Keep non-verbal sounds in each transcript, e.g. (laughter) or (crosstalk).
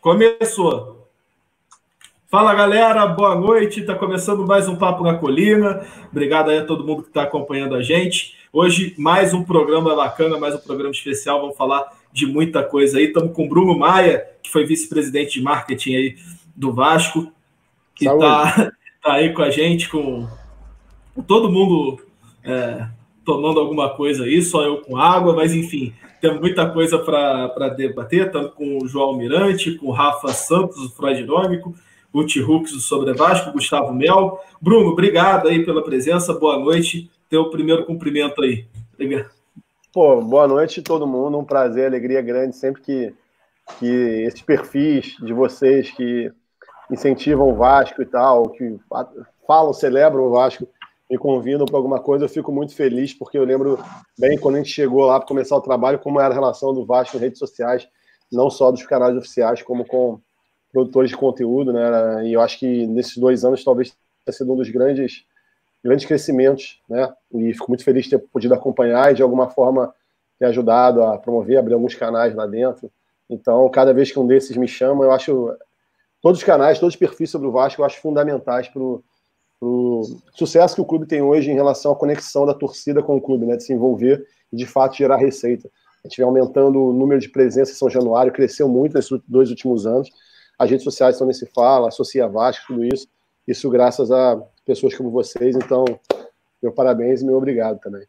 Começou. Fala galera, boa noite. Está começando mais um Papo na Colina. Obrigado aí a todo mundo que está acompanhando a gente. Hoje, mais um programa bacana, mais um programa especial. Vamos falar de muita coisa aí. Estamos com o Bruno Maia, que foi vice-presidente de marketing aí do Vasco, que está (laughs) tá aí com a gente, com todo mundo é, tomando alguma coisa aí, só eu com água, mas enfim, temos muita coisa para debater, Estamos com o João Mirante, com o Rafa Santos, o Freudinômico, o T-Hooks do Sobre Vasco, Gustavo Mel. Bruno, obrigado aí pela presença, boa noite. Teu primeiro cumprimento aí. Obrigado. Pô, boa noite todo mundo, um prazer, alegria grande sempre que, que esses perfis de vocês que incentivam o Vasco e tal, que falam, celebram o Vasco, me convidam para alguma coisa, eu fico muito feliz, porque eu lembro bem quando a gente chegou lá para começar o trabalho, como era a relação do Vasco em redes sociais, não só dos canais oficiais, como com produtores de conteúdo, né? E eu acho que nesses dois anos talvez tenha sido um dos grandes, grandes crescimentos, né? E fico muito feliz de ter podido acompanhar e de alguma forma ter ajudado a promover, abrir alguns canais lá dentro. Então, cada vez que um desses me chama, eu acho todos os canais, todos os perfis sobre o Vasco, eu acho fundamentais para o sucesso que o clube tem hoje em relação à conexão da torcida com o clube, né, de se envolver e de fato gerar receita. A gente vem aumentando o número de presença em São Januário, cresceu muito nesses dois últimos anos. As redes sociais estão nesse fala, associa Vasco, tudo isso. Isso graças a pessoas como vocês. Então, meu parabéns e meu obrigado também.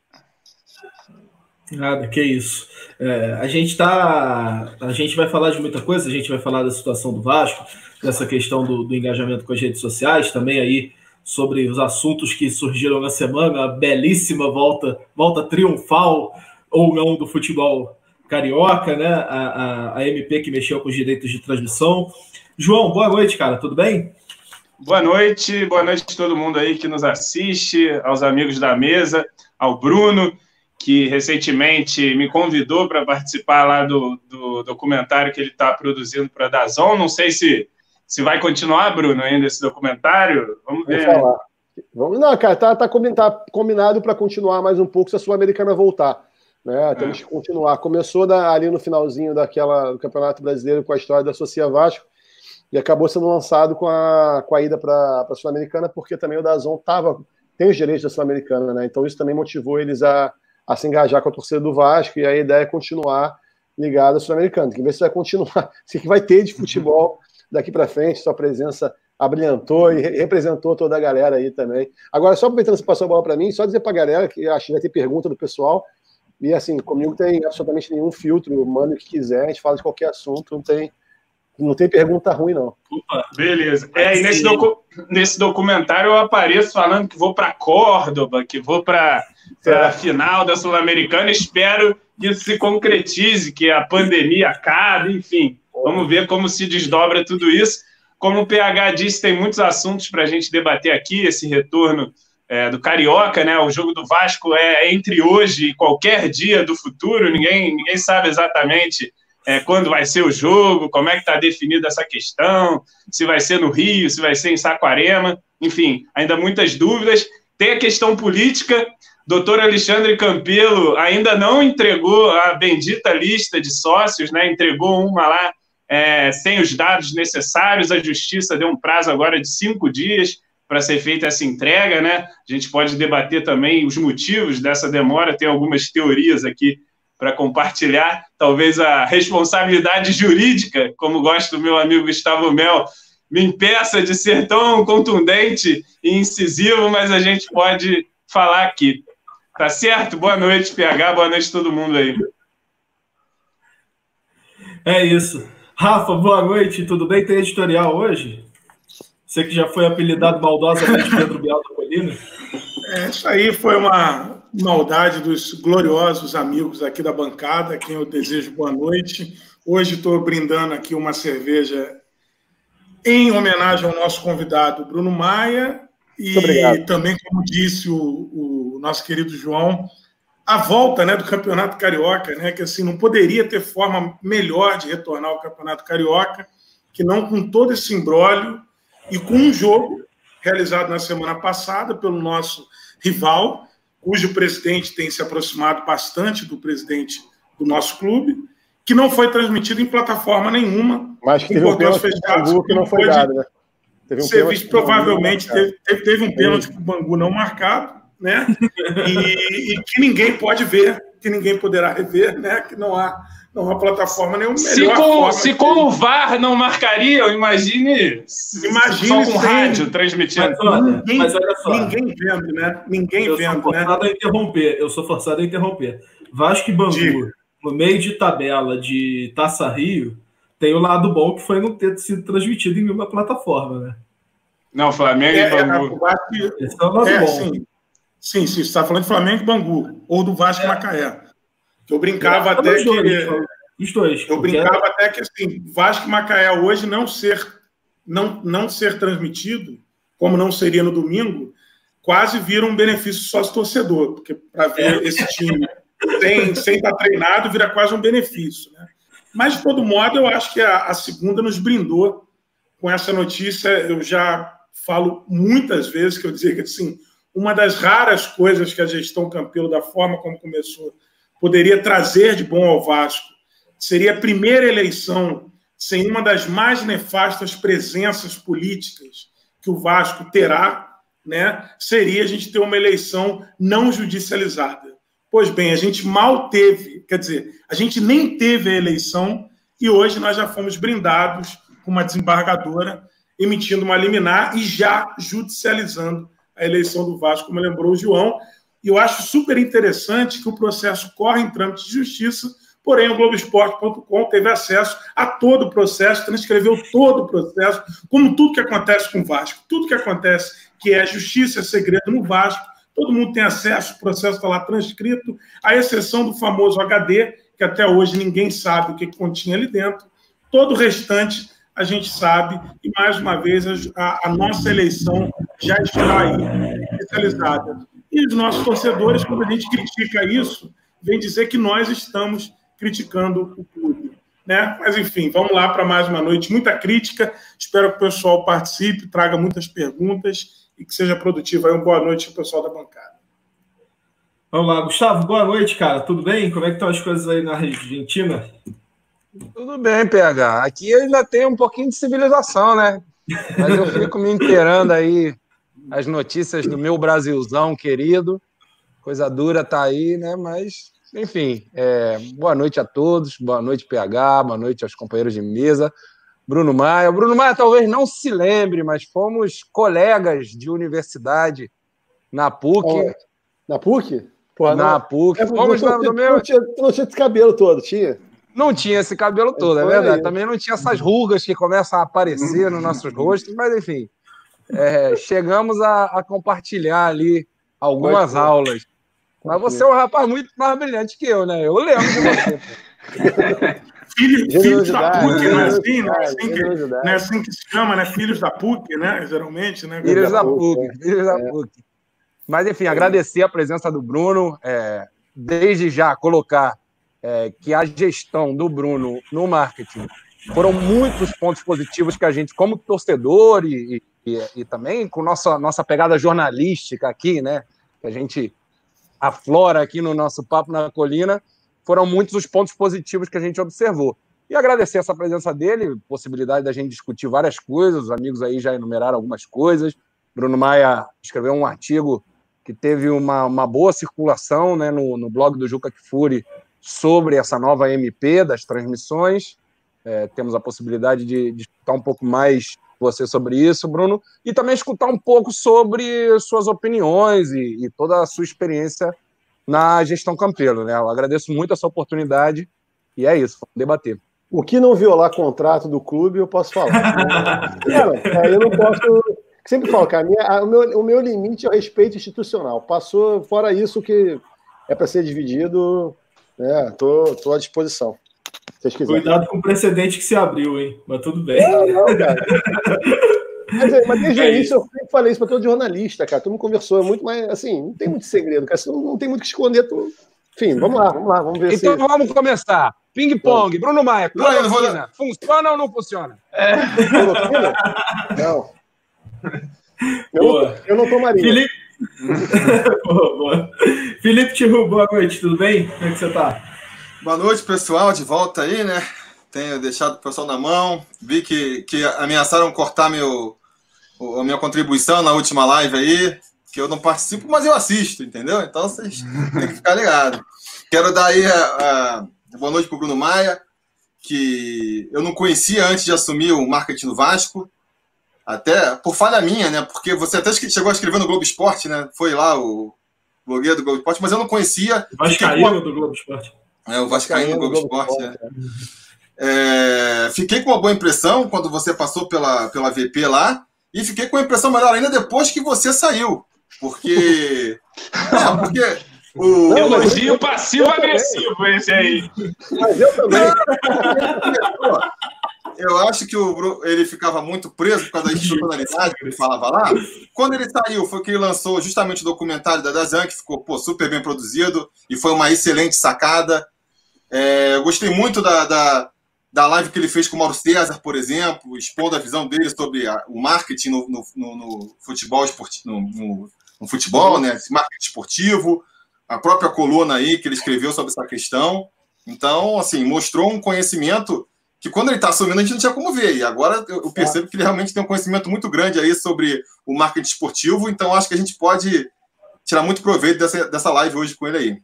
Nada, que isso. É, a gente tá. A gente vai falar de muita coisa, a gente vai falar da situação do Vasco, dessa questão do, do engajamento com as redes sociais, também aí sobre os assuntos que surgiram na semana, a belíssima volta, volta triunfal ou não do futebol carioca, né? A, a, a MP que mexeu com os direitos de transmissão. João, boa noite, cara, tudo bem? Boa noite, boa noite a todo mundo aí que nos assiste, aos amigos da mesa, ao Bruno, que recentemente me convidou para participar lá do, do documentário que ele está produzindo para a Dazon. Não sei se se vai continuar, Bruno, ainda esse documentário? Vamos ver. Vamos não, cara, tá, tá, tá combinado para continuar mais um pouco se a Sul-Americana voltar. Né? Temos é. que continuar. Começou da, ali no finalzinho daquela do Campeonato Brasileiro com a história da Socia Vasco e acabou sendo lançado com a, com a ida para a Sul-Americana, porque também o Dazon tava, tem os direitos da Sul-Americana, né? Então isso também motivou eles a, a se engajar com a torcida do Vasco e a ideia é continuar ligado à Sul-Americana. Tem que ver se vai continuar, (laughs) se vai ter de futebol daqui para frente, sua presença abrilhantou e representou toda a galera aí também. Agora, só aproveitando você passou a bola para mim, só dizer para a galera que acho que vai ter pergunta do pessoal. E assim, comigo tem absolutamente nenhum filtro, manda o que quiser, a gente fala de qualquer assunto, não tem, não tem pergunta ruim, não. Opa, beleza. É, e nesse, docu nesse documentário eu apareço falando que vou para Córdoba, que vou para a final da Sul-Americana. Espero que isso se concretize, que a pandemia acabe, enfim. Vamos ver como se desdobra tudo isso. Como o PH disse, tem muitos assuntos para a gente debater aqui, esse retorno é, do Carioca, né? O jogo do Vasco é entre hoje e qualquer dia do futuro, ninguém, ninguém sabe exatamente é, quando vai ser o jogo, como é que está definida essa questão, se vai ser no Rio, se vai ser em Saquarema, enfim, ainda muitas dúvidas. Tem a questão política, doutor Alexandre Campelo ainda não entregou a bendita lista de sócios, né? Entregou uma lá é, sem os dados necessários. A justiça deu um prazo agora de cinco dias para ser feita essa entrega, né? A gente pode debater também os motivos dessa demora, tem algumas teorias aqui para compartilhar. Talvez a responsabilidade jurídica, como gosta do meu amigo Gustavo Mel, me impeça de ser tão contundente e incisivo, mas a gente pode falar aqui. Tá certo? Boa noite, PH, boa noite todo mundo aí. É isso. Rafa, boa noite, tudo bem? Tem editorial hoje? Você que já foi apelidado maldosamente Pedro Bial da Colina. É, isso aí foi uma maldade dos gloriosos amigos aqui da bancada, a quem eu desejo boa noite. Hoje estou brindando aqui uma cerveja em homenagem ao nosso convidado Bruno Maia e também, como disse o, o nosso querido João, a volta né, do Campeonato Carioca, né, que assim não poderia ter forma melhor de retornar ao Campeonato Carioca que não com todo esse imbróglio e com um jogo realizado na semana passada pelo nosso rival, cujo presidente tem se aproximado bastante do presidente do nosso clube, que não foi transmitido em plataforma nenhuma, Mas teve um pênalti fechados, que não foi dado, né? Teve um ser visto, provavelmente teve, teve, um pênalti para o Bangu não marcado, né? E, e, que ninguém pode ver, que ninguém poderá rever, né? Que não há, não há plataforma nenhuma. Se com, se com o VAR não marcaria, imagine, imagine só com sem, rádio transmitindo. Mas, olha, ninguém, mas olha só. Ninguém vendo, né? Ninguém eu vendo, sou forçado né? A interromper, eu sou forçado a interromper. Vasco e Bangu, Diga. no meio de tabela de Taça Rio, tem o lado bom que foi não ter sido transmitido em nenhuma plataforma, né? Não, Flamengo é, e Bangu. É, Esse é o lado é, bom. Sim, sim, sim, você está falando de Flamengo e Bangu, ou do Vasco e é. Macaé. Eu brincava até que. Dois, os dois. Eu brincava era... até que assim, Vasco e Macaé hoje não ser, não, não ser transmitido, como não seria no domingo, quase vira um benefício sócio-torcedor, porque para ver é. esse time sem, sem estar tá treinado vira quase um benefício. Né? Mas, de todo modo, eu acho que a, a segunda nos brindou com essa notícia. Eu já falo muitas vezes que eu dizia que assim, uma das raras coisas que a gestão Campelo, da forma como começou, poderia trazer de bom ao Vasco seria a primeira eleição sem uma das mais nefastas presenças políticas que o Vasco terá, né? Seria a gente ter uma eleição não judicializada. Pois bem, a gente mal teve, quer dizer, a gente nem teve a eleição e hoje nós já fomos brindados com uma desembargadora emitindo uma liminar e já judicializando a eleição do Vasco, como lembrou o João. E eu acho super interessante que o processo corre em trâmite de justiça, porém o Globoesporte.com teve acesso a todo o processo, transcreveu todo o processo, como tudo que acontece com o Vasco. Tudo que acontece que é justiça, é segredo no Vasco, todo mundo tem acesso, o processo está lá transcrito, à exceção do famoso HD, que até hoje ninguém sabe o que continha ali dentro. Todo o restante a gente sabe, e mais uma vez a, a nossa eleição já está aí especializada. E os nossos torcedores, quando a gente critica isso, vem dizer que nós estamos criticando o clube. Né? Mas, enfim, vamos lá para mais uma noite. Muita crítica. Espero que o pessoal participe, traga muitas perguntas e que seja produtivo. Aí, uma boa noite pessoal da bancada. Vamos lá, Gustavo, boa noite, cara. Tudo bem? Como é que estão as coisas aí na Argentina? Tudo bem, PH. Aqui ainda tem um pouquinho de civilização, né? Mas eu fico me inteirando aí as notícias do meu Brasilzão querido. Coisa dura tá aí, né? Mas, enfim, é... boa noite a todos. Boa noite, PH. Boa noite aos companheiros de mesa. Bruno Maia. O Bruno Maia talvez não se lembre, mas fomos colegas de universidade na PUC. Oh, na PUC? Porra, na não. PUC. É, fomos no, no meu... não, tinha, não tinha esse cabelo todo, tinha? Não tinha esse cabelo todo, é verdade. Também não tinha essas rugas que começam a aparecer nos nossos rostos, mas enfim. É, chegamos a, a, compartilhar ali algumas aulas. Mas você é um rapaz muito mais brilhante que eu, né? Eu lembro de você. (laughs) Filho, filhos da PUC, não é assim? Não é assim, que, não é assim que se chama, né? Filhos da PUC, né? Geralmente, né? Filhos da PUC, é. filhos da PUC. Mas, enfim, agradecer a presença do Bruno. É, desde já colocar é, que a gestão do Bruno no marketing foram muitos pontos positivos que a gente, como torcedor e, e, e também com nossa, nossa pegada jornalística aqui, né? Que a gente aflora aqui no nosso Papo na Colina, foram muitos os pontos positivos que a gente observou. E agradecer essa presença dele, possibilidade da gente discutir várias coisas, os amigos aí já enumeraram algumas coisas. Bruno Maia escreveu um artigo que teve uma, uma boa circulação né, no, no blog do Juca Kifuri sobre essa nova MP das transmissões. É, temos a possibilidade de, de escutar um pouco mais você sobre isso, Bruno, e também escutar um pouco sobre suas opiniões e, e toda a sua experiência na gestão Campelo. Né? Eu agradeço muito essa oportunidade e é isso, vamos debater. O que não violar contrato do clube, eu posso falar. (laughs) não, é, eu não posso. Sempre falo, cara, minha, a, o, meu, o meu limite é o respeito institucional. Passou, fora isso que é para ser dividido, é, tô, tô à disposição. Cuidado com o precedente que se abriu, hein? Mas tudo bem. Não, não, cara. (laughs) mas, mas desde o é início eu falei isso para todo jornalista, cara. Todo mundo conversou, é muito mais assim, não tem muito segredo, cara. Não, não tem muito que esconder. Tô... Enfim, vamos lá, vamos lá, vamos ver então, se. vamos começar. Ping-pong, Bruno Maia, cloroquina, vou... funciona ou não funciona? É. Não. Eu, não, eu não tomaria. Felipe, (laughs) Felipe Tiru, boa noite, tudo bem? Como é que você tá? Boa noite, pessoal, de volta aí, né? tenho deixado o pessoal na mão. Vi que, que ameaçaram cortar meu, a minha contribuição na última live aí, que eu não participo, mas eu assisto, entendeu? Então vocês têm que ficar ligados. Quero dar aí a, a boa noite para o Bruno Maia, que eu não conhecia antes de assumir o marketing do Vasco, até por falha minha, né? Porque você até chegou a escrever no Globo Esporte, né? Foi lá o blogueiro do Globo Esporte, mas eu não conhecia. Vascaíno do Globo Esporte. É, o Vascaíno do Globo, Globo Esporte. Esporte é. É, fiquei com uma boa impressão quando você passou pela, pela VP lá, e fiquei com uma impressão melhor ainda depois que você saiu. Porque. é, porque. O... Elogio passivo-agressivo esse aí. Mas eu também. Eu acho que o ele ficava muito preso por causa da institucionalidade que ele falava lá. Quando ele saiu, foi que ele lançou justamente o documentário da Dazan, que ficou pô, super bem produzido e foi uma excelente sacada. É, eu gostei muito da, da, da live que ele fez com o Mauro César, por exemplo, expondo a visão dele sobre a, o marketing no, no, no, no futebol esportivo, no, no, futebol, né? Esse marketing esportivo, a própria coluna aí que ele escreveu sobre essa questão. Então, assim, mostrou um conhecimento que quando ele está assumindo a gente não tinha como ver. E agora eu percebo que ele realmente tem um conhecimento muito grande aí sobre o marketing esportivo, então acho que a gente pode tirar muito proveito dessa, dessa live hoje com ele aí.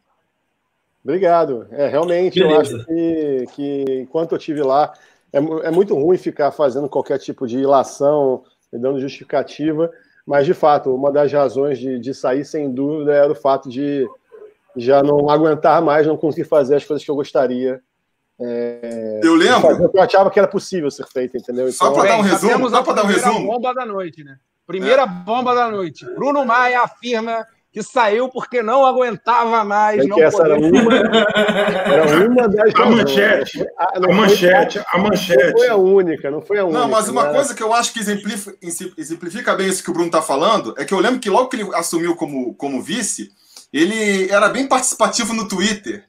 Obrigado. É, realmente, Beleza. eu acho que, que enquanto eu estive lá, é, é muito ruim ficar fazendo qualquer tipo de ilação, dando justificativa, mas de fato, uma das razões de, de sair, sem dúvida, era o fato de já não aguentar mais, não conseguir fazer as coisas que eu gostaria é, eu lembro. Eu achava que era possível ser feito, entendeu? Então, só para dar um resumo, só para dar um resumo. bomba da noite, né? Primeira é. bomba da noite. Bruno Maia afirma que saiu porque não aguentava mais. É não essa era uma, era uma (laughs) das. A manchete. A, a manchete. A manchete. Não foi a única, não foi a única. Não, mas uma né? coisa que eu acho que exemplifica, exemplifica bem isso que o Bruno está falando é que eu lembro que logo que ele assumiu como, como vice, ele era bem participativo no Twitter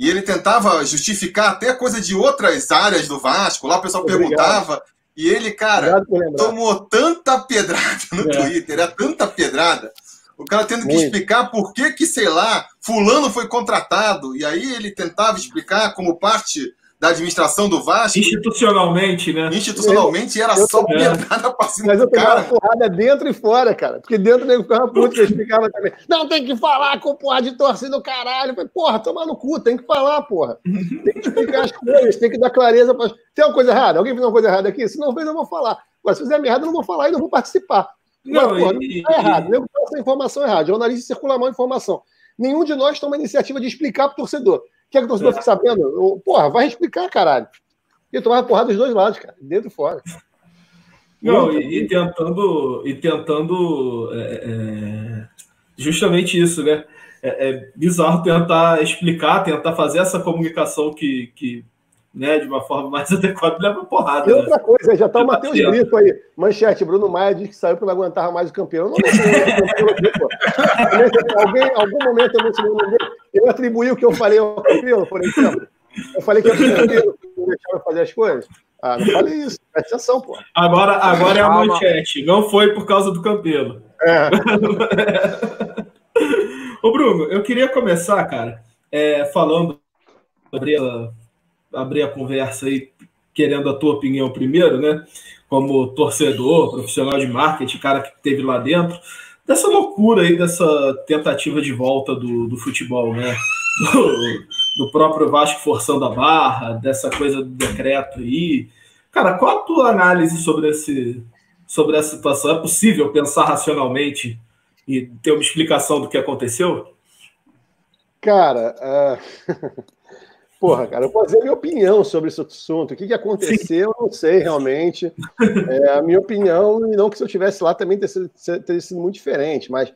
e ele tentava justificar até coisa de outras áreas do Vasco. Lá o pessoal Obrigado. perguntava. E ele, cara, tomou tanta pedrada no (laughs) é. Twitter, era tanta pedrada. O cara tendo que Muito. explicar por que, que, sei lá, fulano foi contratado. E aí ele tentava explicar como parte da administração do Vasco. Institucionalmente, né? Institucionalmente era eu, só pedrada pra cima Mas eu pegava porrada dentro e fora, cara. Porque dentro nego ficava puto, eu explicava também. Não, tem que falar com porra de torcida do caralho. falei, porra, toma no cu, tem que falar, porra. Tem que explicar as coisas, tem que dar clareza pra. Tem uma coisa errada? Alguém fez uma coisa errada aqui? Se não fez, eu vou falar. Mas se fizer merda, eu não vou falar e não vou participar. Não, Mas, porra, e... não tá errado. Nego passa a informação errada. Jornalista circula mal informação. Nenhum de nós toma a iniciativa de explicar pro torcedor. Quer que o torcedor é. fique sabendo? Porra, vai explicar, caralho. E tomava porrada dos dois lados, cara, dentro e fora. Não, e, e, tentando, e tentando é, é, justamente isso, né? É, é, bizarro tentar explicar, tentar fazer essa comunicação que, que né, de uma forma mais (laughs) adequada, leva porrada. E né? outra coisa, já tá o Matheus Brito aí. Manchete, Bruno Maia diz que saiu porque não aguentava mais o campeão. Não, não, Alguém, algum momento eu mencionei o nome dele. Eu atribuí o que eu falei ao campeão, por exemplo. Eu falei que eu não deixava fazer as coisas. Ah, não falei isso. Presta atenção, pô. Agora, agora é a manchete. Não foi por causa do Campelo. É. (laughs) Ô, Bruno, eu queria começar, cara, é, falando sobre a abrir a conversa aí, querendo a tua opinião primeiro, né? Como torcedor, profissional de marketing, cara que teve lá dentro, dessa loucura aí, dessa tentativa de volta do, do futebol, né? Do, do próprio Vasco forçando a barra, dessa coisa do decreto aí. Cara, qual a tua análise sobre, esse, sobre essa situação? É possível pensar racionalmente e ter uma explicação do que aconteceu? Cara, uh... (laughs) Porra, cara, eu posso dizer a minha opinião sobre esse assunto. O que, que aconteceu, eu não sei realmente. É, a minha opinião, e não que se eu estivesse lá também teria sido, sido muito diferente, mas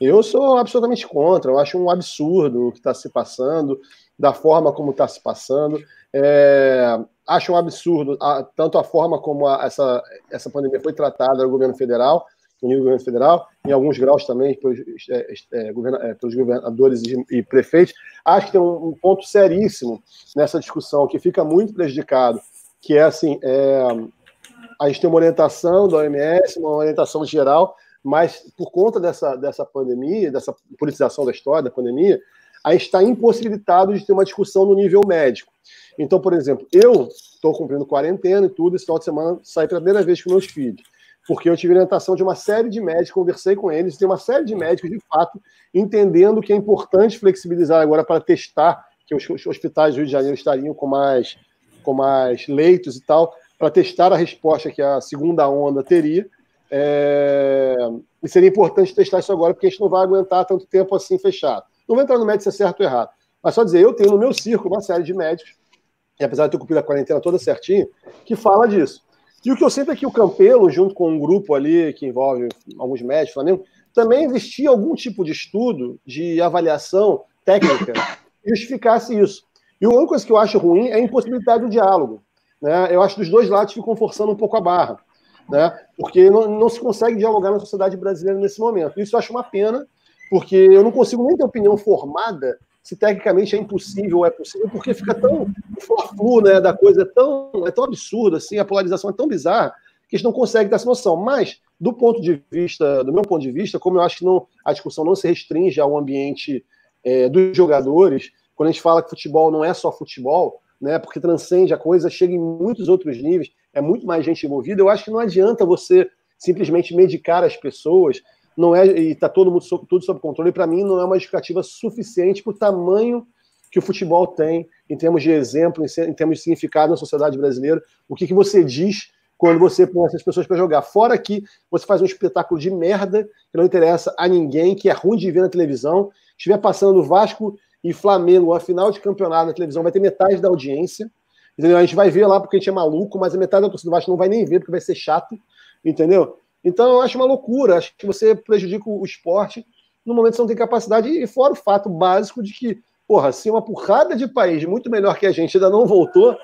eu sou absolutamente contra. Eu acho um absurdo o que está se passando, da forma como está se passando. É, acho um absurdo a, tanto a forma como a, essa, essa pandemia foi tratada no governo federal, no governo federal, em alguns graus também pelos, é, é, é, pelos governadores e, e, prefeitos. Acho que tem um, um, ponto seríssimo nessa discussão que fica muito prejudicado, que é assim, é, a gente tem uma orientação da OMS, uma orientação geral, mas por conta dessa, dessa pandemia, dessa politização da história da pandemia, a gente está impossibilitado de ter uma discussão no nível médico. Então, por exemplo, eu estou cumprindo quarentena e tudo, esse final de semana saí pela primeira vez com meus filhos, porque eu tive orientação de uma série de médicos, conversei com eles, tem uma série de médicos, de fato, entendendo que é importante flexibilizar agora para testar, que os, os hospitais do Rio de Janeiro estariam com mais, com mais leitos e tal, para testar a resposta que a segunda onda teria. É... E seria importante testar isso agora, porque a gente não vai aguentar tanto tempo assim fechado. Não vou entrar no médico se é certo ou errado. Mas só dizer, eu tenho no meu círculo uma série de médicos, e apesar de ter cumprido a quarentena toda certinho, que fala disso. E o que eu sinto é que o Campelo, junto com um grupo ali que envolve alguns médicos, Flamengo, também existia algum tipo de estudo, de avaliação técnica, (coughs) que justificasse isso. E uma coisa que eu acho ruim é a impossibilidade do diálogo. Né? Eu acho que os dois lados ficam forçando um pouco a barra, né? porque não, não se consegue dialogar na sociedade brasileira nesse momento. Isso eu acho uma pena, porque eu não consigo nem ter opinião formada se tecnicamente é impossível ou é possível, porque fica tão flu né, da coisa, é tão, é tão absurdo, assim, a polarização é tão bizarra, que a gente não consegue ter essa noção. Mas, do ponto de vista, do meu ponto de vista, como eu acho que não, a discussão não se restringe ao ambiente é, dos jogadores, quando a gente fala que futebol não é só futebol, né, porque transcende a coisa, chega em muitos outros níveis, é muito mais gente envolvida, eu acho que não adianta você simplesmente medicar as pessoas, não é e está todo mundo tudo sob controle. Para mim, não é uma justificativa suficiente para o tamanho que o futebol tem em termos de exemplo, em, termos de significado na sociedade brasileira. O que, que você diz quando você põe essas pessoas para jogar? Fora que você faz um espetáculo de merda que não interessa a ninguém, que é ruim de ver na televisão. Estiver passando Vasco e Flamengo, a final de campeonato na televisão, vai ter metade da audiência. Entendeu? A gente vai ver lá porque a gente é maluco, mas a metade da torcida do Vasco não vai nem ver porque vai ser chato. Entendeu? Então, eu acho uma loucura. Acho que você prejudica o esporte no momento que você não tem capacidade. E fora o fato básico de que, porra, se uma porrada de país muito melhor que a gente ainda não voltou,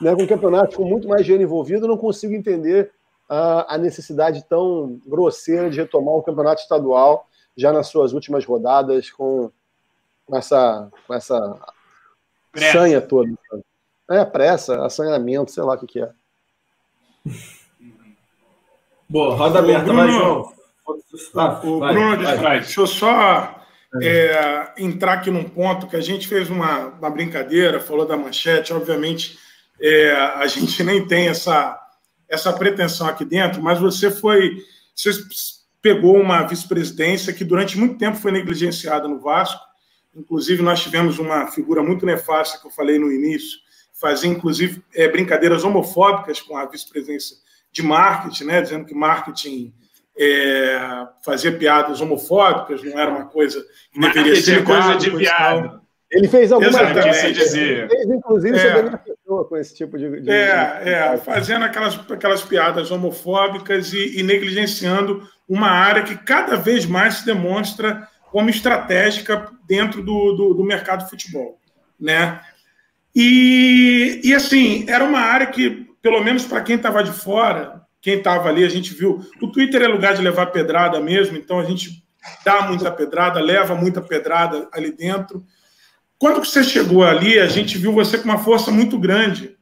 né, com campeonatos com muito mais dinheiro envolvido, eu não consigo entender a, a necessidade tão grosseira de retomar um campeonato estadual já nas suas últimas rodadas com essa, com essa sanha toda. É, pressa, assanhamento, sei lá o que, que é. Boa, roda aberta, Bruno, vai, João. Ah, o vai, Bruno, vai, vai. deixa eu só é, entrar aqui num ponto que a gente fez uma, uma brincadeira, falou da manchete, obviamente é, a gente nem tem essa, essa pretensão aqui dentro, mas você foi. Você pegou uma vice-presidência que durante muito tempo foi negligenciada no Vasco. Inclusive, nós tivemos uma figura muito nefasta que eu falei no início, fazia inclusive é, brincadeiras homofóbicas com a vice-presidência de marketing, né, dizendo que marketing é, fazia piadas homofóbicas, não era uma coisa que deveria marketing ser coisa de viado. Ele fez algumas Exatamente. Ele fez, inclusive, é. sobre a pessoa com esse tipo de. de é, de... é, fazendo aquelas, aquelas piadas homofóbicas e, e, negligenciando uma área que cada vez mais se demonstra como estratégica dentro do, do, do mercado de futebol. Né? E, e, assim, era uma área que pelo menos para quem estava de fora, quem estava ali, a gente viu. O Twitter é lugar de levar pedrada mesmo, então a gente dá muita pedrada, leva muita pedrada ali dentro. Quando você chegou ali, a gente viu você com uma força muito grande,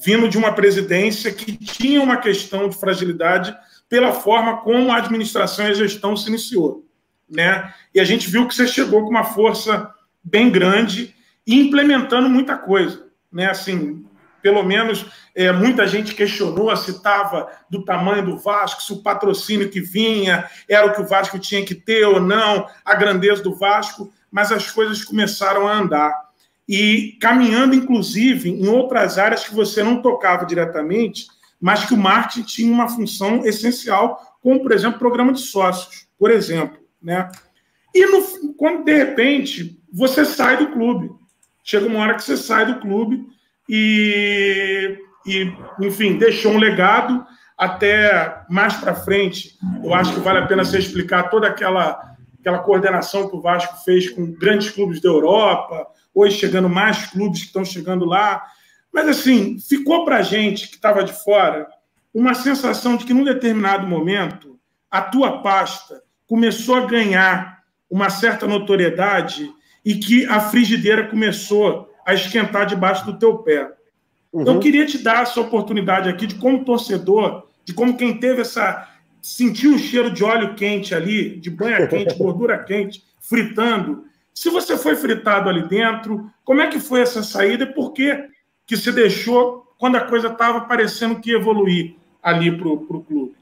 vindo de uma presidência que tinha uma questão de fragilidade pela forma como a administração e a gestão se iniciou. Né? E a gente viu que você chegou com uma força bem grande e implementando muita coisa. Né? Assim, pelo menos é, muita gente questionou se estava do tamanho do Vasco, se o patrocínio que vinha era o que o Vasco tinha que ter ou não, a grandeza do Vasco, mas as coisas começaram a andar. E caminhando, inclusive, em outras áreas que você não tocava diretamente, mas que o marketing tinha uma função essencial, como, por exemplo, programa de sócios, por exemplo. Né? E no, quando, de repente, você sai do clube. Chega uma hora que você sai do clube e, e enfim, deixou um legado até mais para frente. Eu acho que vale a pena você explicar toda aquela, aquela coordenação que o Vasco fez com grandes clubes da Europa, hoje chegando mais clubes que estão chegando lá. Mas, assim, ficou para a gente que estava de fora uma sensação de que, num determinado momento, a tua pasta começou a ganhar uma certa notoriedade e que a frigideira começou a esquentar debaixo do teu pé. Uhum. Então, eu queria te dar essa oportunidade aqui de como torcedor, de como quem teve essa sentiu o cheiro de óleo quente ali, de banha (laughs) quente, gordura quente, fritando. Se você foi fritado ali dentro, como é que foi essa saída e por que que se deixou quando a coisa estava parecendo que evoluir ali para o clube?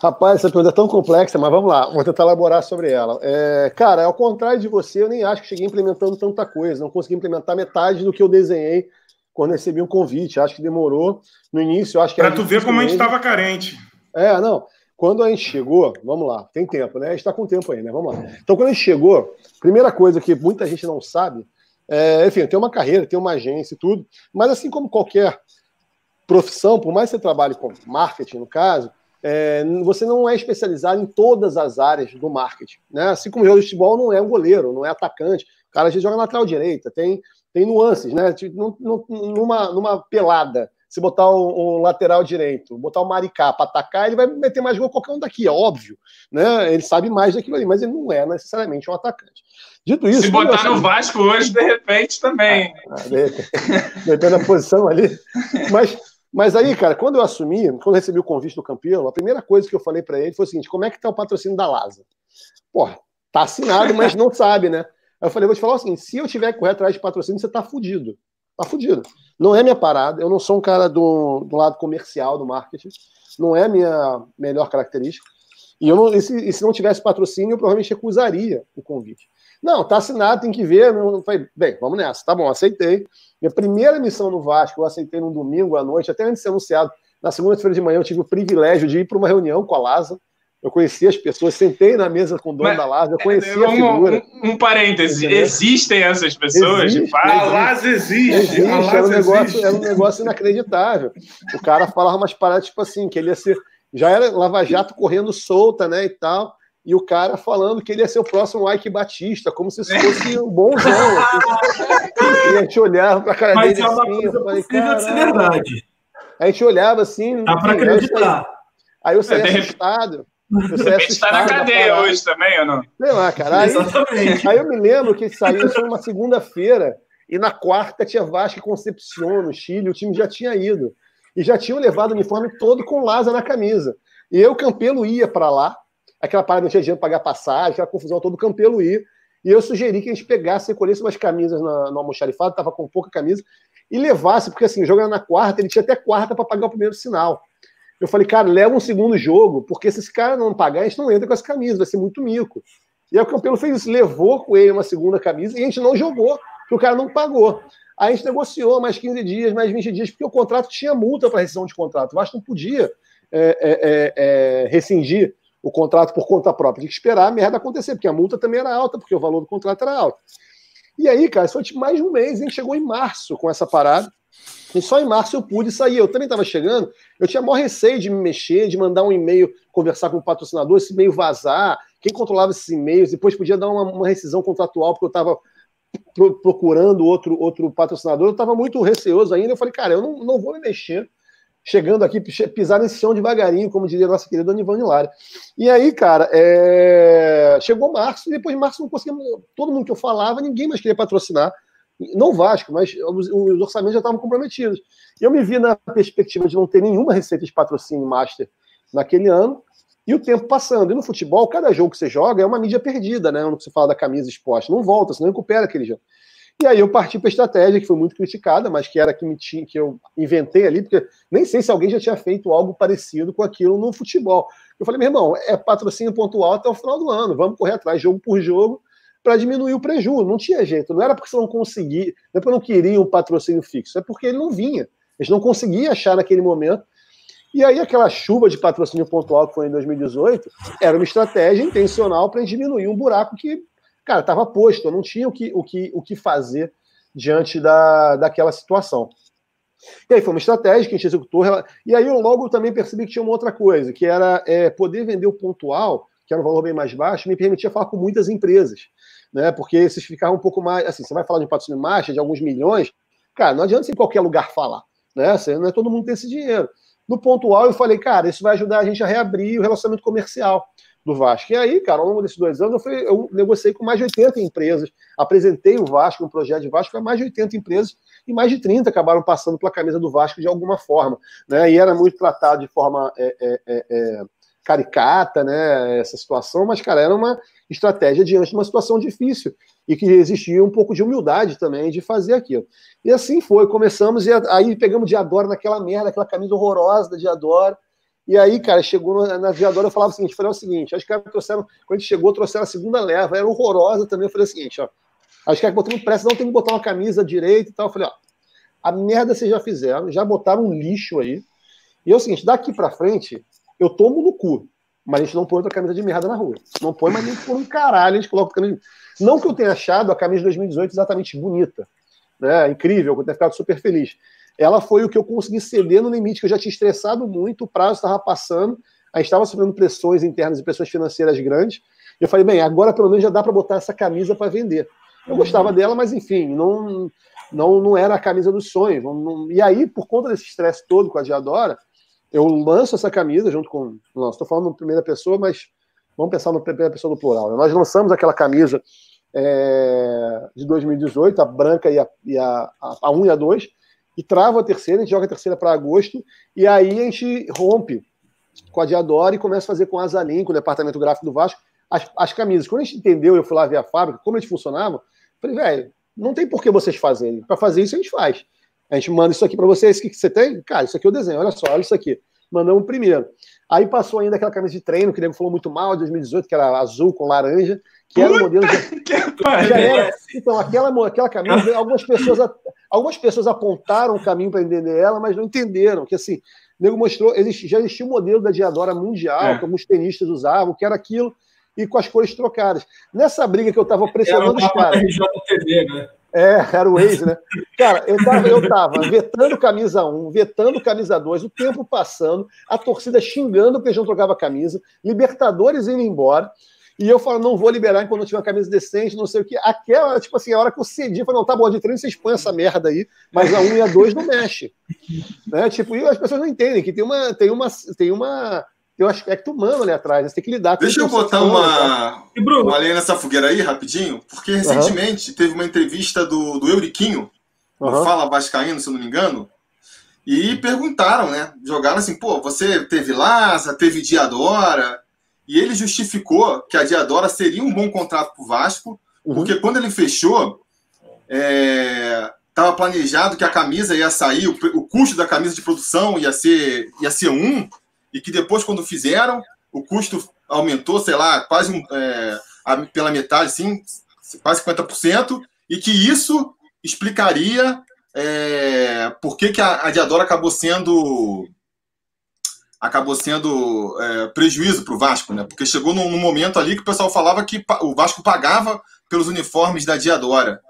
Rapaz, essa pergunta é tão complexa, mas vamos lá, vou tentar elaborar sobre ela. É, cara, ao contrário de você, eu nem acho que cheguei implementando tanta coisa, não consegui implementar metade do que eu desenhei quando recebi um convite. Acho que demorou no início. Acho que para tu ver como a gente estava carente. É, não. Quando a gente chegou, vamos lá, tem tempo, né? A gente está com tempo aí, né? Vamos lá. Então, quando a gente chegou, primeira coisa que muita gente não sabe, é, enfim, tem uma carreira, tem uma agência e tudo, mas assim como qualquer profissão, por mais que você trabalhe com marketing, no caso, é, você não é especializado em todas as áreas do marketing. Né? Assim como o jogador de futebol não é um goleiro, não é atacante. O cara às vezes joga lateral direita, tem, tem nuances, né? Tipo, numa, numa pelada, se botar um, um lateral direito, botar o Maricá para atacar, ele vai meter mais gol qualquer um daqui, é óbvio. Né? Ele sabe mais daquilo ali, mas ele não é necessariamente um atacante. Dito isso. Se botar no Vasco hoje, de repente, também. Ah, depende da posição ali. Mas mas aí, cara, quando eu assumi, quando eu recebi o convite do Campelo, a primeira coisa que eu falei para ele foi o seguinte: como é que tá o patrocínio da Lasa? Porra, tá assinado, mas não (laughs) sabe, né? Aí eu falei, vou te falar o seguinte: se eu tiver que correr atrás de patrocínio, você tá fudido. Tá fudido. Não é minha parada, eu não sou um cara do, do lado comercial do marketing, não é minha melhor característica. E, eu não, e, se, e se não tivesse patrocínio, eu provavelmente recusaria o convite. Não, tá assinado, tem que ver. Eu falei, bem, vamos nessa. Tá bom, aceitei. Minha primeira missão no Vasco, eu aceitei num domingo à noite, até antes de ser anunciado. Na segunda-feira de manhã, eu tive o privilégio de ir para uma reunião com a Lasa. Eu conheci as pessoas, sentei na mesa com o dono Mas, da Lasa, eu conheci um, a figura. Um, um parêntese, existem essas pessoas? Existe, a Lasa existe. existe a Lasa era, um negócio, existe. era um negócio inacreditável. O cara falava umas paradas, tipo assim, que ele ia ser. Já era Lava Jato correndo solta, né, e tal e o cara falando que ele ia ser o próximo Ike Batista, como se isso fosse um bonzão. Assim. (laughs) E a gente olhava para a cara Mas dele é assim, eu falei, cara. ser verdade. A gente olhava assim. Dá para acreditar. Aí eu saí é, assustado. Eu (laughs) saí está na cadeia hoje também, ou não? Sei lá, cara. Aí, Exatamente. Aí eu me lembro que saiu isso numa segunda-feira, e na quarta tinha Vasco e Concepción no Chile, o time já tinha ido. E já tinham levado o uniforme todo com Laza na camisa. E eu, Campelo, ia para lá, aquela parada não tinha dinheiro para pagar passagem, aquela confusão todo, o Campelo ir. E eu sugeri que a gente pegasse, recolhesse umas camisas na, no almoxarifado, estava com pouca camisa, e levasse, porque assim, jogando na quarta, ele tinha até quarta para pagar o primeiro sinal. Eu falei, cara, leva um segundo jogo, porque se esse cara não pagar, a gente não entra com essa camisa, vai ser muito mico. E aí o Campelo fez isso, levou com ele uma segunda camisa e a gente não jogou, porque o cara não pagou. Aí a gente negociou mais 15 dias, mais 20 dias, porque o contrato tinha multa para rescisão de contrato. O Vasco não podia é, é, é, é rescindir o contrato por conta própria. Tinha que esperar a merda acontecer, porque a multa também era alta, porque o valor do contrato era alto. E aí, cara, isso foi tipo mais de um mês, a gente chegou em março com essa parada. E só em março eu pude sair. Eu também estava chegando, eu tinha maior receio de me mexer, de mandar um e-mail, conversar com o patrocinador, esse e-mail vazar, quem controlava esses e-mails, depois podia dar uma, uma rescisão contratual, porque eu estava procurando outro, outro patrocinador, eu estava muito receoso ainda. Eu falei, cara, eu não, não vou me mexer chegando aqui, pisar nesse chão devagarinho, como diria a nossa querida Dona Lara. E aí, cara, é... chegou março, e depois de março não conseguimos. Todo mundo que eu falava, ninguém mais queria patrocinar. Não o Vasco, mas os, os orçamentos já estavam comprometidos. Eu me vi na perspectiva de não ter nenhuma receita de patrocínio master naquele ano, e o tempo passando. E no futebol, cada jogo que você joga é uma mídia perdida, né? Quando você fala da camisa exposta. Não volta, você não recupera aquele jogo. E aí eu parti para a estratégia, que foi muito criticada, mas que era que, me tinha, que eu inventei ali, porque nem sei se alguém já tinha feito algo parecido com aquilo no futebol. Eu falei, meu irmão, é patrocínio pontual até o final do ano, vamos correr atrás, jogo por jogo, para diminuir o prejuízo. Não tinha jeito, não era porque você não conseguia, não é porque não queria um patrocínio fixo, é porque ele não vinha. A gente não conseguia achar naquele momento. E aí aquela chuva de patrocínio pontual que foi em 2018 era uma estratégia intencional para diminuir um buraco que cara, estava posto, não tinha o que, o que, o que fazer diante da, daquela situação. E aí foi uma estratégia que a gente executou. E aí eu logo também percebi que tinha uma outra coisa, que era é, poder vender o pontual, que era um valor bem mais baixo, me permitia falar com muitas empresas. Né? Porque esses ficavam um pouco mais. Assim, você vai falar de um patrocínio marcha de alguns milhões, cara, não adianta você em qualquer lugar falar. Né? Não é todo mundo tem esse dinheiro. No pontual, eu falei, cara, isso vai ajudar a gente a reabrir o relacionamento comercial do Vasco. E aí, cara, ao longo desses dois anos, eu, fui, eu negociei com mais de 80 empresas, apresentei o Vasco, um projeto de Vasco, para mais de 80 empresas, e mais de 30 acabaram passando pela camisa do Vasco de alguma forma. Né? E era muito tratado de forma é, é, é, é caricata, né, essa situação, mas, cara, era uma estratégia diante de uma situação difícil e que existia um pouco de humildade também de fazer aquilo. E assim foi, começamos e aí pegamos Diadora naquela merda, aquela camisa horrorosa da Diadora, e aí, cara, chegou na Diadora, eu falava o seguinte, falei o seguinte, acho que trouxeram, quando a gente chegou, trouxeram a segunda leva, era horrorosa também, eu falei o seguinte, ó, acho que botando pressa, não tem que botar uma camisa direita e tal, eu falei, ó, a merda vocês já fizeram, já botaram um lixo aí, e é o seguinte, daqui para frente, eu tomo no cu. Mas a gente não põe outra camisa de merda na rua. Não põe, mas nem por um caralho a gente coloca camisa de... Não que eu tenha achado a camisa de 2018 exatamente bonita, né? incrível, eu tenha ficado super feliz. Ela foi o que eu consegui ceder no limite, que eu já tinha estressado muito, o prazo estava passando, a gente estava sofrendo pressões internas e pressões financeiras grandes. E eu falei, bem, agora pelo menos já dá para botar essa camisa para vender. Eu gostava dela, mas enfim, não, não, não era a camisa dos sonhos. Não, não... E aí, por conta desse estresse todo com a Diadora, eu lanço essa camisa junto com. Não, estou falando em primeira pessoa, mas vamos pensar na primeira pessoa do plural. Né? Nós lançamos aquela camisa é, de 2018, a branca e a, e a, a 1 e a 2, e trava a terceira, a gente joga a terceira para agosto, e aí a gente rompe com a Diadora e começa a fazer com a Azalim, com o departamento gráfico do Vasco, as, as camisas. Quando a gente entendeu, eu fui lá ver a fábrica, como eles funcionavam, falei, velho, não tem por que vocês fazerem. Para fazer isso, a gente faz. A gente manda isso aqui para vocês. O que, que você tem? Cara, isso aqui é o desenho. Olha só, olha isso aqui. Mandamos primeiro. Aí passou ainda aquela camisa de treino, que o Nego falou muito mal, de 2018, que era azul com laranja, que era o modelo de. (laughs) Já era. Então, aquela, aquela camisa, (laughs) algumas pessoas, algumas pessoas apontaram o caminho para entender ela, mas não entenderam. Que assim, o Nego mostrou, existe, já existia o um modelo da Diadora mundial, é. que alguns tenistas usavam, que era aquilo, e com as cores trocadas. Nessa briga que eu estava pressionando os caras. RJTV, né? É, era o ex, né? Cara, eu tava, eu tava vetando camisa 1, vetando camisa 2, o tempo passando, a torcida xingando porque a gente trocava camisa, Libertadores indo embora, e eu falo, não vou liberar enquanto não tiver uma camisa decente, não sei o que. Aquela, tipo assim, a hora que eu cedi, eu falei, não, tá bom, de treino vocês põem essa merda aí, mas a 1 e a 2 não mexe. (laughs) né? Tipo, e as pessoas não entendem que tem uma, tem uma, tem uma tem um aspecto humano ali atrás, né? você tem que lidar com Deixa eu botar uma, né? uma lenha nessa fogueira aí, rapidinho, porque recentemente uhum. teve uma entrevista do, do Euriquinho, uhum. do Fala Vascaíno, se eu não me engano, e perguntaram, né? Jogaram assim, pô, você teve Laza, teve Diadora, e ele justificou que a Diadora seria um bom contrato para o Vasco, uhum. porque quando ele fechou, estava é, planejado que a camisa ia sair, o, o custo da camisa de produção ia ser, ia ser um, e que depois, quando fizeram, o custo aumentou, sei lá, quase um, é, pela metade, sim, quase 50%, e que isso explicaria é, por que, que a, a Diadora acabou sendo acabou sendo é, prejuízo para o Vasco, né? Porque chegou num, num, momento ali que o pessoal falava que o Vasco pagava pelos uniformes da Diadora.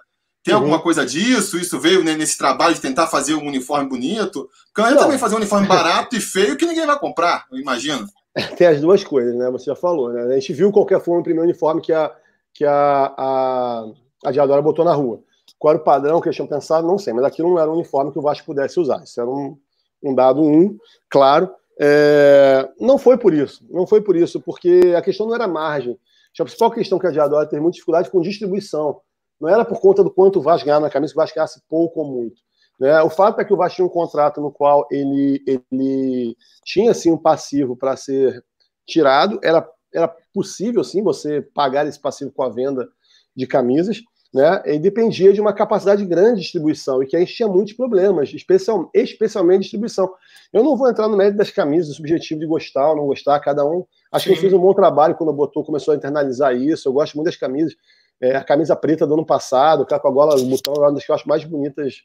Tem uhum. alguma coisa disso? Isso veio né, nesse trabalho de tentar fazer um uniforme bonito? Porque também fazer um uniforme (laughs) barato e feio que ninguém vai comprar, eu imagino. (laughs) Tem as duas coisas, né? Você já falou, né? A gente viu qualquer forma o primeiro uniforme que a, que a, a, a Diadora botou na rua. Qual era o padrão que eles tinham pensado? Não sei, mas aquilo não era um uniforme que o Vasco pudesse usar. Isso era um, um dado um, claro. É, não foi por isso, não foi por isso, porque a questão não era margem. A principal questão que a Diadora teve muita dificuldade com distribuição. Não era por conta do quanto o Vasco ganhava na camisa, que o Vasco ganhasse pouco ou muito. Né? O fato é que o Vasco tinha um contrato no qual ele, ele tinha assim, um passivo para ser tirado, era, era possível sim você pagar esse passivo com a venda de camisas, né? E dependia de uma capacidade grande de distribuição e que a gente tinha muitos problemas, especial, especialmente distribuição. Eu não vou entrar no mérito das camisas, o subjetivo de gostar ou não gostar, cada um. Acho Sim. que ele fez um bom trabalho quando botou, começou a internalizar isso. Eu gosto muito das camisas. É, a camisa preta do ano passado, com a gola, o botão, é uma das que eu acho mais bonitas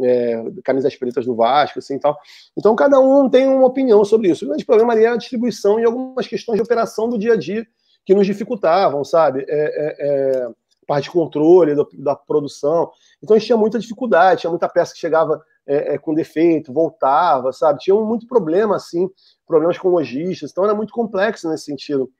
é, camisas pretas do Vasco, assim tal. Então, cada um tem uma opinião sobre isso. O grande problema ali é a distribuição e algumas questões de operação do dia a dia que nos dificultavam, sabe? É, é, é parte de controle do, da produção. Então, a gente tinha muita dificuldade, tinha muita peça que chegava é, é, com defeito, voltava, sabe? Tinha muito problema, assim, problemas com lojistas. Então, era muito complexo nesse sentido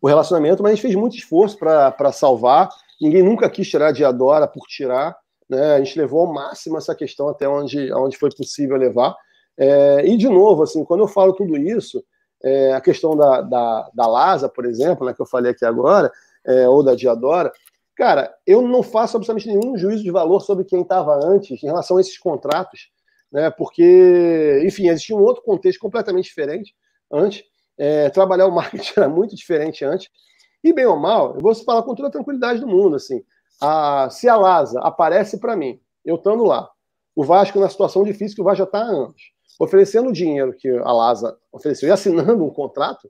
o relacionamento, mas a gente fez muito esforço para salvar. Ninguém nunca quis tirar de Adora por tirar. Né? A gente levou ao máximo essa questão até onde, onde foi possível levar. É, e, de novo, assim, quando eu falo tudo isso, é, a questão da, da, da Lasa, por exemplo, né, que eu falei aqui agora, é, ou da Diadora, cara, eu não faço absolutamente nenhum juízo de valor sobre quem estava antes em relação a esses contratos, né, porque, enfim, existia um outro contexto completamente diferente antes, é, trabalhar o marketing (laughs) era muito diferente antes. E bem ou mal, eu vou falar com toda a tranquilidade do mundo, assim, a, se a Laza aparece para mim, eu estando lá, o Vasco na situação difícil que o Vasco já está há anos, oferecendo o dinheiro que a Laza ofereceu e assinando um contrato,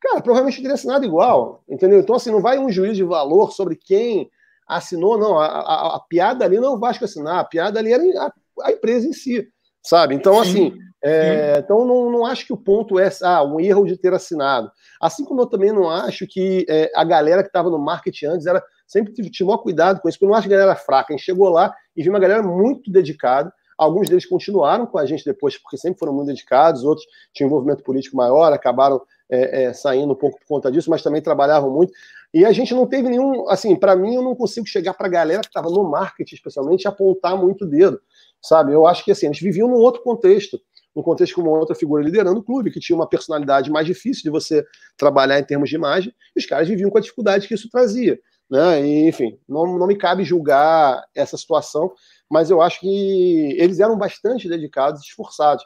cara, provavelmente teria assinado igual, entendeu? Então, assim, não vai um juiz de valor sobre quem assinou, não. A, a, a piada ali não é o Vasco assinar, a piada ali era a, a empresa em si, sabe? Então, Sim. assim, é, então não, não acho que o ponto é ah, um erro de ter assinado. Assim como eu também não acho que é, a galera que estava no marketing antes era sempre tive, tive cuidado com isso, porque eu não acho que a galera fraca. A gente chegou lá e viu uma galera muito dedicada. Alguns deles continuaram com a gente depois, porque sempre foram muito dedicados, outros tinham envolvimento político maior, acabaram é, é, saindo um pouco por conta disso, mas também trabalhavam muito. E a gente não teve nenhum, assim, para mim, eu não consigo chegar para a galera que estava no marketing, especialmente, apontar muito o dedo, sabe? Eu acho que, assim, eles viviam num outro contexto, num contexto com uma outra figura liderando o clube, que tinha uma personalidade mais difícil de você trabalhar em termos de imagem, e os caras viviam com a dificuldade que isso trazia. Né? E, enfim, não, não me cabe julgar essa situação, mas eu acho que eles eram bastante dedicados esforçados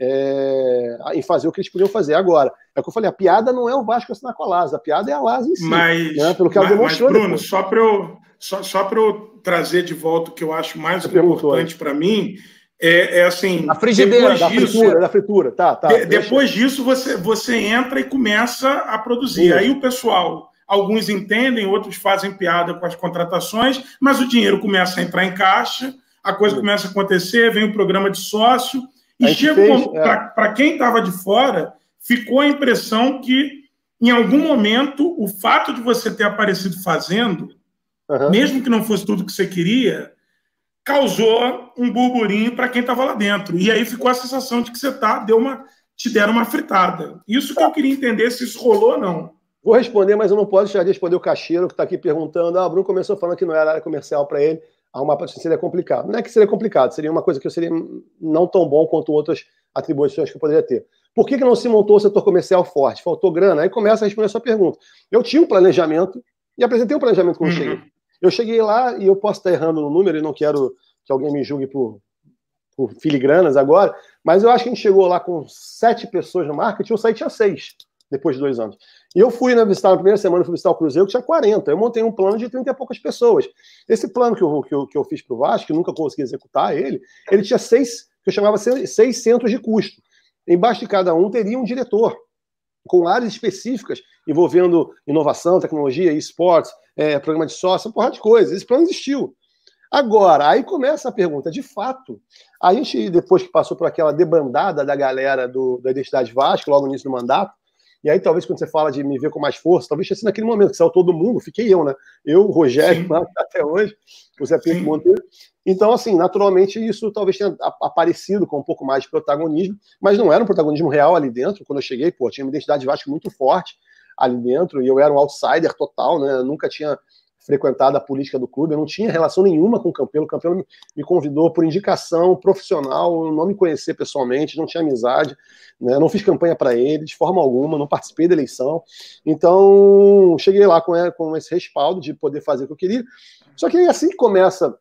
é, em fazer o que eles podiam fazer. Agora, é o que eu falei, a piada não é o Vasco assinar com a Lasa, a piada é a Lasa em si. Mas, né? pelo que ela mas, demonstrou. Mas, Bruno, depois. só para eu, só, só eu trazer de volta o que eu acho mais Você importante para mim, é, é, assim. A frigideira, da disso, fritura, da fritura, tá, tá. De, depois disso, você, você entra e começa a produzir. Sim. Aí o pessoal Alguns entendem, outros fazem piada com as contratações, mas o dinheiro começa a entrar em caixa, a coisa começa a acontecer, vem o programa de sócio, e chega é. para quem estava de fora, ficou a impressão que, em algum momento, o fato de você ter aparecido fazendo, uhum. mesmo que não fosse tudo que você queria, causou um burburinho para quem estava lá dentro. E aí ficou a sensação de que você tá, deu uma, te deram uma fritada. Isso que eu queria entender se isso rolou ou não. Vou responder, mas eu não posso deixar de responder o caixeiro que está aqui perguntando. Ah, o Bruno começou falando que não era área comercial para ele. Arrumar patrocínio seria complicado. Não é que seria complicado, seria uma coisa que eu seria não tão bom quanto outras atribuições que eu poderia ter. Por que, que não se montou o setor comercial forte? Faltou grana? Aí começa a responder a sua pergunta. Eu tinha um planejamento e apresentei um planejamento quando uhum. cheguei. Eu cheguei lá e eu posso estar errando no número e não quero que alguém me julgue por, por filigranas agora, mas eu acho que a gente chegou lá com sete pessoas no marketing, eu saí tinha seis depois de dois anos. Eu fui né, visitar na primeira semana, fui visitar o Cruzeiro, que tinha 40. Eu montei um plano de 30 e poucas pessoas. Esse plano que eu, que eu, que eu fiz para o Vasco, que nunca consegui executar ele, ele tinha seis, que eu chamava seis centros de custo. Embaixo de cada um teria um diretor, com áreas específicas envolvendo inovação, tecnologia, esportes, é, programa de sócio, uma porrada de coisas. Esse plano existiu. Agora, aí começa a pergunta, de fato, a gente, depois que passou por aquela debandada da galera do, da Identidade Vasco, logo no início do mandato, e aí, talvez, quando você fala de me ver com mais força, talvez sido naquele momento que saiu todo mundo, fiquei eu, né? Eu, o Rogério, (laughs) até hoje, o Zé Pinto Monteiro. Então, assim, naturalmente, isso talvez tenha aparecido com um pouco mais de protagonismo, mas não era um protagonismo real ali dentro. Quando eu cheguei, pô, tinha uma identidade Vasco muito forte ali dentro, e eu era um outsider total, né? Eu nunca tinha frequentado a política do clube, eu não tinha relação nenhuma com o Campelo. O Campelo me convidou por indicação profissional, não me conhecer pessoalmente, não tinha amizade, né? não fiz campanha para ele de forma alguma, não participei da eleição. Então, cheguei lá com, com esse respaldo de poder fazer o que eu queria. Só que assim que começa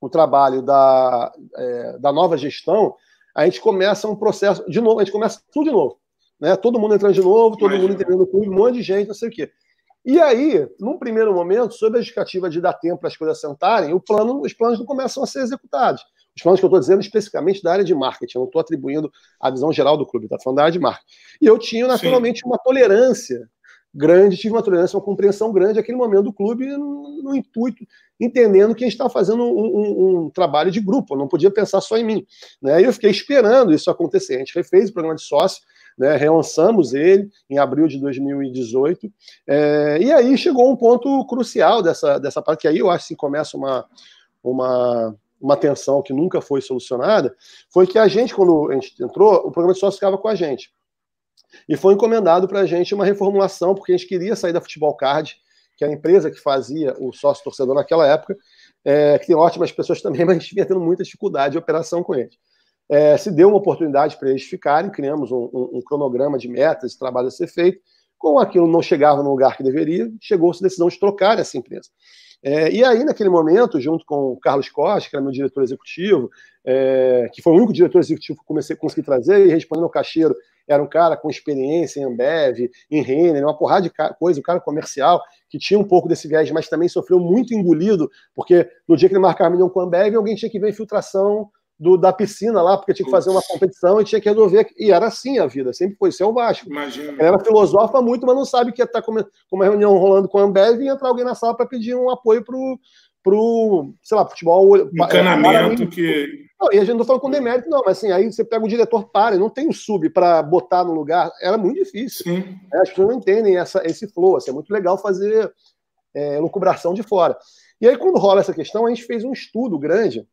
o trabalho da, é, da nova gestão, a gente começa um processo, de novo, a gente começa tudo de novo. Né? Todo mundo entrando de novo, todo mundo entendendo o clube, um monte de gente, não sei o quê. E aí, num primeiro momento, sob a justificativa de dar tempo para as coisas sentarem, o plano, os planos não começam a ser executados. Os planos que eu estou dizendo especificamente da área de marketing, eu não estou atribuindo a visão geral do clube, está falando da área de marketing. E eu tinha, naturalmente, Sim. uma tolerância grande, tive uma tolerância, uma compreensão grande naquele momento do clube, no, no intuito, entendendo que a gente estava fazendo um, um, um, trabalho de grupo, eu não podia pensar só em mim. Né? E eu fiquei esperando isso acontecer. A gente refez o programa de sócio, né, relançamos ele em abril de 2018, é, e aí chegou um ponto crucial dessa, dessa parte, que aí eu acho que começa uma, uma, uma tensão que nunca foi solucionada, foi que a gente, quando a gente entrou, o programa de sócio ficava com a gente. E foi encomendado para a gente uma reformulação, porque a gente queria sair da Futebol Card, que era a empresa que fazia o sócio torcedor naquela época, é, que tem ótimas pessoas também, (laughs) mas a gente vinha tendo muita dificuldade de operação com eles é, se deu uma oportunidade para eles ficarem, criamos um, um, um, cronograma de metas, de trabalho a ser feito. Com aquilo não chegava no lugar que deveria, chegou-se a decisão de trocar essa empresa. É, e aí, naquele momento, junto com o Carlos Costa, que era meu diretor executivo, é, que foi o único diretor executivo que comecei a conseguir trazer, e respondendo ao caixeiro, era um cara com experiência em Ambev, em Renner, uma porrada de coisa, um cara comercial, que tinha um pouco desse viés, mas também sofreu muito engolido, porque no dia que ele marcava milhão com a Ambev, alguém tinha que ver infiltração do, da piscina lá, porque tinha que fazer uma competição e tinha que resolver. E era assim a vida, sempre foi. Isso é o Vasco. Imagina. Ela filosofa muito, mas não sabe que está com uma reunião rolando com a Ambev e entrar alguém na sala para pedir um apoio para o, sei lá, futebol. Encanamento que. Não, e a gente não falando com demérito, não, mas assim, aí você pega o diretor, para, não tem o um sub para botar no lugar. Era muito difícil. Sim. É, as pessoas não entendem essa, esse flow. Assim, é muito legal fazer é, lucubração de fora. E aí, quando rola essa questão, a gente fez um estudo grande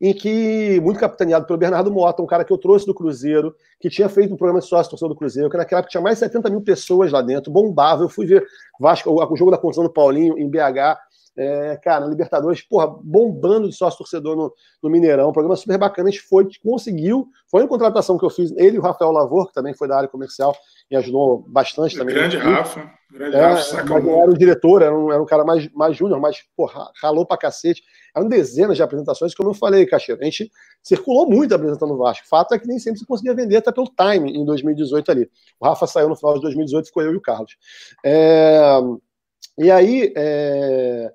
em que, muito capitaneado pelo Bernardo Mota, um cara que eu trouxe do Cruzeiro, que tinha feito um programa de sócio torcedor do Cruzeiro, que naquela época tinha mais de 70 mil pessoas lá dentro, bombava. Eu fui ver Vasco, o jogo da construção do Paulinho em BH, é, cara, Libertadores, porra, bombando de sócio torcedor no, no, Mineirão, um programa super bacana. A gente foi, conseguiu, foi uma contratação que eu fiz, ele e o Rafael Lavor, que também foi da área comercial e ajudou bastante também. Grande Rafa, grande é, Rafa, mas não era o diretor, era um, era um cara mais, mais júnior, mas, porra, ralou pra cacete. Eram dezenas de apresentações, como eu falei, Cacheiro. A gente circulou muito apresentando o Vasco. Fato é que nem sempre se conseguia vender, até pelo time em 2018 ali. O Rafa saiu no final de 2018, ficou eu e o Carlos. É, e aí, é,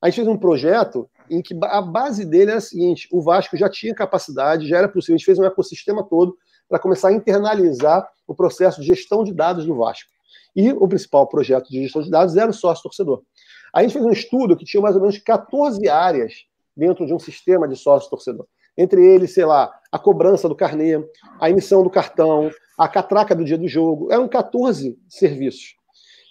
a gente fez um projeto em que a base dele era a seguinte: o Vasco já tinha capacidade, já era possível, a gente fez um ecossistema todo para começar a internalizar o processo de gestão de dados do Vasco. E o principal projeto de gestão de dados era o sócio-torcedor. A gente fez um estudo que tinha mais ou menos 14 áreas dentro de um sistema de sócio-torcedor. Entre eles, sei lá, a cobrança do carnê, a emissão do cartão, a catraca do dia do jogo. Eram 14 serviços.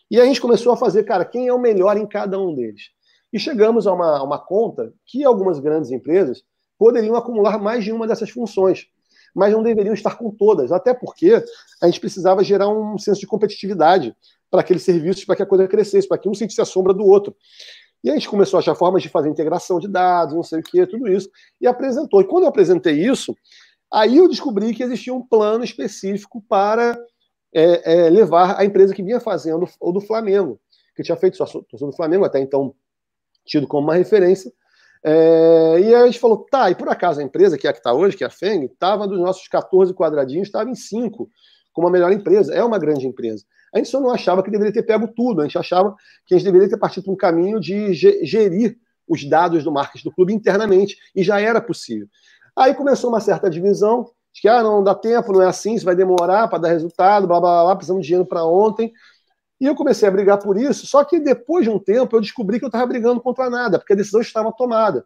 E a gente começou a fazer, cara, quem é o melhor em cada um deles. E chegamos a uma, a uma conta que algumas grandes empresas poderiam acumular mais de uma dessas funções, mas não deveriam estar com todas, até porque a gente precisava gerar um senso de competitividade para aqueles serviços, para que a coisa crescesse, para que um sentisse a sombra do outro. E a gente começou a achar formas de fazer integração de dados, não sei o que, tudo isso, e apresentou. E quando eu apresentei isso, aí eu descobri que existia um plano específico para é, é, levar a empresa que vinha fazendo o do Flamengo, que tinha feito só do Flamengo, até então tido como uma referência. É, e aí a gente falou, tá, e por acaso a empresa, que é a que está hoje, que é a FENG, estava dos nossos 14 quadradinhos, estava em 5, como a melhor empresa. É uma grande empresa. A gente só não achava que deveria ter pego tudo, a gente achava que a gente deveria ter partido para um caminho de gerir os dados do marketing do clube internamente, e já era possível. Aí começou uma certa divisão, de que ah, não dá tempo, não é assim, isso vai demorar para dar resultado, blá blá blá, precisamos de dinheiro para ontem. E eu comecei a brigar por isso, só que depois de um tempo eu descobri que eu estava brigando contra nada, porque a decisão estava tomada.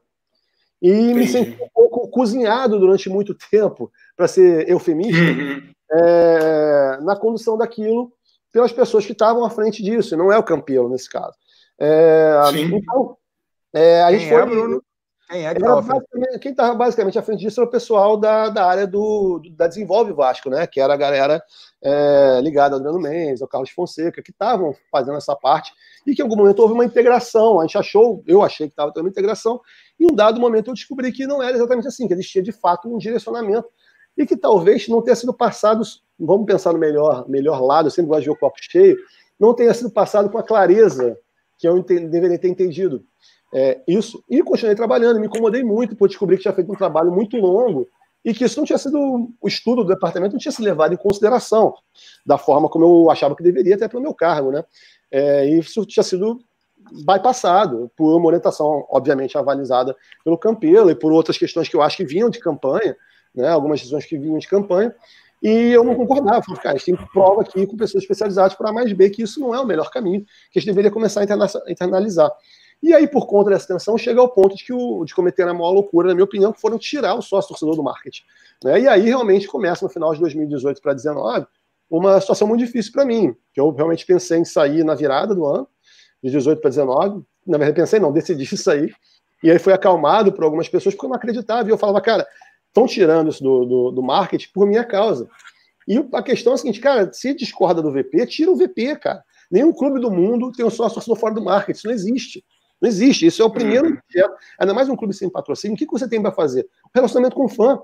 E Entendi. me senti um pouco cozinhado durante muito tempo, para ser eufemista, uhum. é, na condução daquilo pelas pessoas que estavam à frente disso, e não é o Campelo nesse caso. É, então, é, a gente Quem foi. Quem é que estava Quem estava basicamente à frente disso era o pessoal da, da área do, da Desenvolve Vasco, né? Que era a galera é, ligada ao Adriano Mendes, ao Carlos Fonseca, que estavam fazendo essa parte, e que em algum momento houve uma integração. A gente achou, eu achei que estava tendo uma integração, e em um dado momento eu descobri que não era exatamente assim, que existia de fato um direcionamento, e que talvez não tenha sido passado, vamos pensar no melhor, melhor lado, eu sempre gosto de ver o copo cheio, não tenha sido passado com a clareza que eu deveria ter entendido é, isso. E continuei trabalhando, me incomodei muito por descobrir que tinha feito um trabalho muito longo e que isso não tinha sido, o estudo do departamento não tinha sido levado em consideração da forma como eu achava que deveria, até pelo meu cargo, né? É, e isso tinha sido bypassado por uma orientação, obviamente, avalizada pelo Campelo e por outras questões que eu acho que vinham de campanha, né? Algumas decisões que vinham de campanha, e eu não concordava. Falei, cara, a gente tem prova aqui com pessoas especializadas para mais B que isso não é o melhor caminho, que a gente deveria começar a internalizar. E aí, por conta dessa tensão, chega ao ponto de, que o, de cometer a maior loucura, na minha opinião, que foram tirar o sócio torcedor do marketing. Né? E aí, realmente, começa no final de 2018 para 2019 uma situação muito difícil para mim, que eu realmente pensei em sair na virada do ano, de 18 para 19. Na verdade, pensei, não, (laughs) decidi sair. E aí foi acalmado por algumas pessoas, porque eu não acreditava. E eu falava, cara, estão tirando isso do, do, do marketing por minha causa. E a questão é a seguinte, cara, se discorda do VP, tira o VP, cara. Nenhum clube do mundo tem um sócio torcedor fora do marketing, isso não existe. Não existe. Isso é o primeiro objeto. Ainda mais um clube sem patrocínio. O que você tem para fazer? O relacionamento com o fã.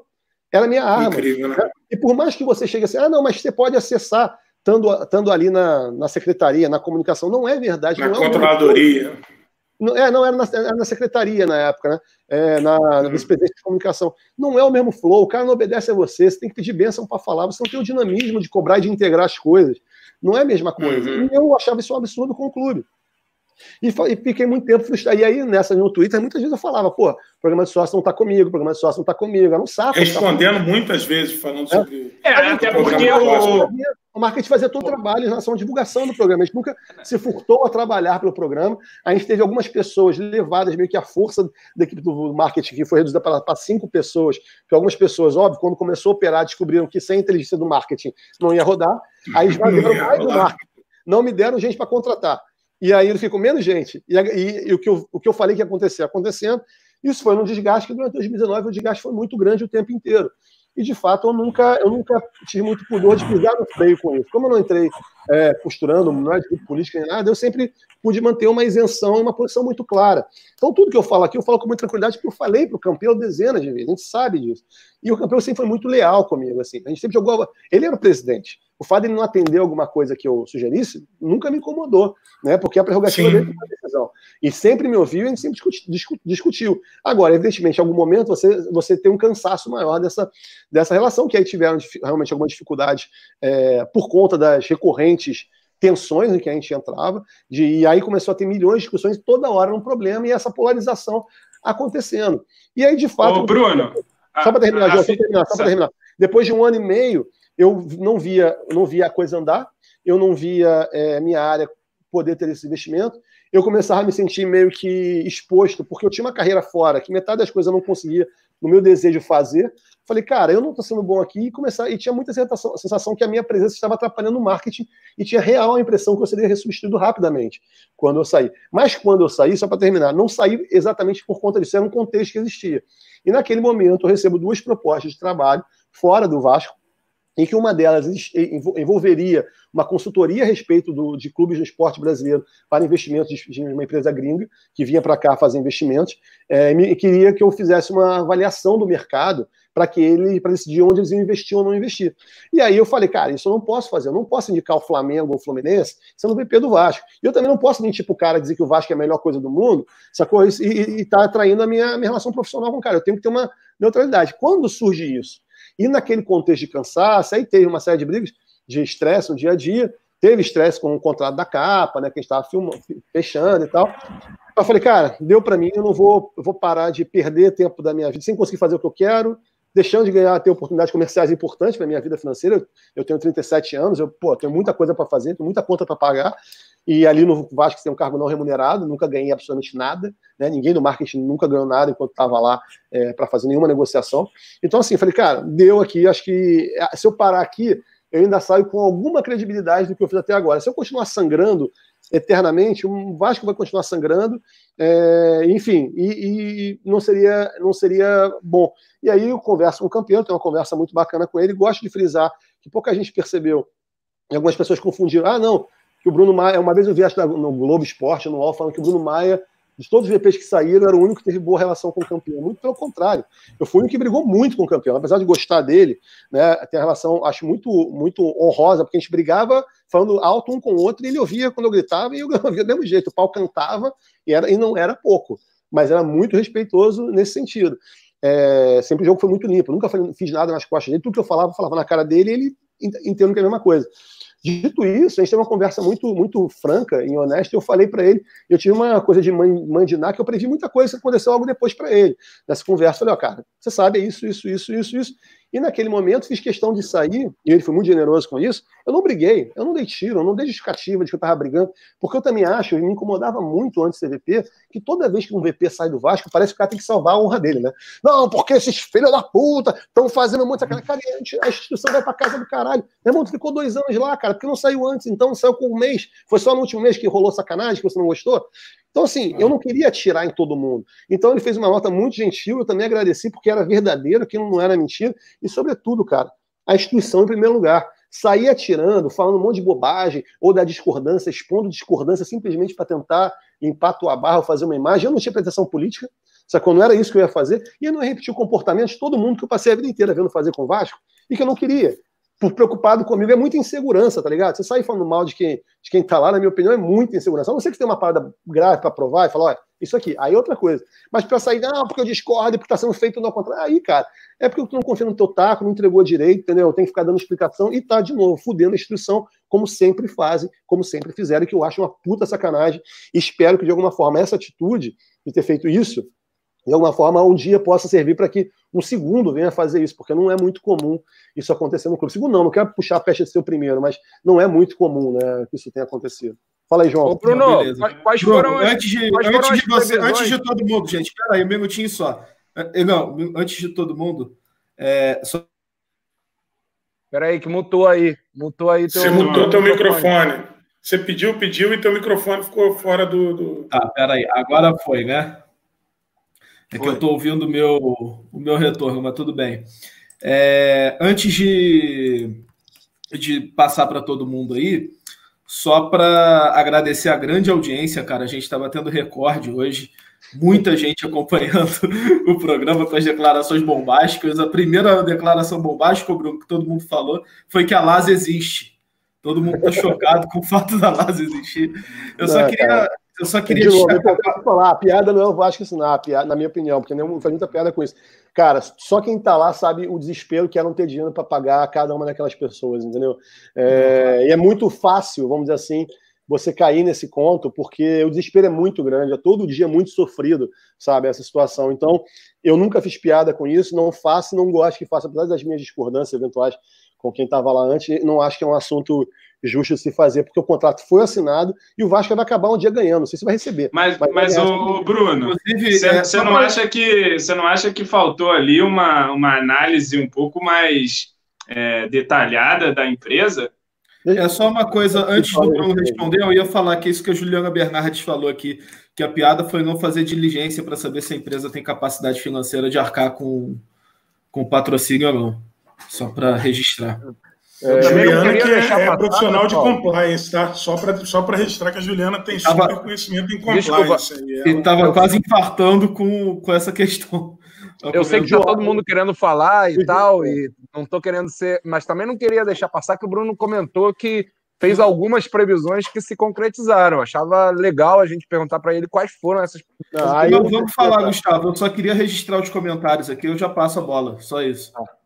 Era a minha arma. Incrível, né? E por mais que você chegue assim, ah, não, mas você pode acessar estando, estando ali na, na secretaria, na comunicação. Não é verdade. Na não controladoria. Não, é, não era na, era na secretaria na época, né? É, na, na uhum. vice-presidência de comunicação. Não é o mesmo flow, o cara não obedece a você, você tem que pedir bênção para falar, você não tem o dinamismo de cobrar e de integrar as coisas. Não é a mesma coisa. Uhum. E eu achava isso um absurdo com o clube. E, e, fiquei muito tempo frustrado. E aí, nessa no Twitter, muitas vezes eu falava, pô, o programa de sócio não está comigo, o programa de sócio não está comigo, era um saco. Respondendo tá muitas vezes, falando é. sobre. É, até porque o. O marketing fazia todo o trabalho em relação à divulgação do programa. A gente nunca se furtou a trabalhar pelo programa. A gente teve algumas pessoas levadas meio que à força da equipe do marketing, que foi reduzida para, para cinco pessoas. Porque algumas pessoas, óbvio, quando começou a operar, descobriram que sem a inteligência do marketing não ia rodar. Aí esvaziaram mais do marketing. Não me deram gente para contratar. E aí ele ficou menos gente. E, e, e, o, que eu, o que eu falei que ia acontecer, acontecendo. Isso foi um desgaste que durante 2019 o desgaste foi muito grande o tempo inteiro. E de fato eu nunca, eu nunca tive muito pudor de pisar no freio com isso. Como eu não entrei é, costurando, não é de política nem nada, eu sempre pude manter uma isenção e uma posição muito clara. Então tudo que eu falo aqui, eu falo com muita tranquilidade, porque eu falei para o campeão dezenas de vezes, a gente sabe disso. E o campeão sempre foi muito leal comigo. Assim. A gente sempre jogou. Ele era o presidente o fato de ele não atender alguma coisa que eu sugerisse nunca me incomodou, né? Porque a prerrogativa Sim. dele é uma decisão. E sempre me ouviu e a gente sempre discutiu, discutiu. Agora, evidentemente, em algum momento você, você tem um cansaço maior dessa, dessa relação, que aí tiveram realmente algumas dificuldades é, por conta das recorrentes tensões em que a gente entrava, de, e aí começou a ter milhões de discussões toda hora um problema e essa polarização acontecendo. E aí, de fato. Ô, Bruno. Só para terminar, a, só para terminar, só para terminar. Depois de um ano e meio, eu não via, não via a coisa andar, eu não via é, minha área poder ter esse investimento. Eu começava a me sentir meio que exposto, porque eu tinha uma carreira fora, que metade das coisas eu não conseguia, no meu desejo, fazer. Falei, cara, eu não estou sendo bom aqui, e, começar, e tinha muita sensação, sensação que a minha presença estava atrapalhando o marketing, e tinha real a impressão que eu seria substituído rapidamente quando eu saí. Mas quando eu saí, só para terminar, não saí exatamente por conta disso, era um contexto que existia. E naquele momento eu recebo duas propostas de trabalho fora do Vasco, em que uma delas envolveria uma consultoria a respeito do, de clubes do esporte brasileiro para investimentos de, uma empresa gringa que vinha para cá fazer investimentos, é, e queria que eu fizesse uma avaliação do mercado para que ele para decidir onde eles iam investir ou não investir. E aí eu falei, cara, isso eu não posso fazer, eu não posso indicar o Flamengo ou o Fluminense sendo VP do Vasco. E eu também não posso mentir para o cara dizer que o Vasco é a melhor coisa do mundo, sacou? E, e, e tá atraindo a minha, minha relação profissional com o cara. Eu tenho que ter uma neutralidade. Quando surge isso? E naquele contexto de cansaço, aí teve uma série de brigas de estresse no dia a dia, teve estresse com o contrato da capa, né, que a gente estava fechando e tal. Eu falei, cara, deu para mim, eu não vou, eu vou parar de perder tempo da minha vida sem conseguir fazer o que eu quero, deixando de ganhar, ter oportunidades comerciais importantes para minha vida financeira. Eu tenho 37 anos, eu pô, tenho muita coisa para fazer, tenho muita conta para pagar. E ali no Vasco tem um cargo não remunerado, nunca ganhei absolutamente nada, né? Ninguém do marketing nunca ganhou nada enquanto estava lá é, para fazer nenhuma negociação. Então, assim, falei, cara, deu aqui, acho que é, se eu parar aqui, eu ainda saio com alguma credibilidade do que eu fiz até agora. Se eu continuar sangrando eternamente, o Vasco vai continuar sangrando, é, enfim, e, e, não seria não seria bom. E aí eu converso com o campeão, tenho uma conversa muito bacana com ele, gosto de frisar que pouca gente percebeu, e algumas pessoas confundiram, ah, não, que o Bruno Maia, uma vez eu vi acho, no Globo Esporte, no UOL, falando que o Bruno Maia, de todos os VPs que saíram, era o único que teve boa relação com o campeão. Muito pelo contrário. Eu fui único que brigou muito com o campeão. Apesar de gostar dele, né, tem a relação, acho, muito, muito honrosa, porque a gente brigava falando alto um com o outro, e ele ouvia quando eu gritava, e eu (laughs) ouvia do mesmo jeito. O pau cantava, e, era, e não era pouco. Mas era muito respeitoso nesse sentido. É, sempre o jogo foi muito limpo. Nunca fiz nada nas costas dele. Tudo que eu falava, eu falava na cara dele, e ele entendendo que é a mesma coisa. Dito isso, a gente teve uma conversa muito, muito franca e honesta. Eu falei para ele, eu tive uma coisa de Ná, que eu previ muita coisa que aconteceu logo depois para ele. Nessa conversa, eu falei: ó, cara, você sabe, é isso, isso, isso, isso, isso. E naquele momento fiz questão de sair, e ele foi muito generoso com isso. Eu não briguei, eu não dei tiro, eu não dei justificativa de que eu estava brigando, porque eu também acho, e me incomodava muito antes ser VP, que toda vez que um VP sai do Vasco, parece que o cara tem que salvar a honra dele, né? Não, porque esses filhos da puta estão fazendo muito aquela cara, a instituição vai pra casa do caralho. Meu irmão, tu ficou dois anos lá, cara, porque não saiu antes, então saiu com um mês. Foi só no último mês que rolou sacanagem, que você não gostou? Então, assim, eu não queria atirar em todo mundo. Então, ele fez uma nota muito gentil, eu também agradeci, porque era verdadeiro, aquilo não era mentira. E, sobretudo, cara, a instituição em primeiro lugar. Sair atirando, falando um monte de bobagem, ou da discordância, expondo discordância simplesmente para tentar limpar a tua barra ou fazer uma imagem. Eu não tinha pretensão política, sacou? Não era isso que eu ia fazer. E eu não ia repetir o comportamento de todo mundo que eu passei a vida inteira vendo fazer com o Vasco e que eu não queria. Por preocupado comigo, é muita insegurança, tá ligado? Você sair falando mal de quem, de quem tá lá, na minha opinião, é muita insegurança. A não ser que você tenha uma parada grave para provar e falar, olha, isso aqui, aí é outra coisa. Mas para sair, não, porque eu discordo, porque tá sendo feito no contrário. Aí, cara, é porque tu não confia no teu taco, não entregou direito, entendeu? Tem que ficar dando explicação e tá, de novo, fudendo a instituição, como sempre fazem, como sempre fizeram, que eu acho uma puta sacanagem. Espero que, de alguma forma, essa atitude de ter feito isso de alguma forma, um dia possa servir para que um segundo venha fazer isso, porque não é muito comum isso acontecer no clube. Segundo, não, não quero puxar a peste de ser o primeiro, mas não é muito comum né, que isso tenha acontecido. Fala aí, João. Ô, Bruno, quais foram Bruno, antes de, antes de você, antes de todo mundo, gente, espera aí um minutinho só. Eh, não, antes de todo mundo, é, só... Espera aí, que mutou aí. Mutou aí teu, Você mutou teu microfone. microfone. Você pediu, pediu e teu microfone ficou fora do. do... Tá, peraí. Agora foi, né? É Foi. que eu estou ouvindo o meu, o meu retorno, mas tudo bem. É, antes de, de passar para todo mundo aí, só para agradecer a grande audiência, cara. A gente está batendo recorde hoje. Muita gente (laughs) acompanhando o programa com as declarações bombásticas. A primeira declaração bombástica, Bruno, que todo mundo falou, foi que a LAS existe. Todo mundo está (laughs) chocado com o fato da LAS existir. Eu só queria. Eu só queria de novo, eu falar, a piada não é o Vasco ensinar, piada, na minha opinião, porque não faz muita piada com isso. Cara, só quem tá lá sabe o desespero que é não ter dinheiro para pagar cada uma daquelas pessoas, entendeu? É, e é muito fácil, vamos dizer assim, você cair nesse conto, porque o desespero é muito grande, é todo dia muito sofrido, sabe, essa situação. Então, eu nunca fiz piada com isso, não faço, não gosto que faça, apesar das minhas discordâncias eventuais com quem estava lá antes, não acho que é um assunto justo se fazer, porque o contrato foi assinado e o Vasco vai acabar um dia ganhando. Não sei se vai receber. Mas, mas, mas o, Bruno, você é, não, acha que, você não acha que faltou ali uma, uma análise um pouco mais é, detalhada da empresa? É só uma coisa, antes do Bruno responder, eu ia falar que isso que a Juliana Bernardes falou aqui, que a piada foi não fazer diligência para saber se a empresa tem capacidade financeira de arcar com, com patrocínio ou não. Só para registrar. É, Juliana, que é, é profissional de compliance, tá? Só para só registrar que a Juliana tem tava, super conhecimento em compliance. Ele estava quase infartando com, com essa questão. Eu sei que tá todo mundo querendo falar e tal, e não estou querendo ser. Mas também não queria deixar passar que o Bruno comentou que fez algumas previsões que se concretizaram. Achava legal a gente perguntar para ele quais foram essas. Ah, não, vamos falar, Gustavo. Eu só queria registrar os comentários aqui, eu já passo a bola. Só isso. Ah.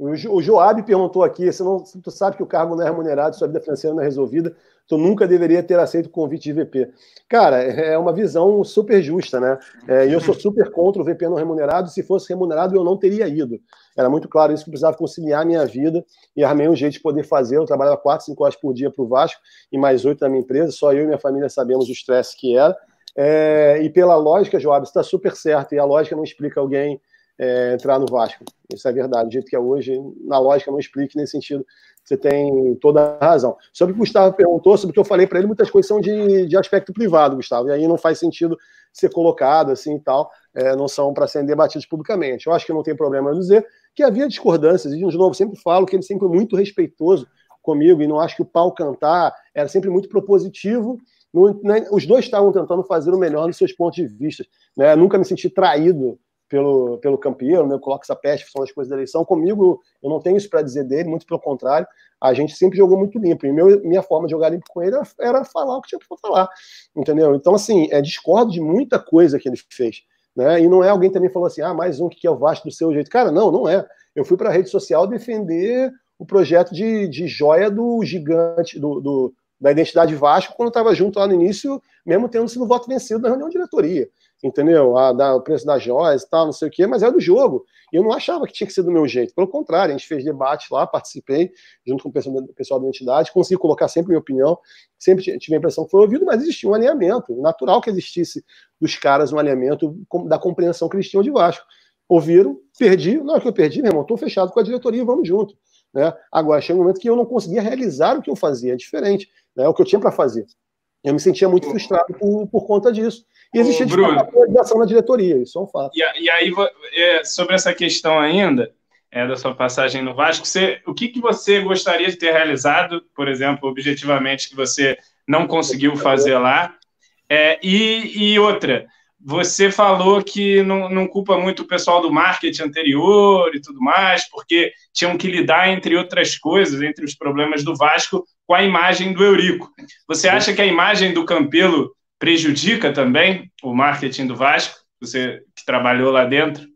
O Joab perguntou aqui: se, não, se tu sabe que o cargo não é remunerado, sua vida financeira não é resolvida, tu nunca deveria ter aceito o convite de VP. Cara, é uma visão super justa, né? É, e eu sou super contra o VP não remunerado. Se fosse remunerado, eu não teria ido. Era muito claro isso que eu precisava conciliar a minha vida e armei um jeito de poder fazer. Eu trabalhava 4, 5 horas por dia para o Vasco e mais 8 na minha empresa. Só eu e minha família sabemos o estresse que era. É, e pela lógica, Joab, está super certo. E a lógica não explica alguém é, entrar no Vasco. Isso é verdade. Do jeito que é hoje, na lógica, não explique nesse sentido. Você tem toda a razão. Sobre o que o Gustavo perguntou, sobre o que eu falei para ele, muitas coisas são de, de aspecto privado, Gustavo. E aí não faz sentido ser colocado assim e tal. É, não são para serem debatidos publicamente. Eu acho que não tem problema eu dizer que havia discordâncias. E, de novo, sempre falo que ele sempre foi muito respeitoso comigo e não acho que o pau cantar era sempre muito propositivo. né, os dois estavam tentando fazer o melhor nos seus pontos de vista. Né? Nunca me senti traído pelo, pelo campeão, né? coloca essa peste, são as coisas da eleição. Comigo, eu não tenho isso para dizer dele, muito pelo contrário, a gente sempre jogou muito limpo. E meu, minha forma de jogar limpo com ele era, era falar o que tinha para falar, entendeu? Então, assim, é, discordo de muita coisa que ele fez. Né? E não é alguém também falou assim, ah, mais um que é o Vasco do seu jeito. Cara, não, não é. Eu fui para a rede social defender o projeto de, de joia do gigante, do, do da identidade Vasco, quando estava junto lá no início, mesmo tendo sido voto vencido na reunião de diretoria entendeu? A, da, o preço das joias e tal, não sei o quê, mas é do jogo. E eu não achava que tinha que ser do meu jeito. Pelo contrário, a gente fez debate lá, participei, junto com o pessoal, pessoal da entidade, consegui colocar sempre minha opinião, sempre tive a impressão que foi ouvido, mas existia um alinhamento. Natural que existisse dos caras um alinhamento da compreensão que eles tinham de Vasco. Ouviram, perdi, na hora que eu perdi, meu irmão, estou fechado com a diretoria, vamos junto. Né? Agora, chega um momento que eu não conseguia realizar o que eu fazia, é diferente, né? o que eu tinha para fazer. Eu me sentia muito frustrado por, por conta disso. E existia dificuldade na diretoria, isso é um fato. E, e aí, é, sobre essa questão ainda, é, da sua passagem no Vasco, você, o que, que você gostaria de ter realizado, por exemplo, objetivamente, que você não conseguiu fazer lá? É, e, e outra, você falou que não, não, culpa muito o pessoal do marketing anterior e tudo mais, porque tinham que lidar, entre outras coisas, entre os problemas do Vasco, com a imagem do Eurico. Você acha que a imagem do Campelo prejudica também o marketing do Vasco? Você que trabalhou lá dentro?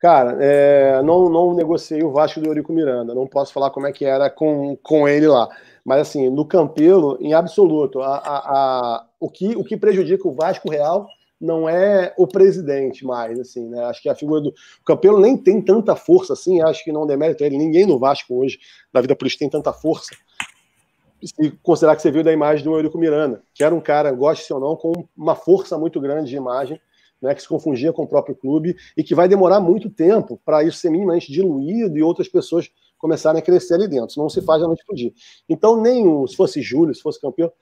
Cara, é, não, não negociei o Vasco do Eurico Miranda, não posso falar como é que era com, com ele lá. Mas, assim, no Campelo, em absoluto, a, a, a, o, que, o que prejudica o Vasco Real não é o presidente mais, assim, né? Acho que a figura do Campelo nem tem tanta força assim, acho que não demérito ele, ninguém no Vasco hoje, na vida política, tem tanta força. Se considerar que você viu da imagem do Eurico Miranda, que era um cara, goste ou não, com uma força muito grande de imagem, né, que se confundia com o próprio clube e que vai demorar muito tempo para isso ser minimamente diluído e outras pessoas começarem a crescer ali dentro. Não se faz da noite para dia. Então, nem o, se fosse Júlio, se fosse campeão,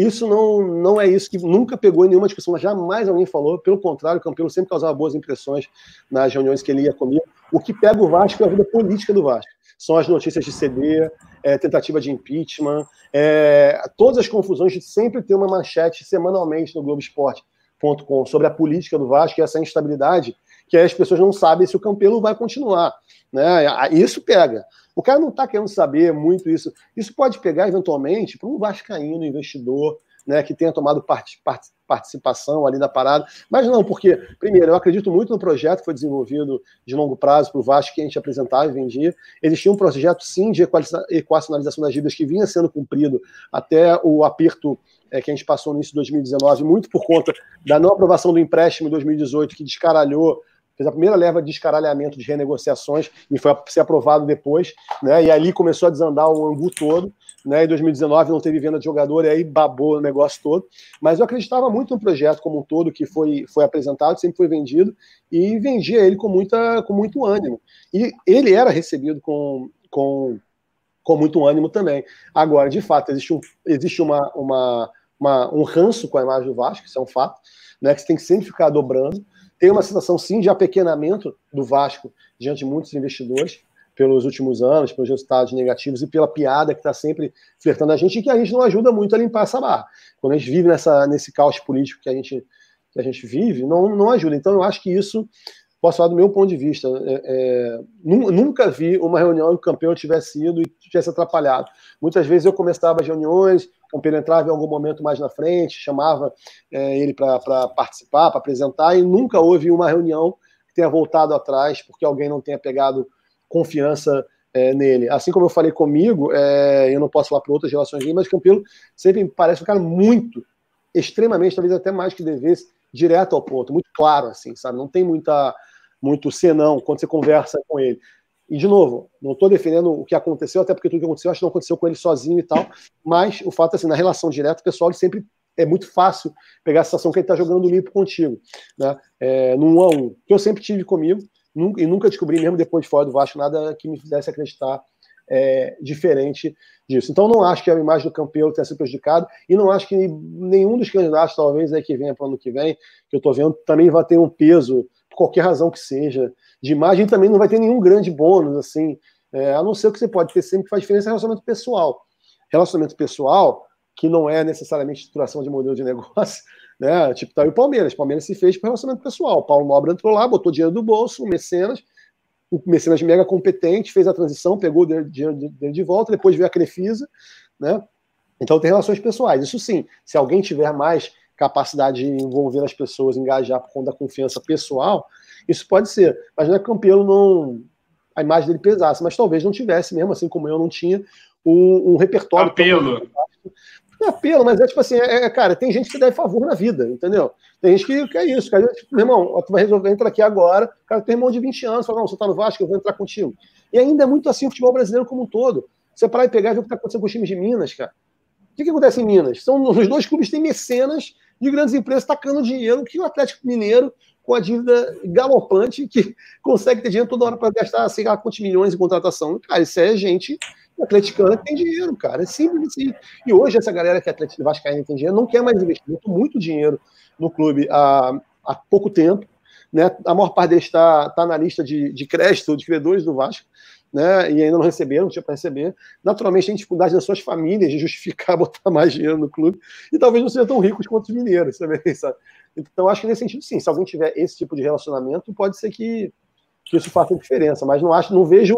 isso não, não é isso que nunca pegou em nenhuma discussão, jamais alguém falou. Pelo contrário, o Campelo sempre causava boas impressões nas reuniões que ele ia comigo. O que pega o Vasco é a vida política do Vasco. São as notícias de CD, é, tentativa de impeachment, é, todas as confusões de sempre ter uma manchete semanalmente no Globo Esporte.com sobre a política do Vasco e essa instabilidade que as pessoas não sabem se o Campelo vai continuar. Né? Isso pega. O cara não está querendo saber muito isso. Isso pode pegar, eventualmente, para um vascaíno investidor né, que tenha tomado part participação ali da parada. Mas não, porque, primeiro, eu acredito muito no projeto que foi desenvolvido de longo prazo para o Vasco, que a gente apresentava e vendia. Existia um projeto, sim, de equacionalização das dívidas que vinha sendo cumprido até o aperto é, que a gente passou no início de 2019, muito por conta da não aprovação do empréstimo em 2018, que descaralhou fez a primeira leva de descaralhamento de renegociações e foi ser aprovado depois, né? E ali começou a desandar o angu todo, né? Em 2019 não teve venda de jogador e aí babou o negócio todo. Mas eu acreditava muito no projeto como um todo que foi, foi apresentado, sempre foi vendido e vendia ele com, muita, com muito ânimo. E ele era recebido com, com, com muito ânimo também. Agora, de fato, existe, um, existe uma, uma, uma, um ranço com a imagem do Vasco, isso é um fato, né? Que você tem que sempre ficar dobrando tem uma situação, sim, de apequenamento do Vasco diante de muitos investidores pelos últimos anos, pelos resultados negativos e pela piada que está sempre flertando a gente e que a gente não ajuda muito a limpar essa barra. Quando a gente vive nessa, nesse caos político que a gente, que a gente vive, não, não ajuda. Então, eu acho que isso, posso falar do meu ponto de vista, é, é, nunca vi uma reunião em que o campeão tivesse ido e tivesse atrapalhado. Muitas vezes eu começava as reuniões, o Pedro entrava em algum momento mais na frente, chamava é, ele para participar, para apresentar, e nunca houve uma reunião que tenha voltado atrás porque alguém não tenha pegado confiança é, nele. Assim como eu falei comigo, é, eu não posso falar para outras relações mas Campelo sempre me parece um cara muito, extremamente, talvez até mais que devesse, direto ao ponto, muito claro, assim, sabe? Não tem muita, muito senão quando você conversa com ele. E, de novo, não estou defendendo o que aconteceu, até porque tudo que aconteceu, acho que não aconteceu com ele sozinho e tal, mas o fato é assim, na relação direta, o pessoal sempre é muito fácil pegar a situação que ele está jogando limpo contigo, né? É, num um a um, que eu sempre tive comigo, nunca, e nunca descobri, mesmo depois de fora do Vasco, nada que me fizesse acreditar é, diferente disso. Então, não acho que a imagem do Campelo tenha sido prejudicada, e não acho que nenhum dos candidatos, talvez, aí que venha para o ano que vem, que eu estou vendo, também vai ter um peso, qualquer razão que seja, de imagem também não vai ter nenhum grande bônus, assim, é, a não ser o que você pode ter sempre que faz diferença é relacionamento pessoal. Relacionamento pessoal, que não é necessariamente estruturação de modelo de negócio, (laughs) né? Tipo, tá aí o Palmeiras. O Palmeiras se fez por relacionamento pessoal. O Paulo Nobre entrou lá, botou dinheiro do bolso, o Mecenas, o Mecenas mega competente, fez a transição, pegou o dinheiro dele de volta, depois veio a Crefisa, né? Então tem relações pessoais. Isso sim, se alguém tiver mais capacidade de envolver as pessoas, engajar por conta da confiança pessoal, isso pode ser. Mas não é que o Campelo não. A imagem dele pesasse, mas talvez não tivesse, mesmo assim como eu não tinha, um, um repertório. Apelo. Não é apelo, mas é tipo assim, é, é, cara, tem gente que dá favor na vida, entendeu? Tem gente que, que é isso, cara. Tipo, meu irmão, tu vai resolver entrar aqui agora, o cara tem irmão de 20 anos, fala, não, você tá no Vasco, eu vou entrar contigo. E ainda é muito assim o futebol brasileiro como um todo. Você parar e pegar e ver o que está acontecendo com os times de Minas, cara. O que, que acontece em Minas? São, os dois clubes têm mecenas de grandes empresas tacando dinheiro que o Atlético Mineiro com a dívida galopante que consegue ter dinheiro toda hora para gastar, sei lá, quantos milhões em contratação. Cara, isso é gente atleticana que tem dinheiro, cara. É simples assim. E hoje essa galera que é atlética vascaína tem dinheiro não quer mais investir muito, muito dinheiro no clube há, há pouco tempo. Né? A maior parte deles está tá na lista de, de crédito, de credores do Vasco né, e ainda não receberam, não tinha para receber. Naturalmente, tem dificuldade nas suas famílias de justificar (laughs) botar mais dinheiro no clube, e talvez não sejam tão ricos quanto os mineiros também, (laughs) sabe? Então, acho que nesse sentido, sim, se alguém tiver esse tipo de relacionamento, pode ser que, que isso faça diferença. Mas não acho, não vejo,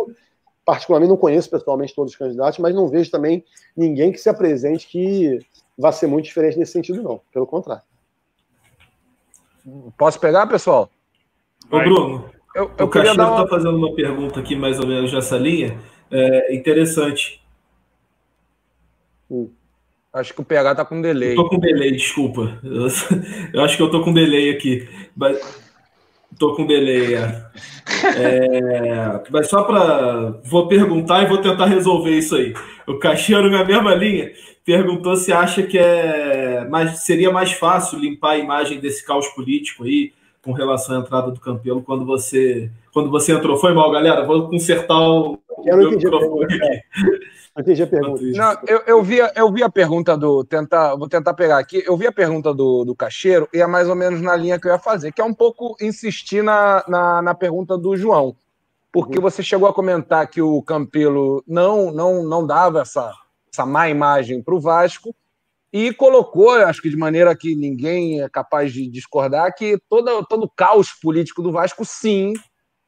particularmente, não conheço pessoalmente todos os candidatos, mas não vejo também ninguém que se apresente que vá ser muito diferente nesse sentido, não. Pelo contrário. Posso pegar, pessoal? Ô, Bruno, eu, eu o Caixeiro está uma... fazendo uma pergunta aqui, mais ou menos nessa linha. É, interessante. Hum. Acho que o PH tá com delay. Eu tô com delay, desculpa. Eu, (laughs) eu acho que eu tô com delay aqui. Mas, tô com delay, é. é mas só para Vou perguntar e vou tentar resolver isso aí. O Caixeiro, na mesma linha, perguntou se acha que é mais, seria mais fácil limpar a imagem desse caos político aí com relação à entrada do Campelo quando você quando você entrou. Foi mal, galera. Vou consertar o, eu não microfone aqui. Entendi a pergunta. Não, eu, eu, vi, eu vi a pergunta do. Tentar, vou tentar pegar aqui. Eu vi a pergunta do, do Cacheiro e é mais ou menos na linha que eu ia fazer, que é um pouco insistir na, na, na pergunta do João. Porque uhum. você chegou a comentar que o Campelo não, não, não dava essa, essa má imagem para o Vasco e colocou, acho que de maneira que ninguém é capaz de discordar, que todo, todo o caos político do Vasco, sim,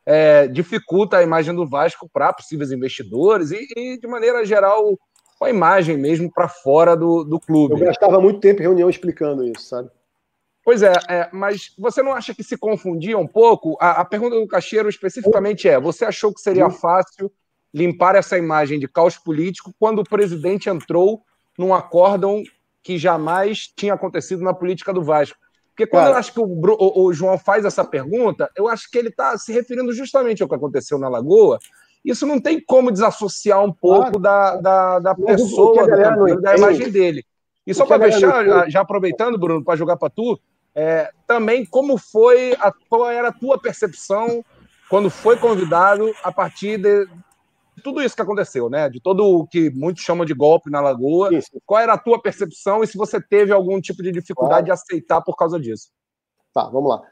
é, dificulta a imagem do Vasco para possíveis investidores e, e, de maneira geral, a imagem mesmo para fora do, do clube. Eu gastava muito tempo em reunião explicando isso, sabe? Pois é, é, mas você não acha que se confundia um pouco? A, a pergunta do Cacheiro especificamente é: você achou que seria fácil limpar essa imagem de caos político quando o presidente entrou num acórdão que jamais tinha acontecido na política do Vasco? Porque quando Cara, eu acho que o, o, o, João faz essa pergunta, eu acho que ele está se referindo justamente ao que aconteceu na Lagoa. Isso não tem como desassociar um pouco claro. da, da, da pessoa, da, da imagem dele. E só para fechar, já, já, aproveitando, Bruno, para jogar para tu, é, também como foi, a, qual era a tua percepção quando foi convidado a partir de, tudo isso que aconteceu, né? De todo o que muitos chamam de golpe na Lagoa. Isso. Qual era a tua percepção e se você teve algum tipo de dificuldade claro. de aceitar por causa disso? Tá, vamos lá.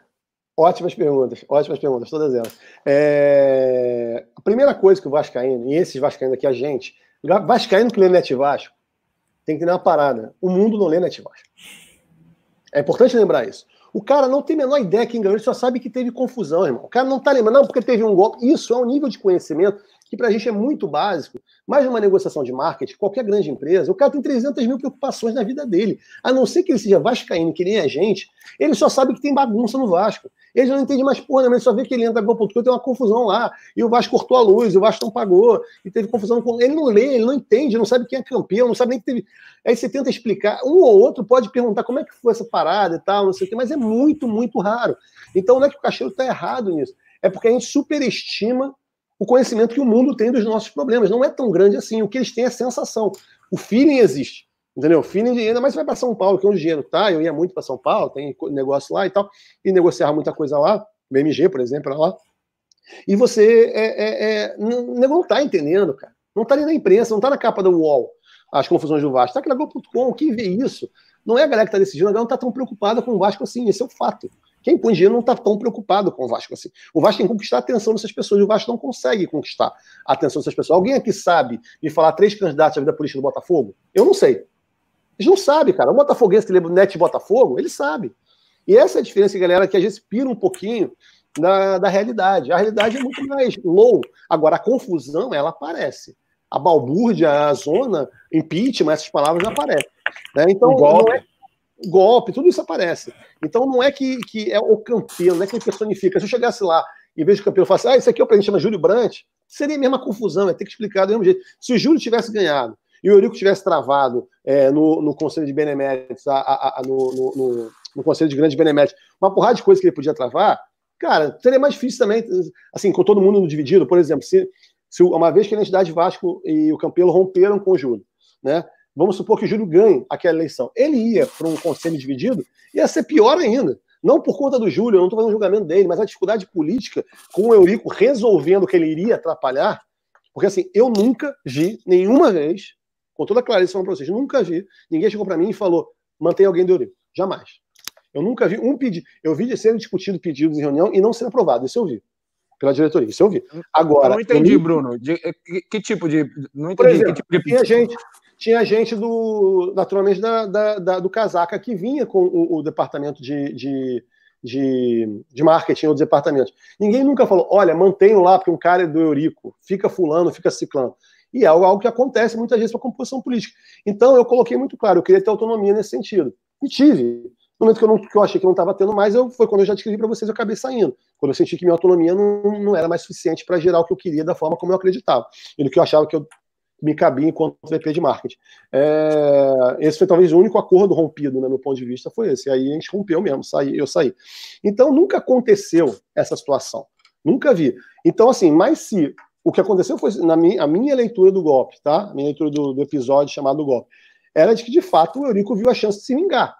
Ótimas perguntas, ótimas perguntas, todas elas. É... A primeira coisa que o Vascaíno, e esses Vascaínos aqui, a gente, Vascaíno que lê Net Vasco, tem que ter uma parada. O mundo não lê Net Vasco. É importante lembrar isso. O cara não tem a menor ideia quem ganhou, ele só sabe que teve confusão, irmão. O cara não tá lembrando, não, porque teve um golpe. Isso é um nível de conhecimento que para a gente é muito básico, mas numa negociação de marketing, qualquer grande empresa, o cara tem 300 mil preocupações na vida dele. A não ser que ele seja vascaíno, que nem a gente, ele só sabe que tem bagunça no Vasco. Ele não entende mais porra, ele só vê que ele entra no ponto tem uma confusão lá, e o Vasco cortou a luz, e o Vasco não pagou, e teve confusão com... Ele não lê, ele não entende, não sabe quem é campeão, não sabe nem que teve... Aí você tenta explicar, um ou outro pode perguntar como é que foi essa parada e tal, não sei o quê, mas é muito, muito raro. Então não é que o Cacheiro está errado nisso, é porque a gente superestima o conhecimento que o mundo tem dos nossos problemas. Não é tão grande assim. O que eles têm é sensação. O feeling existe. Entendeu? O feeling, ainda mais vai para São Paulo, que é onde o dinheiro tá. Eu ia muito para São Paulo, tem negócio lá e tal, e negociar muita coisa lá. BMG, por exemplo, lá. E você é, é, é, não, não tá entendendo, cara. Não tá ali na imprensa, não tá na capa do UOL as confusões do Vasco. Tá aqui na Globo.com, quem vê isso? Não é a galera que tá decidindo, a galera não tá tão preocupada com o Vasco assim, esse é o fato. Quem põe dinheiro não está tão preocupado com o Vasco assim. O Vasco tem que conquistar a atenção dessas pessoas e o Vasco não consegue conquistar a atenção dessas pessoas. Alguém aqui sabe me falar três candidatos à vida política do Botafogo? Eu não sei. Eles não sabem, cara. O Botafoguense que lembra o Net Botafogo, ele sabe. E essa é a diferença, galera, que a gente pira um pouquinho da, da realidade. A realidade é muito mais low. Agora, a confusão, ela aparece. A balbúrdia, a zona, impeachment, essas palavras aparecem. Né? Então, não é, golpe, tudo isso aparece. Então não é que, que é o campeão, não é que ele personifica. Se eu chegasse lá e vejo o campeão e falasse, ah, esse aqui é o presidente, chama Júlio Brandt, seria a mesma confusão, é ter que explicar do mesmo jeito. Se o Júlio tivesse ganhado e o Eurico tivesse travado é, no, no Conselho de Beneméritos, a, a, a, no, no, no, Conselho de Grandes Beneméritos, uma porrada de coisas que ele podia travar, cara, seria mais difícil também, assim, com todo mundo dividido, por exemplo, se, se uma vez que a entidade Vasco e o Campelo romperam com o Júlio, né? Vamos supor que o Júlio ganhe aquela eleição. Ele ia para um conselho dividido, ia ser pior ainda. Não por conta do Júlio, eu não estou fazendo julgamento dele, mas a dificuldade política com o Eurico resolvendo que ele iria atrapalhar. Porque assim, eu nunca vi nenhuma vez, com toda a clareza falando para vocês, nunca vi, ninguém chegou para mim e falou, mantém alguém do Eurico. Jamais. Eu nunca vi um pedido. Eu vi de ser discutido pedidos em reunião e não ser aprovado. Isso eu vi. Pela diretoria. Isso eu vi. Agora. Eu não entendi, Bruno. De, que, que, tipo de. Não entendi exemplo, que tipo de. Tinha gente, tinha gente do, naturalmente, da, da, da, do Casaca que vinha com o, o departamento de, de, de, de, marketing ou departamentos. Ninguém nunca falou, olha, mantenho lá porque um cara é do Eurico, fica fulano, fica ciclano. E é algo que acontece muitas vezes com a composição política. Então, eu coloquei muito claro, eu queria ter autonomia nesse sentido. E tive. No momento que eu, não, que eu achei que não estava tendo mais, eu, foi quando eu já escrevi para vocês, eu acabei saindo. Quando eu senti que minha autonomia não, não era mais suficiente para gerar o que eu queria da forma como eu acreditava. E do que eu achava que eu me cabia enquanto VP de marketing. É, esse foi talvez o único acordo rompido, né, no meu ponto de vista, foi esse. Aí a gente rompeu mesmo, saí, eu saí. Então nunca aconteceu essa situação. Nunca vi. Então, assim, mas se o que aconteceu foi na minha, a minha leitura do golpe, tá? A minha leitura do, do episódio chamado golpe, era de que, de fato, o Eurico viu a chance de se vingar.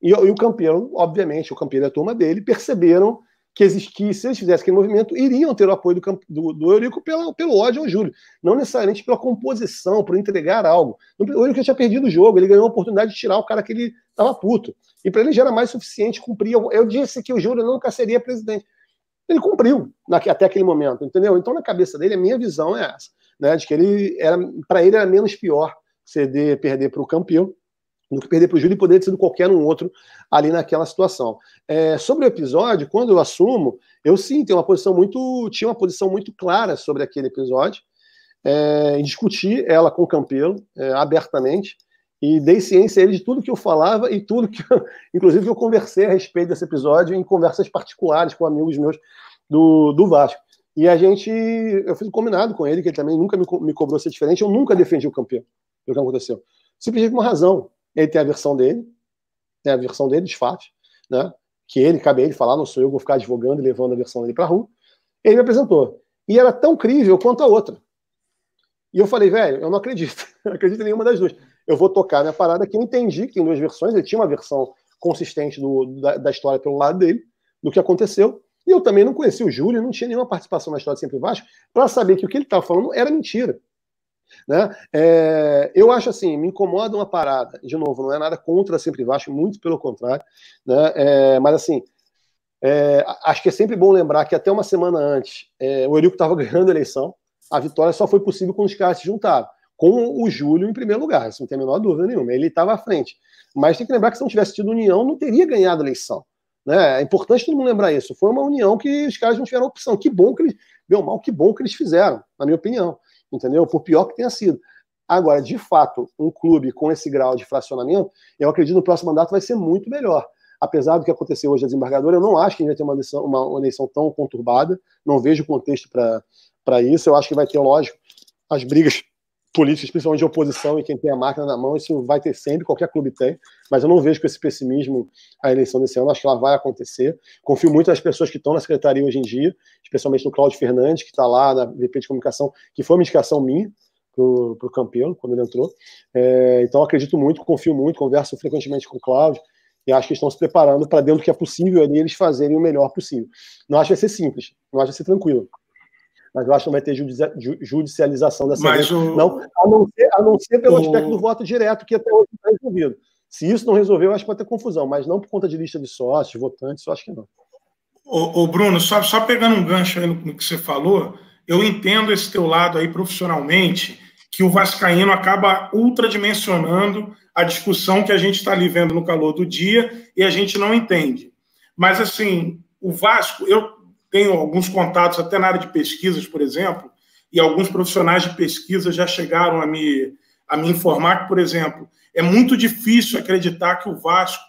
E, e o campeão, obviamente, o campeão e a turma dele perceberam que, existia, se eles fizessem aquele movimento, iriam ter o apoio do, do, do Eurico pelo ódio ao Júlio, não necessariamente pela composição, por entregar algo. O Eurico tinha perdido o jogo, ele ganhou a oportunidade de tirar o cara que ele estava puto. E para ele já era mais suficiente cumprir. Eu disse que o Júlio nunca seria presidente. Ele cumpriu até aquele momento, entendeu? Então, na cabeça dele, a minha visão é essa, né? De que ele era, para ele era menos pior ceder, perder para o campeão do que perder para o Júlio e poderia ter sido qualquer um outro ali naquela situação. É, sobre o episódio, quando eu assumo, eu sim tenho uma posição muito, tinha uma posição muito clara sobre aquele episódio, é, discuti ela com o Campelo é, abertamente e dei ciência a ele de tudo que eu falava e tudo que, (laughs) inclusive, que eu conversei a respeito desse episódio em conversas particulares com amigos meus do, do Vasco. E a gente, eu fiz um combinado com ele, que ele também nunca me, me cobrou ser diferente, eu nunca defendi o campeão, o que aconteceu. Simplesmente por uma razão. Ele tem a versão dele, tem a versão dele dos fatos, né? Que ele, cabe ele falar, não sou eu, vou ficar advogando e levando a versão dele para a rua. Ele me apresentou. E era tão crível quanto a outra. E eu falei, velho, eu não acredito. (laughs) não acredito em nenhuma das duas. Eu vou tocar minha parada que eu entendi que tem duas versões. Ele tinha uma versão consistente do, da, da, história pelo lado dele, do que aconteceu. E eu também não conhecia o Júlio, não tinha nenhuma participação na história de Sempre Vasco, para saber que o que ele estava falando era mentira. Né? É, eu acho assim, me incomoda uma parada, de novo, não é nada contra sempre Vasco, muito pelo contrário, né? É, mas assim, é, acho que é sempre bom lembrar que até uma semana antes é, o Eurico estava (laughs) ganhando a eleição, a vitória só foi possível quando os caras se juntaram, com o Júlio em primeiro lugar, isso não tem a menor dúvida nenhuma, ele estava à frente. Mas tem que lembrar que se não tivesse tido união, não teria ganhado a eleição. Né? É importante todo mundo lembrar isso. Foi uma união que os caras não tiveram opção. Que bom que eles, bem mal, que bom que eles fizeram, na minha opinião entendeu? Por pior que tenha sido. Agora, de fato, um clube com esse grau de fracionamento, eu acredito que no próximo mandato vai ser muito melhor. Apesar do que aconteceu hoje a desembargadora, eu não acho que a gente vai ter uma eleição, uma, eleição tão conturbada, não vejo contexto para isso. Eu acho que vai ter, lógico, as brigas políticos, principalmente de oposição e quem tem a máquina na mão, isso vai ter sempre, qualquer clube tem, mas eu não vejo com esse pessimismo a eleição desse ano, acho que ela vai acontecer. Confio muito nas pessoas que estão na secretaria hoje em dia, especialmente no Cláudio Fernandes, que está lá na VP de comunicação, que foi uma indicação minha para o Campelo, quando ele entrou. É, então acredito muito, confio muito, converso frequentemente com o Cláudio, e acho que estão se preparando para, dentro do que é possível ali, eles fazerem o melhor possível. Não acho que vai ser simples, não acho que vai ser tranquilo mas eu acho que não vai ter judicialização dessa mas O... Não, a não ser, a não ser pelo o... aspecto do voto direto, que até hoje está resolvido. Se isso não resolveu, eu acho que pode ter confusão, mas não por conta de lista de sócios, votantes, eu acho que não. Ô, ô Bruno, só, só pegando um gancho aí no, no que você falou, eu entendo esse teu lado aí profissionalmente, que o Vascaíno acaba ultradimensionando a discussão que a gente está ali vendo no calor do dia e a gente não entende. Mas, assim, o Vasco, eu tenho alguns contatos até na área de pesquisas, por exemplo, e alguns profissionais de pesquisa já chegaram a me, a me informar que, por exemplo, é muito difícil acreditar que o Vasco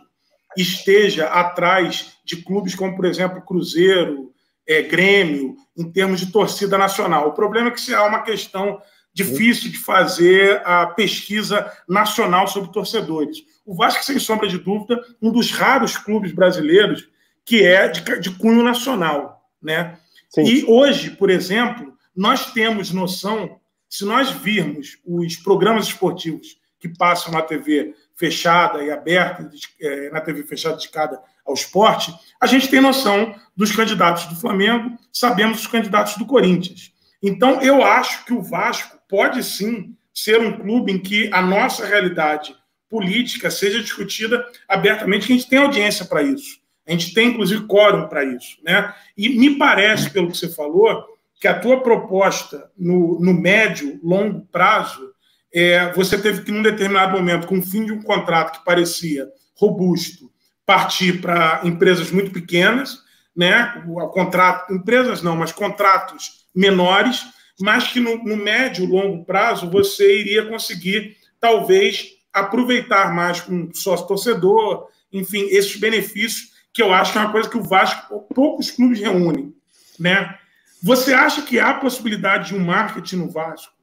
esteja atrás de clubes como, por exemplo, Cruzeiro, é, Grêmio, em termos de torcida nacional. O problema é que isso é uma questão difícil de fazer a pesquisa nacional sobre torcedores. O Vasco, sem sombra de dúvida, um dos raros clubes brasileiros que é de, de cunho nacional. Né? Sim. E hoje, por exemplo, nós temos noção, se nós virmos os programas esportivos que passam na TV fechada e aberta, é, na TV fechada dedicada ao esporte, a gente tem noção dos candidatos do Flamengo, sabemos os candidatos do Corinthians. Então, eu acho que o Vasco pode sim ser um clube em que a nossa realidade política seja discutida abertamente, que a gente tem audiência para isso. A gente tem, inclusive, quórum para isso. Né? E me parece, pelo que você falou, que a tua proposta no, no médio, longo prazo é, você teve que, num determinado momento, com o fim de um contrato que parecia robusto, partir para empresas muito pequenas, né? O, contrato, empresas não, mas contratos menores, mas que no, no médio longo prazo você iria conseguir, talvez, aproveitar mais com sócio torcedor, enfim, esses benefícios que eu acho que é uma coisa que o Vasco, poucos clubes reúnem, né? Você acha que há possibilidade de um marketing no Vasco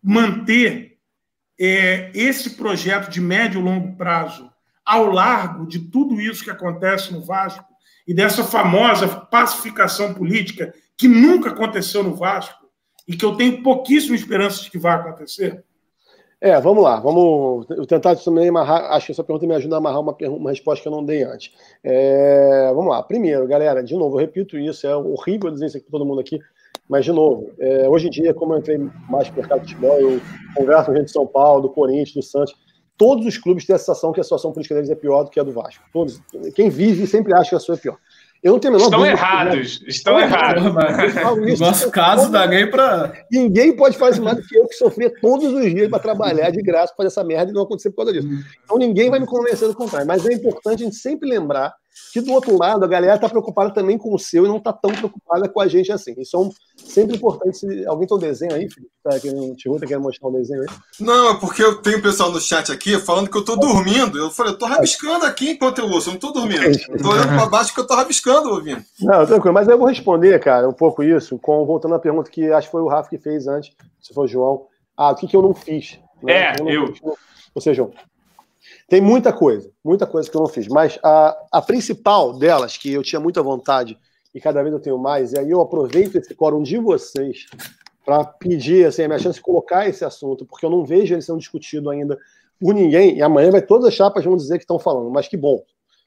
manter é, esse projeto de médio e longo prazo ao largo de tudo isso que acontece no Vasco e dessa famosa pacificação política que nunca aconteceu no Vasco e que eu tenho pouquíssima esperança de que vai acontecer? É, vamos lá, vamos eu tentar também amarrar, acho que essa pergunta me ajuda a amarrar uma, uma resposta que eu não dei antes. É, vamos lá, primeiro, galera, de novo, eu repito isso, é horrível dizer isso aqui para todo mundo aqui, mas, de novo, é, hoje em dia, como eu entrei mais no mercado de futebol, eu converso com gente de São Paulo, do Corinthians, do Santos, todos os clubes têm a sensação que a situação política deles é pior do que a do Vasco. Todos. Quem vive sempre acha que a sua é pior. Eu não tenho Estão dúvida, errados, né? estão errados. No (laughs) nosso caso, dá ninguém para. Ninguém pode fazer mais do que eu que sofrer todos os dias para trabalhar de graça, para fazer essa merda e não acontecer por causa disso. Hum. Então ninguém vai me convencer do contrário. Mas é importante a gente sempre lembrar que do outro lado, a galera está preocupada também com o seu e não está tão preocupada com a gente assim. Isso é um, sempre importante. Se alguém tem um desenho aí, Felipe? Tá querendo, tá querendo mostrar um desenho aí? Não, é porque eu tenho pessoal no chat aqui falando que eu estou dormindo. Eu falei, eu estou rabiscando aqui enquanto eu ouço, eu não estou dormindo. Estou olhando para baixo que eu estou rabiscando ouvindo. Não, tranquilo, mas eu vou responder, cara, um pouco isso, com, voltando à pergunta que acho que foi o Rafa que fez antes, se for o João. Ah, o que, que eu não fiz? Né? É, eu. eu. Fiz, ou seja, tem muita coisa, muita coisa que eu não fiz, mas a, a principal delas, que eu tinha muita vontade e cada vez eu tenho mais, e aí eu aproveito esse quórum de vocês para pedir assim, a minha chance de colocar esse assunto, porque eu não vejo ele sendo discutido ainda por ninguém, e amanhã vai todas as chapas vão dizer que estão falando, mas que bom,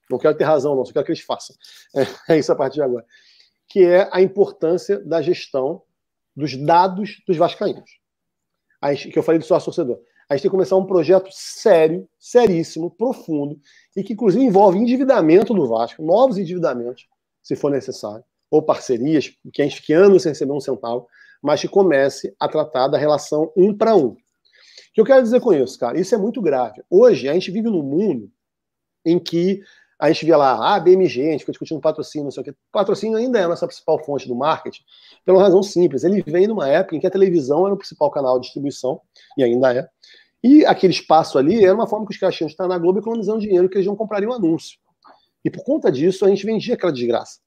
não quero ter razão, não, só quero que eles façam. É, (laughs) é isso a partir de agora. Que é a importância da gestão dos dados dos vascaínos. que eu falei do sócio torcedor a gente tem que começar um projeto sério, seríssimo, profundo, e que inclusive envolve endividamento do Vasco, novos endividamentos, se for necessário, ou parcerias, que a gente fique anos sem receber um centavo, mas que comece a tratar da relação um para um. O que eu quero dizer com isso, cara? Isso é muito grave. Hoje, a gente vive num mundo em que a gente vê lá, ah, BMG, a gente fica discutindo patrocínio, não sei o quê. Patrocínio ainda é a nossa principal fonte do marketing, pela razão simples. Ele vem numa época em que a televisão era o principal canal de distribuição, e ainda é. E aquele espaço ali era uma forma que os caras tinham de estar na Globo economizando dinheiro que eles não comprariam anúncio. E por conta disso, a gente vendia aquela desgraça.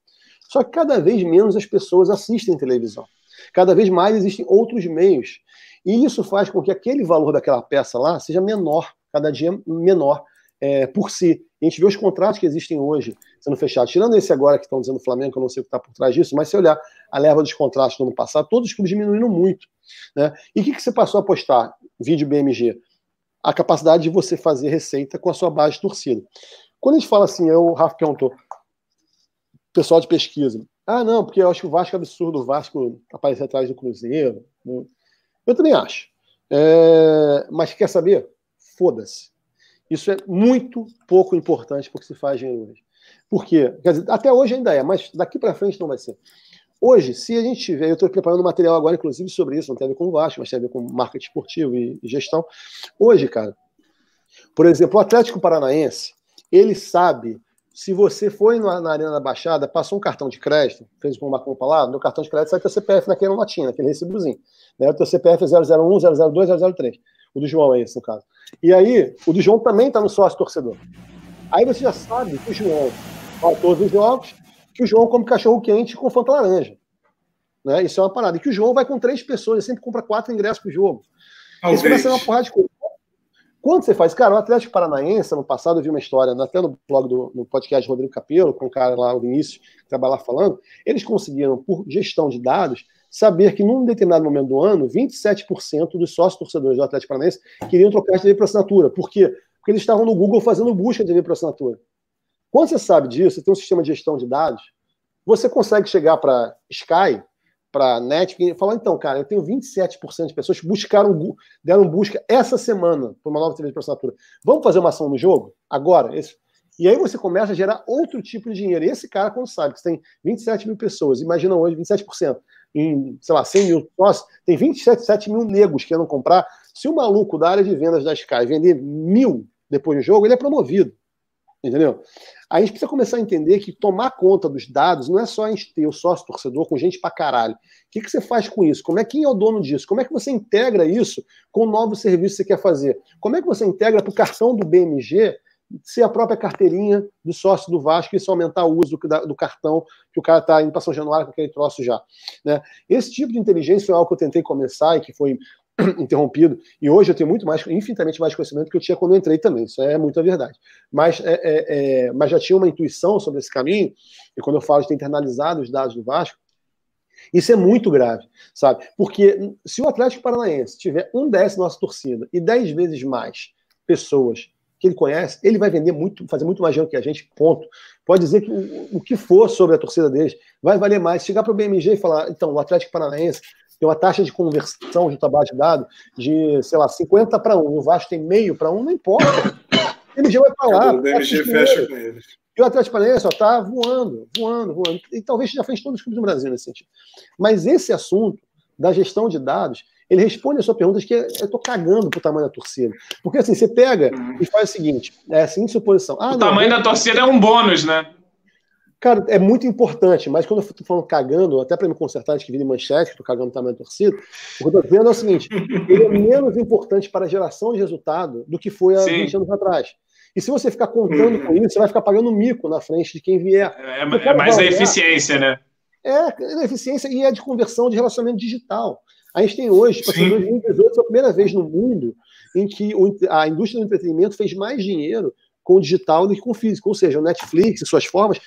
Só que cada vez menos as pessoas assistem televisão. Cada vez mais existem outros meios. E isso faz com que aquele valor daquela peça lá seja menor, cada dia menor é, por si. A gente vê os contratos que existem hoje sendo fechados. Tirando esse agora que estão dizendo Flamengo, que eu não sei o que está por trás disso, mas se olhar a leva dos contratos do ano passado, todos os clubes diminuíram muito. Né? E o que, que você passou a apostar? Vídeo BMG. A capacidade de você fazer receita com a sua base de torcida. Quando a gente fala assim, eu, o Rafa perguntou, pessoal de pesquisa, ah, não, porque eu acho que o Vasco é absurdo, o Vasco aparecer atrás do Cruzeiro. Eu também acho. É... Mas quer saber? Foda-se. Isso é muito pouco importante porque se faz dinheiro hoje. Por quê? Quer dizer, até hoje ainda é, mas daqui para frente não vai ser. Hoje, se a gente tiver, eu estou preparando material agora, inclusive, sobre isso, não tem a ver com o Vasco, mas tem a ver com marketing esportivo e, e gestão. Hoje, cara, por exemplo, o Atlético Paranaense, ele sabe se você foi na, na, Arena da Baixada, passou um cartão de crédito, fez como uma compra lá, no cartão de crédito sai teu CPF naquela notinha, naquele recibozinho. Né? O teu CPF é 001, 002, 003. O do João é esse, no caso. E aí, o do João também está no sócio torcedor. Aí você já sabe que o João, ó, todos os jogos, que o João come cachorro quente com fanta laranja. Né? Isso é uma parada. E que o João vai com três pessoas, ele sempre compra quatro ingressos pro jogo. Talvez. Isso começa uma porrada de coisa. Quando você faz, cara, o Atlético Paranaense, ano passado eu vi uma história, até no blog do no podcast do Rodrigo Capelo, com o cara lá, o Vinícius, que trabalha lá falando, eles conseguiram, por gestão de dados, saber que num determinado momento do ano, 27% dos sócios torcedores do Atlético Paranaense queriam trocar de TV por assinatura. Por quê? Porque eles estavam no Google fazendo busca de TV por assinatura. Quando você sabe disso, você tem um sistema de gestão de dados, você consegue chegar para Sky, para Netflix e falar, então, cara, eu tenho 27% de pessoas que buscaram, deram busca essa semana por uma nova TV por assinatura. Vamos fazer uma ação no jogo? Agora? Esse... E aí você começa a gerar outro tipo de dinheiro. E esse cara, quando sabe que você tem 27 mil pessoas, imagina hoje 27%, em, sei lá, 100 mil sócios, tem 27 mil negros querendo comprar Se o maluco da área de vendas da Sky vender mil depois do jogo, ele é promovido. Entendeu? A gente precisa começar a entender que tomar conta dos dados não é só a gente ter o sócio torcedor com gente pra caralho. O que, que você faz com isso? Como é quem é o dono disso? Como é que você integra isso com o novo serviço que você quer fazer? Como é que você integra para o cartão do BMG ser a própria carteirinha do sócio do Vasco e isso aumentar o uso do, do cartão que o cara está indo para São Januário com aquele troço já. Né? Esse tipo de inteligência foi algo que eu tentei começar e que foi (clears throat) interrompido. E hoje eu tenho muito mais, infinitamente mais conhecimento que eu tinha quando eu entrei também. Isso é muita verdade. Mas, é, é, é, mas já tinha uma intuição sobre esse caminho. E quando eu falo de ter internalizado os dados do Vasco, isso é muito grave, sabe? Porque se o Atlético Paranaense tiver um décimo nossa torcida e dez vezes mais pessoas que ele conhece, ele vai vender muito, fazer muito mais dinheiro que a gente, ponto. Pode dizer que o, o que for sobre a torcida deles vai valer mais. Chegar para o BMG e falar, então, o Atlético Paranaense tem uma taxa de conversão de trabalho de dado de, sei lá, 50 para 1, e o Vasco tem meio para 1, não importa. O MG vai falar. O MG fecha com eles. E o Atlético Paranaense está voando, voando, voando. E talvez já fez todos os clubes do Brasil nesse sentido. Mas esse assunto da gestão de dados, ele responde a sua pergunta de que eu estou cagando pro tamanho da torcida. Porque assim, você pega e faz o seguinte: é a seguinte suposição. Ah, o não, tamanho da torcida é um bônus, né? Cara, é muito importante, mas quando eu tô falando cagando, até para me consertar antes que vire manchete, que tô cagando o tamanho da torcida, o que eu tô dizendo é o seguinte: (laughs) ele é menos importante para a geração de resultado do que foi há Sim. 20 anos atrás. E se você ficar contando com isso, você vai ficar pagando mico na frente de quem vier. É, é, é mais a eficiência, né? É, é a eficiência e é de conversão de relacionamento digital. A gente tem hoje, tipo, assim, 2018 foi a primeira vez no mundo em que a indústria do entretenimento fez mais dinheiro com o digital do que com o físico. Ou seja, o Netflix e suas formas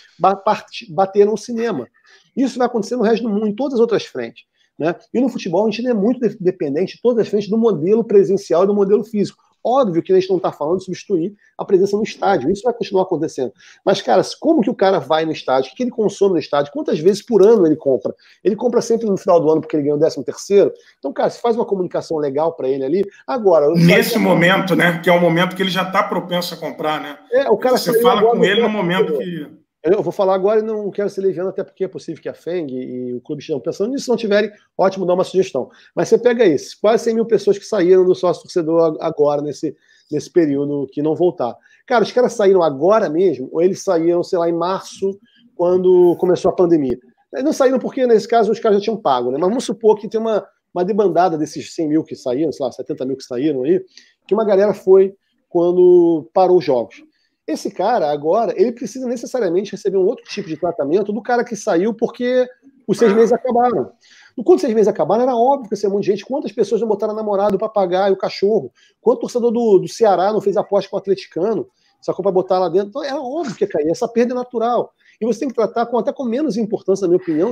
bateram o cinema. Isso vai acontecer no resto do mundo, em todas as outras frentes. Né? E no futebol, a gente é muito dependente, todas as frentes, do modelo presencial e do modelo físico. Óbvio que a gente não está falando de substituir a presença no estádio, isso vai continuar acontecendo. Mas, cara, como que o cara vai no estádio? O que ele consome no estádio? Quantas vezes por ano ele compra? Ele compra sempre no final do ano porque ele ganhou o 13 terceiro. Então, cara, se faz uma comunicação legal para ele ali. Agora. Nesse momento, né? Que é o momento que ele já está propenso a comprar, né? É, o cara Você fala com ele no momento que. Eu vou falar agora e não quero ser leviano, até porque é possível que a FENG e o clube estejam pensando nisso. Se não tiverem, ótimo, dá uma sugestão. Mas você pega isso, quase 100 mil pessoas que saíram do sócio torcedor agora, nesse, nesse período que não voltar. Cara, os caras saíram agora mesmo, ou eles saíram, sei lá, em março, quando começou a pandemia. Não saíram porque, nesse caso, os caras já tinham pago, né? Mas vamos supor que tem uma, uma debandada desses 100 mil que saíram, sei lá, 70 mil que saíram aí, que uma galera foi quando parou os jogos. Esse cara, agora, ele precisa necessariamente receber um outro tipo de tratamento do cara que saiu porque os seis meses acabaram. Quando os seis meses acabaram, era óbvio que ia ser um monte de gente. Quantas pessoas não botaram namorado, papagaio, cachorro? Quanto torcedor do, do Ceará não fez aposta com o atleticano? Sacou para botar lá dentro? Então, era óbvio que ia cair. Essa perda é natural. E você tem que tratar com até com menos importância, na minha opinião.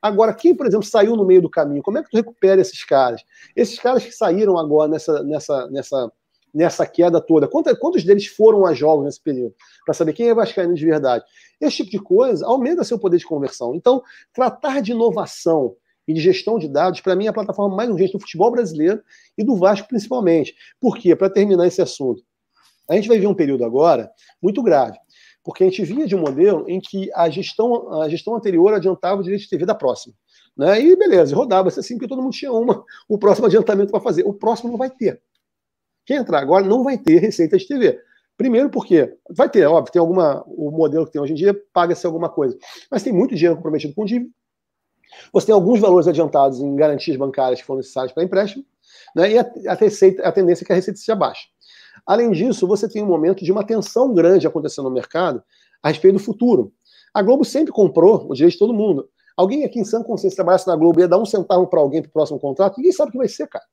Agora, quem, por exemplo, saiu no meio do caminho, como é que tu recupera esses caras? Esses caras que saíram agora nessa, nessa, nessa nessa queda toda? Quantos, quantos deles foram a jogos nesse período? Para saber quem é vascaíno de verdade. Esse tipo de coisa aumenta seu poder de conversão. Então, tratar de inovação e de gestão de dados, para mim, é a plataforma mais urgente do futebol brasileiro e do Vasco principalmente. Por quê? Para terminar esse assunto. A gente vai ver um período agora muito grave, porque a gente vinha de um modelo em que a gestão, a gestão anterior adiantava o direito de TV da próxima. Né? E beleza, rodava-se assim, porque todo mundo tinha uma, o próximo adiantamento para fazer. O próximo não vai ter. Quem entrar agora não vai ter receita de TV. Primeiro porque vai ter, óbvio, tem alguma. O modelo que tem hoje em dia paga-se alguma coisa. Mas tem muito dinheiro comprometido com dívida. Você tem alguns valores adiantados em garantias bancárias que foram necessárias para empréstimo, né? E a, a, receita, a tendência é que a receita seja baixa. Além disso, você tem um momento de uma tensão grande acontecendo no mercado a respeito do futuro. A Globo sempre comprou o direito de todo mundo. Alguém aqui em São Consciência trabalhasse na Globo ia dar um centavo para alguém para o próximo contrato? Ninguém sabe o que vai ser, cara.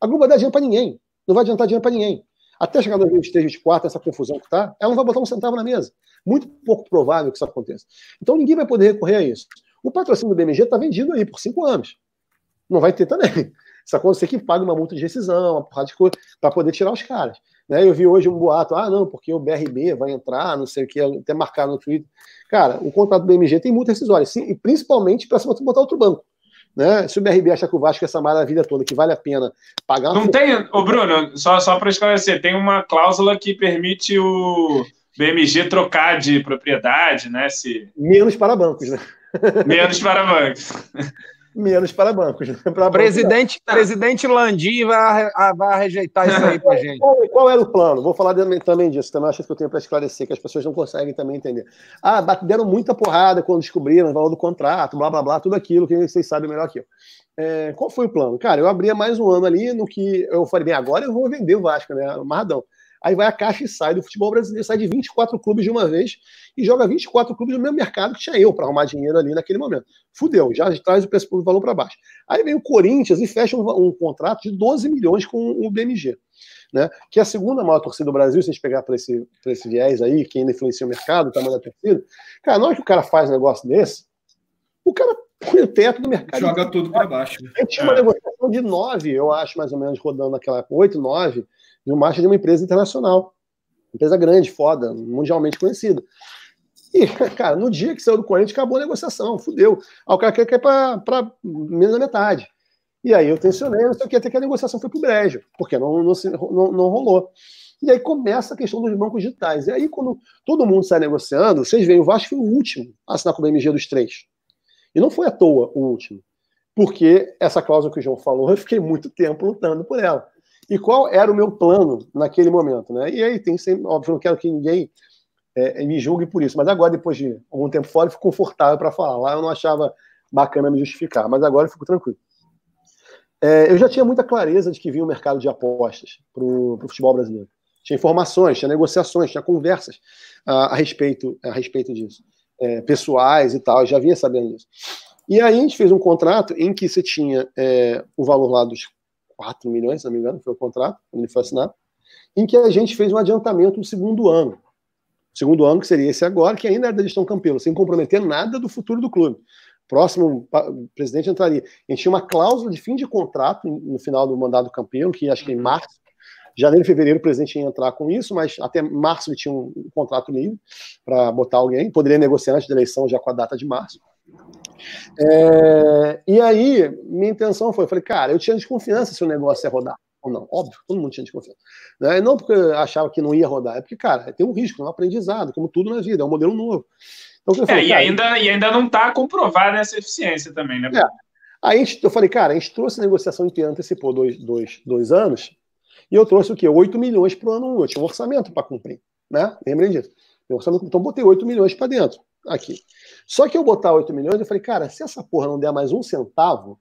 A Globo vai dar dinheiro para ninguém não vai adiantar dinheiro para ninguém. Até chegar em 2023, 2024, essa confusão que está, ela não vai botar um centavo na mesa. Muito pouco provável que isso aconteça. Então ninguém vai poder recorrer a isso. O patrocínio do BMG está vendido aí por cinco anos. Não vai ter também. (laughs) Isso acontece que paga uma multa de rescisão, uma porrada de coisa, para poder tirar os caras. Né? Eu vi hoje um boato, ah, não, porque o BRB vai entrar, não sei o que, até marcar no Twitter. Cara, o contrato do BMG tem multa rescisória, sim, e principalmente para se botar outro banco. Né? Se o BRB acha que o Vasco é essa maravilha toda, que vale a pena pagar. Não tem, ô Bruno, só, só para esclarecer, tem uma cláusula que permite o BMG trocar de propriedade, né? Se... Menos para bancos, né? Menos para bancos. (laughs) menos para bancos. (laughs) Né? Para presidente, banco, presidente Landim vai, vai rejeitar isso aí para gente. Qual, qual, era o plano? Vou falar também disso, também acho que eu tenho para esclarecer, que as pessoas não conseguem também entender. Ah, deram muita porrada quando descobriram o valor do contrato, blá blá blá, tudo aquilo que vocês sabem melhor que eu. É, qual foi o plano? Cara, eu abria mais um ano ali no que eu falei, bem, agora eu vou vender o Vasco, né? Amarradão. Aí vai a caixa e sai do futebol brasileiro, sai de 24 clubes de uma vez e joga 24 clubes no mesmo mercado que tinha eu para arrumar dinheiro ali naquele momento. Fudeu, já traz o preço do valor para baixo. Aí vem o Corinthians e fecha um, um, contrato de 12 milhões com o BMG. Né? Que é a segunda maior torcida do Brasil, se a gente pegar para esse, esse viés aí, que ainda influencia o mercado, o tamanho da torcida. Cara, na hora que o cara faz um negócio desse, o cara põe o teto do mercado. Joga tudo para baixo. A gente tinha uma é. negociação de 9, eu acho, mais ou menos, rodando naquela 8, 9 de um marcha de uma empresa internacional. Empresa grande, foda, mundialmente conhecida. E, (laughs) cara, no dia que saiu do Corinthians, acabou a negociação, fudeu. Aí o cara quer, quer para menos da metade. E aí eu tensionei, não sei o que, até que a negociação foi pro brejo, porque não, não, não, não rolou. E aí começa a questão dos bancos digitais. E aí, quando todo mundo sai negociando, vocês veem, o Vasco foi o último a assinar com o BMG dos três. E não foi à toa o último. Porque essa cláusula que o João falou, eu fiquei muito tempo lutando por ela. E qual era o meu plano naquele momento, né? E aí tem sempre, óbvio, não quero que ninguém é, me julgue por isso, mas agora, depois de algum tempo fora, eu fico confortável para falar. Lá eu não achava bacana me justificar, mas agora eu fico tranquilo. É, eu já tinha muita clareza de que vinha o um mercado de apostas para o futebol brasileiro. Tinha informações, tinha negociações, tinha conversas a, a respeito, a respeito disso, é, pessoais e tal, eu já vinha sabendo disso. E aí a gente fez um contrato em que você tinha é, o valor lá dos 4 milhões, se não me engano, foi o contrato, quando ele foi assinado, em que a gente fez um adiantamento no segundo ano. segundo ano, que seria esse agora, que ainda era da gestão Campelo, sem comprometer nada do futuro do clube. Próximo presidente entraria. A gente tinha uma cláusula de fim de contrato no final do mandato do Campelo, que acho que em março, janeiro e fevereiro o presidente ia entrar com isso, mas até março ele tinha um, contrato livre para botar alguém, poderia negociar antes da eleição já com a data de março. É, e aí, minha intenção foi, eu falei, cara, eu tinha desconfiança se o negócio ia rodar ou não. Óbvio, todo mundo tinha desconfiança. Né? Não porque eu achava que não ia rodar, é porque, cara, tem um risco, é um aprendizado, como tudo na vida, é um modelo novo. Então, falei, é, e, cara, ainda, e ainda não está comprovada essa eficiência também, né? É. Aí eu falei, cara, a gente trouxe a negociação inteira, antecipou dois, dois, dois anos, e eu trouxe o quê? 8 milhões para o ano 1. Eu tinha um orçamento para cumprir, né? Lembrem disso. Então, botei 8 milhões para dentro aqui. Só que eu botar 8 milhões, eu falei, cara, se essa porra não der mais um centavo,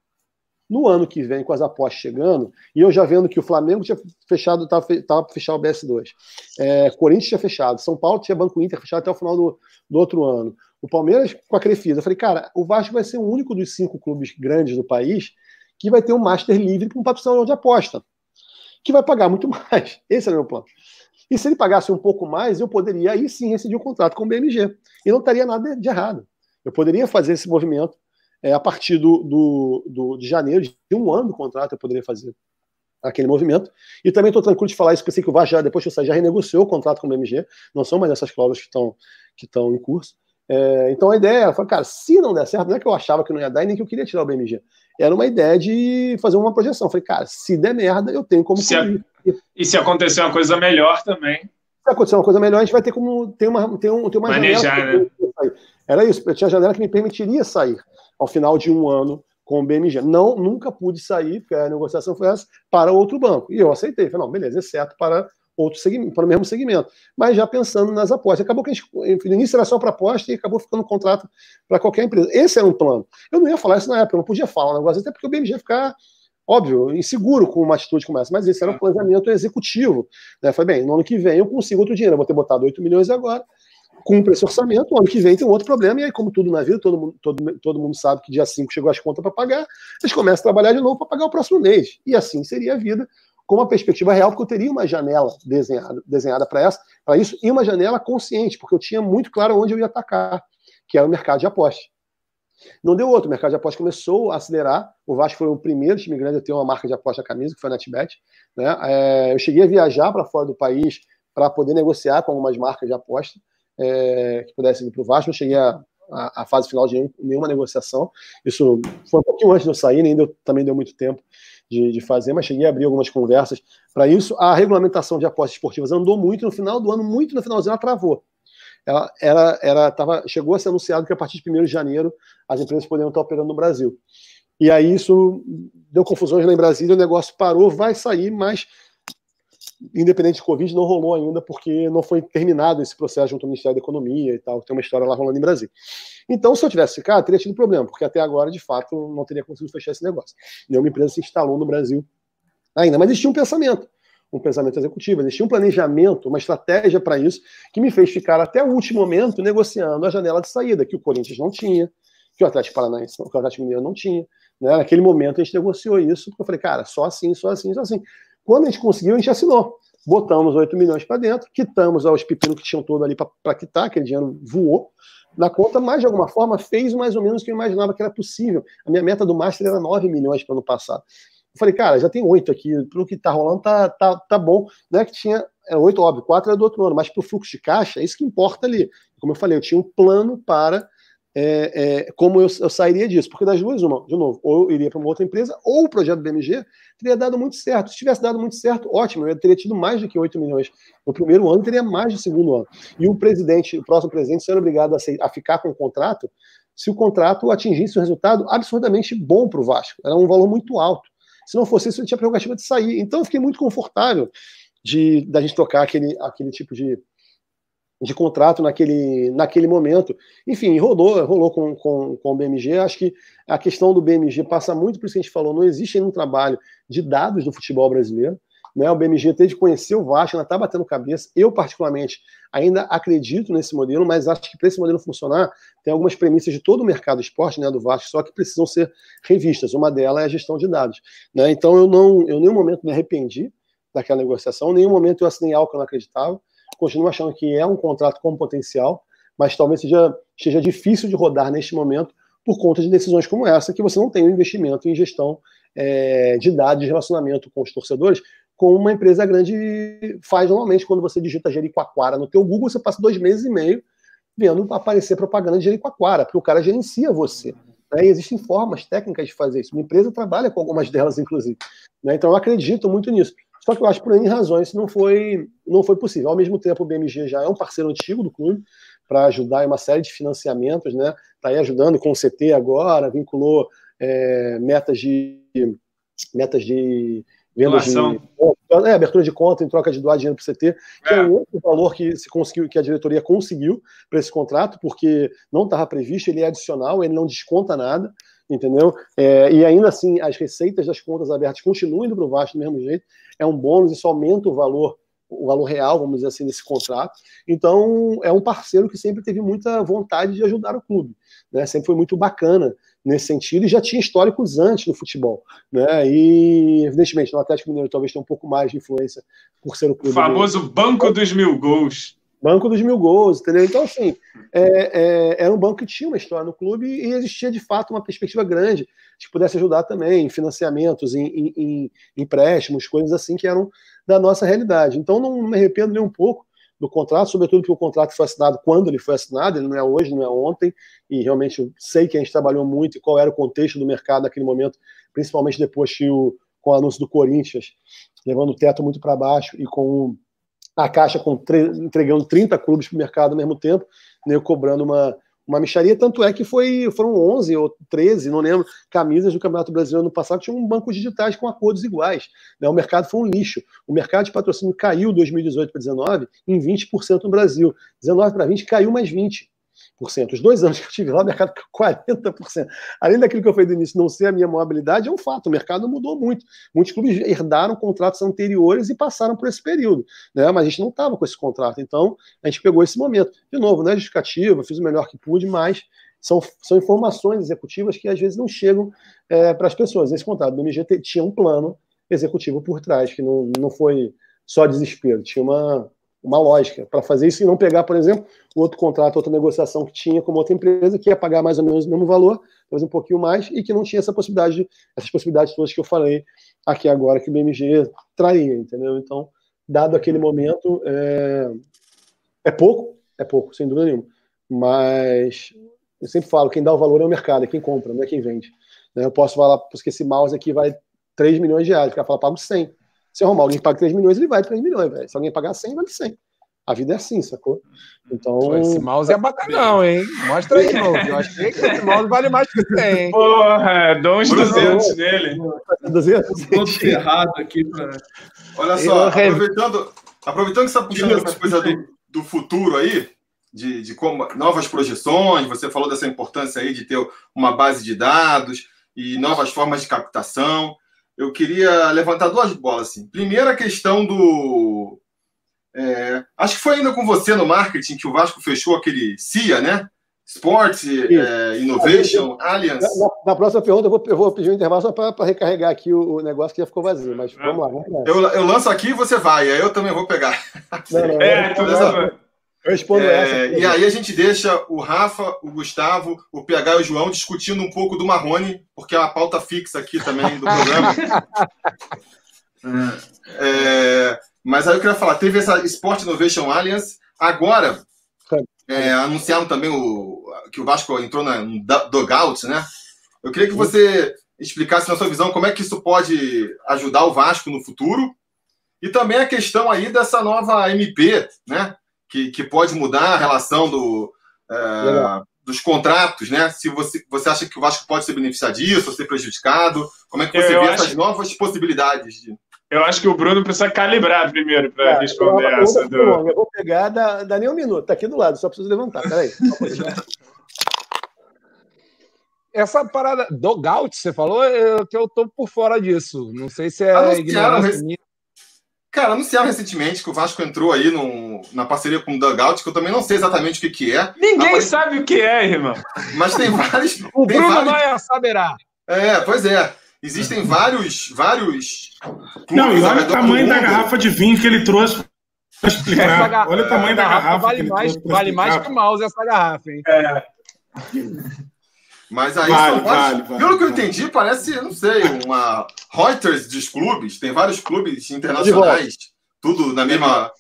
no ano que vem, com as apostas chegando, e eu já vendo que o Flamengo tinha fechado, estava para fechar o BS2, é, Corinthians tinha fechado, São Paulo tinha Banco Inter fechado até o final do, do outro ano, o Palmeiras com a Crefisa. Eu falei, cara, o Vasco vai ser o único dos cinco clubes grandes do país que vai ter um master livre com um patrocinador de aposta, que vai pagar muito (laughs) mais. Esse era o meu plano. E se ele pagasse um pouco mais, eu poderia aí sim rescindir o contrato com o BMG. E não estaria nada de errado. Eu poderia fazer esse movimento é, a partir do, do, do, de janeiro, de um ano do contrato, eu poderia fazer aquele movimento. E também estou tranquilo de falar isso, pensei que o VAR já, depois que eu já renegociou o contrato com o BMG, não são mais essas cláusulas que estão que em curso. É, então a ideia era, cara, se não der certo, não é que eu achava que não ia dar e nem que eu queria tirar o BMG. Era uma ideia de fazer uma projeção. Falei, cara, se der merda, eu tenho como. Se a... E se acontecer uma coisa melhor também. Se acontecer uma coisa melhor, a gente vai ter como ter uma, ter um, ter uma Manejar, janela. Né? Era isso, eu tinha janela que me permitiria sair ao final de um ano com o BMG. Não, nunca pude sair, porque a negociação foi essa, para outro banco. E eu aceitei. Falei, não, beleza, exceto para outro segmento, para o mesmo segmento. Mas já pensando nas apostas. Acabou que a gente, no início era só para aposta e acabou ficando um contrato para qualquer empresa. Esse era um plano. Eu não ia falar isso na época, eu não podia falar um negócio, até porque o BMG ia ficar, óbvio, inseguro com uma atitude como essa. Mas esse era o um planejamento executivo. Né? Falei, bem, no ano que vem eu consigo outro dinheiro. Eu vou ter botado 8 milhões agora, cumpre esse orçamento, o ano que vem tem um outro problema, e aí, como tudo na vida, todo mundo, todo, todo mundo sabe que dia 5 chegou as contas para pagar, eles começam a trabalhar de novo para pagar o próximo mês. E assim seria a vida com uma perspectiva real, porque eu teria uma janela desenhada, desenhada para essa, para isso, e uma janela consciente, porque eu tinha muito claro onde eu ia atacar, que era o mercado de apostas. Não deu outro, o mercado de apostas começou a acelerar. O Vasco foi o primeiro time grande a ter uma marca de aposta na camisa, que foi a NetBet. Né? É, eu cheguei a viajar para fora do país para poder negociar com algumas marcas de aposta é, que pudessem vir para o Vasco. Não cheguei a, fase final de nenhuma negociação. Isso foi um pouquinho antes de eu sair, nem deu, também deu muito tempo de, de fazer, mas cheguei a abrir algumas conversas para isso. A regulamentação de apostas esportivas andou muito, no final do ano, muito no finalzinho, ela travou. Ela, ela, ela tava, chegou a ser anunciado que a partir de 1 de janeiro as empresas poderiam estar operando no Brasil. E aí isso deu confusões lá em Brasília, o negócio parou, vai sair, mas independente de Covid, não rolou ainda, porque não foi terminado esse processo junto ao Ministério da Economia e tal, tem uma história lá rolando em Brasília. Então, se eu tivesse ficado, teria tido problema, porque até agora, de fato, não teria conseguido fechar esse negócio. Nenhuma empresa se instalou no Brasil ainda, mas existia um pensamento, um pensamento executivo, existia um planejamento, uma estratégia para isso, que me fez ficar até o último momento negociando a janela de saída, que o Corinthians não tinha, que o Atlético Paranaense, que o Atlético Mineiro não tinha. Né? Naquele momento a gente negociou isso, porque eu falei, cara, só assim, só assim, só assim. Quando a gente conseguiu, a gente assinou. Botamos 8 milhões para dentro, quitamos os pepinos que tinham todo ali para quitar, aquele dinheiro voou na conta, mas de alguma forma fez mais ou menos o que eu imaginava que era possível. A minha meta do Master era 9 milhões para o ano passado. Eu falei, cara, já tem oito aqui, pelo que tá rolando, tá, tá, tá bom. Não é que tinha, é oito, óbvio, quatro era do outro ano, mas para o fluxo de caixa, é isso que importa ali. Como eu falei, eu tinha um plano para é, é, como eu, eu, sairia disso. Porque das duas, uma, de novo, ou eu iria para uma outra empresa, ou o projeto do BMG teria dado muito certo. Se tivesse dado muito certo, ótimo, eu teria tido mais do que 8 milhões no primeiro ano, teria mais no segundo ano. E o presidente, o próximo presidente, seria obrigado a, a ficar com o contrato se o contrato atingisse um resultado absurdamente bom para o Vasco. Era um valor muito alto. Se não fosse isso, ele tinha a prerrogativa de sair. Então eu fiquei muito confortável de da gente tocar aquele, aquele tipo de, de contrato naquele, naquele momento. Enfim, rolou, rolou com, com, com o BMG. Acho que a questão do BMG passa muito por isso que a gente falou. Não existe ainda um trabalho de dados do futebol brasileiro. Né? O BMG teve de conhecer o Vasco, ainda está batendo cabeça. Eu, particularmente, ainda acredito nesse modelo, mas acho que para esse modelo funcionar, tem algumas premissas de todo o mercado esporte né, do Vasco, só que precisam ser revistas. Uma delas é a gestão de dados. Né? Então, eu não, eu em nenhum momento me arrependi daquela negociação, em nenhum momento eu assinei algo que eu não acreditava continuo achando que é um contrato com potencial, mas talvez seja, seja difícil de rodar neste momento por conta de decisões como essa, que você não tem um investimento em gestão é, de dados, de relacionamento com os torcedores, como uma empresa grande faz normalmente quando você digita Jericoacoara no teu Google, você passa dois meses e meio vendo aparecer propaganda de Jericoacoara, porque o cara gerencia você. Né? E existem formas técnicas de fazer isso. Uma empresa trabalha com algumas delas, inclusive. Né? Então eu acredito muito nisso. Só que eu acho que por N razões isso não foi, não foi possível. Ao mesmo tempo, o BMG já é um parceiro antigo do clube para ajudar em uma série de financiamentos, né? Está aí ajudando com o CT agora, vinculou é, metas de metas de venda de é, abertura de conta em troca de doar dinheiro para o CT, que é. é um outro valor que se conseguiu, que a diretoria conseguiu para esse contrato, porque não estava previsto, ele é adicional, ele não desconta nada entendeu? É, e ainda assim, as receitas das contas abertas continuam indo para o Vasco do mesmo jeito, é um bônus, isso aumenta o valor, o valor real, vamos dizer assim, desse contrato. Então, é um parceiro que sempre teve muita vontade de ajudar o clube, né? Sempre foi muito bacana nesse sentido e já tinha históricos antes no futebol, né? E, evidentemente, no Atlético Mineiro talvez tenha um pouco mais de influência por ser o clube. O famoso banco dos mil gols. Banco dos mil gols, entendeu? Então, assim, é, é, era um banco que tinha uma história no clube e existia, de fato, uma perspectiva grande que pudesse ajudar também em financiamentos, em, em, em, empréstimos, coisas assim que eram da nossa realidade. Então, não me arrependo nem um pouco do contrato, sobretudo porque o contrato foi assinado quando ele foi assinado, ele não é hoje, não é ontem, e realmente eu sei que a gente trabalhou muito e qual era o contexto do mercado naquele momento, principalmente depois que o, com o anúncio do Corinthians, levando o teto muito para baixo e com a Caixa com entregando 30 clubes para o mercado ao mesmo tempo, né, cobrando uma, uma micharia, tanto é que foi, foram 11 ou 13, não lembro, camisas do Campeonato Brasileiro no passado que tinham bancos digitais com acordos iguais. Né? O mercado foi um lixo. O mercado de patrocínio caiu 2018 para 2019 em 20% no Brasil. 19 para 20 caiu mais 20%. Os dois anos que eu tive lá, o mercado caiu 40%. Além daquilo que eu falei do início, não ser a minha mobilidade, é um fato, o mercado mudou muito. Muitos clubes herdaram contratos anteriores e passaram por esse período, né? mas a gente não estava com esse contrato, então a gente pegou esse momento. De novo, não é justificativa, fiz o melhor que pude, mas são, são informações executivas que às vezes não chegam é, para as pessoas. Esse contrato do MGT tinha um plano executivo por trás, que não, não foi só desespero, tinha uma, uma lógica para fazer isso e não pegar, por exemplo, outro contrato, outra negociação que tinha com outra empresa que ia pagar mais ou menos o mesmo valor, talvez um pouquinho mais, e que não tinha essa possibilidade, essas possibilidades todas que eu falei aqui agora que o BMG traria, entendeu? Então, dado aquele momento, é, é pouco, é pouco, sem dúvida nenhuma. Mas eu sempre falo, quem dá o valor é o mercado, é quem compra, não é quem vende. Eu posso falar, porque esse mouse aqui vai 3 milhões de reais, o cara fala, pago 100. Se arrumar alguém que paga 3 milhões, ele vai 3 milhões, velho. Se alguém pagar 100, vale 100. A vida é assim, sacou? Então. Pô, esse mouse é bacanão, hein? Mostra aí, novo. Eu achei que esse mouse vale mais que tem, hein? Porra, dou uns 200 nele. 200? Todo ferrado aqui. Pra... Olha só, aproveitando, aproveitando que você está puxando essas coisas do, do futuro aí, de, de como, novas projeções, você falou dessa importância aí de ter uma base de dados e novas formas de captação. Eu queria levantar duas bolas. Assim. Primeiro, a questão do. É, acho que foi ainda com você no marketing que o Vasco fechou aquele CIA, né? Sport é, Innovation Alliance. Na, na, próxima pergunta, eu vou, eu vou pedir um intervalo só para recarregar aqui o, o, negócio que já ficou vazio. Mas vamos lá. Vamos. Eu, eu lanço aqui e você vai, aí eu também vou pegar. Não, não, (laughs) é, não, eu respondo é, essa. E aí a gente deixa o Rafa, o Gustavo, o PH e o João discutindo um pouco do Marrone, porque é uma pauta fixa aqui também do programa. (laughs) é, mas aí eu queria falar, teve essa Sport Innovation Alliance, agora é, anunciaram também o, que o Vasco entrou na, no Dogout, né? Eu queria que você explicasse na sua visão como é que isso pode ajudar o Vasco no futuro e também a questão aí dessa nova MP, né? Que, que pode mudar a relação do, é, dos contratos, né? Se você, você acha que o Vasco pode ser beneficiado disso ou ser prejudicado, como é que você eu vê acho... essas novas possibilidades de eu acho que o Bruno precisa calibrar primeiro para responder eu, essa. Do... Eu vou pegar, dá, dá nem um minuto, tá aqui do lado, só preciso levantar. Peraí. (laughs) essa parada dogout, você falou, eu, que eu tô por fora disso. Não sei se é anunciaram rec... Cara, anunciaram recentemente que o Vasco entrou aí no, na parceria com o Dugout, que eu também não sei exatamente o que, que é. Ninguém Apare... sabe o que é, irmão. Mas tem vários. o tem Bruno vários... Maia saberá. É, pois é. Existem vários, vários. Não, e olha o tamanho da garrafa de vinho que ele trouxe para explicar. Gar... Olha o tamanho da garrafa. Vale, mais, vale mais que o mouse essa garrafa, hein? É. Mas aí vale, são vários, vale, Pelo que eu entendi, parece, não sei, uma Reuters dos clubes. Tem vários clubes internacionais, tudo na mesma.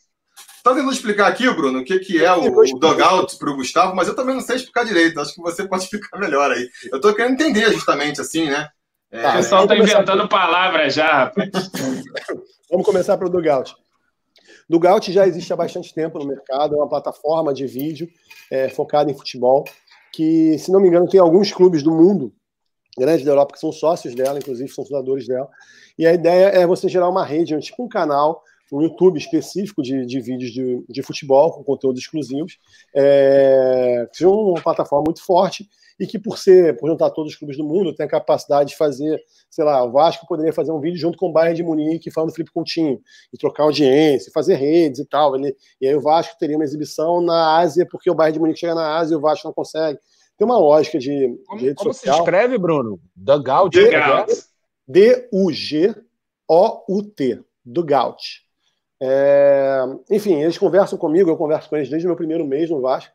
Tá tentando explicar aqui, Bruno, o que, que é o, o dugout para o Gustavo, mas eu também não sei explicar direito. Acho que você pode explicar melhor aí. Eu estou querendo entender justamente assim, né? É, o pessoal está inventando por... palavras já, rapaz. (laughs) Vamos começar pelo Dugout. Dugout já existe há bastante tempo no mercado, é uma plataforma de vídeo é, focada em futebol, que, se não me engano, tem alguns clubes do mundo, grandes da Europa, que são sócios dela, inclusive são fundadores dela. E a ideia é você gerar uma rede, tipo um canal, um YouTube específico de, de vídeos de, de futebol, com conteúdos exclusivos, é, que é uma plataforma muito forte e que por ser, por juntar todos os clubes do mundo, tem a capacidade de fazer, sei lá, o Vasco poderia fazer um vídeo junto com o Bayern de Munique falando do Felipe Coutinho, e trocar audiência, fazer redes e tal. Ele, e aí o Vasco teria uma exibição na Ásia, porque o Bayern de Munique chega na Ásia e o Vasco não consegue. Tem uma lógica de, como, de rede como social. se escreve, Bruno? Dugout? D-U-G-O-U-T. Dugout. É, enfim, eles conversam comigo, eu converso com eles desde o meu primeiro mês no Vasco.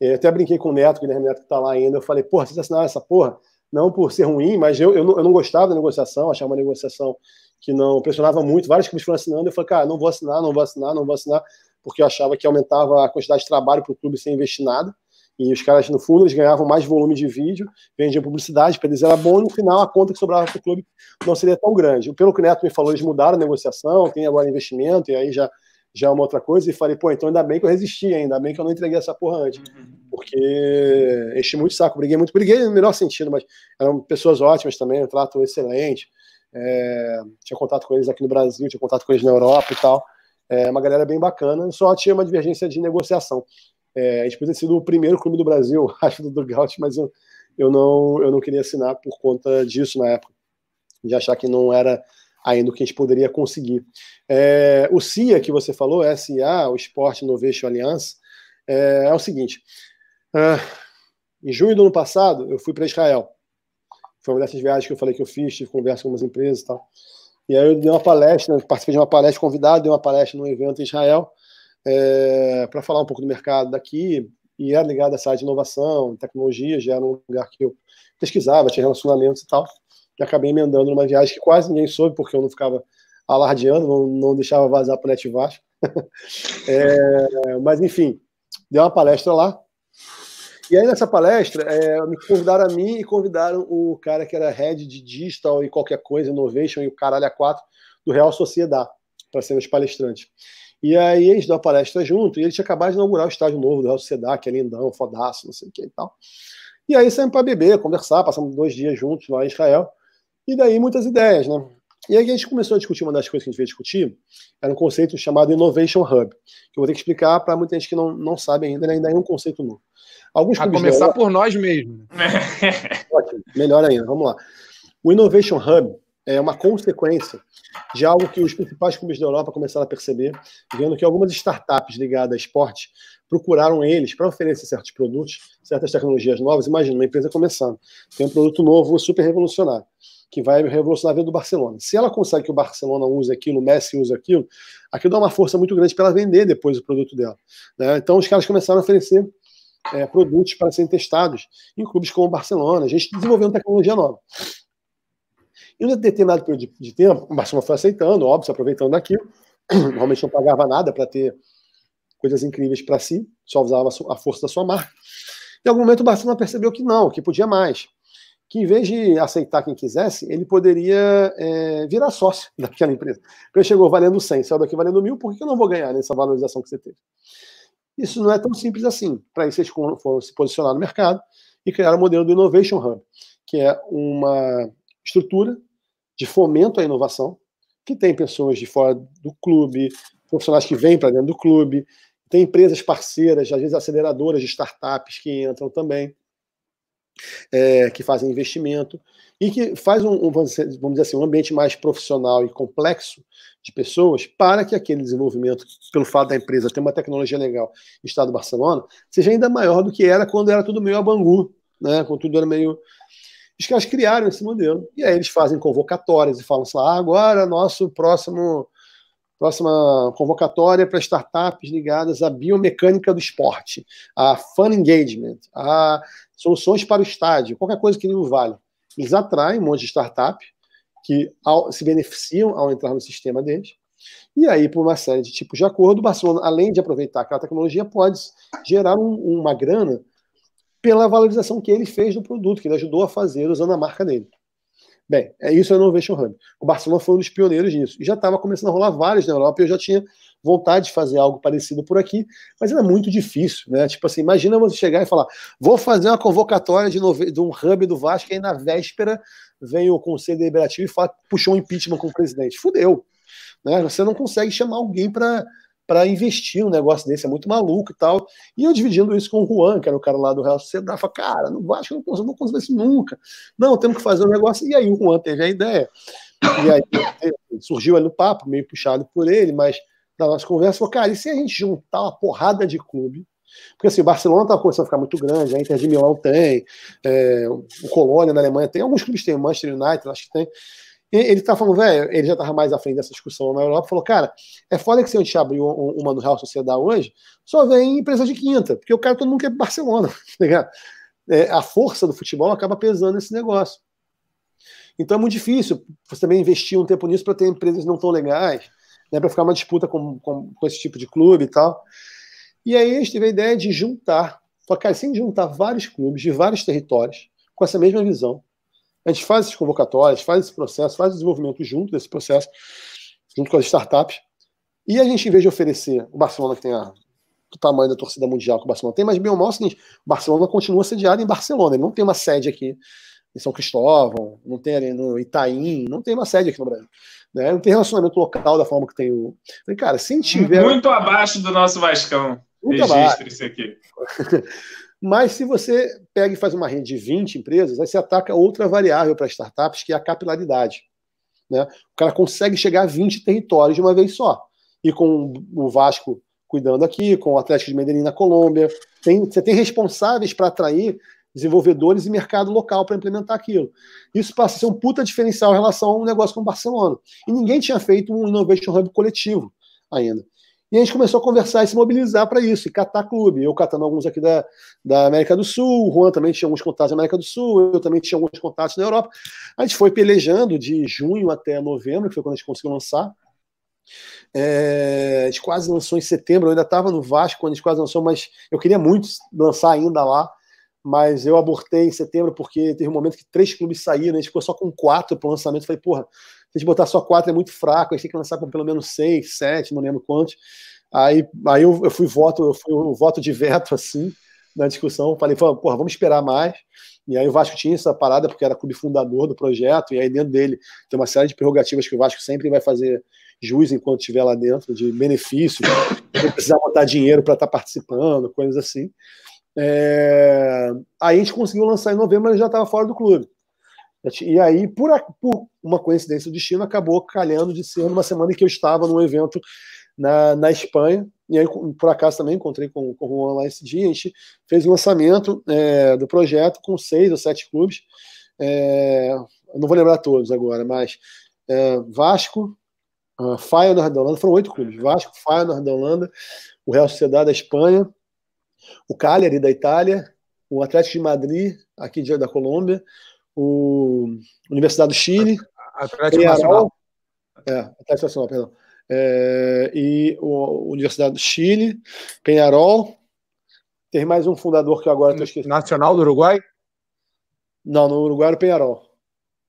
Eu é, até brinquei com o Neto, Guilherme Neto, que está lá ainda. Eu falei, porra, vocês assinaram essa porra? Não por ser ruim, mas eu, eu, não, eu não gostava da negociação, achava uma negociação que não pressionava muito. Vários clubes foram assinando. Eu falei, cara, não vou assinar, não vou assinar, não vou assinar, porque eu achava que aumentava a quantidade de trabalho para o clube sem investir nada. E os caras, no fundo, eles ganhavam mais volume de vídeo, vendiam publicidade, para eles era bom, e no final a conta que sobrava para o clube não seria tão grande. Pelo que o Neto me falou, eles mudaram a negociação, tem agora investimento, e aí já já é uma outra coisa, e falei, pô, então ainda bem que eu resisti, ainda bem que eu não entreguei essa porra antes. Uhum. Porque enchi muito saco, briguei muito, briguei no melhor sentido, mas eram pessoas ótimas também, um trato excelente. É, tinha contato com eles aqui no Brasil, tinha contato com eles na Europa e tal. É uma galera bem bacana, só tinha uma divergência de negociação. É, a gente podia ter sido o primeiro clube do Brasil, (laughs) acho, do Dugout, mas eu, eu, não, eu não queria assinar por conta disso na época, de achar que não era ainda o que a gente poderia conseguir. É, o CIA que você falou, SA, o Sport Innovation Alliance, é, é o seguinte: é, em junho do ano passado, eu fui para Israel. Foi uma dessas viagens que eu falei que eu fiz, tive conversa com algumas empresas e tal. E aí eu dei uma palestra, participei de uma palestra convidado, dei uma palestra num evento em Israel é, para falar um pouco do mercado daqui, e era ligado a essa área de inovação, tecnologia, já era um lugar que eu pesquisava, tinha relacionamentos e tal que acabei emendando numa viagem que quase ninguém soube, porque eu não ficava alardeando, não, não deixava vazar para o Net Vasco. (laughs) é, mas, enfim, deu uma palestra lá. E aí, nessa palestra, é, me convidaram a mim e convidaram o cara que era head de digital e qualquer coisa, innovation e o caralho a quatro do Real Sociedade, para ser os palestrantes. E aí eles dão a palestra junto, e ele tinha acabado de inaugurar o estádio novo do Real Sociedade, que é lindão, fodaço, não sei o que e tal. E aí saímos para beber, conversar, passamos dois dias juntos lá em Israel, e daí muitas ideias, né? E aí a gente começou a discutir, uma das coisas que a gente veio discutir, era um conceito chamado Innovation Hub, que eu vou ter que explicar para muita gente que não, não sabe ainda, né? ainda é um conceito novo. Alguns a começar por nós mesmos. (laughs) (laughs) Ótimo, melhor ainda, vamos lá. O Innovation Hub é uma consequência de algo que os principais clubes da Europa começaram a perceber, vendo que algumas startups ligadas a esporte procuraram eles para oferecer certos produtos, certas tecnologias novas. Imagina, uma empresa começando, tem um produto novo, super revolucionário que vai revolucionar a do Barcelona. Se ela consegue que o Barcelona use aquilo, o Messi use aquilo, aquilo dá uma força muito grande para ela vender depois o produto dela. Né? Então os caras começaram a oferecer é, produtos para serem testados em clubes como o Barcelona, a gente desenvolvendo tecnologia nova. Em um determinado período de, de tempo, o Barcelona foi aceitando, óbvio, se aproveitando daquilo. (clears throat) Normalmente não pagava nada para ter coisas incríveis para si, só usava a força da sua marca. Em algum momento o Barcelona percebeu que não, que podia mais que em vez de aceitar quem quisesse, ele poderia é, virar sócio (laughs) daquela empresa. Ele chegou valendo 100, saiu daqui valendo mil, por que eu não vou ganhar nessa valorização que você teve? Isso não é tão simples assim. Para isso, eles foram se posicionar no mercado e criaram o modelo do Innovation Hub, que é uma estrutura de fomento à inovação, que tem pessoas de fora do clube, profissionais que vêm para dentro do clube, tem empresas parceiras, às vezes aceleradoras de startups que entram também é, que fazem investimento e que faz um, um, vamos dizer assim, um ambiente mais profissional e complexo de pessoas para que aquele desenvolvimento, pelo fato da empresa ter uma tecnologia legal no estado do Barcelona, seja ainda maior do que era quando era tudo meio a bangu, né? quando tudo era meio... Os caras criaram esse modelo. E aí eles fazem convocatórias e falam assim, ah, agora nosso próximo próxima convocatória para startups ligadas à biomecânica do esporte, a fun engagement, a soluções para o estádio, qualquer coisa que não vale. Eles atraem um monte de startup que ao, se beneficiam ao entrar no sistema deles. E aí, por uma série de tipos de acordo, o Barcelona, além de aproveitar aquela tecnologia, pode gerar um, uma grana pela valorização que ele fez do produto, que ele ajudou a fazer usando a marca dele. Bem, é isso é Innovation Hub. O Barcelona foi um dos pioneiros nisso. E já estava começando a rolar vários na Europa, e eu já tinha vontade de fazer algo parecido por aqui, mas era muito difícil, né? Tipo assim, imagina você chegar e falar, vou fazer uma convocatória de, nove... de um hub do Vasco, e aí na véspera vem o Conselho Deliberativo e fala, puxou um impeachment com o presidente. Fudeu. Né? Você não consegue chamar alguém para para investir um negócio desse, é muito maluco e tal. E eu dividindo isso com o Juan, que era o cara lá do Real Sociedade, falei, cara, no Vasco eu não consigo, não consigo isso nunca. Não, temos que fazer um negócio. E aí o Juan teve a ideia. E aí surgiu ali no papo, meio puxado por ele, mas da nossa conversa, falou, cara, e se a gente juntar uma porrada de clube? Porque assim, o Barcelona estava começando a ficar muito grande, a Inter de Milão tem, é, o Colônia na Alemanha tem, alguns clubes têm, o Manchester United acho que tem. Ele tá falando, velho, ele já estava mais à frente dessa discussão na Europa, falou, cara, é foda que se a gente abrir uma no Real Sociedade hoje, só vem empresa de quinta, porque o cara todo mundo quer Barcelona, (laughs) tá? É, a força do futebol acaba pesando nesse negócio. Então é muito difícil você também investir um tempo nisso para ter empresas não tão legais né, para ficar uma disputa com, com, com, esse tipo de clube e tal. E aí a gente teve a ideia de juntar, só que assim, juntar vários clubes de vários territórios com essa mesma visão. A gente faz essas convocatórias, faz esse processo, faz o desenvolvimento junto desse processo, junto com as startups. E a gente, em vez de oferecer o Barcelona que tem a, o tamanho da torcida mundial que o Barcelona tem, mas bem ou mal é o seguinte: o Barcelona continua sediado em Barcelona, ele não tem uma sede aqui em São Cristóvão, não tem ali no Itaim, não tem uma sede aqui no Brasil. Né? Não tem relacionamento local da forma que tem o. Cara, se tiver. Muito abaixo do nosso Vascão. Muito Registre abaixo. isso aqui. (laughs) Mas se você pega e faz uma rede de 20 empresas, aí você ataca outra variável para startups, que é a capilaridade. Né? O cara consegue chegar a 20 territórios de uma vez só. E com o Vasco cuidando aqui, com o Atlético de Medellín na Colômbia, tem, você tem responsáveis para atrair desenvolvedores e mercado local para implementar aquilo. Isso passa a ser um puta diferencial em relação a um negócio como o Barcelona. E ninguém tinha feito um Innovation Hub coletivo ainda. E a gente começou a conversar e se mobilizar para isso, e catar clube. Eu catando alguns aqui da, da América do Sul, o Juan também tinha alguns contatos na América do Sul, eu também tinha alguns contatos na Europa. A gente foi pelejando de junho até novembro, que foi quando a gente conseguiu lançar. É, a gente quase lançou em setembro, eu ainda estava no Vasco quando a gente quase lançou, mas eu queria muito lançar ainda lá mas eu abortei em setembro porque teve um momento que três clubes saíram, a gente ficou só com quatro para o lançamento. Falei, porra, a gente botar só quatro é muito fraco, a gente tem que lançar com pelo menos seis, sete, não lembro quantos. Aí, aí eu, eu fui voto, eu fui o voto de veto assim na discussão. Falei, porra, vamos esperar mais. E aí o Vasco tinha essa parada porque era clube fundador do projeto, e aí dentro dele tem uma série de prerrogativas que o Vasco sempre vai fazer jus enquanto estiver lá dentro, de benefícios, não precisar botar dinheiro para estar tá participando, coisas assim. É... Aí a gente conseguiu lançar em novembro, mas já estava fora do clube. E aí, por, por, uma coincidência do destino, acabou calhando de ser numa semana em que eu estava num evento na, na Espanha. E aí, por acaso, também encontrei com, com o Juan lá esse dia. A gente fez o lançamento é, do projeto com seis ou sete clubes. É, não vou lembrar todos agora, mas é, Vasco, uh, Feyenoord da Holanda, foram oito clubes. Vasco, Feyenoord da Holanda, o Real Sociedade da Espanha, o Cagliari da Itália, o Atlético de Madrid, aqui da Colômbia, o Universidade do Chile, Atlético Nacional. É, Atlético Nacional, perdão. É, e o Universidade do Chile, Penharol. Tem mais um fundador que agora estou esquecendo. Nacional do Uruguai? Não, no Uruguai era o Penharol.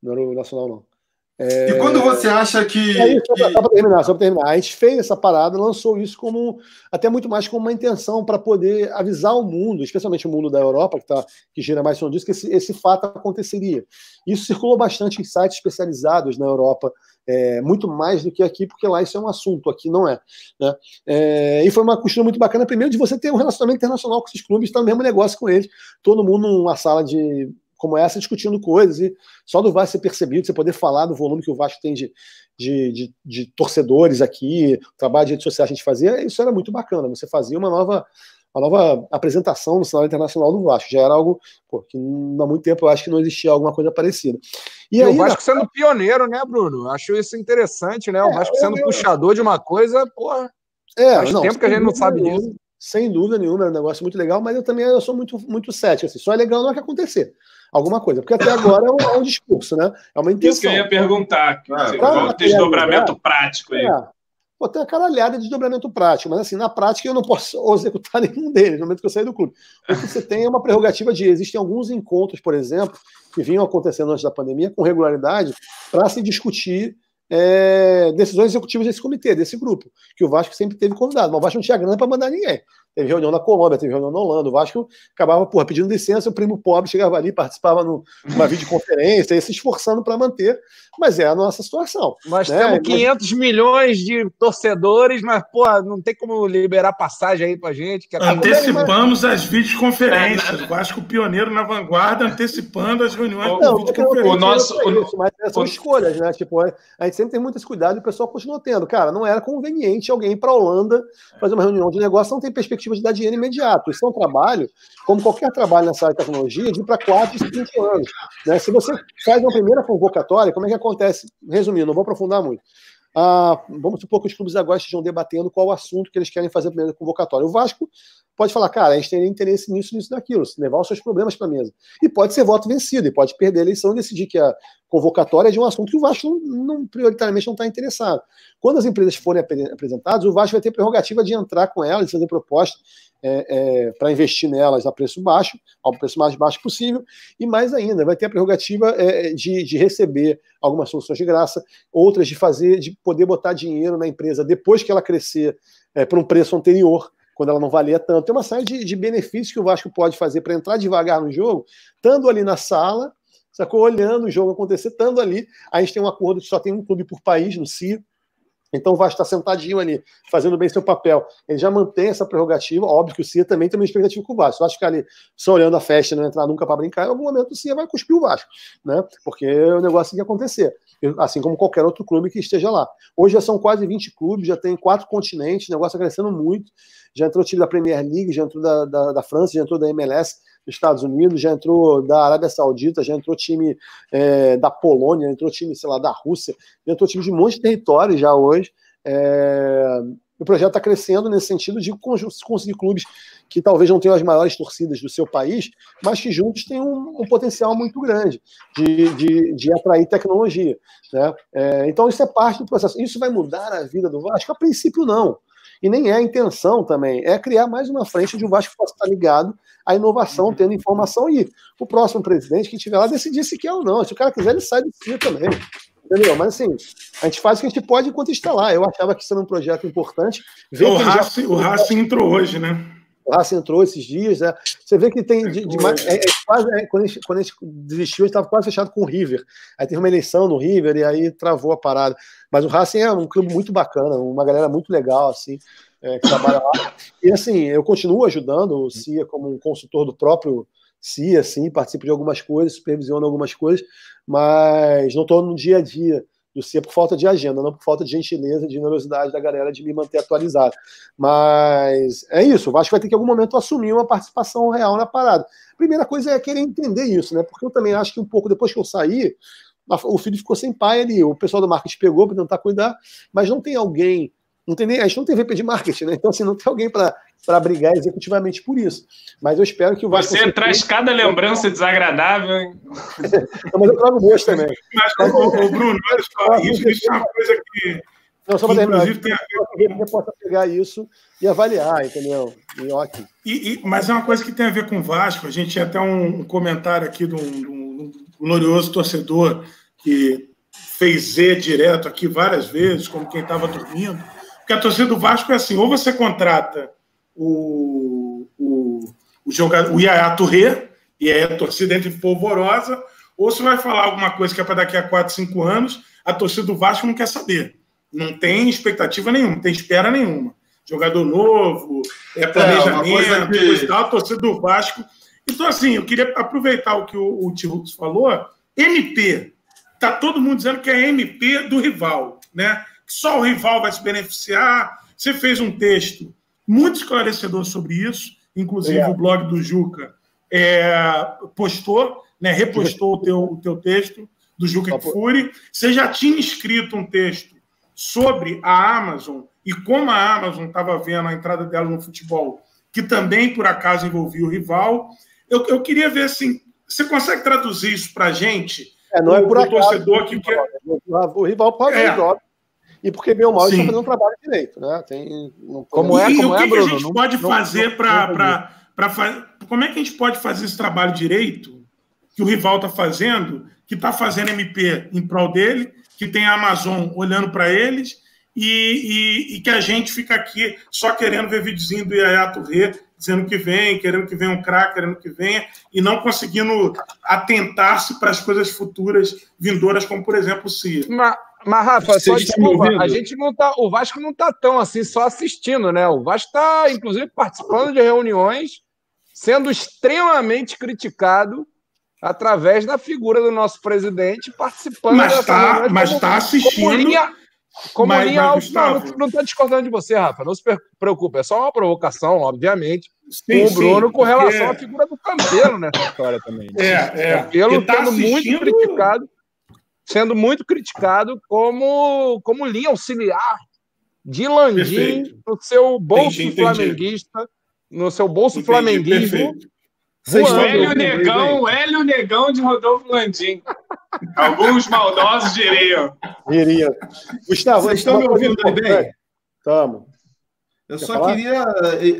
Não era o Nacional, não. É... E quando você acha que. É isso, só para terminar, só para terminar. A gente fez essa parada, lançou isso como até muito mais como uma intenção para poder avisar o mundo, especialmente o mundo da Europa, que, tá, que gira mais som disso, que esse, esse fato aconteceria. Isso circulou bastante em sites especializados na Europa, é, muito mais do que aqui, porque lá isso é um assunto, aqui não é. Né? é e foi uma costura muito bacana, primeiro, de você ter um relacionamento internacional com esses clubes, está no mesmo negócio com eles, todo mundo numa sala de como essa discutindo coisas e só do Vasco ser percebido, você poder falar do volume que o Vasco tem de, de, de, de torcedores aqui, o trabalho de redes sociais que a gente fazia, isso era muito bacana. Você fazia uma nova uma nova apresentação no cenário internacional do Vasco. Já era algo pô, que há muito tempo eu acho que não existia alguma coisa parecida. E, e aí, o Vasco na... sendo pioneiro, né, Bruno? Acho isso interessante, né? O é, Vasco sendo eu... puxador de uma coisa, porra. É, faz não, tempo que a gente não sabe disso. Sem dúvida nenhuma, é um negócio muito legal, mas eu também eu sou muito, muito cético. Assim, só é legal não é que acontecer alguma coisa. Porque até agora é um, é um discurso, né? É uma intenção. Isso que eu ia perguntar. É, qual o desdobramento prático aí? É. Pô, tem uma caralhada de desdobramento prático, mas assim, na prática eu não posso (laughs) executar nenhum deles no momento que eu sair do clube. O que você tem é uma prerrogativa de. Existem alguns encontros, por exemplo, que vinham acontecendo antes da pandemia, com regularidade, para se discutir é, decisões executivas desse comitê, desse grupo, que o Vasco sempre teve convidado. Mas o Vasco não tinha grana para mandar ninguém. Teve reunião na Colômbia, teve reunião na Holanda. O Vasco acabava porra, pedindo licença, o primo pobre chegava ali, participava numa videoconferência, ia se esforçando para manter, mas é a nossa situação. Nós né? temos 500 mas... milhões de torcedores, mas porra, não tem como liberar passagem aí para gente. Que Antecipamos mas... as videoconferências. O Vasco pioneiro na vanguarda, antecipando as reuniões não, videoconferência. O nosso, o... Isso, mas são o... escolhas, né? Tipo, a gente sempre tem muito esse cuidado e o pessoal continua tendo. Cara, não era conveniente alguém ir para a Holanda fazer uma reunião de negócio, não tem perspectiva perspectiva de dar dinheiro imediato. Isso é um trabalho, como qualquer trabalho nessa área de tecnologia, de ir para 4 e 5 anos. Né? Se você faz uma primeira convocatória, como é que acontece? Resumindo, não vou aprofundar muito. Ah, vamos supor que os clubes agora estejam debatendo qual o assunto que eles querem fazer a primeira convocatória. O Vasco pode falar, cara, a gente tem interesse nisso, nisso, naquilo, levar os seus problemas para a mesa. E pode ser voto vencido, e pode perder a eleição e decidir que a convocatória de um assunto que o Vasco não, não prioritariamente não está interessado. Quando as empresas forem apresentadas, o Vasco vai ter prerrogativa de entrar com elas, de fazer proposta é, é, para investir nelas a preço baixo, ao preço mais baixo possível, e mais ainda, vai ter a prerrogativa é, de, de, receber algumas soluções de graça, outras de fazer, de poder botar dinheiro na empresa depois que ela crescer é, para um preço anterior, quando ela não valia tanto. Tem uma série de, de benefícios que o Vasco pode fazer para entrar devagar no jogo, estando ali na sala, sacou? Olhando o jogo acontecer, estando ali. A gente tem um acordo que só tem um clube por país no CIO. Então o Vasco está sentadinho ali, fazendo bem seu papel. Ele já mantém essa prerrogativa. Óbvio que o CIA também tem uma expectativa com o Vasco. Se o Vasco ficar ali só olhando a festa e não entrar nunca para brincar, em algum momento o CIA vai cuspir o Vasco, né? Porque o negócio tem que acontecer. Assim como qualquer outro clube que esteja lá. Hoje já são quase 20 clubes, já tem quatro continentes, o negócio está crescendo muito. Já entrou o time da Premier League, já entrou da, da, da França, já entrou da MLS Estados Unidos, já entrou da Arábia Saudita, já entrou time é, da Polônia, entrou time, sei lá, da Rússia, já entrou time de um monte de território já hoje. É, o projeto está crescendo nesse sentido de conseguir clubes que talvez não tenham as maiores torcidas do seu país, mas que juntos têm um, um potencial muito grande de, de, de atrair tecnologia. Né? É, então, isso é parte do processo. Isso vai mudar a vida do Vasco? A princípio, não. E nem é a intenção também, é criar mais uma frente de um Vasco que possa estar ligado à inovação, tendo informação e o próximo presidente que estiver lá decidir se quer ou não. Se o cara quiser, ele sai do CIA também. Entendeu? Mas assim, a gente faz o que a gente pode enquanto está lá. Eu achava que isso era um projeto importante. o, Racing, já... entrou hoje, né? O Racing entrou esses dias. Né? Você vê que tem. De, de mais, é, é quase, é, quando, a gente, quando a gente desistiu, a gente estava quase fechado com o River. Aí teve uma eleição no River e aí travou a parada. Mas o Racing é um clube muito bacana, uma galera muito legal, assim, é, que trabalha lá. E assim, eu continuo ajudando o CIA como um consultor do próprio CIA, assim, participo de algumas coisas, supervisiono algumas coisas, mas não estou no dia a dia do CIA por falta de agenda, não por falta de gentileza, de generosidade da galera de me manter atualizado. Mas é isso, o Vasco vai ter que em algum momento assumir uma participação real na parada. Primeira coisa é querer entender isso, né? Porque eu também acho que um pouco depois que eu saí, o filho ficou sem pai ali, o pessoal do marketing pegou para tentar cuidar, mas não tem alguém, não tem nem, a gente não tem VP de marketing, né? Então, assim, não tem alguém para brigar executivamente por isso. Mas eu espero que o Vasco. Você traz cada lembrança desagradável, hein? (laughs) mas eu trago boas também. Mas, o, o Bruno, olha só, isso, isso é uma coisa que. Não, só para terminar, tem a ver com... possa pegar isso e avaliar, entendeu? E. E, e, mas é uma coisa que tem a ver com o Vasco. A gente tinha até um comentário aqui de um glorioso torcedor que fez Z direto aqui várias vezes, como quem estava dormindo. Porque a torcida do Vasco é assim: ou você contrata o, o, o jogador, o Yaya Touré, e aí a torcida entra polvorosa, ou você vai falar alguma coisa que é para daqui a 4, 5 anos, a torcida do Vasco não quer saber. Não tem expectativa nenhuma, não tem espera nenhuma. Jogador novo, é planejamento, é, que... tal, a torcida do Vasco então, assim, eu queria aproveitar o que o, o Tio falou. MP. Está todo mundo dizendo que é MP do rival, né? Que só o rival vai se beneficiar. Você fez um texto muito esclarecedor sobre isso, inclusive o blog do Juca é, postou, né, repostou o teu, o teu texto do Juca Fury. Você já tinha escrito um texto sobre a Amazon e como a Amazon estava vendo a entrada dela no futebol, que também, por acaso, envolvia o rival. Eu, eu queria ver assim, você consegue traduzir isso para a gente? É, não é por acaso, torcedor que quer... O rival pode é. E porque bem ou mal está fazendo um trabalho direito, né? Tem, como é, como e o que, é, que a gente não, pode não, fazer para fazer? Como é que a gente pode fazer esse trabalho direito que o rival está fazendo, que está fazendo MP em prol dele, que tem a Amazon olhando para eles e, e, e, que a gente fica aqui só querendo ver videozinho do Yaya Touré dizendo que vem, querendo que venha um craque, querendo que venha, e não conseguindo atentar-se para as coisas futuras vindouras, como por exemplo o CIA. Mas, mas Rafa, só desculpa, a gente não tá, o Vasco não está tão assim só assistindo, né? O Vasco está, inclusive, participando de reuniões, sendo extremamente criticado através da figura do nosso presidente, participando mas está mas está assistindo. Linha, como mas, linha mas, Gustavo... não está discordando de você, Rafa. Não se preocupe. É só uma provocação, obviamente. Sim, com o Bruno sim, com relação à figura do Campelo nessa história também. É, é. Campelo tá sendo assistindo... muito criticado, sendo muito criticado como, como linha auxiliar de Landim no seu bolso entendi, flamenguista, entendi. no seu bolso entendi, flamenguismo. Perfeito. O Hélio Negão, Hélio Negão de Rodolfo Landim. Alguns maldosos diriam. Diriam. Gustavo, vocês estão me ouvindo bem? Estamos. Eu só, queria,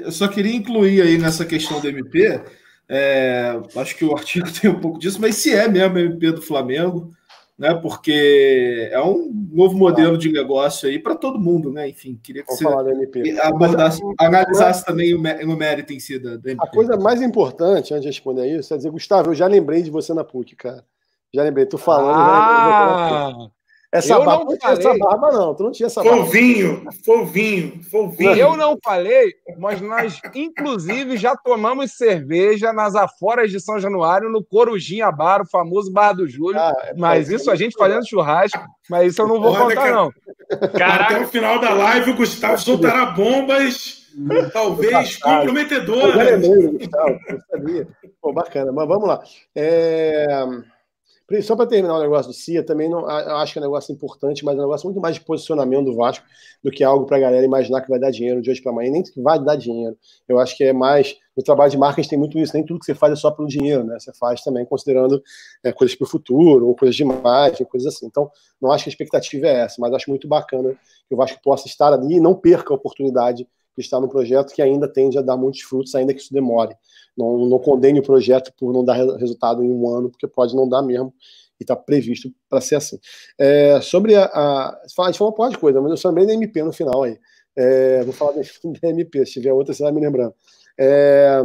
eu só queria incluir aí nessa questão do MP, é, acho que o artigo (laughs) tem um pouco disso, mas se é mesmo MP do Flamengo, né? Porque é um novo modelo de negócio aí para todo mundo, né? Enfim, queria que Vamos você abordasse, analisasse também o, mérito em si da, da MP. A coisa mais importante, antes de responder isso, é dizer, Gustavo, eu já lembrei de você na PUC, cara. Já lembrei, tu falando. Ah, né? Essa eu barba não, tinha essa barba, não. Tu não tinha essa barba. Fovinho, fovinho, fovinho. Eu não falei, mas nós, inclusive, já tomamos cerveja nas aforas de São Januário, no Corujinha Bar, o famoso Bar do Júlio. Ah, é mas isso a gente fazendo churrasco, mas isso eu não vou Olha contar, não. Caraca. Até o final da live, o Gustavo soltará bombas, talvez comprometedoras. Eu lembrei, Gustavo, eu sabia. Pô, bacana, mas vamos lá. É... Só para terminar o negócio do CIA, também não, eu acho que é um negócio importante, mas é um negócio muito mais de posicionamento do Vasco do que algo para a galera imaginar que vai dar dinheiro de hoje para amanhã, nem que vai dar dinheiro. Eu acho que é mais. No trabalho de marketing tem muito isso, nem tudo que você faz é só pelo dinheiro, né? Você faz também considerando é, coisas para o futuro, ou coisas de imagem, coisas assim. Então, não acho que a expectativa é essa, mas acho muito bacana que o Vasco possa estar ali e não perca a oportunidade de estar num projeto que ainda tende a dar muitos frutos, ainda que isso demore. Não, não condene o projeto por não dar resultado em um ano, porque pode não dar mesmo. E está previsto para ser assim. É, sobre a, a. A gente falou um de coisa, mas eu só lembrei da MP no final aí. É, vou falar da, MP, (laughs) se tiver outra, você vai me lembrando. É,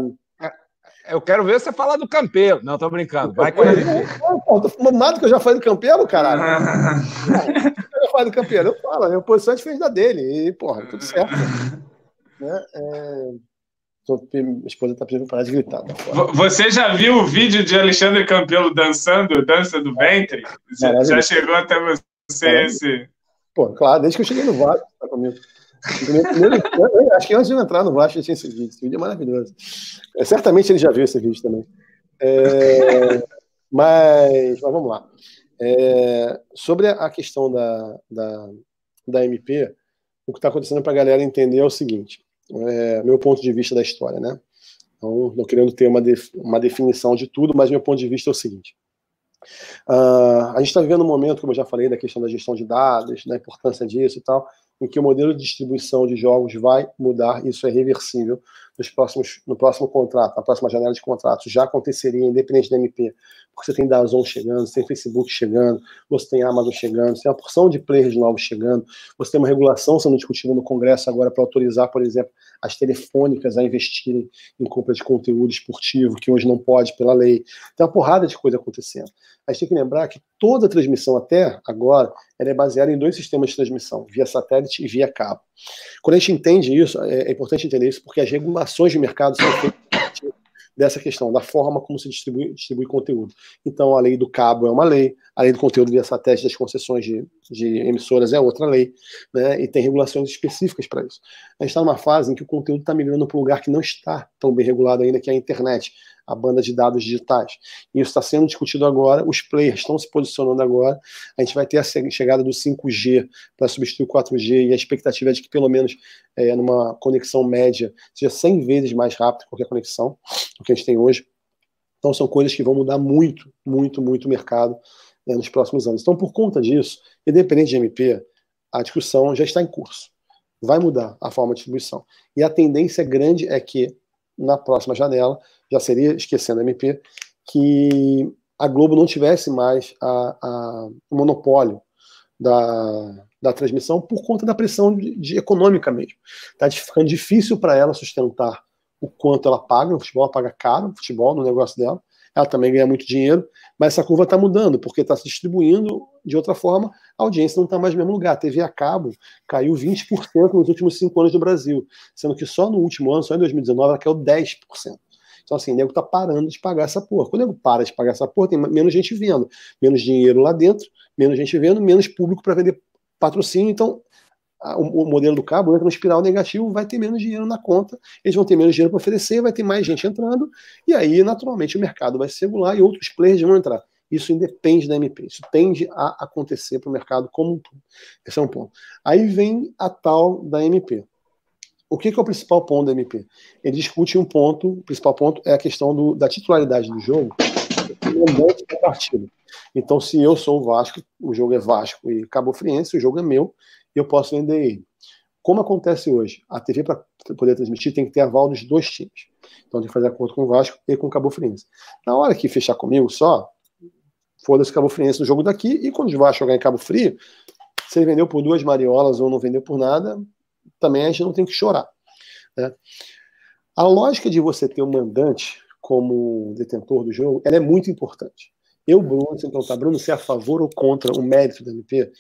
eu quero ver você falar do Campelo. Não, tô brincando. Vai com ele. (laughs) Não, tô falando nada que eu já falei do Campelo, caralho. (laughs) eu já falei do Campelo. Eu falo, a minha posição é diferente da dele. E, porra, tudo certo. né? É... Minha esposa tá pedindo parar de gritar. Tá você já viu o vídeo de Alexandre Campelo dançando, dança do ventre? Já, já chegou até você esse. Pô, claro, desde que eu cheguei no Vasco, tá comigo. Primeiro, acho que antes de eu entrar no Vasco tinha esse vídeo. Esse vídeo é maravilhoso. É, certamente ele já viu esse vídeo também. É, mas, mas, vamos lá. É, sobre a questão da, da, da MP, o que está acontecendo para a galera entender é o seguinte: é, meu ponto de vista da história, né? Então, não querendo ter uma, def, uma definição de tudo, mas meu ponto de vista é o seguinte. Uh, a gente está vivendo um momento, como eu já falei, da questão da gestão de dados, da importância disso e tal, em que o modelo de distribuição de jogos vai mudar, isso é reversível nos próximos, no próximo contrato, na próxima janela de contratos, já aconteceria, independente da MP, porque você tem Dazon chegando, você tem Facebook chegando, você tem Amazon chegando, você tem uma porção de players novos chegando, você tem uma regulação sendo discutida no Congresso agora para autorizar, por exemplo, as telefônicas a investirem em compra de conteúdo esportivo, que hoje não pode pela lei. Tem uma porrada de coisa acontecendo. A gente tem que lembrar que toda transmissão até agora ela é baseada em dois sistemas de transmissão, via satélite e via cabo. Quando a gente entende isso, é, é importante entender isso porque as regulações de mercado são feitas dessa questão, da forma como se distribui, distribui conteúdo. Então, a lei do cabo é uma lei, a lei do conteúdo via satélite das concessões de, de emissoras é outra lei, né, e tem regulações específicas para isso. A gente está numa fase em que o conteúdo está migrando para um lugar que não está tão bem regulado ainda, que é a internet a banda de dados digitais. Isso está sendo discutido agora, os players estão se posicionando agora. A gente vai ter a chegada do 5G para substituir o 4G e a expectativa é de que, pelo menos, é, numa conexão média, seja 100 vezes mais rápido qualquer conexão do que a gente tem hoje. Então, são coisas que vão mudar muito, muito, muito o mercado né, nos próximos anos. Então, por conta disso, independente de MP, a discussão já está em curso. Vai mudar a forma de distribuição. E a tendência grande é que, na próxima janela, já seria, esquecendo a MP, que a Globo não tivesse mais a, a, o monopólio da, da transmissão por conta da pressão de, de econômica mesmo. Está ficando difícil para ela sustentar o quanto ela paga no futebol, ela paga caro no futebol, no negócio dela. Ela também ganha muito dinheiro, mas essa curva está mudando, porque está se distribuindo de outra forma, a audiência não está mais no mesmo lugar. A TV a cabo caiu 20% nos últimos cinco anos do Brasil, sendo que só no último ano, só em 2019, ela caiu 10%. Então, assim, o nego tá parando de pagar essa porra. Quando o nego para de pagar essa porra, tem menos gente vendo, menos dinheiro lá dentro, menos gente vendo, menos público para vender patrocínio. Então, o, modelo do cabo entra no espiral negativo, vai ter menos dinheiro na conta, eles vão ter menos dinheiro para oferecer, vai ter mais gente entrando, e aí, naturalmente, o mercado vai se regular e outros players vão entrar. Isso independe da MP, isso tende a acontecer para o mercado como um todo. Esse é um ponto. Aí vem a tal da MP. O que, que, é o principal ponto da MP? Ele discute um ponto, o principal ponto é a questão do, da titularidade do jogo mandante da partida. Então, se eu sou o Vasco, o jogo é Vasco e Cabo Friense, o jogo é meu, eu posso vender ele. Como acontece hoje? A TV, para poder transmitir, tem que ter aval dos dois times. Então, tem que fazer acordo com o Vasco e com o Cabo Friense. Na hora que fechar comigo só, foda-se Cabo Friense no jogo daqui, e quando o Vasco jogar em Cabo Frio, se ele vendeu por duas mariolas ou não vendeu por nada, também a gente não tem que chorar. Né? A lógica de você ter um mandante como detentor do jogo, ela é muito importante. Eu, Bruno, se tá, Bruno, se é a favor ou contra o mérito da MP,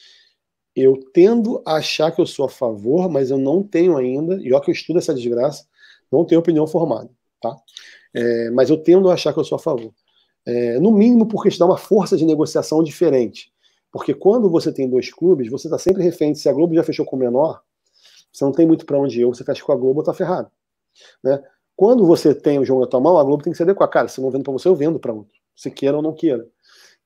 eu tendo a achar que eu sou a favor, mas eu não tenho ainda, e olha que eu estudo essa desgraça, não tenho opinião formada, tá? É, mas eu tendo a achar que eu sou a favor. É, no mínimo porque isso dá uma força de negociação diferente. Porque quando você tem dois clubes, você está sempre refém. Se a Globo já fechou com o menor, você não tem muito para onde ir, ou você fecha com a Globo, tá ferrado. Né? Quando você tem o jogo na tua mão, a Globo tem que se adequar. Cara, se não vendo para você, eu vendo para outro. Se queira ou não queira.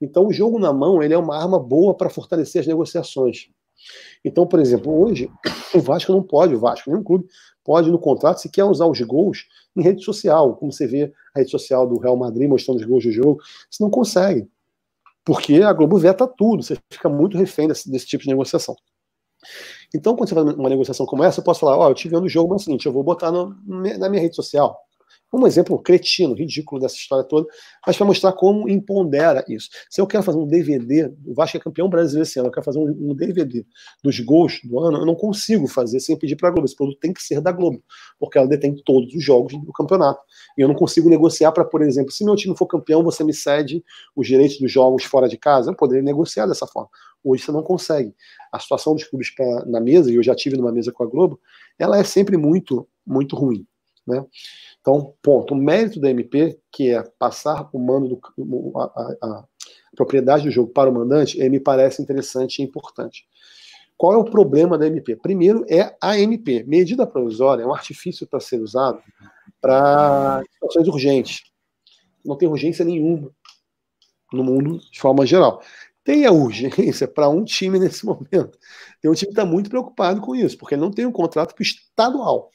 Então, o jogo na mão ele é uma arma boa para fortalecer as negociações. Então, por exemplo, hoje, (coughs) o Vasco não pode, o Vasco, nenhum clube pode no contrato, se quer usar os gols em rede social, como você vê a rede social do Real Madrid mostrando os gols do jogo, você não consegue. Porque a Globo veta tudo, você fica muito refém desse, desse tipo de negociação. Então, quando você faz uma negociação como essa, eu posso falar, ó, oh, eu vendo o jogo, mas é o seguinte, eu vou botar no, na minha rede social. Um exemplo cretino, ridículo dessa história toda, mas para mostrar como impondera isso. Se eu quero fazer um DVD, o Vasco é campeão brasileiro esse ano, eu quero fazer um, DVD dos gols do ano, eu não consigo fazer sem pedir para a Globo. Esse produto tem que ser da Globo, porque ela detém todos os jogos do campeonato. E eu não consigo negociar para, por exemplo, se meu time for campeão, você me cede os direitos dos jogos fora de casa. Eu poderia negociar dessa forma. Hoje você não consegue. A situação dos clubes pra, na mesa, e eu já tive numa mesa com a Globo, ela é sempre muito, muito ruim. Né? Então, ponto. O mérito da MP, que é passar o mando, do, a, a, a propriedade do jogo para o mandante, me parece interessante e importante. Qual é o problema da MP? Primeiro é a MP. Medida provisória é um artifício para ser usado para situações urgentes. Não tem urgência nenhuma no mundo de forma geral. Tem a urgência para um time nesse (laughs) momento. Tem um time que está muito preocupado com isso, porque ele não tem um contrato estadual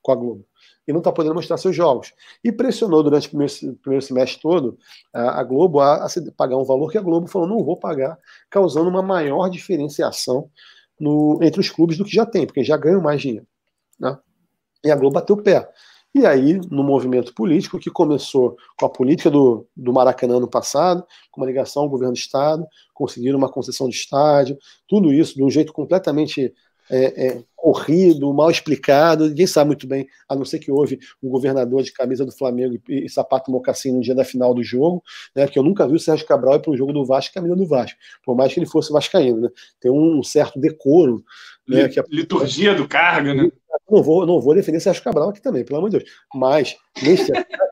com a Globo e não está podendo mostrar seus jogos. E pressionou durante o primeiro, primeiro semestre todo a, a Globo a, a, pagar um valor que a Globo falou: não vou pagar, causando uma maior diferenciação no, entre os clubes do que já tem, porque já ganham mais dinheiro. Né? E a Globo bateu o pé. E aí, no movimento político, que começou com a política do, do Maracanã no passado, com uma ligação ao governo do Estado, conseguiram uma concessão de estádio, tudo isso de um jeito completamente é, é, corrido, mal explicado, ninguém sabe muito bem, a não ser que houve um governador de camisa do Flamengo e, e sapato mocassim no dia da final do jogo, né, porque eu nunca vi o Sérgio Cabral ir para um jogo do Vasco camisa do Vasco, por mais que ele fosse vascaíno, né, tem um certo decoro. Né, que é... Liturgia do cargo, né? Não vou, não vou defender Sérgio Cabral aqui também, pelo amor de Deus, mas nesse (laughs)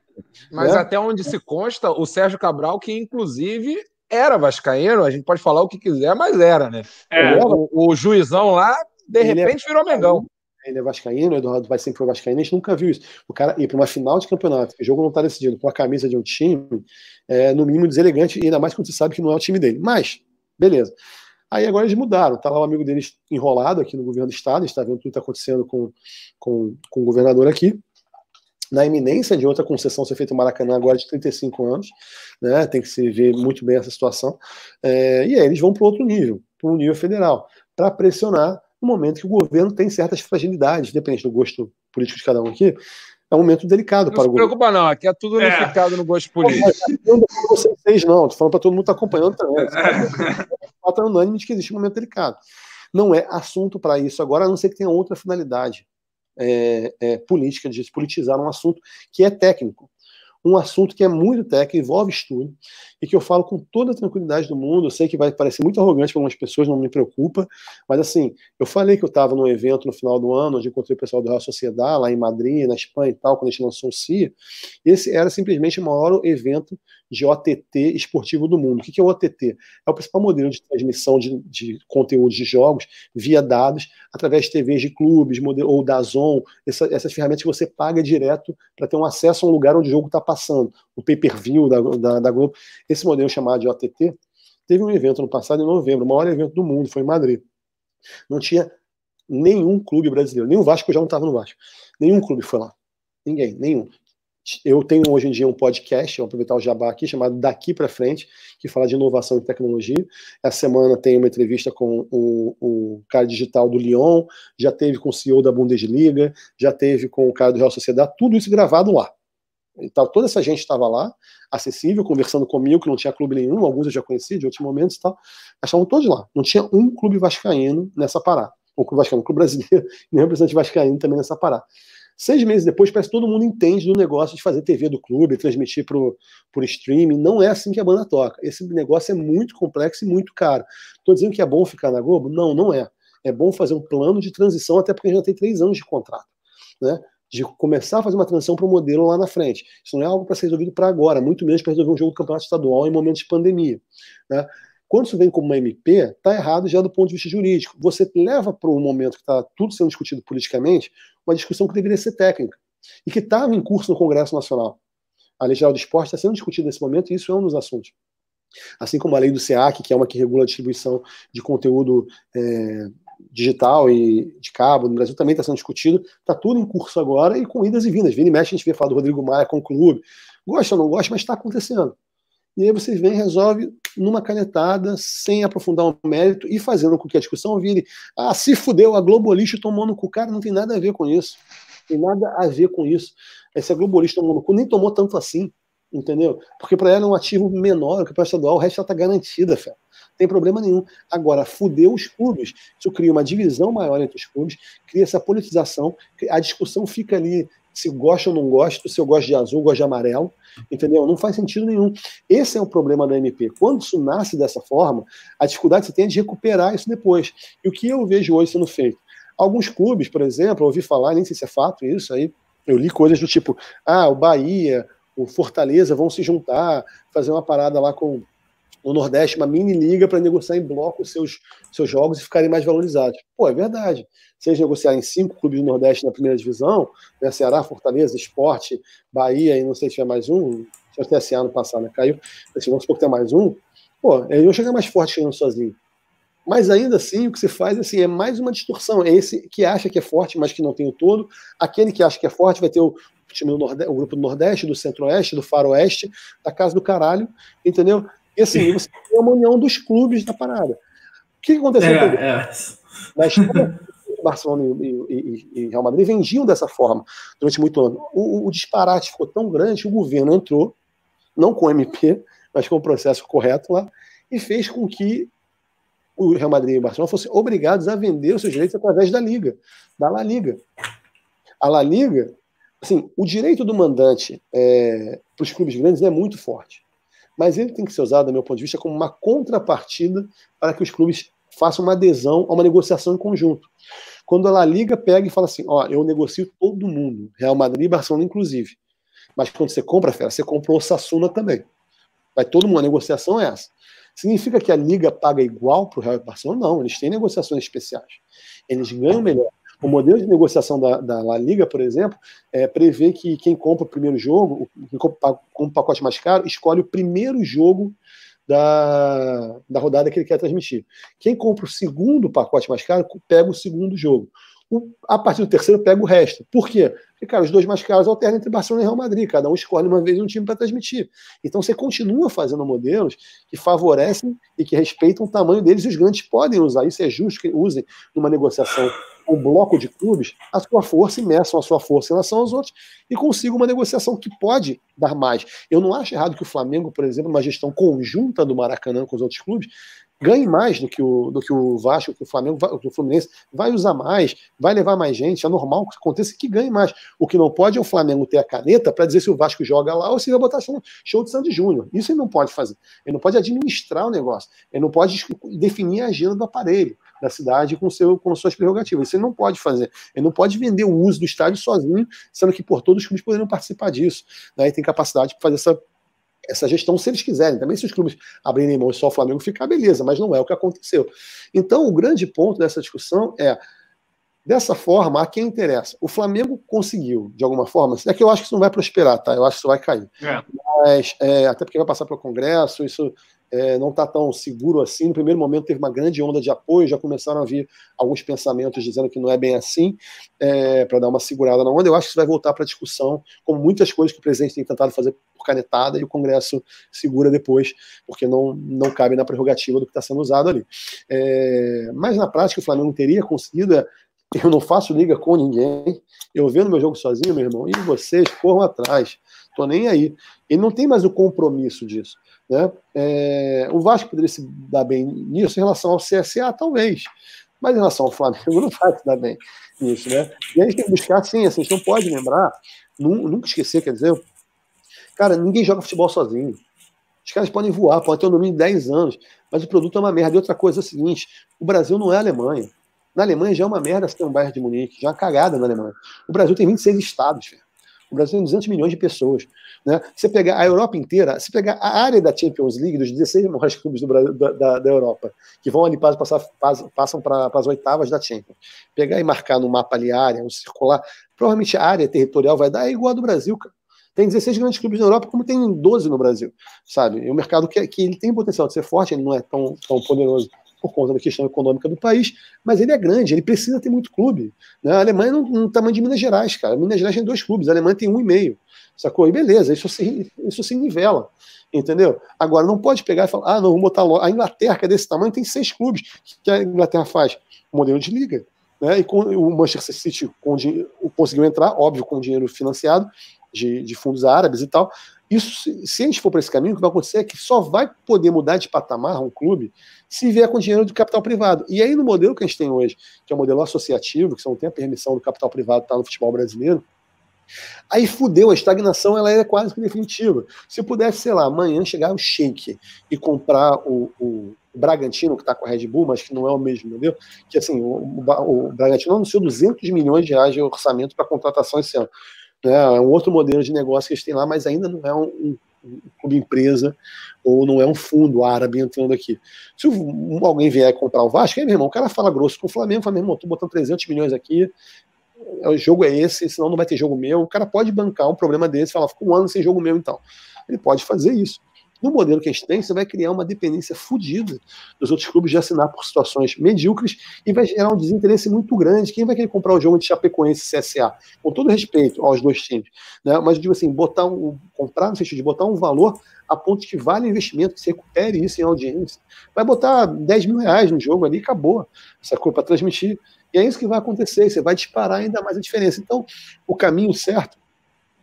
Mas né? até onde se consta, o Sérgio Cabral, que inclusive era vascaíno, a gente pode falar o que quiser, mas era, né? É. O, o, juizão lá de ele é repente é, virou Mengão. Ele é vascaíno, o Eduardo vai sempre foi vascaíno, a gente nunca viu isso. O cara ir para uma final de campeonato, o jogo não está decidido com a camisa de um time, é no mínimo deselegante, e ainda mais quando você sabe que não é o time dele. Mas, beleza. Aí agora eles mudaram. Tá lá o amigo deles enrolado aqui no governo do estado, está vendo tudo que está acontecendo com, com, com o governador aqui. Na iminência de outra concessão ser feita no Maracanã agora de 35 anos, né? Tem que se ver muito bem essa situação. É, e aí eles vão para outro nível, para o nível federal, para pressionar no momento que o governo tem certas fragilidades, depende do gosto político de cada um aqui, é um momento delicado não para o governo. Não se preocupa, não, aqui é tudo é. unificado é. no gosto político. Não vocês, não, estou falando para todo mundo estar tá acompanhando também. É unânime de que existe um momento delicado. Não é assunto para isso agora, a não ser que tenha outra finalidade é, é, política, de politizar um assunto que é técnico um assunto que é muito técnico, envolve estudo, e que eu falo com toda a tranquilidade do mundo. Eu sei que vai parecer muito arrogante para algumas pessoas, não me preocupa, mas assim, eu falei que eu estava num evento no final do ano, onde encontrei o pessoal do Real Sociedade, lá em Madrid, na Espanha e tal, quando a gente lançou o CIA. Esse era simplesmente o maior evento de OTT esportivo do mundo. O que é o OTT? É o principal modelo de transmissão de, de conteúdos de jogos via dados, através de TVs de clubes, modelo, ou da Zon, essa, essas ferramentas que você paga direto para ter um acesso a um lugar onde o jogo está passando, o pay-per-view da, da, da, Globo. Esse modelo chamado de OTT teve um evento no passado, em novembro, o maior evento do mundo, foi em Madrid. Não tinha nenhum clube brasileiro, nem o Vasco, eu já não estava no Vasco, nenhum clube foi lá. Ninguém, nenhum. Eu tenho hoje em dia um podcast, vou aproveitar o jabá aqui, chamado Daqui para Frente, que fala de inovação e tecnologia. Essa semana tem uma entrevista com o, o cara digital do Lyon, já teve com o CEO da Bundesliga, já teve com o cara do Real Sociedade, tudo isso gravado lá. Então, toda essa gente estava lá, acessível, conversando comigo, que não tinha clube nenhum, alguns eu já conheci de outros momentos e tal. Estavam todos lá. Não tinha um clube vascaíno nessa parada. Um clube vascaíno, um clube brasileiro, (laughs) nem representante vascaíno também nessa parada. Seis meses depois, parece que todo mundo entende do negócio de fazer TV do clube, transmitir por streaming. Não é assim que a banda toca. Esse negócio é muito complexo e muito caro. Estou dizendo que é bom ficar na Globo? Não, não é. É bom fazer um plano de transição, até porque já tem três anos de contrato. Né? de começar a fazer uma transição para o modelo lá na frente. Isso não é algo para ser resolvido para agora, muito menos para resolver um jogo do campeonato estadual em momentos de pandemia. Né? Quando isso vem como uma MP, está errado já do ponto de vista jurídico. Você leva para um momento que está tudo sendo discutido politicamente, uma discussão que deveria ser técnica e que estava em curso no Congresso Nacional. A Lei Geral do Esporte está sendo discutida nesse momento e isso é um dos assuntos. Assim como a lei do SEAC, que é uma que regula a distribuição de conteúdo é, digital e de cabo no Brasil também está sendo discutido. Está tudo em curso agora e com idas e vindas. Vini mexe, a gente vê falar do Rodrigo Maia com o clube. Gosta ou não gosta, mas está acontecendo. E aí você vem e resolve numa canetada, sem aprofundar o mérito e fazendo com que a discussão vire: ah, se fudeu, a Globo lixo tomou no cu. Cara, não tem nada a ver com isso. Tem nada a ver com isso. Essa globalista tomou no cu, nem tomou tanto assim, entendeu? Porque para ela é um ativo menor que para estadual, o resto ela está garantida, fé. Tem problema nenhum. Agora, fudeu os clubes. Isso cria uma divisão maior entre os clubes, cria essa politização, a discussão fica ali se gosta ou não gosta, se eu gosto de azul, gosto de amarelo, entendeu? Não faz sentido nenhum. Esse é o problema da MP. Quando isso nasce dessa forma, a dificuldade que você tem é de recuperar isso depois. E o que eu vejo hoje sendo feito? Alguns clubes, por exemplo, eu ouvi falar, nem sei se é fato isso aí, eu li coisas do tipo, ah, o Bahia, o Fortaleza vão se juntar, fazer uma parada lá com no Nordeste uma mini liga para negociar em bloco seus, seus jogos e ficarem mais valorizados. Pô, é verdade. Se eles negociarem cinco clubes do Nordeste na primeira divisão, né, Ceará, Fortaleza, Esporte, Bahia e não sei se tiver mais um, já até esse ano passado, né, caiu, assim, vamos supor que tem mais um, pô, eles vão chegar mais forte chegando sozinho. Mas ainda assim, o que se faz assim, é mais uma distorção. É esse que acha que é forte, mas que não tem o todo. Aquele que acha que é forte vai ter o time do Nordeste, o grupo do Nordeste, do Centro-Oeste, do Faroeste, da Casa do Caralho, entendeu? E assim, (laughs) você tem uma união dos clubes da parada. O que aconteceu? É, é. Na história, Barcelona e, e, e, Real Madrid vendiam dessa forma durante muito ano. O, o, disparate ficou tão grande que o governo entrou, não com o MP, mas com o processo correto lá, e fez com que o Real Madrid e o Barcelona fossem obrigados a vender os seus direitos através da Liga, da La Liga. A La Liga, assim, o direito do mandante é, para os clubes grandes é muito forte mas ele tem que ser usado, do meu ponto de vista, como uma contrapartida para que os clubes façam uma adesão a uma negociação em conjunto. Quando ela liga, pega e fala assim: ó, eu negocio todo mundo, Real Madrid e Barcelona, inclusive. Mas quando você compra, fera, você compra o Sassuna também. Vai todo mundo, a negociação é essa. Significa que a liga paga igual para o Real e Barcelona? Não, eles têm negociações especiais. Eles ganham melhor. O modelo de negociação da, da La Liga, por exemplo, é, prevê que quem compra o primeiro jogo, quem compra com um pacote mais caro, escolhe o primeiro jogo da, da rodada que ele quer transmitir. Quem compra o segundo pacote mais caro, pega o segundo jogo. O, a partir do terceiro, pega o resto. Por quê? Porque, cara, os dois mais caros alternam entre Barcelona e Real Madrid. Cada um escolhe uma vez um time para transmitir. Então você continua fazendo modelos que favorecem e que respeitam o tamanho deles e os grandes podem usar. Isso é justo que usem numa negociação um bloco de clubes a sua força e meçam a sua força em relação aos outros e consigam uma negociação que pode dar mais. Eu não acho errado que o Flamengo, por exemplo, uma gestão conjunta do Maracanã com os outros clubes, ganhe mais do que o, do que o Vasco, que o Flamengo, que o Fluminense vai usar mais, vai levar mais gente, é normal que aconteça que ganhe mais. O que não pode é o Flamengo ter a caneta para dizer se o Vasco joga lá ou se vai botar show de Santos Júnior. Isso ele não pode fazer. Ele não pode administrar o negócio. Ele não pode definir a agenda do aparelho da cidade com, seu, com suas prerrogativas. Isso ele não pode fazer. Ele não pode vender o uso do estádio sozinho, sendo que por todos os clubes poderiam participar disso. Né? E tem capacidade para fazer essa essa gestão se eles quiserem. Também se os clubes abrirem mão e só o Flamengo ficar, beleza, mas não é o que aconteceu. Então, o grande ponto dessa discussão é, dessa forma, a quem interessa. O Flamengo conseguiu, de alguma forma, é que eu acho que isso não vai prosperar, tá? Eu acho que isso vai cair. É. Mas, é, até porque vai passar pelo Congresso, isso é, não está tão seguro assim. No primeiro momento teve uma grande onda de apoio, já começaram a vir alguns pensamentos dizendo que não é bem assim, é, para dar uma segurada na onda. Eu acho que isso vai voltar para discussão, como muitas coisas que o presidente tem tentado fazer por canetada e o Congresso segura depois, porque não, não cabe na prerrogativa do que está sendo usado ali. É, mas na prática o Flamengo teria conseguido é, (laughs) eu não faço liga com ninguém. Eu vendo meu jogo sozinho, meu irmão, e vocês corram atrás. Tô nem aí. Ele não tem mais o compromisso disso. Né? É, o Vasco poderia se dar bem nisso em relação ao CSA, talvez. Mas em relação ao Flamengo, (laughs) não vai se dar bem nisso. Né? E a gente tem que buscar, sim, assim, a gente não pode lembrar, nunca esquecer, quer dizer, cara, ninguém joga futebol sozinho. Os caras podem voar, podem ter um domínio de 10 anos, mas o produto é uma merda. E outra coisa é o seguinte: o Brasil não é a Alemanha. Na Alemanha já é uma merda ter um bairro de Munique, já é uma cagada na Alemanha. O Brasil tem 26 estados, velho. O Brasil tem 200 milhões de pessoas. Né? Você pegar a Europa inteira, se pegar a área da Champions League, dos 16 maiores clubes Brasil, da, da, da, Europa, que vão ali passar, passam para as oitavas da Champions, pegar e marcar no mapa ali a área, um circular, provavelmente a área territorial vai dar é igual a do Brasil, cara. Tem 16 grandes clubes na Europa, como tem 12 no Brasil, sabe? E o mercado que, que ele tem potencial de ser forte, ele não é tão, tão poderoso por conta da questão econômica do país, mas ele é grande, ele precisa ter muito clube. Né? A Alemanha não, no tamanho de Minas Gerais, cara. Minas Gerais tem dois clubes, a Alemanha tem um e meio. Sacou? E beleza, isso se, isso se nivela. Entendeu? Agora, não pode pegar e falar, ah, não, vamos botar a Inglaterra, que é desse tamanho, tem seis clubes. O que a Inglaterra faz? Modelo de liga. né? E com, o Manchester City com, conseguiu entrar, óbvio, com dinheiro financiado de, de fundos árabes e tal. Isso, se a gente for para esse caminho, o que vai acontecer é que só vai poder mudar de patamar um clube se vier com dinheiro do capital privado. E aí, no modelo que a gente tem hoje, que é o modelo associativo, que você não tem a permissão do capital privado estar no futebol brasileiro, aí fudeu, a estagnação ela é quase que definitiva. Se pudesse, sei lá, amanhã chegar o Sheik e comprar o, o Bragantino, que está com a Red Bull, mas que não é o mesmo modelo, que assim, o, o, o Bragantino anunciou 200 milhões de reais de orçamento para contratação esse ano. Né? É um outro modelo de negócio que eles têm lá, mas ainda não é um, um, um clube empresa ou não é um fundo árabe entrando aqui. Se alguém vier comprar o Vasco, aí, meu irmão, o cara fala grosso com o Flamengo, fala, meu irmão, tô botando 300 milhões aqui, o jogo é esse, senão não vai ter jogo meu. O cara pode bancar um problema desse, falar, fica um ano sem jogo meu então. Ele pode fazer isso. No modelo que a gente tem, você vai criar uma dependência fodida dos outros clubes de assinar por situações medíocres e vai gerar um desinteresse muito grande. Quem vai querer comprar o jogo de Chapecoense e CSA? Com todo respeito aos dois times. Né? Mas, digo assim, botar um, comprar no sentido de botar um valor a ponto que vale o investimento, que se recupere isso em audiência. Vai botar 10 mil reais no jogo ali e acabou. Essa coisa para transmitir. E é isso que vai acontecer. Você vai disparar ainda mais a diferença. Então, o caminho certo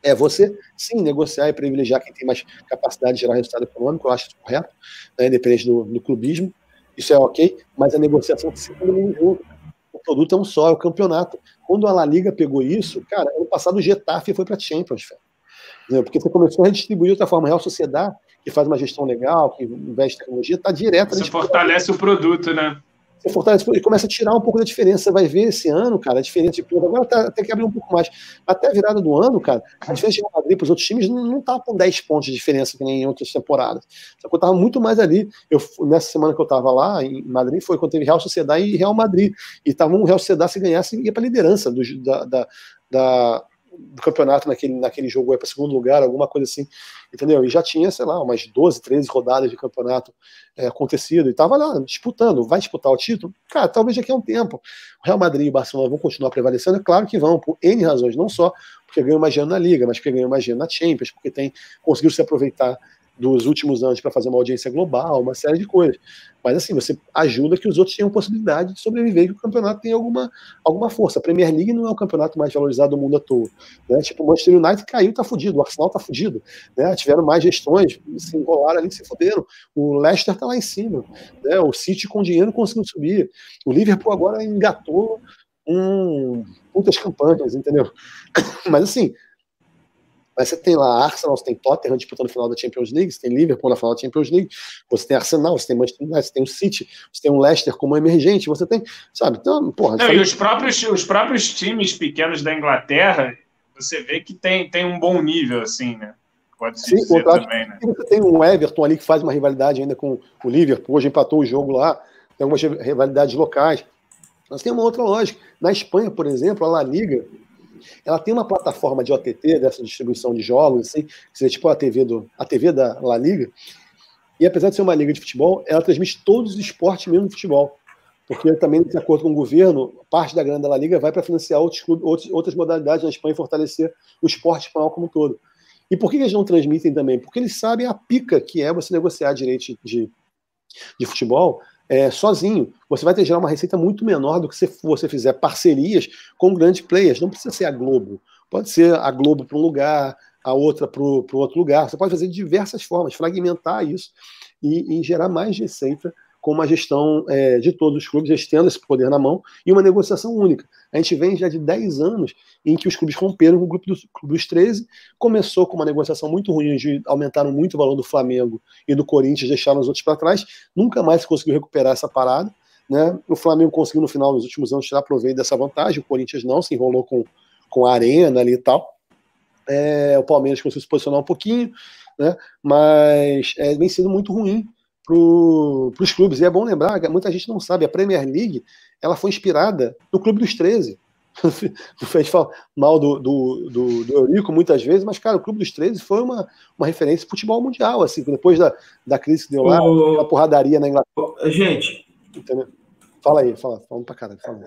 é você, sim, negociar e privilegiar quem tem mais capacidade de gerar resultado econômico, eu acho isso correto, né, independente do, do clubismo, isso é ok, mas a negociação tem que ser todo mundo junto. O produto é um só, é o campeonato. Quando a La Liga pegou isso, cara, ano passado o Getafe foi para Champions, velho. porque você começou a redistribuir de outra forma. A Real Sociedade, que faz uma gestão legal, que investe em tecnologia, está direto. Você fortalece o produto, né? Você fortalece e começa a tirar um pouco da diferença. Você vai ver esse ano, cara, a diferença de ponto. Agora tá, tem que abrir um pouco mais. Até a virada do ano, cara, a diferença de Real Madrid para os outros times não, não tá com 10 pontos de diferença que nem em outras temporadas. Só que eu tava muito mais ali. Eu, nessa semana que eu tava lá em Madrid, foi quando teve Real Sociedade e Real Madrid. E tava um Real Sociedade se ganhasse ia para liderança do, da, da, da do campeonato naquele, naquele jogo é para segundo lugar, alguma coisa assim, entendeu? E já tinha, sei lá, umas 12, 13 rodadas de campeonato é, acontecido, e tava lá disputando, vai disputar o título? Cara, talvez daqui a um tempo. O Real Madrid e o Barcelona vão continuar prevalecendo, é claro que vão, por N razões, não só porque ganham mais dinheiro na Liga, mas porque ganham mais dinheiro na Champions, porque tem, conseguiu se aproveitar dos últimos anos para fazer uma audiência global, uma série de coisas. Mas assim, você ajuda que os outros tenham possibilidade de sobreviver que o campeonato tenha alguma, alguma força. A Premier League não é o campeonato mais valorizado do mundo à toa. Né? Tipo, o Manchester United caiu, tá fudido, o Arsenal tá fudido. Né? Tiveram mais gestões, se enrolaram ali, se fuderam. O Leicester tá lá em cima. Né? O City com dinheiro conseguiu subir. O Liverpool agora engatou um muitas campanhas, entendeu? (coughs) Mas assim, mas você tem lá Arsenal, você tem Tottenham disputando o final da Champions League, você tem Liverpool na final da Champions League, você tem Arsenal, você tem Manchester United, você tem o City, você tem o Leicester como emergente, você tem, sabe? Então, porra. Não, e os próprios, os próprios times pequenos da Inglaterra, você vê que tem, tem um bom nível, assim, né? Pode ser Sim, também, né? Você tem um Everton ali que faz uma rivalidade ainda com o Liverpool, hoje empatou o jogo lá, tem algumas rivalidades locais. Mas tem uma outra lógica. Na Espanha, por exemplo, a La Liga ela tem uma plataforma de OTT, dessa distribuição de jogos, assim, que seria tipo a TV, do, a TV da La Liga, e apesar de ser uma liga de futebol, ela transmite todos os esportes mesmo futebol. Porque também, de acordo com o governo, parte da grana da La Liga vai para financiar outros, outros, outras modalidades na Espanha e fortalecer o esporte espanhol como um todo. E por que eles não transmitem também? Porque eles sabem a pica que é você negociar direitos de, de futebol é, sozinho. Você vai ter gerar uma receita muito menor do que se você fizer parcerias com grandes players. Não precisa ser a Globo. Pode ser a Globo para um lugar, a outra para o outro lugar. Você pode fazer de diversas formas, fragmentar isso e, e gerar mais receita com uma gestão é, de todos os clubes, eles tendo esse poder na mão, e uma negociação única. A gente vem já de 10 anos em que os clubes romperam com o grupo dos, clube dos 13, começou com uma negociação muito ruim, de aumentaram muito o valor do Flamengo e do Corinthians, deixaram os outros para trás, nunca mais se conseguiu recuperar essa parada. Né? O Flamengo conseguiu no final, nos últimos anos, tirar proveito dessa vantagem, o Corinthians não, se enrolou com, com a Arena ali e tal. É, o Palmeiras conseguiu se posicionar um pouquinho, né? mas é, vem sendo muito ruim para os clubes. E é bom lembrar, muita gente não sabe, a Premier League ela foi inspirada no Clube dos 13. Não (laughs) fez mal do, do, do, do, Eurico muitas vezes, mas, cara, o Clube dos 13 foi uma, uma referência de futebol mundial, assim, depois da, da crise que deu lá, o... a porradaria na Inglaterra. Gente. Entendeu? Fala aí, fala, vamos pra caralho, fala.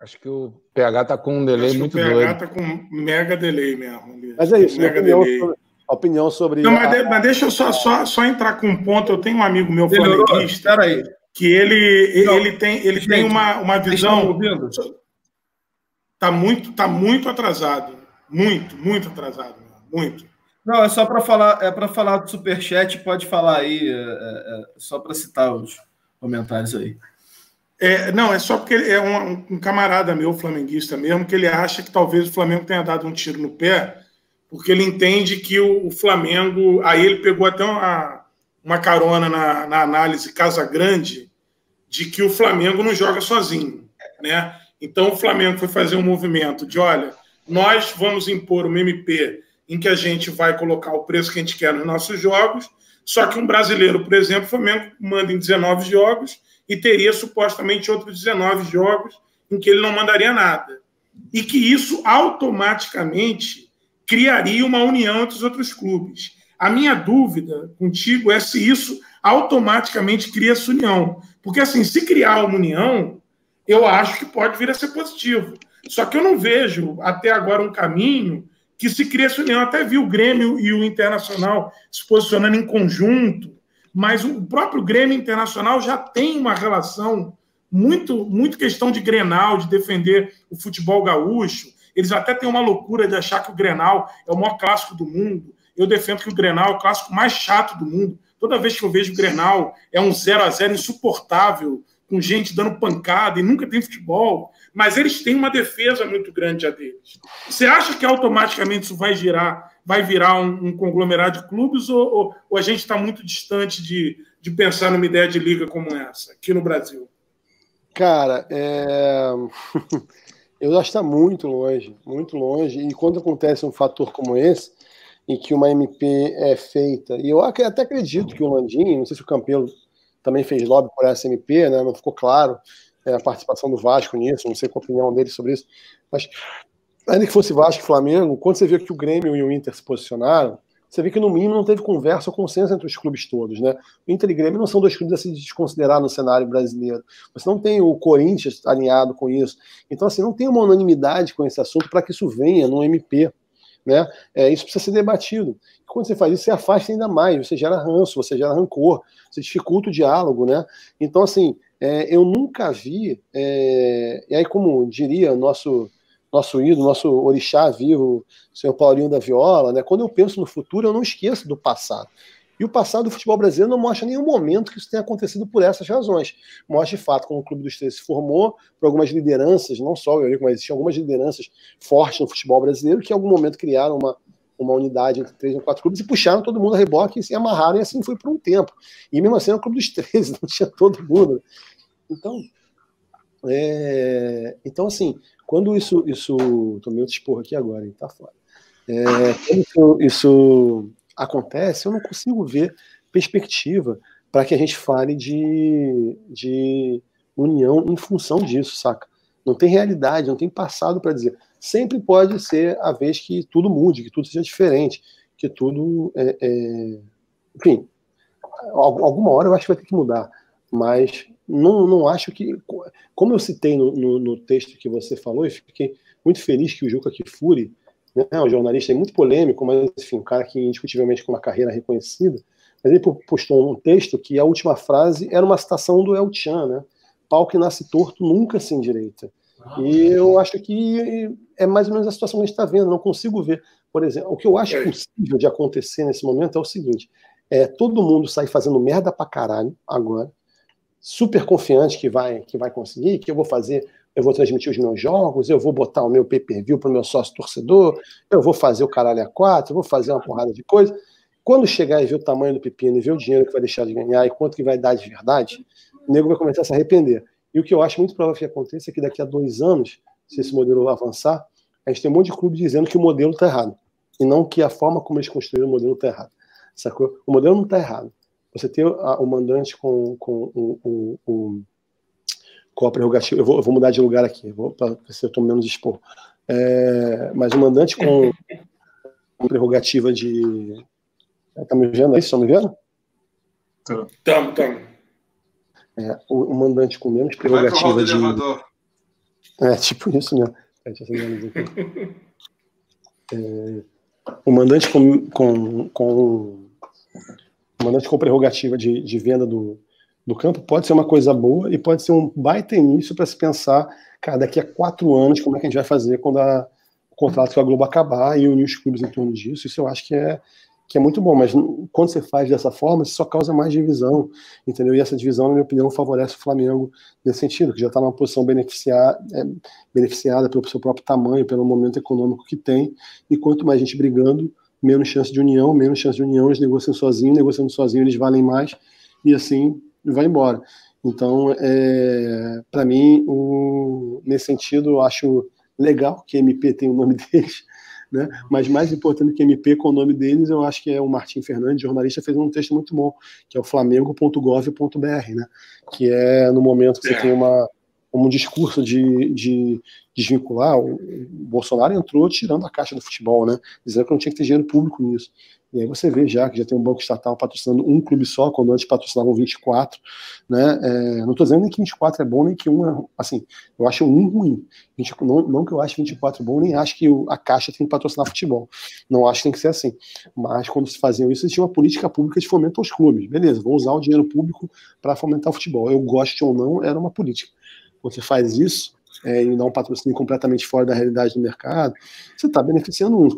Acho que o PH tá com um delay muito doido. O PH doido. tá com mega delay mesmo. Mas é isso, mega delay. Opinião sobre. Não, mas, de, mas deixa eu só, só, só entrar com um ponto. Eu tenho um amigo meu flamenguista. Espera aí. que ele, Não, ele tem, ele gente, tem uma, uma visão. Está muito, tá muito atrasado. Muito, muito atrasado. Muito. Não, é só para falar, é para falar do superchat, pode falar aí, é, é, é só para citar os comentários aí. É, não, é só porque é um, um, camarada meu, flamenguista mesmo, que ele acha que talvez o Flamengo tenha dado um tiro no pé, porque ele entende que o, o Flamengo. Aí ele pegou até uma, uma carona na, na análise Casa Grande de que o Flamengo não joga sozinho, né? Então o Flamengo foi fazer um movimento de, olha, nós vamos impor uma MP em que a gente vai colocar o preço que a gente quer nos nossos jogos, só que um brasileiro, por exemplo, o Flamengo manda em 19 jogos e teria supostamente outros 19 jogos em que ele não mandaria nada. E que isso automaticamente criaria uma união entre os outros clubes. A minha dúvida contigo é se isso automaticamente cria essa união. Porque, assim, se criar uma união, eu acho que pode vir a ser positivo. Só que eu não vejo até agora um caminho que se cria essa união. Até vi o Grêmio e o Internacional se posicionando em conjunto, mas o próprio Grêmio Internacional já tem uma relação muito, muito questão de Grenal, de defender o futebol gaúcho. Eles até têm uma loucura de achar que o Grenal é o maior clássico do mundo. Eu defendo que o Grenal é o clássico mais chato do mundo. Toda vez que eu vejo o Grenal, é um 0 a 0 insuportável, com gente dando pancada e nunca tem futebol. Mas eles têm uma defesa muito grande a deles. Você acha que automaticamente isso vai girar, vai virar um, um conglomerado de clubes ou, ou, ou a gente está muito distante de, de pensar numa ideia de liga como essa aqui no Brasil? Cara, é... (laughs) eu acho que está muito longe, muito longe. E quando acontece um fator como esse, em que uma MP é feita. E eu até acredito que o Landim, não sei se o Campelo também fez lobby por essa MP, né, não ficou claro é, a participação do Vasco nisso, não sei qual a opinião dele sobre isso, mas ainda que fosse Vasco e Flamengo, quando você vê que o Grêmio e o Inter se posicionaram, você vê que no mínimo não teve conversa ou consenso entre os clubes todos, né? O Inter e Grêmio não são dois clubes a se desconsiderar no cenário brasileiro. Você não tem o Corinthians alinhado com isso. Então, assim, não tem uma unanimidade com esse assunto para que isso venha no MP. Né? É, isso precisa ser debatido. E quando você faz isso, você afasta ainda mais, você gera ranço, você gera rancor, você dificulta o diálogo. Né? Então, assim, é, eu nunca vi, é, e aí, como diria nosso nosso ídolo, nosso orixá vivo, o senhor Paulinho da Viola, né? quando eu penso no futuro, eu não esqueço do passado. E o passado do futebol brasileiro não mostra nenhum momento que isso tenha acontecido por essas razões. Mostra de fato como o Clube dos Três se formou por algumas lideranças, não só o Eurico, mas existiam algumas lideranças fortes no futebol brasileiro que em algum momento criaram uma, uma unidade entre três ou quatro clubes e puxaram todo mundo a reboque e se amarraram, e assim foi por um tempo. E mesmo assim era o Clube dos Três, (laughs) não tinha todo mundo. Então, é, então assim, quando isso. isso tomei outro esporro aqui agora, hein? Tá fora. É, quando isso, isso acontece, eu não consigo ver perspectiva para que a gente fale de, de união em função disso, saca? Não tem realidade, não tem passado para dizer. Sempre pode ser a vez que tudo mude, que tudo seja diferente, que tudo. É, é... Enfim, alguma hora eu acho que vai ter que mudar, mas não, não acho que. Como eu citei no, no, no texto que você falou, e fiquei muito feliz que o Juca Kifuri né, um jornalista muito polêmico, mas enfim, um cara que indiscutivelmente com uma carreira reconhecida, mas ele postou um texto que a última frase era uma citação do El Chan, né? Pau que nasce torto nunca se endireita. E eu acho que é mais ou menos a situação que a gente está vendo. Não consigo ver, por exemplo, o que eu acho é. possível de acontecer nesse momento é o seguinte: é todo mundo sair fazendo merda pra caralho agora, super confiante que vai que vai conseguir, que eu vou fazer eu vou transmitir os meus jogos, eu vou botar o meu pay-per-view para o meu sócio torcedor, eu vou fazer o caralho a quatro, eu vou fazer uma porrada de coisa. Quando chegar e ver o tamanho do pepino e ver o dinheiro que vai deixar de ganhar e quanto que vai dar de verdade, o nego vai começar a se arrepender. E o que eu acho muito provável que aconteça é que daqui a dois anos, se esse modelo avançar, a gente tem um monte de clube dizendo que o modelo está errado. E não que a forma como eles construíram o modelo está errada. Sacou? O modelo não está errado. Você ter o mandante com, com o, o, com a prerrogativa. Eu vou, eu vou mudar de lugar aqui, para ver se eu estou menos expor. É, mas o mandante com, (laughs) com prerrogativa de. Está me vendo aí? Estão me vendo? Estamos, estamos. É, o, o, mandante com menos prerrogativa de. É, tipo isso mesmo. É, o mandante com, com, com o mandante com prerrogativa de, de venda do, do campo pode ser uma coisa boa e pode ser um baita início para se pensar, cara, daqui a quatro anos, como é que a gente vai fazer quando a, o contrato com a Globo acabar e unir os clubes em torno disso. Isso eu acho que é, que é muito bom, mas quando você faz dessa forma, isso só causa mais divisão, entendeu? E essa divisão, na minha opinião, favorece o Flamengo nesse sentido, que já está numa posição é, beneficiada pelo seu próprio tamanho, pelo momento econômico que tem, e quanto mais gente brigando, menos chance de união, menos chance de união, eles negociam sozinhos, negociando sozinhos eles valem mais, e assim vai embora. Então, é, para mim, o, nesse sentido, eu acho legal que MP tem o nome (laughs) deles, né? Mas mais importante que MP com o nome deles, eu acho que é o Martim Fernandes, jornalista, fez um texto muito bom, que é o flamengo.gov.br, né? Que é no momento que você é. tem uma, um discurso de, de desvincular, o Bolsonaro entrou tirando a caixa do futebol, né? Dizendo que não tinha que ter dinheiro público nisso. E aí você vê já que já tem um banco estatal patrocinando um clube só, quando antes patrocinavam 24, né? É, não estou dizendo nem que 24 é bom, nem que um é, assim, eu acho um ruim. 20, não, não que eu acho 24 bom, nem acho que a Caixa tem que patrocinar futebol. Não acho que tem que ser assim. Mas quando se faziam isso, existia uma política pública de fomento aos clubes. Beleza, vou usar o dinheiro público para fomentar o futebol. Eu gosto ou não, era uma política. Você faz isso, é, e dar um patrocínio completamente fora da realidade do mercado, você está beneficiando um,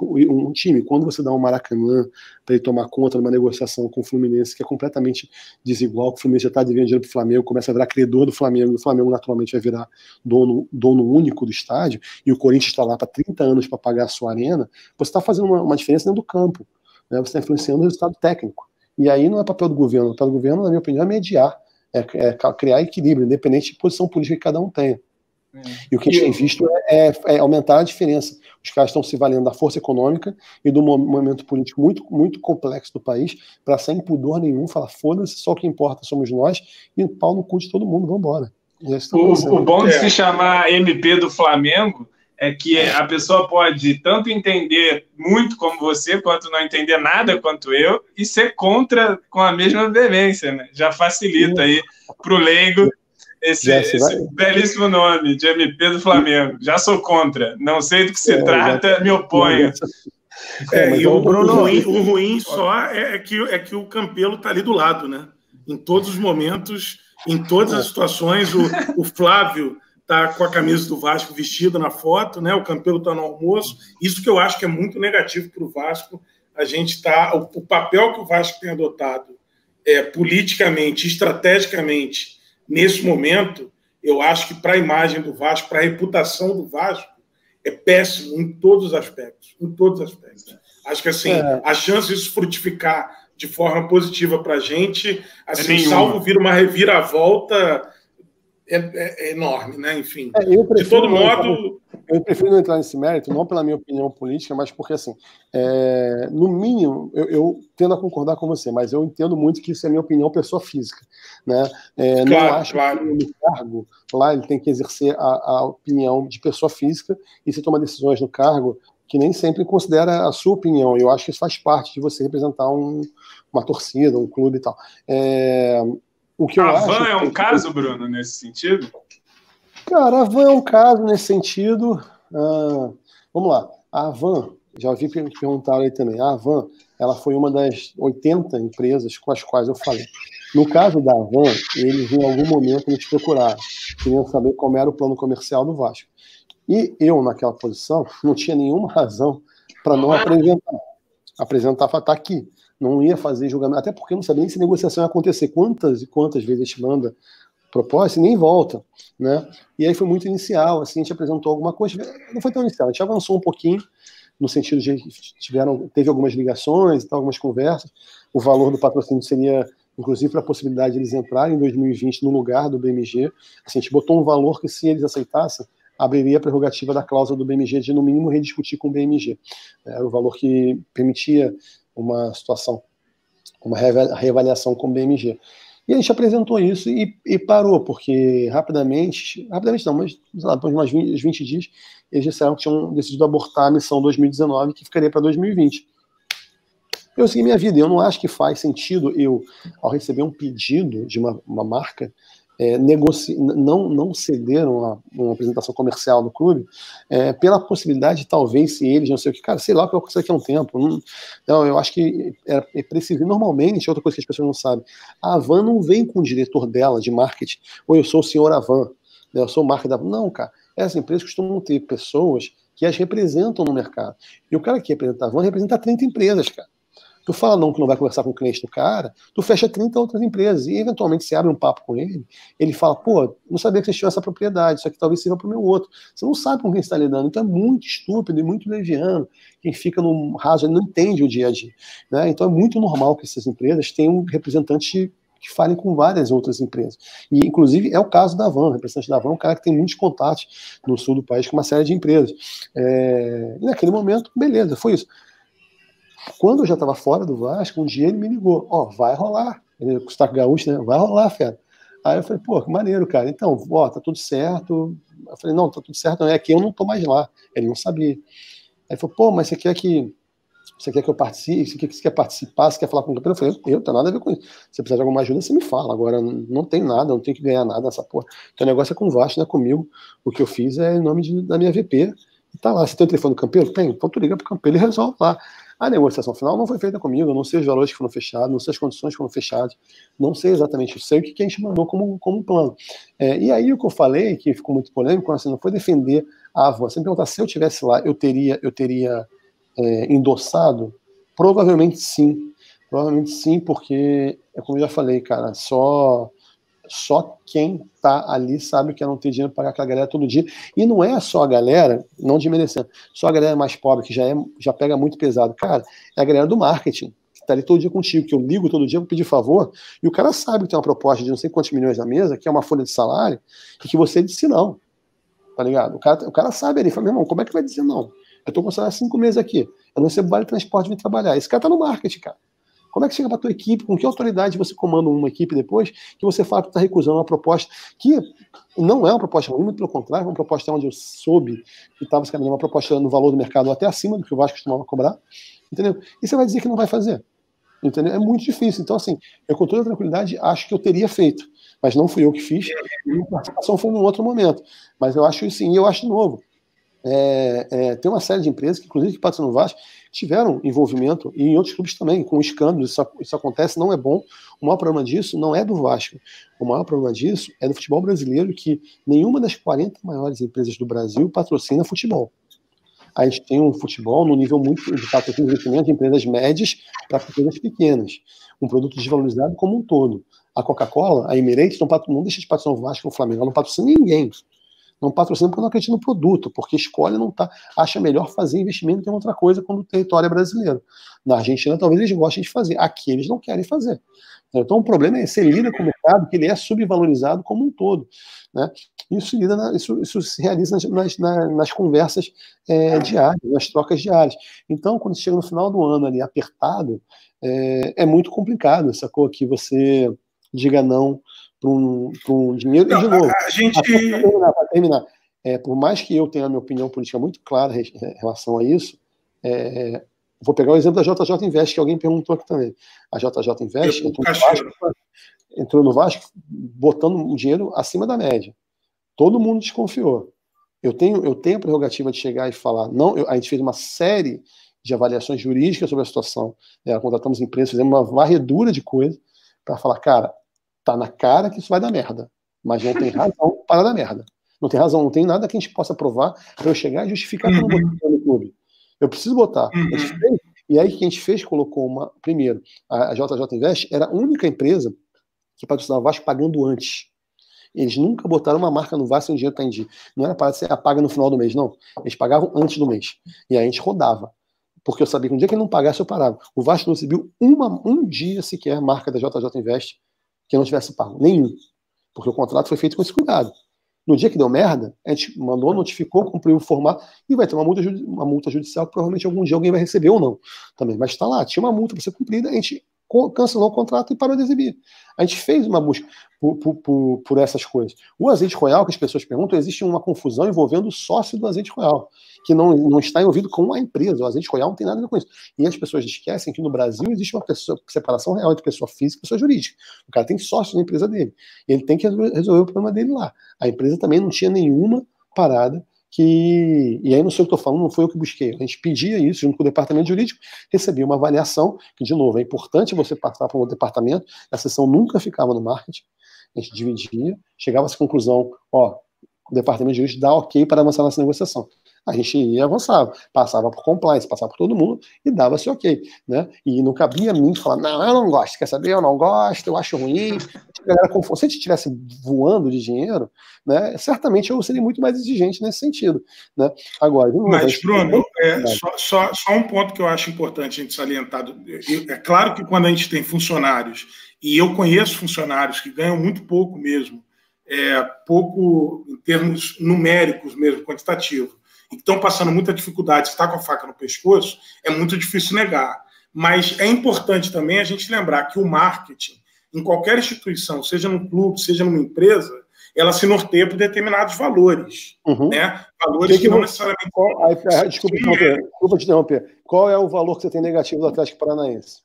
um, time. Quando você dá um Maracanã para ele tomar conta de uma negociação com o Fluminense, que é completamente desigual, que o Fluminense já está devendo dinheiro para o Flamengo, começa a virar credor do Flamengo, e o Flamengo naturalmente vai virar dono, dono único do estádio, e o Corinthians está lá para 30 anos para pagar a sua arena, você está fazendo uma, uma, diferença dentro do campo. Né? Você está influenciando o resultado técnico. E aí não é papel do governo. O papel do governo, na minha opinião, é mediar, é, é criar equilíbrio, independente de posição política que cada um tenha. É. E o que a gente tem visto é, é, é, aumentar a diferença. Os caras estão se valendo da força econômica e do momento político muito, muito complexo do país para, sem pudor nenhum, falar: foda-se, só o que importa somos nós e o pau no cu de todo mundo, vamos embora. O, o, bom de se chamar MP do Flamengo é que a pessoa pode tanto entender muito como você, quanto não entender nada quanto eu, e ser contra com a mesma veemência, né? Já facilita aí para o leigo esse, esse belíssimo nome de MP do Flamengo. Já sou contra. Não sei do que se é, trata, já... me oponho. É, e o, Bruno, o, ruim, o ruim só é, é, que, é que o Campelo está ali do lado, né? Em todos os momentos, em todas as situações, o, o Flávio está com a camisa do Vasco vestida na foto, né? O Campelo está no almoço. Isso que eu acho que é muito negativo para o Vasco. A gente está. O, o, papel que o Vasco tem adotado é, politicamente, estrategicamente, nesse momento, eu acho que para a imagem do Vasco, para a reputação do Vasco, é péssimo em todos os aspectos. Em todos os aspectos. Acho que assim, é. a chance disso frutificar de forma positiva para a gente, assim, é salvo vir uma reviravolta é, é, é enorme, né? Enfim. É, de todo modo. Eu prefiro não entrar nesse mérito, não pela minha opinião política, mas porque, assim, é, no mínimo, eu, eu, tendo a concordar com você, mas eu entendo muito que isso é minha opinião pessoa física. Né? É, claro, não acho claro. que no cargo, lá ele tem que exercer a, a opinião de pessoa física e se toma decisões no cargo que nem sempre considera a sua opinião. Eu acho que isso faz parte de você representar um, uma torcida, um clube e tal. É, o que a Van é um que... caso, Bruno, nesse sentido? Cara, a Van é um caso nesse sentido. Ah, vamos lá. A Van, já ouvi perguntar aí também. A Van, ela foi uma das 80 empresas com as quais eu falei. No caso da Van, eles em algum momento nos procuraram, queriam saber como era o plano comercial do Vasco. E eu, naquela posição, não tinha nenhuma (laughs) razão para não apresentar. Apresentar para estar aqui não ia fazer julgamento, até porque não sabia nem se negociação ia acontecer. Quantas e quantas vezes a gente manda proposta e nem volta, né? E aí foi muito inicial, assim, a gente apresentou alguma coisa, não foi tão inicial, a gente avançou um pouquinho, no sentido de tiveram, teve algumas ligações e tal, algumas conversas, o valor do patrocínio seria, inclusive, para a possibilidade de eles entrarem em 2020 no lugar do BMG, assim, a gente botou um valor que, se eles aceitassem, abriria a prerrogativa da cláusula do BMG de, no mínimo, rediscutir com o BMG. Era o valor que permitia uma situação, uma reavaliação com o BMG. E a gente apresentou isso e, e, parou, porque rapidamente, rapidamente não, mas lá, depois de umas 20, 20 dias, eles disseram que tinham decidido abortar a missão 2019, que ficaria para 2020. Eu segui minha vida, eu não acho que faz sentido eu, ao receber um pedido de uma, uma marca, é, negoci... não, não cederam a uma apresentação comercial no clube é, pela possibilidade, talvez, se eles, não sei o que, cara, sei lá o que vai acontecer daqui a um tempo. Não, então, eu acho que é, é preciso. Normalmente, outra coisa que as pessoas não sabem, a Avan não vem com o diretor dela de marketing, ou eu sou o senhor Avan, né, eu sou o marketing da. Não, cara, essas empresas costumam ter pessoas que as representam no mercado. E o cara que representa a Avan representa 30 empresas, cara. Tu fala não que não vai conversar com o cliente do cara, tu fecha 30 outras empresas e eventualmente você abre um papo com ele, ele fala, pô, não sabia que vocês tinham essa propriedade, isso aqui talvez sirva para o meu outro. Você não sabe com quem está lidando, então é muito estúpido e muito leviano. Quem fica no raso não entende o dia a dia. Né? Então é muito normal que essas empresas tenham representantes que falem com várias outras empresas. E, inclusive, é o caso da Van. O representante da Van é um cara que tem muitos contatos no sul do país com uma série de empresas. É... E naquele momento, beleza, foi isso. Quando eu já estava fora do Vasco, um dia ele me ligou: Ó, oh, vai rolar. Ele com o gaúcho, né? Vai rolar, fera. Aí eu falei: pô, que maneiro, cara. Então, ó, tá tudo certo. Eu falei: não, tá tudo certo. É que eu não tô mais lá. Ele não sabia. Aí ele falou: pô, mas você quer que. Você quer que eu participe? Você quer, você quer participar? Você quer falar com o campeão? Eu falei, eu, não tenho nada a ver com isso. Se precisar de alguma ajuda, você me fala. Agora, não tem nada, não tenho que ganhar nada nessa porra. Então o negócio é com o Vasco, não é comigo. O que eu fiz é em nome de, da minha VP. E tá lá. Você tem o telefone do campeão? Tem. Então tu liga pro campeão, ele resolve lá. A negociação final não foi feita comigo, eu não sei os valores que foram fechados, não sei as condições que foram fechadas, não sei exatamente, eu sei o que a gente mandou como, como plano. É, e aí o que eu falei, que ficou muito polêmico, assim, não foi defender a Avon. Você me perguntar se eu tivesse lá, eu teria, eu teria é, endossado? Provavelmente sim. Provavelmente sim, porque, é como eu já falei, cara, só só quem tá ali sabe que é não ter dinheiro para pagar aquela galera todo dia. E não é só a galera, não desmerecendo, só a galera mais pobre, que já, é, já pega muito pesado. Cara, é a galera do marketing, que tá ali todo dia contigo, que eu ligo todo dia para pedir favor, e o cara sabe que tem uma proposta de não sei quantos milhões na mesa, que é uma folha de salário, e que você disse não. Tá ligado? O cara, o cara sabe ali, fala, meu irmão, como é que vai dizer não? Eu tô com salário cinco meses aqui, eu não recebo vale transporte de trabalhar. Esse cara tá no marketing, cara. Como é que chega para a tua equipe? Com que autoridade você comanda uma equipe depois que você fala que está recusando uma proposta que não é uma proposta ruim, muito pelo contrário, é uma proposta onde eu soube que estava se uma proposta no valor do mercado até acima do que o Vasco costumava cobrar, entendeu? E você vai dizer que não vai fazer, entendeu? É muito difícil. Então, assim, eu com toda tranquilidade acho que eu teria feito, mas não fui eu que fiz, a participação foi num outro momento. Mas eu acho sim, e eu acho de novo. É, é, tem uma série de empresas que, inclusive, que passam no Vasco, tiveram envolvimento, e em outros clubes também, com escândalos, isso, isso acontece, não é bom. O maior problema disso não é do Vasco. O maior problema disso é do futebol brasileiro, que nenhuma das 40 maiores empresas do Brasil patrocina futebol. A gente tem um futebol no nível muito de patrocínio de investimento de empresas médias para empresas pequenas. Um produto desvalorizado como um todo. A Coca-Cola, a Emirates, não, não deixa de patrocinar o Vasco o Flamengo, não patrocina ninguém não patrocina porque não acredita no produto, porque escolhe não tá, acha melhor fazer investimento em outra coisa quando o território é brasileiro. Na Argentina, talvez eles gostem de fazer, aqui eles não querem fazer. Então o problema é você lida com o mercado que ele é subvalorizado como um todo. Né? Isso, lida na, isso, isso se realiza nas, nas, nas conversas é, diárias, nas trocas diárias. Então, quando chega no final do ano ali apertado, é, é muito complicado, sacou? Que você diga não para um, um dinheiro. Não, e, de novo, a gente. Para terminar, terminar é, por mais que eu tenha a minha opinião política muito clara em relação a isso, é, vou pegar o exemplo da JJ Invest, que alguém perguntou aqui também. A JJ Invest entrou no, Vasco, entrou no Vasco botando um dinheiro acima da média. Todo mundo desconfiou. Eu tenho, eu tenho a prerrogativa de chegar e falar. Não, eu, a gente fez uma série de avaliações jurídicas sobre a situação. É, contratamos empresas, fizemos uma varredura de coisas para falar, cara, Tá na cara que isso vai dar merda. Mas não tem razão (laughs) para dar merda. Não tem razão, não tem nada que a gente possa provar para eu chegar e justificar que eu não botei uhum. no clube. Eu preciso botar. Uhum. Fez, e aí o que a gente fez, colocou uma. Primeiro, a JJ Invest era a única empresa que patrocinava o Vasco pagando antes. Eles nunca botaram uma marca no Vasco sem o dinheiro está em dia. Não era para ser apaga no final do mês, não. Eles pagavam antes do mês. E aí a gente rodava. Porque eu sabia que um dia que ele não pagasse, eu parava. O Vasco não recebeu uma, um dia sequer marca da JJ Invest que não tivesse pago. Nenhum. Porque o contrato foi feito com esse cuidado. No dia que deu merda, a gente mandou, notificou, cumpriu o formato e vai ter uma multa, uma multa judicial que provavelmente algum dia alguém vai receber ou não. Também. Mas está lá, tinha uma multa para ser cumprida, a gente cancelou o contrato e parou de exibir. A gente fez uma busca por, por, por, essas coisas. O azeite royal, que as pessoas perguntam, existe uma confusão envolvendo o sócio do azeite royal, que não, não está envolvido com a empresa. O azeite royal não tem nada a ver com isso. E as pessoas esquecem que no Brasil existe uma pessoa, separação real entre pessoa física e pessoa jurídica. O cara tem sócio na empresa dele. Ele tem que resolver o problema dele lá. A empresa também não tinha nenhuma parada que. E aí não sei o que estou falando, não foi eu que busquei. A gente pedia isso junto com o departamento jurídico, recebia uma avaliação, que, de novo, é importante você passar para um departamento, a sessão nunca ficava no marketing, a gente dividia, chegava a essa conclusão, ó, o departamento jurídico dá ok para avançar nessa negociação a gente ia avançava, passava por compliance, passava por todo mundo e dava-se ok, né? E não cabia a mim falar, não, eu não gosto, quer saber? Eu não gosto, eu acho ruim. Se a gente estivesse voando de dinheiro, né, certamente eu seria muito mais exigente nesse sentido, né? Agora, mas Bruno, é, só, só, só um ponto que eu acho importante a gente salientar. É claro que quando a gente tem funcionários e eu conheço funcionários que ganham muito pouco mesmo, é, pouco em termos numéricos mesmo, quantitativo e que estão passando muita dificuldade, está com a faca no pescoço, é muito difícil negar. Mas é importante também a gente lembrar que o marketing, em qualquer instituição, seja num clube, seja numa empresa, ela se norteia por determinados valores. Uhum. Né? Valores que, que, não necessariamente. Qual, aí, desculpa, desculpa te interromper. Qual é o valor que você tem negativo do Atlético Paranaense?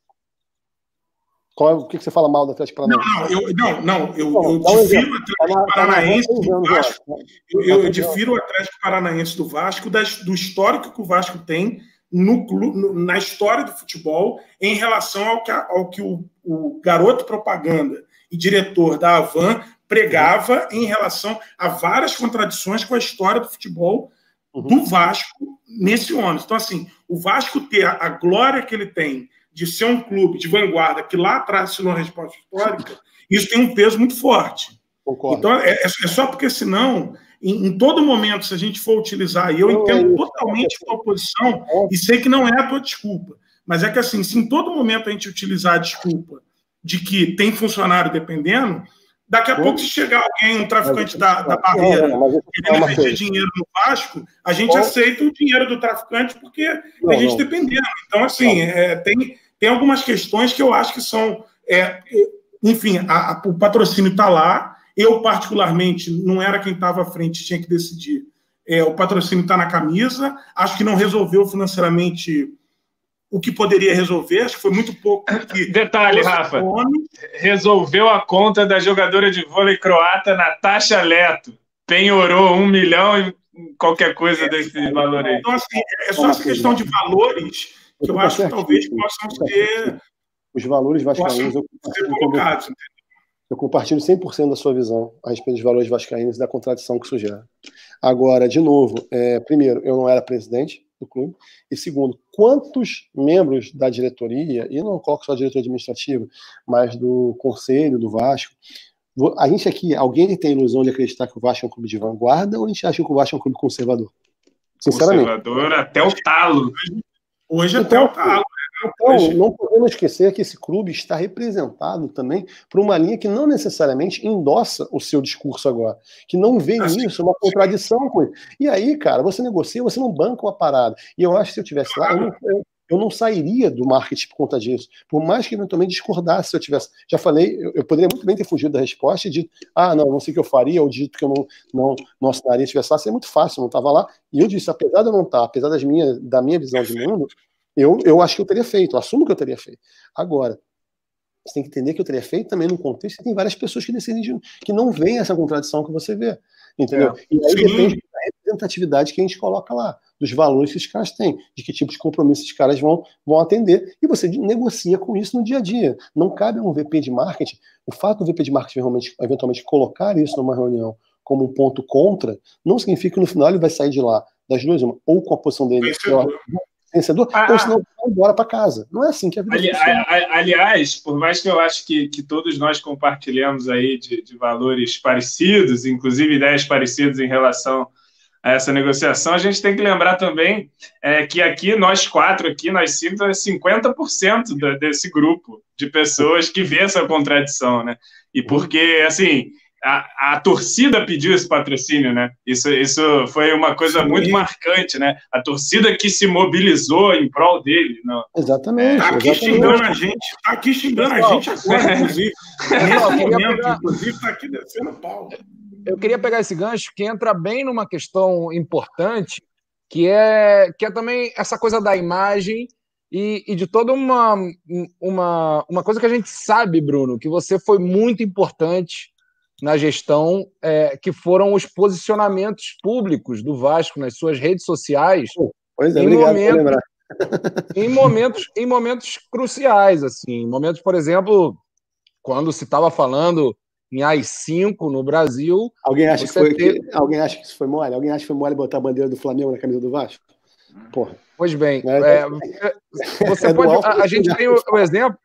Qual é, o que, que você fala mal do Atlético Paranaense? Não, não, eu, não, não, eu, eu difiro o Atlético Paranaense do Vasco. Eu, eu difiro o Atlético Paranaense do Vasco do histórico que o Vasco tem no, no, na história do futebol em relação ao que, ao que o, o garoto propaganda e diretor da Avan pregava em relação a várias contradições com a história do futebol uhum. do Vasco nesse ano. Então, assim, o Vasco ter a glória que ele tem de ser um clube de vanguarda que lá atrás assinou a resposta histórica, isso tem um peso muito forte. Concordo. Então, é, é, é só porque, senão, em, em, todo momento, se a gente for utilizar, e eu não entendo é totalmente a tua posição, e sei que não é a tua desculpa, mas é que, assim, se em todo momento a gente utilizar a desculpa de que tem funcionário dependendo, Daqui a pouco, se chegar alguém, um traficante da, da barreira, querendo investir dinheiro no Vasco, a gente aceita o dinheiro do traficante porque não, a gente dependendo. Então, assim, é, tem, tem algumas questões que eu acho que são. É, enfim, a, a, o patrocínio está lá. Eu, particularmente, não era quem estava à frente, tinha que decidir. É, o patrocínio está na camisa. Acho que não resolveu financeiramente o que poderia resolver. Acho que foi muito pouco. (laughs) Detalhe, Rafa. Resolveu a conta da jogadora de vôlei croata Natasha Leto. Penhorou um milhão e qualquer coisa é, desse valor aí. Então, assim, é só essa questão de valores que eu acho que talvez possam ser. Os valores vascaínos. Eu, colocados, eu compartilho 100% da sua visão a respeito dos valores vascaínos e da contradição que isso gera. Agora, de novo, é, primeiro, eu não era presidente do clube, e segundo, quantos membros da diretoria, e não coloco só a diretoria administrativa, mas do conselho do Vasco, a gente aqui, alguém tem a ilusão de acreditar que o Vasco é um clube de vanguarda ou a gente acha que o Vasco é um clube conservador? Sinceramente. Conservador até o talo. Hoje então, até o talo. Então, não podemos esquecer que esse clube está representado também por uma linha que não necessariamente endossa o seu discurso agora, que não vê assim, nisso uma contradição com ele. E aí, cara, você negocia, você não banca uma parada. E eu acho que se eu tivesse lá, eu não, eu, eu não sairia do marketing por conta disso. Por mais que eventualmente discordasse se eu tivesse. Já falei, eu, eu, poderia muito bem ter fugido da resposta e dito, ah, não, não sei o que eu faria, ou dito que eu não, não, não assinaria se tivesse lá. Seria muito fácil, eu não estava lá. E eu disse, apesar de eu não estar, apesar das minhas, da minha visão de mundo, eu, eu acho que eu teria feito, eu assumo que eu teria feito. Agora, você tem que entender que eu teria feito também no contexto, tem várias pessoas que decidem de, que não veem essa contradição que você vê. Entendeu? É. E aí Sim. depende representatividade que a gente coloca lá, dos valores que os caras têm, de que tipo de compromisso os caras vão, vão atender. E você negocia com isso no dia a dia. Não cabe a um VP de marketing, o fato do VP de marketing eventualmente, eventualmente colocar isso numa reunião como um ponto contra, não significa que no final ele vai sair de lá das duas, uma, ou com a posição dele vencedor, ah, ou senão vai embora para casa. Não é assim que a vida ali, a, Aliás, por mais que eu acho que, que todos nós compartilhamos aí de, de valores parecidos, inclusive ideias parecidas em relação a essa negociação, a gente tem que lembrar também é, que aqui, nós quatro aqui, nós cinco, é 50% desse grupo de pessoas que vê essa contradição, né? E porque, assim, a, a, torcida pediu esse patrocínio, né? Isso, isso foi uma coisa Sim. muito marcante, né? A torcida que se mobilizou em prol dele. Não. Exatamente. Tá aqui exatamente. xingando a gente, tá aqui xingando a gente agora, inclusive. (laughs) Nesse momento, pegar... inclusive, tá aqui descendo pau. Eu queria pegar esse gancho que entra bem numa questão importante, que é, que é também essa coisa da imagem e, e, de toda uma, uma, uma coisa que a gente sabe, Bruno, que você foi muito importante na gestão, é, que foram os posicionamentos públicos do Vasco nas suas redes sociais. Pois é, em obrigado momentos, por lembrar. (laughs) Em momentos, em momentos cruciais, assim, momentos, por exemplo, quando se estava falando em AI-5 no Brasil. Alguém acha, que foi, teve... que, alguém acha que isso foi mole? Alguém acha que foi mole botar a bandeira do Flamengo na camisa do Vasco? Porra. Pois bem, é, é, você (laughs) é pode. A, a gente tem o, o, exemplo.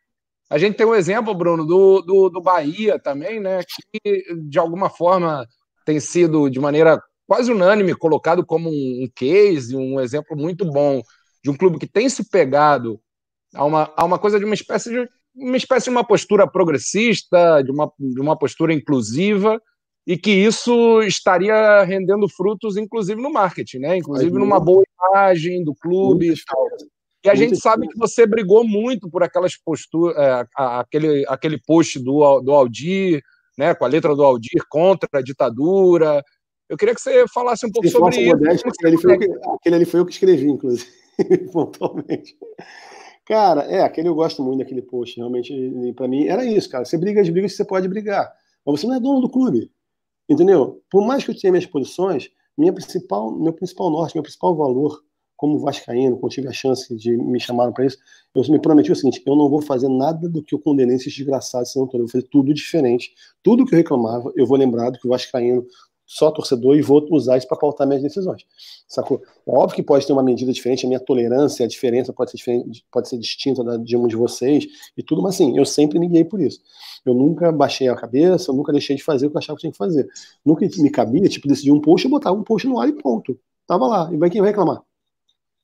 A gente tem um exemplo, Bruno, do, do, do Bahia também, né? Que de alguma forma tem sido de maneira quase unânime colocado como um case, um exemplo muito bom de um clube que tem se pegado a uma, a uma coisa de uma espécie de uma espécie de uma postura progressista, de uma, de uma postura inclusiva, e que isso estaria rendendo frutos, inclusive no marketing, né? Inclusive numa boa imagem do clube e tal. E a gente sabe que você brigou muito por aquelas posturas, é, aquele, aquele post do, do Aldir, né, com a letra do Aldir contra a ditadura. Eu queria que você falasse um pouco sobre isso. Modesto, aquele, foi que, aquele ali foi eu que escrevi, inclusive, (laughs) pontualmente. Cara, é, aquele eu gosto muito daquele post, realmente, para mim, era isso, cara. Você briga as brigas que você pode brigar, mas você não é dono do clube, entendeu? Por mais que eu tenha minhas posições, minha principal, meu principal norte, meu principal valor como vascaíno, quando tive a chance de me chamar para isso, eu me prometi o seguinte: eu não vou fazer nada do que eu condenei esses desgraçados, eu vou fazer tudo diferente. Tudo que eu reclamava, eu vou lembrar do que o vascaíno só torcedor e vou usar isso para pautar minhas decisões. Sacou? É óbvio que pode ter uma medida diferente, a minha tolerância, a diferença pode ser diferente, pode ser distinta da de um de vocês e tudo, mas assim, eu sempre me guiei por isso. Eu nunca baixei a cabeça, eu nunca deixei de fazer o que eu achava que tinha que fazer. Nunca me cabia, tipo, decidir um post, eu botava um post no ar e ponto. Tava lá. E vai quem vai reclamar?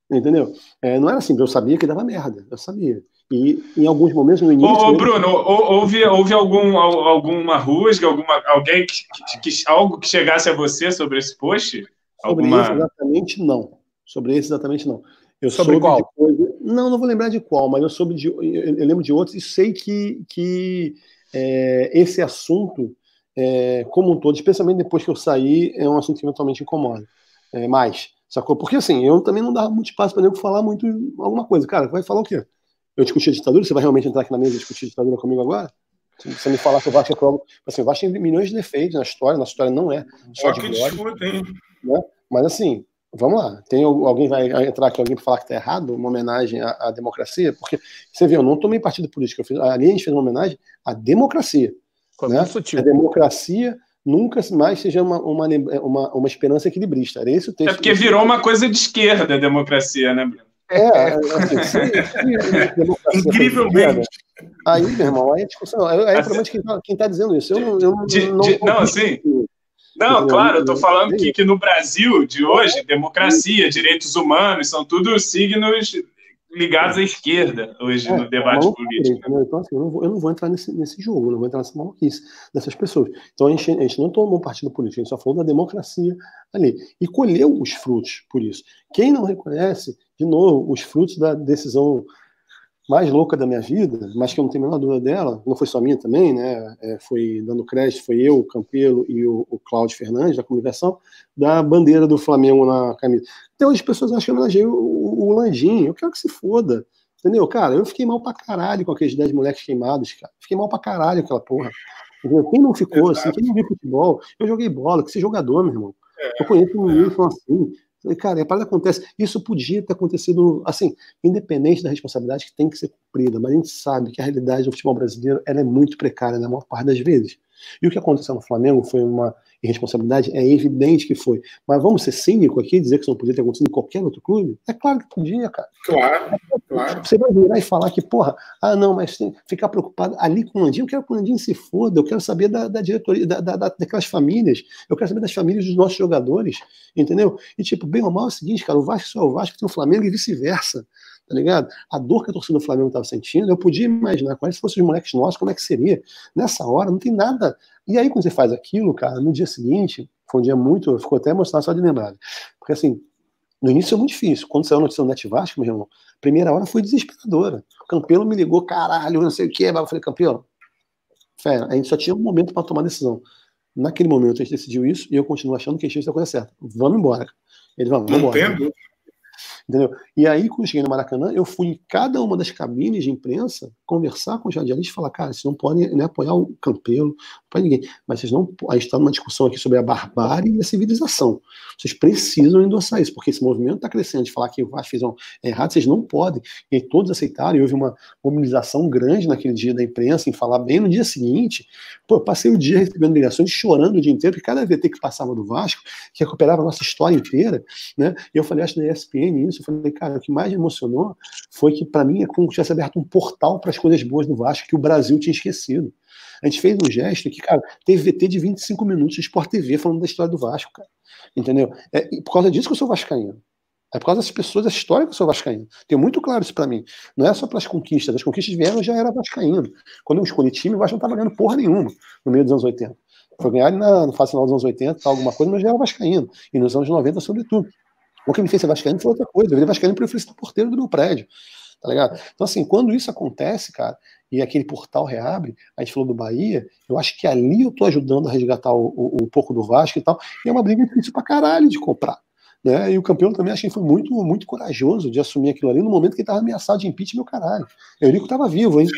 Entendeu? É, não era assim, eu sabia que dava merda, eu sabia. E em alguns momentos no início. Ô, ô Bruno, houve, houve algum, alguma rusga, alguma, alguém que, que, que, algo que chegasse a você sobre esse post? Sobre alguma... esse exatamente não. Sobre esse exatamente não. Eu sobre qual? Coisa... Não, não vou lembrar de qual, mas eu soube de. Eu, eu lembro de outros e sei que, que é, esse assunto, é, como um todo, especialmente depois que eu saí, é um assunto que eventualmente incomoda. É, mais. Sacou? Porque assim, eu também não dava muito espaço para nego falar muito alguma coisa. Cara, vai falar o quê? Eu discuti a ditadura? Você vai realmente entrar aqui na mesa e discutir a ditadura comigo agora? Se você me falar que o Vasco é prova. Assim, o Vasco tem milhões de defeitos na história, na história não é só, de glória. Né? Mas assim, vamos lá. Tem alguém vai entrar aqui, alguém para falar que está errado, uma homenagem à, à, democracia? Porque você vê, eu não tomei partido político. Eu fiz, ali a gente fez uma homenagem à democracia. né? A democracia nunca mais seja uma, uma, uma, uma esperança equilibrista. Era esse o texto. É porque virou uma coisa de esquerda a democracia, né, Bruno? É, assim, se, se (laughs) Incrivelmente. Aí, meu irmão, aí a discussão. Aí, aí provavelmente quem está tá dizendo isso. Eu, não, eu de, não, de, não, assim. Não, claro, eu estou falando que, que no Brasil de hoje, democracia, direitos humanos, são tudo signos ligados à esquerda hoje é, no debate é político. Né? Então, assim, eu não, vou, eu não vou entrar nesse, nesse jogo, não vou entrar nessa maluquice dessas pessoas. Então, a gente, a gente não tomou partido político, a gente só falou da democracia ali. E colheu os frutos por isso. Quem não reconhece, de novo, os frutos da decisão mais louca da minha vida, mas que eu não tenho a menor dúvida dela, não foi só minha também, né? É, foi dando crédito, foi eu, o Campelo e o, o Cláudio Fernandes, da comunicação, da bandeira do Flamengo na camisa. Então as pessoas acham que eu homenageei o, o, o Landim, eu quero que se foda. Entendeu? Cara, eu fiquei mal pra caralho com aqueles 10 moleques queimados, cara. Fiquei mal pra caralho aquela porra. Quem não ficou assim, quem não viu futebol, eu joguei bola, que ser jogador, meu irmão. É, eu conheço um menino é. assim, Falei, cara, a parada acontece. Isso podia ter acontecido, assim, independente da responsabilidade que tem que ser cumprida, mas a gente sabe que a realidade do futebol brasileiro ela é muito precária na maior parte das vezes. E o que aconteceu no Flamengo foi uma irresponsabilidade, é evidente que foi. Mas vamos ser cínicos aqui, dizer que isso não podia ter acontecido em qualquer outro clube? É claro que podia, cara. Claro, claro. Você vai virar e falar que, porra, ah, não, mas tem, ficar preocupado ali com o Landinho, eu quero que o Landinho se foda, eu quero saber da, da diretoria, da, da, daquelas famílias, eu quero saber das famílias dos nossos jogadores, entendeu? E, tipo, bem ou mal é o seguinte, cara, o Vasco só é o Vasco, tem o Flamengo e vice-versa. Tá ligado? A dor que a torcida do Flamengo estava sentindo, eu podia imaginar, se fossem os moleques nossos, como é que seria? Nessa hora, não tem nada. E aí, quando você faz aquilo, cara, no dia seguinte, foi um dia muito. Ficou até emocionado só de lembrar. Porque assim, no início é muito difícil. Quando saiu a notícia do Net Vasco, meu irmão, a primeira hora foi desesperadora. O Campelo me ligou, caralho, não sei o que. Eu falei, Campelo, fera, a gente só tinha um momento para tomar decisão. Naquele momento a gente decidiu isso e eu continuo achando que a gente fez a coisa certa. Vamos embora. Ele, vamos, vamos embora. Entendeu? E aí, quando eu cheguei no Maracanã, eu fui em cada uma das cabines de imprensa conversar com os radialistas e falar, cara, vocês não podem né, apoiar o Campelo, não pode ninguém, mas vocês não. A gente está numa discussão aqui sobre a barbárie e a civilização. Vocês precisam endossar isso, porque esse movimento está crescendo, de falar que o Vasco fez um errado, vocês não podem. E aí todos aceitaram, e houve uma mobilização grande naquele dia da imprensa, em falar bem no dia seguinte. Pô, eu passei o dia recebendo ligações, chorando o dia inteiro, porque cada VT que passava do Vasco, que recuperava a nossa história inteira, né? E eu falei, acho na ESPN isso, eu falei, cara, o que mais me emocionou foi que, para mim, é como se tivesse aberto um portal para as coisas boas do Vasco que o Brasil tinha esquecido. A gente fez um gesto que, cara, teve VT de 25 minutos de Sport TV falando da história do Vasco, cara. Entendeu? É por causa disso que eu sou vascaíno. É por causa das pessoas, da história que eu sou vascaíno. Tenho muito claro isso para mim. Não é só pelas conquistas. As conquistas vieram, eu já era vascaíno. Quando eu escolhi time, o Vasco não estava ganhando porra nenhuma no meio dos anos 80. Foi ganhar na, no final dos anos 80, alguma coisa, mas já era vascaíno. E nos anos 90, sobretudo. O que me fez ser vascaíno foi outra coisa. Eu virei vascaíno porque eu fui porteiro do meu prédio. Tá ligado? Então, assim, quando isso acontece, cara, e aquele portal reabre, a gente falou do Bahia, eu acho que ali eu tô ajudando a resgatar o, o, o pouco do Vasco e tal, e é uma briga difícil pra caralho de comprar. Né? E o campeão também acho que foi muito, muito corajoso de assumir aquilo ali no momento que ele estava ameaçado de impeachment, meu caralho. Eurico estava vivo, hein?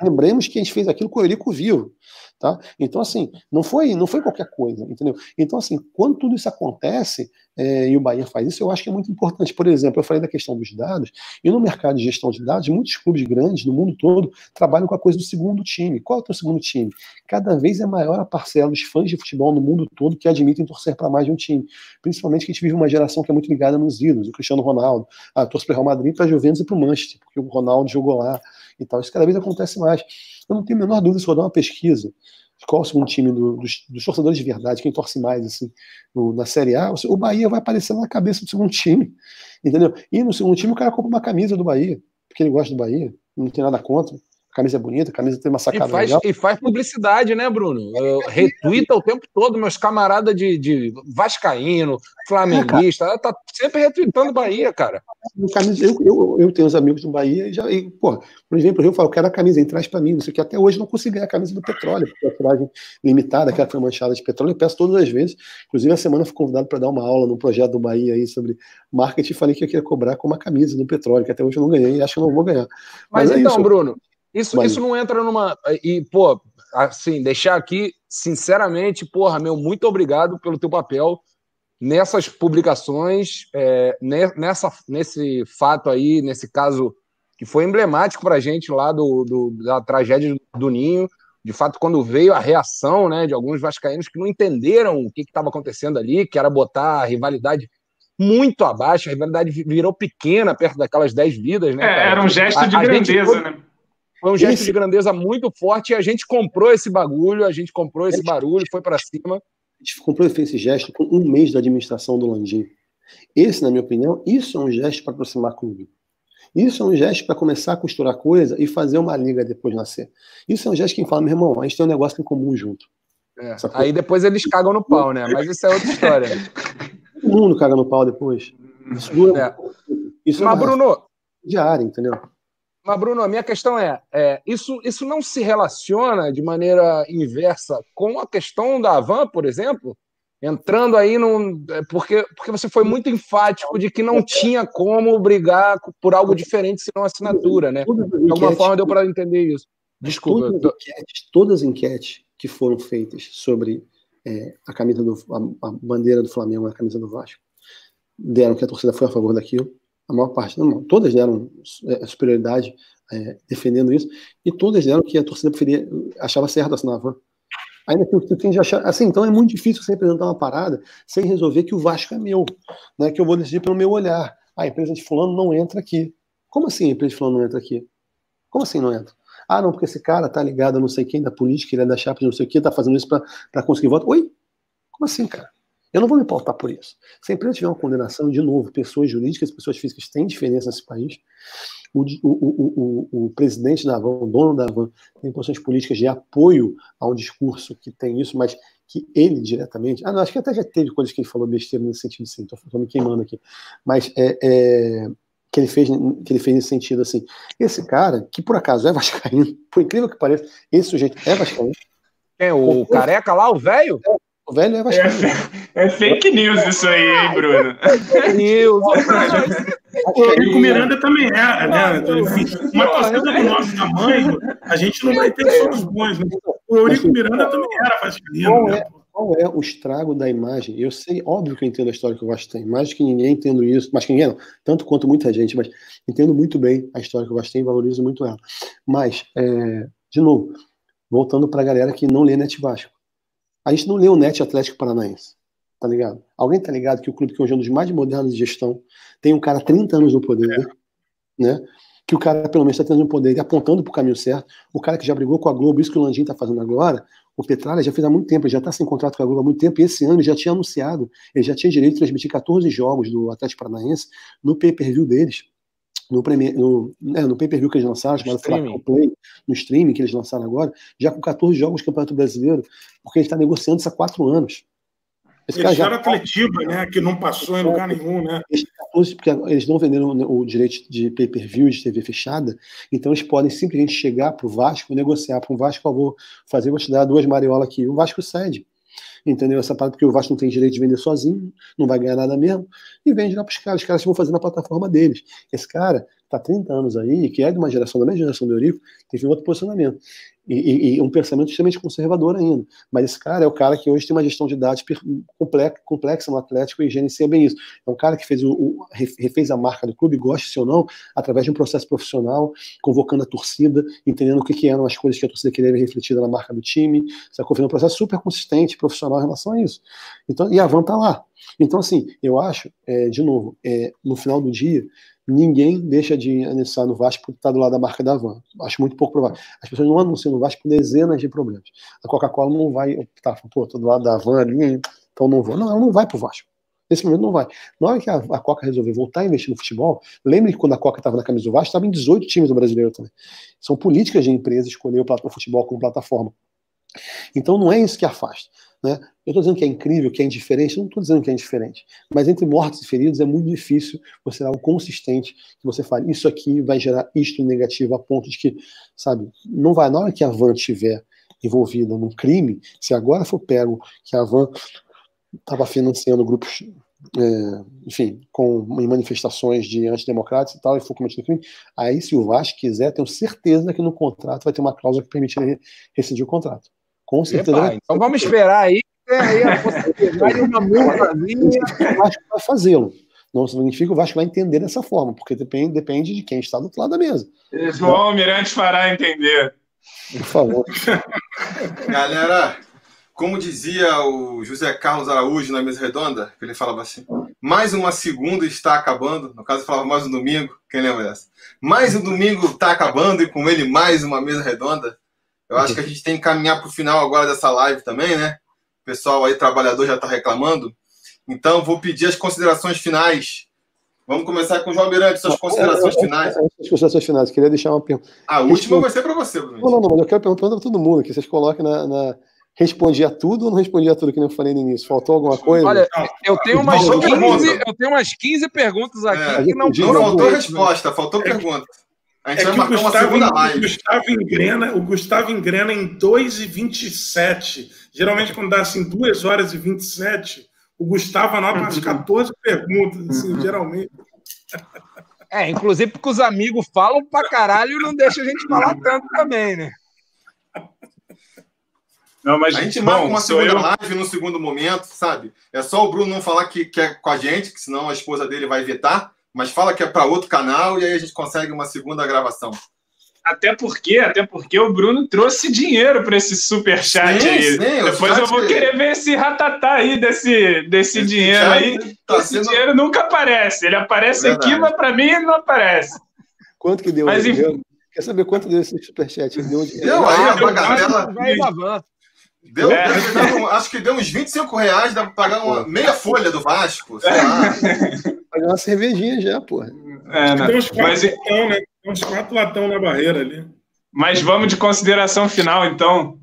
Lembremos que a gente fez aquilo com o Eurico vivo. Tá? Então, assim, não foi, não foi qualquer coisa, entendeu? Então, assim, quando tudo isso acontece, é, e o Bahia faz isso, eu acho que é muito importante. Por exemplo, eu falei da questão dos dados, e no mercado de gestão de dados, muitos clubes grandes no mundo todo trabalham com a coisa do segundo time. Qual é o teu segundo time? Cada vez é maior a parcela dos fãs de futebol no mundo todo que admitem torcer para mais de um time. Principalmente que a gente vive uma geração que é muito ligada nos ídolos, o Cristiano Ronaldo, a torce para o Real Madrid, para a Juventus e para o Manchester, porque o Ronaldo jogou lá e tal. Isso cada vez acontece mais. Eu não tenho a menor dúvida se rodar uma pesquisa qual é o segundo time do, dos, dos, torcedores de verdade, quem torce mais assim no, na Série A, o Bahia vai aparecer na cabeça do segundo time, entendeu? E no segundo time o cara compra uma camisa do Bahia, porque ele gosta do Bahia, não tem nada contra camisa é bonita, camisa tem uma sacada e faz, legal. E faz publicidade, né, Bruno? retuita o tempo todo, meus camaradas de, de Vascaíno, Flamenguista, é, tá sempre retweetando Bahia, cara. Eu, eu, eu tenho os amigos do Bahia e já, e, pô, por exemplo, eu falo, quero a camisa, traz para mim, não sei o que, até hoje não consegui ganhar a camisa do petróleo, porque a tiragem limitada, aquela que foi manchada de petróleo, eu peço todas as vezes. Inclusive, a semana fui convidado para dar uma aula no projeto do Bahia aí sobre marketing e falei que eu queria cobrar com uma camisa do petróleo, que até hoje eu não ganhei e acho que não vou ganhar. Mas, Mas é então, isso. Bruno, isso, isso não entra numa. E, pô, assim, deixar aqui, sinceramente, porra, meu, muito obrigado pelo teu papel nessas publicações, é, nessa, nesse fato aí, nesse caso que foi emblemático para a gente lá do, do, da tragédia do Ninho. De fato, quando veio a reação né, de alguns vascaínos que não entenderam o que estava acontecendo ali, que era botar a rivalidade muito abaixo, a rivalidade virou pequena perto daquelas 10 vidas. Né, é, era um gesto de a, grandeza, a né? Foi um gesto de grandeza muito forte e a gente comprou esse bagulho, a gente comprou esse barulho, foi para cima. A gente comprou esse gesto com um mês da administração do Landim. Esse, na minha opinião, isso é um gesto para aproximar clube. Isso é um gesto para começar a costurar coisa e fazer uma liga depois nascer. Isso é um gesto que fala, meu irmão, a gente tem um negócio em comum junto. É, aí depois eles cagam no pau, né? Mas isso é outra história. Todo mundo caga no pau depois. Isso, é. isso Mas, é Bruno. Diário, entendeu? Mas, Bruno, a minha questão é, é, isso, isso não se relaciona de maneira inversa com a questão da Avan, por exemplo? Entrando aí num. É, porque, porque você foi muito enfático de que não tinha como brigar por algo diferente senão assinatura, né? De alguma forma deu para entender isso. Desculpa. Todas, as enquetes, todas as enquetes que foram feitas sobre é, a camisa do a, a bandeira do Flamengo, a camisa do Vasco, deram que a torcida foi a favor daquilo a maior parte, não, todas deram é, superioridade é, defendendo isso, e todas deram que a torcida preferia, achava certo assinar a van. Ainda que você tem de achar. Assim, então é muito difícil você apresentar uma parada sem resolver que o Vasco é meu, né, que eu vou decidir pelo meu olhar. A empresa de Fulano não entra aqui. Como assim a empresa de Fulano não entra aqui? Como assim não entra? Ah, não, porque esse cara tá ligado a não sei quem da política, ele é da chapa de não sei o que, tá fazendo isso para conseguir voto. Oi? Como assim, cara? Eu não vou me pautar por isso. Se a empresa tiver uma condenação, de novo, pessoas jurídicas, pessoas físicas têm diferença nesse país. O, o, o, o, presidente da Avan, o dono da Avan, tem posições políticas de apoio a um discurso que tem isso, mas que ele diretamente. Ah, não, acho que até já teve coisas que ele falou besteira nesse sentido, sim, estou me queimando aqui. Mas é, é, que, ele fez, que ele fez nesse sentido assim. Esse cara, que por acaso é Vascaíno, (laughs) por incrível que pareça, esse sujeito é Vascaíno. É o, o careca lá, o velho? É, o velho é Vascaíno. É, é fake news isso aí, hein, Bruno? É fake news. O Eurico Miranda também era, né? Então, enfim, uma torcida do nosso tamanho, a gente não vai ter só os bons. Né? O Eurico Miranda também era vascaíno. Qual, né? é, qual é o estrago da imagem? Eu sei, óbvio que eu entendo a história que o Vasco tem, mais que ninguém entendo isso, mais que ninguém não, tanto quanto muita gente, mas entendo muito bem a história que o Vasco tem e valorizo muito ela. Mas, é, de novo, voltando para a galera que não lê Net Vasco. A gente não lê o Net Atlético Paranaense, tá ligado? Alguém tá ligado que o clube que hoje é um dos mais modernos de gestão tem um cara 30 anos no poder, é. né? Que o cara, pelo menos, está tendo um poder e apontando para o caminho certo. O cara que já brigou com a Globo, isso que o Landim está fazendo agora, o Petralha já fez há muito tempo, ele já está sem contrato com a Globo há muito tempo, e esse ano ele já tinha anunciado, ele já tinha direito de transmitir 14 jogos do Atlético Paranaense no pay-per-view deles no, no, é, no pay-per-view que eles lançaram, chamado Play, no streaming que eles lançaram agora, já com 14 jogos do Campeonato Brasileiro, porque ele está negociando isso há quatro anos. Esse eles já... Atletiba, né, que não passou em lugar nenhum, né? porque eles não venderam o direito de pay-per-view de TV fechada, então eles podem simplesmente chegar para o Vasco, negociar para o Vasco, favor, fazer, vou te dar duas mariolas aqui. O Vasco cede entendeu? Essa parte porque o Vasco não tem direito de vender sozinho, não vai ganhar nada mesmo, e vende lá para os caras. Os caras vão fazer na plataforma deles. Esse cara está 30 anos aí, que é de uma geração da mesma geração do Eurico, teve um outro posicionamento e, e, e, um pensamento extremamente conservador ainda. Mas esse cara é o cara que hoje tem uma gestão de dados complexa, complexa no Atlético e gerencia bem isso. É um cara que fez o, o, refez a marca do clube, goste ou não, através de um processo profissional, convocando a torcida, entendendo o que, que eram as coisas que a torcida queria ver refletida na marca do time, sacou? Fez um processo super consistente, profissional em relação a isso. Então, e a Van tá lá. Então, assim, eu acho, é, de novo, é, no final do dia, ninguém deixa de anunciar no Vasco porque está do lado da marca da Van. Acho muito pouco provável. As pessoas não anunciam no Vasco por dezenas de problemas. A Coca-Cola não vai optar, pô, estou do lado da Van ali, então não vou. Não, ela não vai para o Vasco. Nesse momento não vai. Na hora que a, Coca resolver voltar a investir no futebol, lembre que quando a Coca estava na camisa do Vasco, estava em 18 times do brasileiro também. São políticas de empresa escolher o futebol como plataforma. Então não é isso que afasta. Né? Eu estou dizendo que é incrível, que é indiferente, não estou dizendo que é indiferente, mas entre mortos e feridos é muito difícil você dar algo consistente que você fale, isso aqui vai gerar isto negativo a ponto de que, sabe, não vai, na hora que a van estiver envolvida num crime, se agora for pego que a van estava financiando grupos, é, enfim, com em manifestações de antidemocratas e tal, e for cometido crime, aí se o Vasco quiser, tenho certeza que no contrato vai ter uma cláusula que permite rescindir o contrato. Com certeza. Epa, então vamos esperar aí. aí a possibilidade uma (laughs) multazinha. O Vasco vai fazê-lo. Não significa que o Vasco vai entender dessa forma, porque depende, depende de quem está do outro lado da mesa. João Almirante fará entender. Por favor. (laughs) Galera, como dizia o José Carlos Araújo na mesa redonda, ele falava assim: mais uma segunda está acabando. No caso, falava mais um domingo. Quem lembra dessa? Mais um domingo está acabando e com ele mais uma mesa redonda. Eu acho que a gente tem que caminhar para o final agora dessa live também, né? O pessoal aí, trabalhador, já está reclamando. Então, vou pedir as considerações finais. Vamos começar com o João Miranda, suas considerações finais. As considerações finais, queria deixar uma pergunta. A última vai ser para você, Bruno. Não, não, não, mas eu quero perguntar para todo mundo, que vocês coloquem na, na... Respondia tudo ou não respondia tudo que eu falei no início? Faltou alguma coisa? Olha, eu tenho umas, 15, eu tenho umas 15 perguntas aqui é, que não, não faltou resposta, faltou pergunta. A gente é vai marcar Gustavo, uma segunda live. O Gustavo engrena, o Gustavo engrena em 2 e 27. Geralmente, quando dá assim 2 horas e 27, o Gustavo anota umas 14 perguntas, assim, geralmente. É, inclusive porque os amigos falam pra caralho e não deixa a gente falar tanto também, né? Não, mas, a gente bom, marca uma segunda eu... live no segundo momento, sabe? É só o Bruno não falar que quer é com a gente, que senão a esposa dele vai vetar mas fala que é para outro canal e aí a gente consegue uma segunda gravação. Até porque, até porque o Bruno trouxe dinheiro para esse super chat sim, aí. Sim, Depois eu vou que... querer ver esse ratatá aí desse, desse esse dinheiro aí. Tá esse sendo... dinheiro nunca aparece. Ele aparece aqui, mas para mim ele não aparece. Quanto que deu? Mas, enfim... Quer saber quanto deu esse superchat? Deu, deu aí a bagatela. Deu, é. deu, acho que deu uns 25 reais, dá pra pagar uma meia folha do Vasco, sei lá. Pagar uma cervejinha já, porra. É, né? Tem uns quatro, Mas... latão, né? Tem uns quatro latão na barreira ali. Mas vamos de consideração final, então.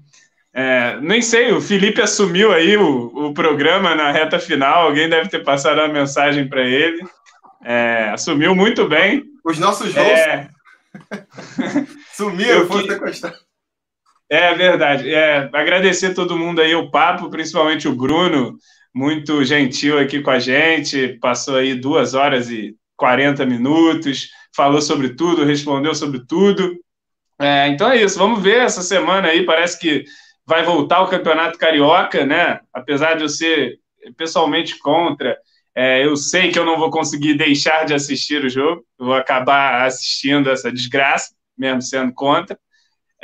É, nem sei, o Felipe assumiu aí o, o programa na reta final, alguém deve ter passado uma mensagem para ele. É, assumiu muito bem. Os nossos voos é... (laughs) sumiram, foram sequestrados. É verdade. É, agradecer todo mundo aí o papo, principalmente o Bruno, muito gentil aqui com a gente. Passou aí duas horas e 40 minutos, falou sobre tudo, respondeu sobre tudo. É, então é isso, vamos ver essa semana aí. Parece que vai voltar o Campeonato Carioca, né? Apesar de eu ser pessoalmente contra, é, eu sei que eu não vou conseguir deixar de assistir o jogo, vou acabar assistindo essa desgraça, mesmo sendo contra.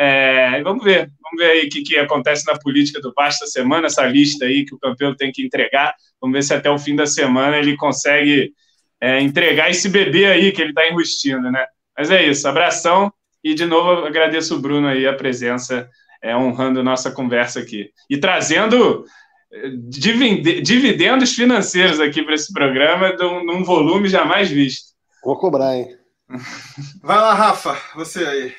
É, vamos ver, vamos ver aí o que, que acontece na política do Vasco essa semana, essa lista aí que o campeão tem que entregar. Vamos ver se até o fim da semana ele consegue é, entregar esse bebê aí que ele está enrustindo, né? Mas é isso, abração e de novo agradeço o Bruno aí a presença, é, honrando nossa conversa aqui e trazendo é, dividendos financeiros aqui para esse programa num volume jamais visto. Vou cobrar, hein? Vai lá, Rafa, você aí.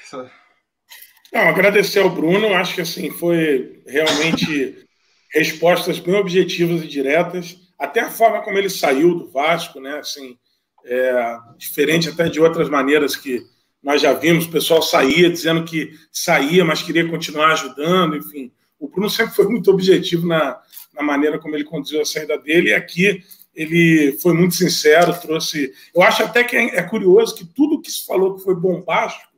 Não, agradecer ao Bruno, acho que assim foi realmente respostas bem objetivas e diretas, até a forma como ele saiu do Vasco, né? Assim, é, diferente até de outras maneiras que nós já vimos, o pessoal saía dizendo que saía, mas queria continuar ajudando, enfim. O Bruno sempre foi muito objetivo na, na maneira como ele conduziu a saída dele, e aqui ele foi muito sincero, trouxe. Eu acho até que é, é curioso que tudo que se falou que foi bombástico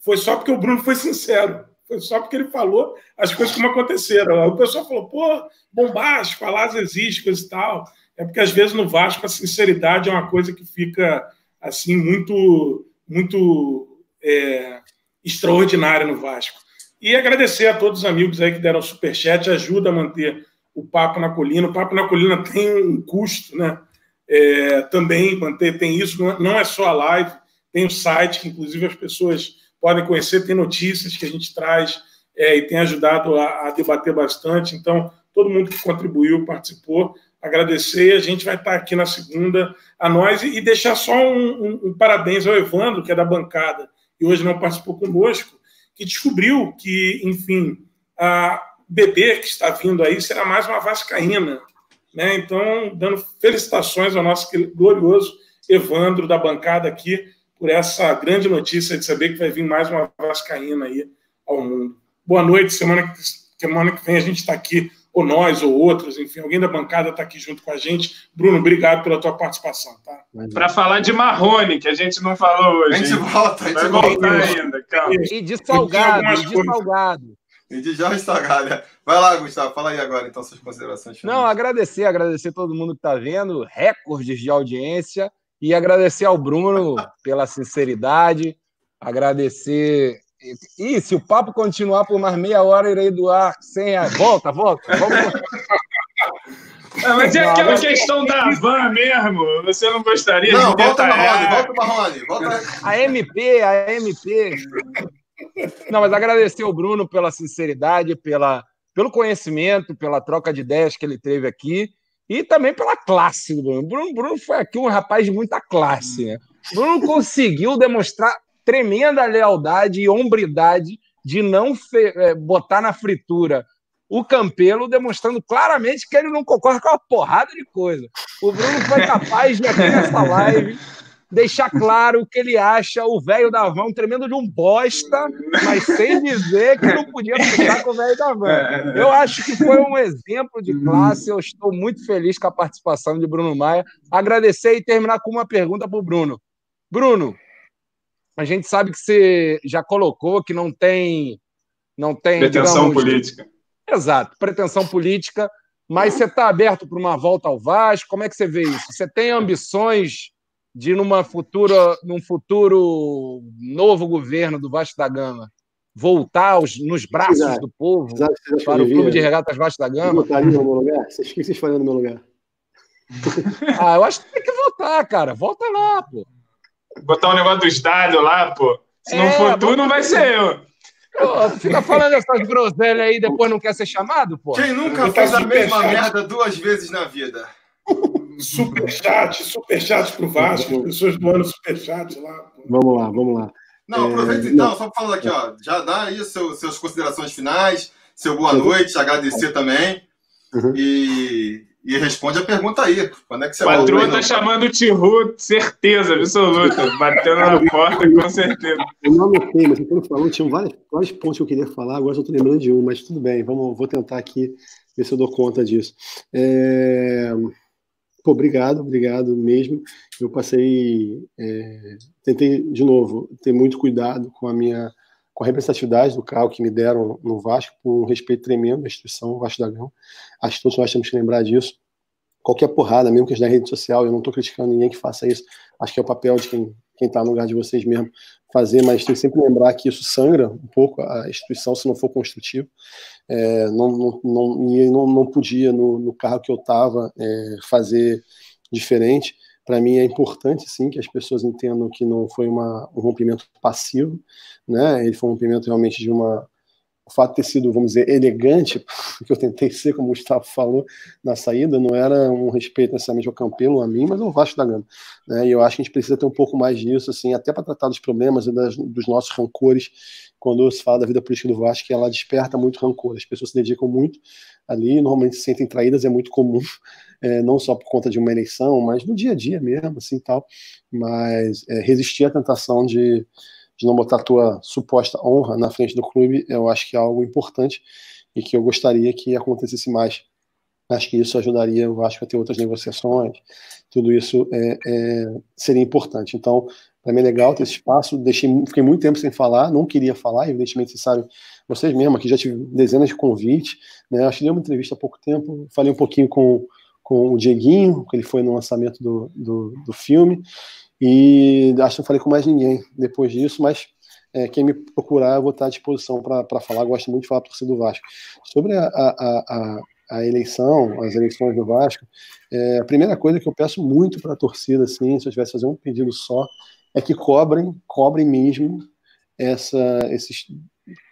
foi só porque o Bruno foi sincero. Foi só porque ele falou as coisas como aconteceram. O pessoal falou, pô, bombástico, a Lázaro existe, coisa e tal. É porque às vezes no Vasco a sinceridade é uma coisa que fica assim muito, muito é, extraordinária no Vasco. E agradecer a todos os amigos aí que deram superchat, ajuda a manter o Papo na Colina. O Papo na Colina tem um custo, né? É, também manter, tem isso, não é só a live, tem o site, que inclusive as pessoas podem conhecer, tem notícias que a gente traz é, e tem ajudado a, a, debater bastante. Então, todo mundo que contribuiu, participou, agradecer. A gente vai estar aqui na segunda a nós e, e deixar só um, um, um, parabéns ao Evandro, que é da bancada e hoje não participou conosco, que descobriu que, enfim, a bebê que está vindo aí será mais uma vascaína. Né? Então, dando felicitações ao nosso glorioso Evandro da bancada aqui, por essa grande notícia de saber que vai vir mais uma Vascaína aí ao mundo. Boa noite, semana que, semana que vem a gente está aqui, ou nós, ou outros, enfim, alguém da bancada está aqui junto com a gente. Bruno, obrigado pela tua participação. Tá? Para falar de Marrone, que a gente não falou hoje. A gente volta, a gente vai voltar ainda, calma. E de salgado, e de salgado. E de Jorge Salgado. Vai lá, Gustavo, fala aí agora, então, suas considerações. Não, agradecer, agradecer todo mundo que está vendo, recordes de audiência. E agradecer ao Bruno pela sinceridade, agradecer. E se o papo continuar por mais meia hora, irei doar 100 reais. Volta, volta. Vamos... (laughs) É, mas é aquela questão da van mesmo. Você não gostaria não, de volta Marrone, volta Marrone, volta A MP, a MP. Não, mas agradecer ao Bruno pela sinceridade, pela, pelo conhecimento, pela troca de ideias que ele teve aqui e também pela classe do Bruno. Bruno, Bruno foi aqui um rapaz de muita classe. Né? Bruno conseguiu demonstrar tremenda lealdade e hombridade de não é, botar na fritura o Campelo, demonstrando claramente que ele não concorda com uma porrada de coisa. O Bruno foi capaz de, aqui nessa live, deixar claro que ele acha o velho da van um tremendo de um bosta, mas sem dizer que não podia ficar com o velho da van. Eu acho que foi um exemplo de classe. Eu estou muito feliz com a participação de Bruno Maia. Agradecer e terminar com uma pergunta para o Bruno. Bruno, a gente sabe que você já colocou que não tem. Não tem pretensão digamos, política. Exato, pretensão política. Mas você está aberto para uma volta ao Vasco? Como é que você vê isso? Você tem ambições de numa futura, num futuro novo governo do Vasco da Gama voltar aos, nos braços Exato. do povo Exato, para o clube de regatas Vasco da Gama. Votaria no meu lugar? Vocês, o que vocês fariam no meu lugar? (laughs) ah, eu acho que tem que votar, cara. Volta lá, pô. Botar um negócio do estádio lá, pô. Se é, não for tu, não vai ser eu. Pô, fica falando essas groselhas aí e depois não quer ser chamado, pô. Quem nunca fez a mesma merda duas vezes na vida? Superchat, superchat pro Vasco, as pessoas doando superchat lá. Vamos lá, vamos lá. Não, aproveita é, então, só falando aqui, ó. Já dá aí seu, suas considerações finais, seu boa noite, agradecer também. Uhum. E, e responde a pergunta aí. Quando é que você Patroa tá chamando o Tihu, certeza absoluta. Batendo na porta, com certeza. Eu não anotei, mas quando falou, tinha vários, vários pontos que eu queria falar, agora eu tô lembrando de um, mas tudo bem, vamos, vou tentar aqui ver se eu dou conta disso. É... Pô, obrigado, obrigado mesmo. Eu passei, é... tentei de novo ter muito cuidado com a minha com a representatividade do carro que me deram no Vasco, por um respeito tremendo à instituição Vasco da Gama. Acho que todos nós temos que lembrar disso. Qualquer porrada, mesmo que esteja na rede social, eu não estou criticando ninguém que faça isso. Acho que é o papel de quem está no lugar de vocês mesmo fazer, mas tem sempre lembrar que isso sangra um pouco a instituição se não for construtivo. É, não, não, não, não, não podia, no, no carro que eu estava, é, fazer diferente para mim é importante sim que as pessoas entendam que não foi uma, um rompimento passivo, né? Ele foi um rompimento realmente de uma o fato de ter sido, vamos dizer, elegante, (laughs) que eu tentei ser, como o Gustavo falou na saída, não era um respeito necessariamente ao Campelo, a mim, mas ao Vasco da Gama. Né? E eu acho que a gente precisa ter um pouco mais disso, assim, até para tratar dos problemas e das, dos nossos rancores, quando se fala da vida política do Vasco, que ela desperta muito rancor. As pessoas se dedicam muito ali, normalmente se sentem traídas, é muito comum é, (laughs) não só por conta de uma eleição, mas no dia a dia mesmo, assim tal. Mas é, resistir à tentação de, de não botar a tua suposta honra na frente do clube, eu acho que é algo importante e que eu gostaria que acontecesse mais. Acho que isso ajudaria o Vasco a ter outras negociações, tudo isso é, é, seria importante. Então, para mim é legal ter esse espaço. Deixei, fiquei muito tempo sem falar, não queria falar, evidentemente, vocês sabem, vocês mesmos aqui já tive dezenas de convites. Né? Acho que dei uma entrevista há pouco tempo, falei um pouquinho com com o Dieguinho, que ele foi no lançamento do, do, do filme, e acho que não falei com mais ninguém depois disso, mas é, quem me procurar, eu vou estar à disposição para falar. Gosto muito de falar para torcida do Vasco. Sobre a, a, a, a, eleição, as eleições do Vasco, é, a primeira coisa que eu peço muito para a torcida, assim, se eu tivesse fazer um pedido só, é que cobrem, cobrem mesmo essa, esses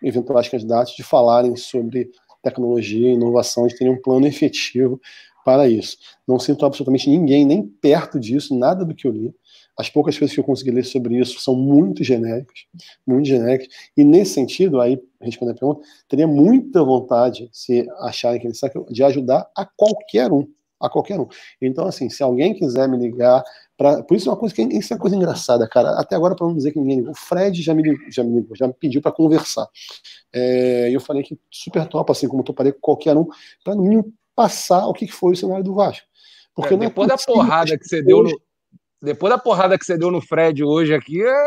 eventuais candidatos de falarem sobre tecnologia, inovação, de terem um plano efetivo para isso. Não sinto absolutamente ninguém nem perto disso, nada do que eu li. As poucas coisas que eu consegui ler sobre isso são muito genéricas, muito genéricas. E nesse sentido, aí, respondendo a pergunta, teria muita vontade, se acharem que ele sabe, de ajudar a qualquer um. A qualquer um. Então, assim, se alguém quiser me ligar, pra, por isso é uma coisa que isso é uma coisa engraçada, cara. Até agora, para não dizer que ninguém ligou, o Fred já me, já me, já me pediu para conversar. É, eu falei que super top, assim como eu toparei com qualquer um, para no mínimo passar o que foi o cenário do Vasco. Porque é, é depois é da porrada que você deu no, depois da porrada que você deu no Fred hoje aqui, é...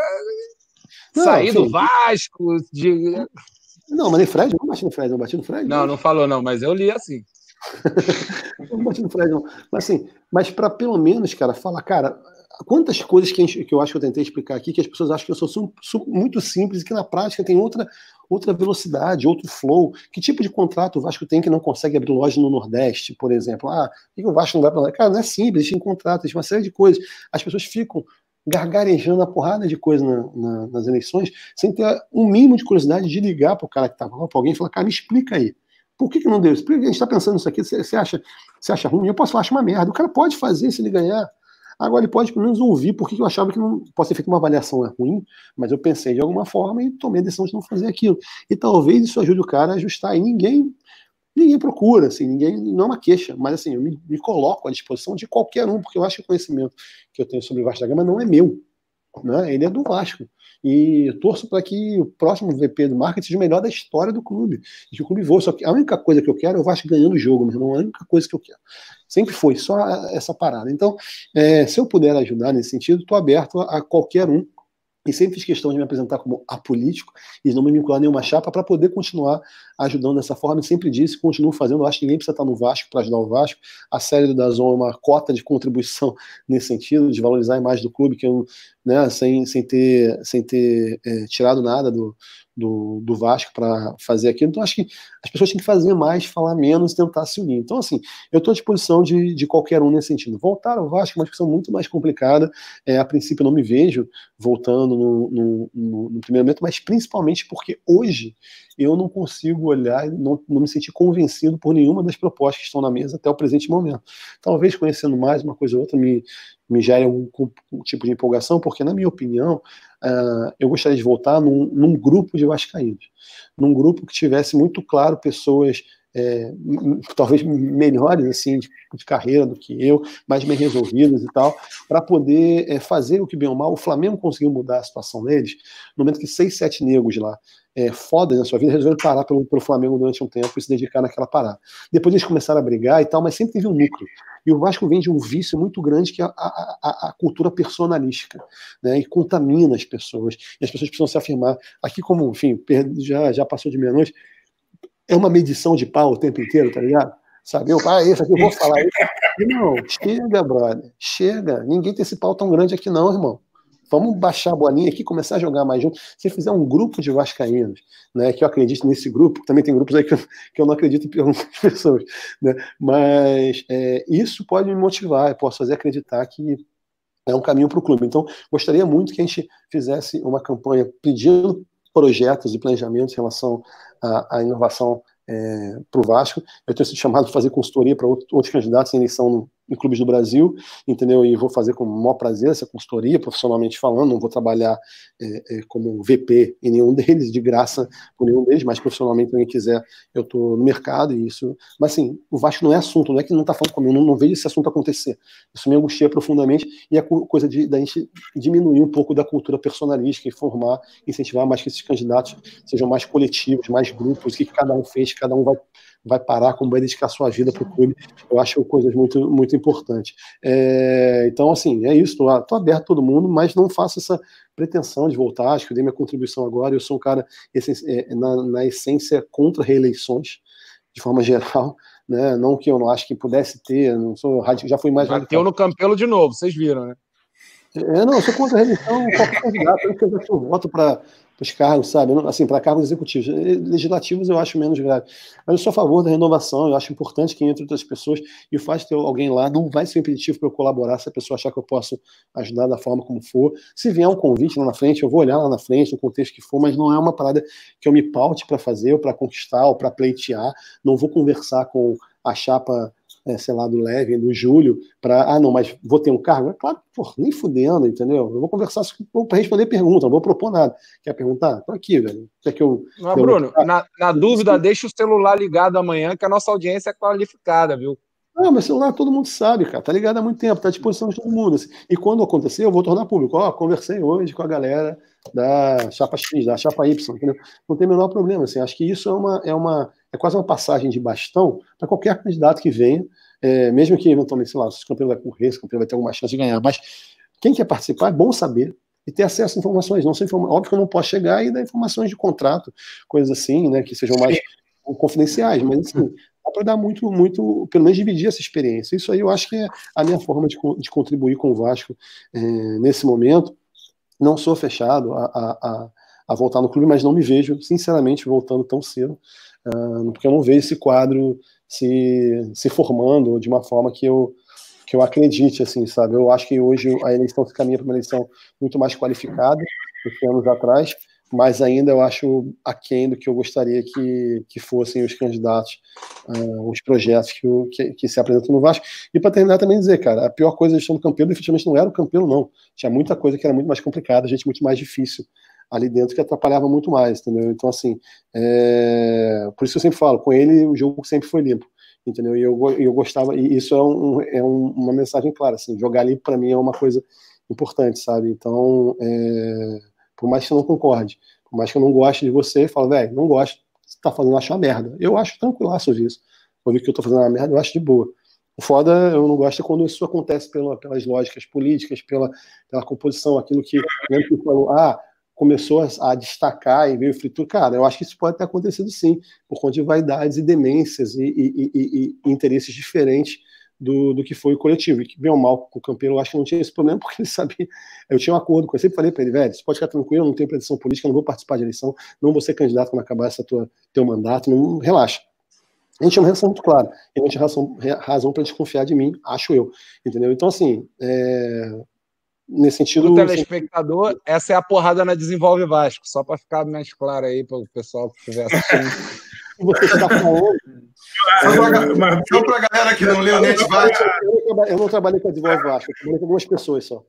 não, sair do Vasco, de... Não, mas nem Fred, não bati no Fred, não bati no Fred. Não, não, não falou não, mas eu li assim. (laughs) não bati no Fred, não. Mas assim, mas para pelo menos, cara, falar, cara, quantas coisas que, gente, que eu acho que eu tentei explicar aqui que as pessoas acham que eu sou muito simples e que na prática tem outra outra velocidade, outro flow. Que tipo de contrato o Vasco tem que não consegue abrir loja no Nordeste, por exemplo? Ah, por que o Vasco não vai para lá? Cara, não é simples, existe contrato, existe uma série de coisas. As pessoas ficam gargarejando a porrada de coisa na, na, nas eleições, sem ter um mínimo de curiosidade de ligar para o cara que estava lá, para alguém e falar, cara, me explica aí. Por que, que não deu? Por que a gente está pensando nisso aqui? Você acha, você acha ruim? Eu posso falar, acho uma merda. O cara pode fazer se ele ganhar. Agora ele pode pelo menos ouvir porque eu achava que não posso ter feito uma avaliação ruim, mas eu pensei de alguma forma e tomei a decisão de não fazer aquilo. E talvez isso ajude o cara a ajustar. E ninguém ninguém procura, assim, ninguém não é uma queixa, mas assim, eu me, me, coloco à disposição de qualquer um, porque eu acho que o conhecimento que eu tenho sobre o Vasco da Gama não é meu, né? Ele é do Vasco. E torço para que o próximo VP do marketing seja o melhor da história do clube. E que o clube voe. Só que a única coisa que eu quero é o Vasco ganhando o jogo, meu irmão. A única coisa que eu quero. Sempre foi, só essa parada. Então, é, se eu puder ajudar nesse sentido, estou aberto a qualquer um e sempre fiz questão de me apresentar como apolítico e não me vincular a nenhuma chapa para poder continuar ajudando dessa forma. E sempre disse, continuo fazendo. Eu acho que ninguém precisa estar no Vasco para ajudar o Vasco. A série da Zona é uma cota de contribuição (laughs) nesse sentido, de valorizar a imagem do clube, que eu, né, sem, sem ter, sem ter é, tirado nada do, do, do Vasco para fazer aquilo. Então, acho que as pessoas têm que fazer mais, falar menos, tentar se unir. Então, assim, eu estou à disposição de, de qualquer um nesse sentido. Voltar ao Vasco é uma discussão muito mais complicada. É, a princípio, eu não me vejo voltando no, no, no, no primeiro momento, mas principalmente porque hoje eu não consigo olhar, não, não me sentir convencido por nenhuma das propostas que estão na mesa até o presente momento. Talvez conhecendo mais uma coisa ou outra me, me gere algum tipo de empolgação, porque, na minha opinião, uh, eu gostaria de voltar num, num, grupo de vascaínos, num grupo que tivesse muito claro pessoas é, talvez melhores assim de, de, carreira do que eu, mais bem resolvidas e tal, para poder é, fazer o que bem ou mal o Flamengo conseguiu mudar a situação deles, no momento que seis, sete negros lá é, fodas na sua vida resolveram parar pelo, pelo Flamengo durante um tempo e se dedicar naquela parada. Depois eles começaram a brigar e tal, mas sempre teve um núcleo. E o Vasco vem de um vício muito grande que é a, a, a cultura personalística, né? E contamina as pessoas. E as pessoas precisam se afirmar. Aqui, como, enfim, já, já passou de meia-noite, é uma medição de pau o tempo inteiro, tá ligado? Sabe? Eu, ah, esse aqui eu vou falar isso. Não, chega, brother. Chega. Ninguém tem esse pau tão grande aqui, não, irmão. Vamos baixar a bolinha aqui, começar a jogar mais junto. Se fizer um grupo de vascaínos, né, que eu acredito nesse grupo, também tem grupos aí que eu, que eu não acredito em algumas pessoas, né, mas é, isso pode me motivar, eu posso fazer acreditar que é um caminho para o clube. Então, gostaria muito que a gente fizesse uma campanha pedindo projetos e planejamentos em relação à, à inovação é, para o Vasco. Eu tenho sido chamado para fazer consultoria para outros candidatos em eleição no, em clubes do Brasil, entendeu? E vou fazer com o maior prazer essa consultoria, profissionalmente falando, não vou trabalhar é, é, como VP em nenhum (laughs) deles, de graça por nenhum deles, mas profissionalmente, alguém quiser, eu estou no mercado e isso. Mas assim, o Vasco não é assunto, não é que não está falando comigo, não, não vejo esse assunto acontecer. Isso me angustia profundamente e é coisa de da gente diminuir um pouco da cultura personalística e formar, incentivar mais que esses candidatos sejam mais coletivos, mais grupos, o que cada um fez, cada um vai vai parar, como vai dedicar sua vida para o clube. Eu acho coisas muito, muito importantes. É, então, assim, é isso. Estou aberto a todo mundo, mas não faço essa pretensão de voltar. Acho que eu dei minha contribuição agora. Eu sou um cara, é, na, na essência, contra reeleições, de forma (laughs) geral. Né? Não que eu não acho que pudesse ter, não sou já fui mais. Bateu no Campelo de novo, vocês viram, né? É, não, eu sou contra a reeleição qualquer candidato. Eu já voto para os cargos, sabe? Assim, para cargos executivos. Legislativos eu acho menos grave. Mas eu sou a favor da renovação, eu acho importante que entre outras pessoas, e o fato de ter alguém lá não vai ser impeditivo para eu colaborar se a pessoa achar que eu posso ajudar da forma como for. Se vier um convite lá na frente, eu vou olhar lá na frente, no contexto que for, mas não é uma parada que eu me paute para fazer, ou para conquistar, ou para pleitear. Não vou conversar com a chapa é, sei lá, do Levin, do Júlio, para, ah, não, mas vou ter um cargo? É claro, porra, nem fudendo, entendeu? Eu vou conversar para responder pergunta, não vou propor nada. Quer perguntar? Tô aqui, velho. Quer que eu. Não, Bruno, na, na dúvida, deixa o celular ligado amanhã, que a nossa audiência é qualificada, viu? Não, mas celular todo mundo sabe, cara. Tá ligado há muito tempo, tá à disposição de todo mundo. Assim. E quando acontecer, eu vou tornar público. Ó, conversei hoje com a galera da chapa X, da chapa Y, entendeu? Não tem o menor problema. Assim. Acho que isso é uma, é uma é quase uma passagem de bastão para qualquer candidato que venha, é, mesmo que eventualmente, sei lá, se o campeão vai correr, se o campeão vai ter alguma chance de ganhar. Mas quem quer participar é bom saber e ter acesso a informações. Não informa... Óbvio que eu não posso chegar e dar informações de contrato, coisas assim, né, que sejam mais confidenciais, mas assim, dá para dar muito, muito, pelo menos dividir essa experiência. Isso aí eu acho que é a minha forma de, de contribuir com o Vasco é, nesse momento. Não sou fechado a, a, a, a voltar no clube, mas não me vejo, sinceramente, voltando tão cedo porque eu não vejo esse quadro se, se formando de uma forma que eu, que eu acredite, assim, sabe? Eu acho que hoje a eleição se caminha para uma eleição muito mais qualificada do que anos atrás, mas ainda eu acho aquém do que eu gostaria que, que fossem os candidatos, uh, os projetos que, que, que, se apresentam no Vasco. E para terminar também dizer, cara, a pior coisa da gestão do Campelo efetivamente não era o Campelo, não. Tinha muita coisa que era muito mais complicada, gente muito mais difícil ali dentro que atrapalhava muito mais, entendeu? Então, assim, é... por isso eu sempre falo, com ele o jogo sempre foi limpo, entendeu? E eu, eu gostava, e isso é, um, é um, uma mensagem clara, assim, jogar limpo para mim é uma coisa importante, sabe? Então, é... por mais que eu não concorde, por mais que eu não goste de você, falo, velho, não gosto, você tá fazendo, uma merda. Eu acho tranquilaço disso. Ouvir que eu tô fazendo uma merda, eu acho de boa. O foda, eu não gosto é quando isso acontece pela, pelas lógicas políticas, pela, pela composição, aquilo que, lembra que falou, ah, começou a, destacar e veio fritura. Cara, eu acho que isso pode ter acontecido sim, por conta de vaidades e demências e, e, e, e interesses diferentes do, do que foi o coletivo. E que, bem ou mal, com o Campeiro, eu acho que não tinha esse problema, (laughs) porque ele sabia. Eu tinha um acordo com ele, sempre falei para ele, velho, você pode ficar tranquilo, não tenho pretensão política, não vou participar de eleição, não vou ser candidato quando acabar esse teu mandato, não, relaxa. A gente tinha uma relação muito clara, e não tinha razão, razão para desconfiar de mim, acho eu. Entendeu? Então, assim, é, nesse sentido. O telespectador, assim, essa é a porrada na Desenvolve Vasco, só para ficar mais claro aí para o pessoal que estiver assistindo. (laughs) você está falando. Só para a galera que não leu Vasco. Eu não trabalhei com a Vasco, eu trabalhei com algumas pessoas só.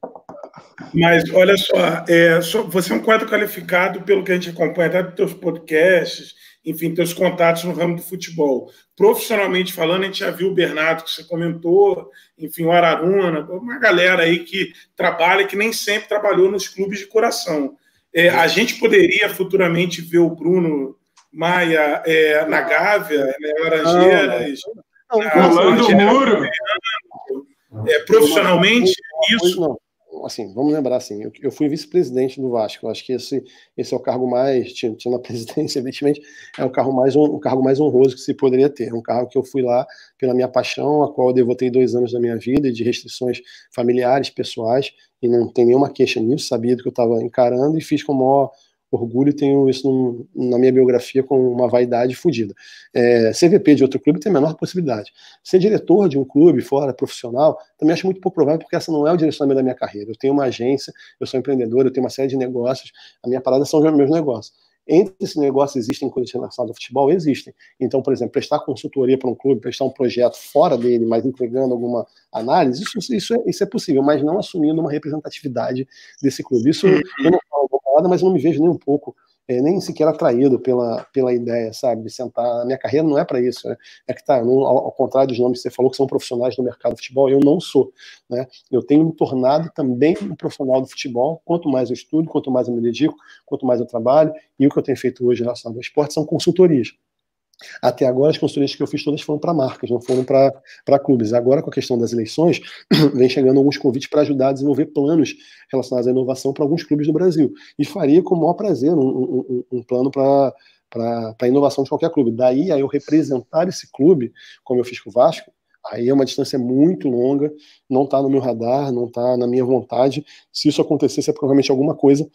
Mas olha só, é, só, você é um quadro qualificado pelo que a gente acompanha, até dos teus podcasts, enfim, teus contatos no ramo do futebol. Profissionalmente falando, a gente já viu o Bernardo, que você comentou, enfim, o Araruna, uma galera aí que trabalha, que nem sempre trabalhou nos clubes de coração. É, a gente poderia futuramente ver o Bruno Maia é, na Gávea, né, Laranjeiras, rolando o muro. É, profissionalmente, isso. Não, assim, vamos lembrar assim, eu, eu fui vice-presidente do Vasco. Eu acho que esse, esse é o cargo mais, tinha, tinha na (laughs) presidência, evidentemente, é o cargo mais um, cargo mais honroso que se poderia ter. É um cargo que eu fui lá pela minha paixão, a qual eu devotei dois anos da minha vida de restrições familiares, pessoais, e não tem nenhuma queixa nisso. Sabia do que eu estava encarando e fiz com o maior orgulho tenho isso num, na minha biografia com uma vaidade fodida. É, CVP de outro clube tem a menor possibilidade. Ser diretor de um clube fora, profissional, também acho muito pouco provável, porque essa não é o direcionamento da minha carreira. Eu tenho uma agência, eu sou empreendedor, eu tenho uma série de negócios, a minha parada são os meus negócios. Entre esses negócios existem coisas relacionadas ao futebol? Existem. Então, por exemplo, prestar consultoria para um clube, prestar um projeto fora dele, mas entregando alguma análise, isso, isso, é, isso é possível, mas não assumindo uma representatividade desse clube. Isso eu não falo nada, mas não me vejo nem um pouco, é, nem sequer atraído pela, pela ideia, sabe, de sentar. A minha carreira não é para isso. Né? É que tá, não, ao, ao, contrário dos nomes que você falou, que são profissionais do mercado do futebol, eu não sou. Né? Eu tenho me tornado também um profissional do futebol. Quanto mais eu estudo, quanto mais eu me dedico, quanto mais eu trabalho. E o que eu tenho feito hoje relacionado ao esporte são consultorias. Até agora, as consultorias que eu fiz todas foram para marcas, não foram para clubes. Agora, com a questão das eleições, (clears throat) vem chegando alguns convites para ajudar a desenvolver planos relacionados à inovação para alguns clubes do Brasil. E faria com o maior prazer um, um, um plano para a inovação de qualquer clube. Daí, a eu representar esse clube, como eu fiz com o Vasco, aí é uma distância muito longa, não está no meu radar, não está na minha vontade. Se isso acontecesse, é provavelmente alguma coisa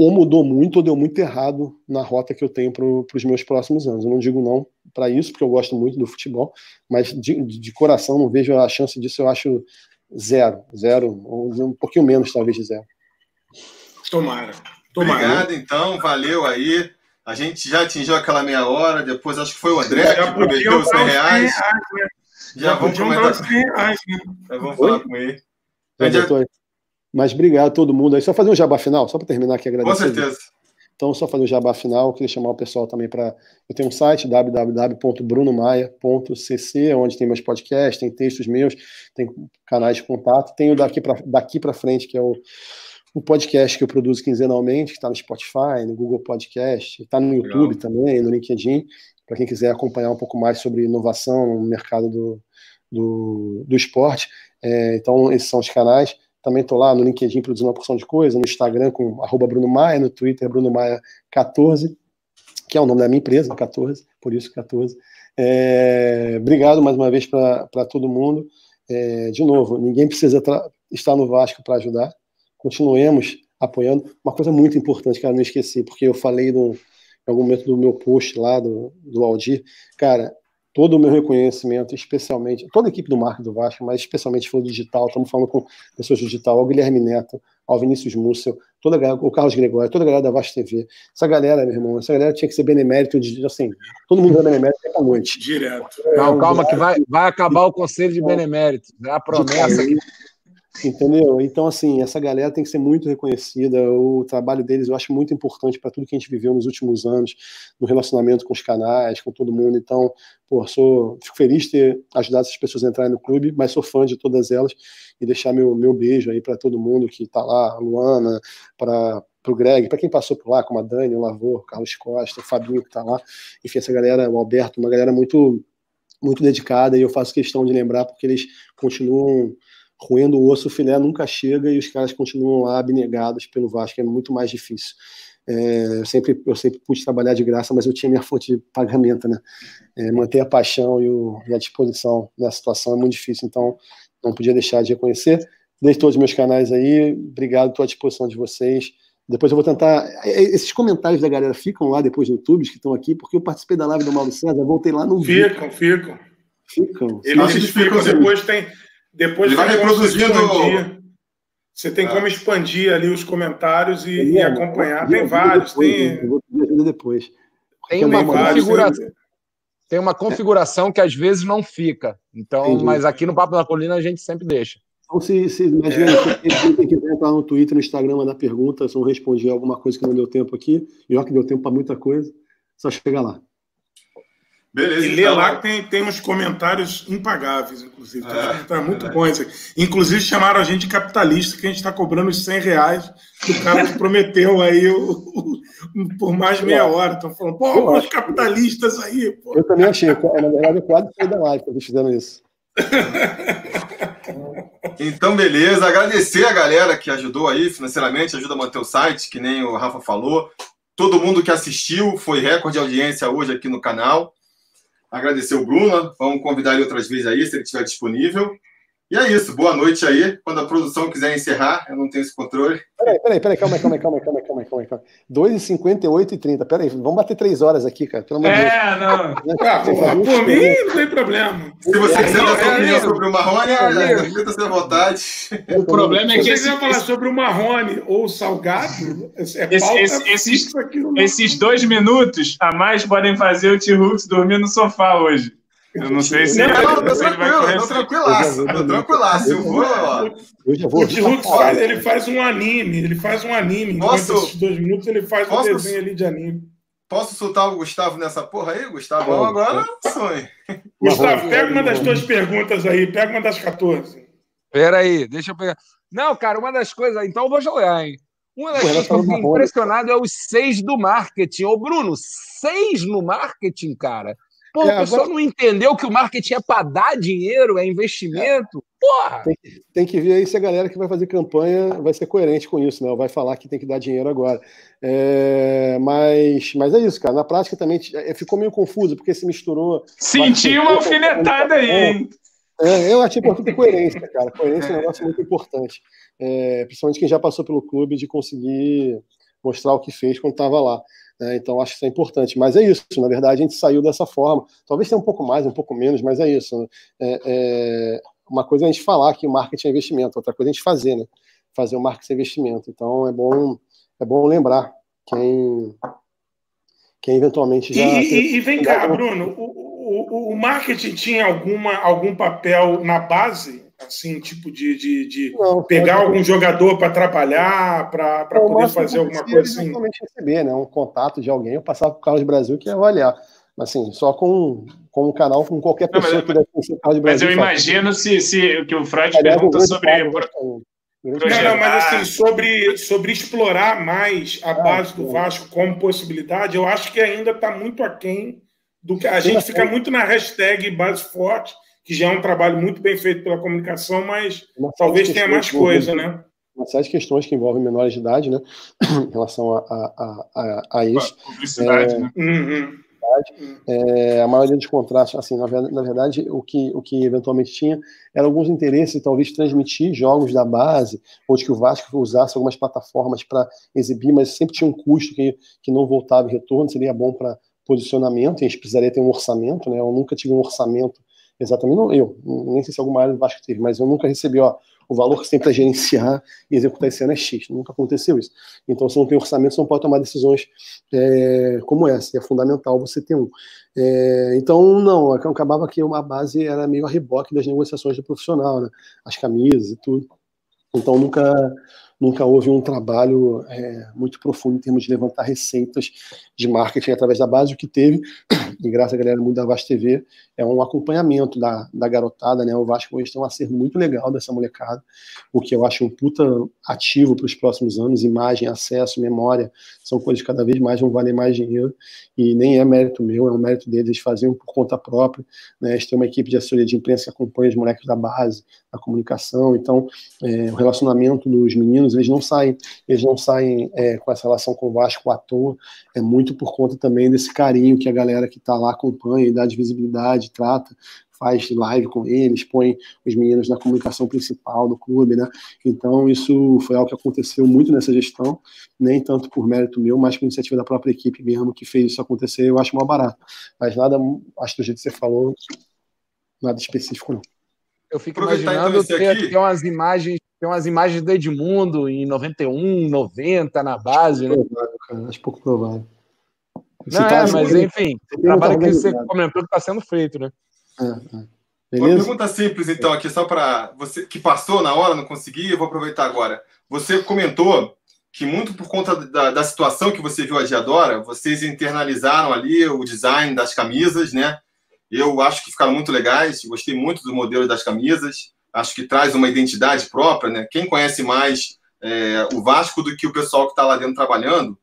ou mudou muito ou deu muito errado na rota que eu tenho para os meus próximos anos. Eu não digo não para isso, porque eu gosto muito do futebol, mas de, de, coração não vejo a chance disso, eu acho zero, zero, ou um pouquinho menos talvez de zero. Tomara. Tomara. Obrigado, então, valeu aí. A gente já atingiu aquela meia hora, depois acho que foi o André já que prometeu os 100 reais. reais né? Já, já vamos comentar. Os 100 reais, né? Já vamos falar com ele. Já, mas obrigado a todo mundo. Aí só fazer um jabá final, só para terminar aqui agradecer. Com certeza. Então, só fazer o jabá final, queria chamar o pessoal também para. Eu tenho um site, www.brunomaia.cc, onde tem meus podcasts, tem textos meus, tem canais de contato. Tenho daqui para daqui frente, que é o, o podcast que eu produzo quinzenalmente, que está no Spotify, no Google Podcast, está no YouTube Legal. também, no LinkedIn, para quem quiser acompanhar um pouco mais sobre inovação no mercado do, do, do esporte. É, então, esses são os canais. Também estou lá no LinkedIn produzindo uma porção de coisa, no Instagram com arroba Bruno Maia, no Twitter Bruno Maia 14, que é o nome da minha empresa, 14, por isso 14. É, obrigado mais uma vez para todo mundo. É, de novo, ninguém precisa estar no Vasco para ajudar. Continuemos apoiando. Uma coisa muito importante eu não esqueci, porque eu falei no, em algum momento do meu post lá do, do Aldir, cara, todo o meu reconhecimento, especialmente, toda a equipe do marketing do Vasco, mas especialmente falando digital, estamos falando com pessoas do digital, ao Guilherme Neto, ao Vinícius Múcio, toda galera, o Carlos Gregório, toda a galera da Vasco TV. Essa galera, meu irmão, essa galera tinha que ser benemérito, de, assim, todo mundo é benemérito até à noite. Direto. Não, calma, que vai, vai acabar o conselho de benemérito. É a promessa que Entendeu? Então, assim, essa galera tem que ser muito reconhecida. O trabalho deles eu acho muito importante para tudo que a gente viveu nos últimos anos, no relacionamento com os canais, com todo mundo. Então, pô, sou, fico feliz de ter ajudado essas pessoas a entrarem no clube, mas sou fã de todas elas e deixar meu, meu beijo aí para todo mundo que está lá, a Luana, para o Greg, para quem passou por lá, como a Dani, o Lavor, Carlos Costa, o Fabinho que está lá. Enfim, essa galera, o Alberto, uma galera muito muito dedicada e eu faço questão de lembrar porque eles continuam roendo o osso, o filé nunca chega e os caras continuam lá abnegados pelo Vasco, é muito mais difícil. É, eu, sempre, eu sempre pude trabalhar de graça, mas eu tinha minha fonte de pagamento, né? É, manter a paixão e, o, e, a disposição nessa situação é muito difícil, então não podia deixar de reconhecer. Deixe todos os meus canais aí, obrigado, estou à disposição de vocês. Depois eu vou tentar. É, é, esses comentários da galera ficam lá depois no YouTube, que estão aqui, porque eu participei da live do Mauro César, voltei lá no Ficam, vídeo. ficam. Ficam. Eles, eles ficam, depois tem. Depois vai reproduzindo. Você tem como expandir ali os comentários e, e acompanhar. Tem vários, depois, tem. Vou pedir depois. Tem uma, configuração, tem uma configuração que às vezes não fica. Então, Entendi. mas aqui no Papo da Colina a gente sempre deixa. Então, se, se imagina, é. se quem quiser entrar no Twitter, no Instagram, mandar pergunta, se eu não responder alguma coisa que não deu tempo aqui, e olha que deu tempo para muita coisa, só chega lá. Beleza. E então... lá tem, tem uns comentários impagáveis, inclusive. Tem é, comentários muito é bons aqui. Inclusive, chamaram a gente de capitalista, que a gente está cobrando os 100 reais que o cara que prometeu aí o, o, por mais de meia hora. Estão falando, pô, os capitalistas aí. Pô. Eu também achei. Na verdade, eu quase saí da live quando fizeram isso. (laughs) Então, beleza. Agradecer a galera que ajudou aí financeiramente, ajuda a manter o site, que nem o Rafa falou. Todo mundo que assistiu, foi recorde de audiência hoje aqui no canal. Agradecer o Bruno, vamos convidar ele outras vezes aí, se ele estiver disponível. E é isso, boa noite aí. Quando a produção quiser encerrar, eu não tenho esse controle. Peraí, peraí, peraí, calma aí, calma aí, calma aí, calma aí, calma aí, calma aí. Calma aí. 2 58 e 30. Peraí, vamos bater 3 horas aqui, cara. Pelo amor de Deus. É, não. Ah, por, por mim, não tem problema. Se você quiser dar sua opinião sobre o Marrone, sinta-se à vontade. O problema é que. Se você quiser falar sobre o Marrone ou o Salgado, é esse, esse, esses, esses dois minutos a mais podem fazer o T-Hooks dormir no sofá hoje. Eu não sei se. Não, não, tô tranquilo, tô tranquilaço, tô tranquilaço. Eu vou, ó. Eu já vou. O Hulk faz, ele faz um anime, ele faz um anime. Posso? Esses dois minutos ele faz Posso? um desenho ali de anime. Posso soltar o Gustavo nessa porra aí, Gustavo? Agora sonho. Gustavo, pega uma das tuas perguntas aí, pega uma das 14. Pera aí, deixa eu pegar. Não, cara, uma das coisas. Então eu vou jogar, hein? Uma das coisas que eu fiquei impressionado é os seis do marketing. Ô, Bruno, seis no marketing, cara. Pô, é, a pessoa agora... não entendeu que o marketing é para dar dinheiro, é investimento. Porra! Tem, tem, que ver aí se a galera que vai fazer campanha vai ser coerente com isso, né? Vai falar que tem que dar dinheiro agora. É, mas, mas é isso, cara. Na prática também é, ficou meio confuso, porque se misturou. Senti uma alfinetada aí, hein? É, eu achei importante coerência, cara. Coerência é um negócio muito importante. É, principalmente quem já passou pelo clube de conseguir mostrar o que fez quando estava lá. Né? Então, acho que isso é importante. Mas é isso, na verdade, a gente saiu dessa forma. Talvez tenha um pouco mais, um pouco menos, mas é isso. Né? É, é, uma coisa é a gente falar que o marketing é investimento, outra coisa é a gente fazer, né? Fazer o marketing é investimento. Então, é bom, é bom lembrar quem, quem eventualmente já. E, e, e vem cá, Bruno, o, o, o marketing tinha alguma, algum papel na base? Assim, tipo de, de, de não, pegar algum jogador para trabalhar, para poder fazer alguma coisa assim? receber, né? Um contato de alguém, eu passava para o Carlos Brasil que ia avaliar. Assim, só com, com um canal, com qualquer pessoa não, mas, que deve conhecer o Carlos Brasil. Mas eu imagino se, se que o Freud Aliás, pergunta sobre. Não, não, mas assim, sobre, sobre explorar mais a ah, base do Vasco como possibilidade, eu acho que ainda está muito aquém do que. A gente fica muito na hashtag base forte que já é um trabalho muito bem feito pela comunicação, mas talvez tenha mais coisa, né? Uma série de questões que envolvem menores de idade, né? (clears throat) em relação a, a, a, a isso. Publicidade, é, né? Uhum. É, a maioria dos contratos, assim, na, na, verdade, o que, o que eventualmente tinha eram alguns interesses, talvez transmitir jogos da base, ou de que o Vasco usasse algumas plataformas para exibir, mas sempre tinha um custo que, que não voltava em retorno, seria bom para posicionamento, e a gente precisaria ter um orçamento, né? Eu nunca tive um orçamento Exatamente, não eu, nem sei se alguma área do Vasco teve, mas eu nunca recebi, ó, o valor que você tem para gerenciar e executar esse ano é X. Nunca aconteceu isso. Então, se não tem orçamento, você não pode tomar decisões é, como essa. E é fundamental você ter um. É, então, não, acabava que uma base era meio a reboque das negociações do profissional, né? As camisas e tudo. Então, nunca nunca houve um trabalho é, muito profundo em termos de levantar receitas de marketing através da base. O que teve, e graças à galera muito da Vasco TV, é um acompanhamento da, da garotada, né? O Vasco hoje tem um acervo muito legal dessa molecada, o que eu acho um puta ativo para os próximos anos. Imagem, acesso, memória, são coisas que cada vez mais vão valer mais dinheiro, e nem é mérito meu, é um mérito deles, eles faziam por conta própria. Né? Eles têm uma equipe de assessoria de imprensa que acompanha os moleques da base, da comunicação, então é, o relacionamento dos meninos, eles não saem, eles não saem é, com essa relação com o Vasco à toa, é muito por conta também desse carinho que a galera que está lá acompanha, dá de visibilidade, trata, faz live com eles, põe os meninos na comunicação principal do clube, né? Então, isso foi algo que aconteceu muito nessa gestão, nem tanto por mérito meu, mas por iniciativa da própria equipe mesmo que fez isso acontecer, eu acho mal barato. Mas nada, acho que do jeito que você falou, nada específico, não. Eu fico imaginando então ter, ter, umas imagens, ter umas imagens do Edmundo em 91, 90 na base, acho né? Provável, cara, acho pouco provável. Não, é, mas enfim, o trabalho que você comentou está sendo feito, né? É, é. Uma pergunta simples, então, aqui, só para você que passou na hora, não consegui, eu vou aproveitar agora. Você comentou que, muito por conta da, da situação que você viu a Diadora, vocês internalizaram ali o design das camisas, né? Eu acho que ficaram muito legais, gostei muito do modelo das camisas, acho que traz uma identidade própria, né? Quem conhece mais é, o Vasco do que o pessoal que está lá dentro trabalhando.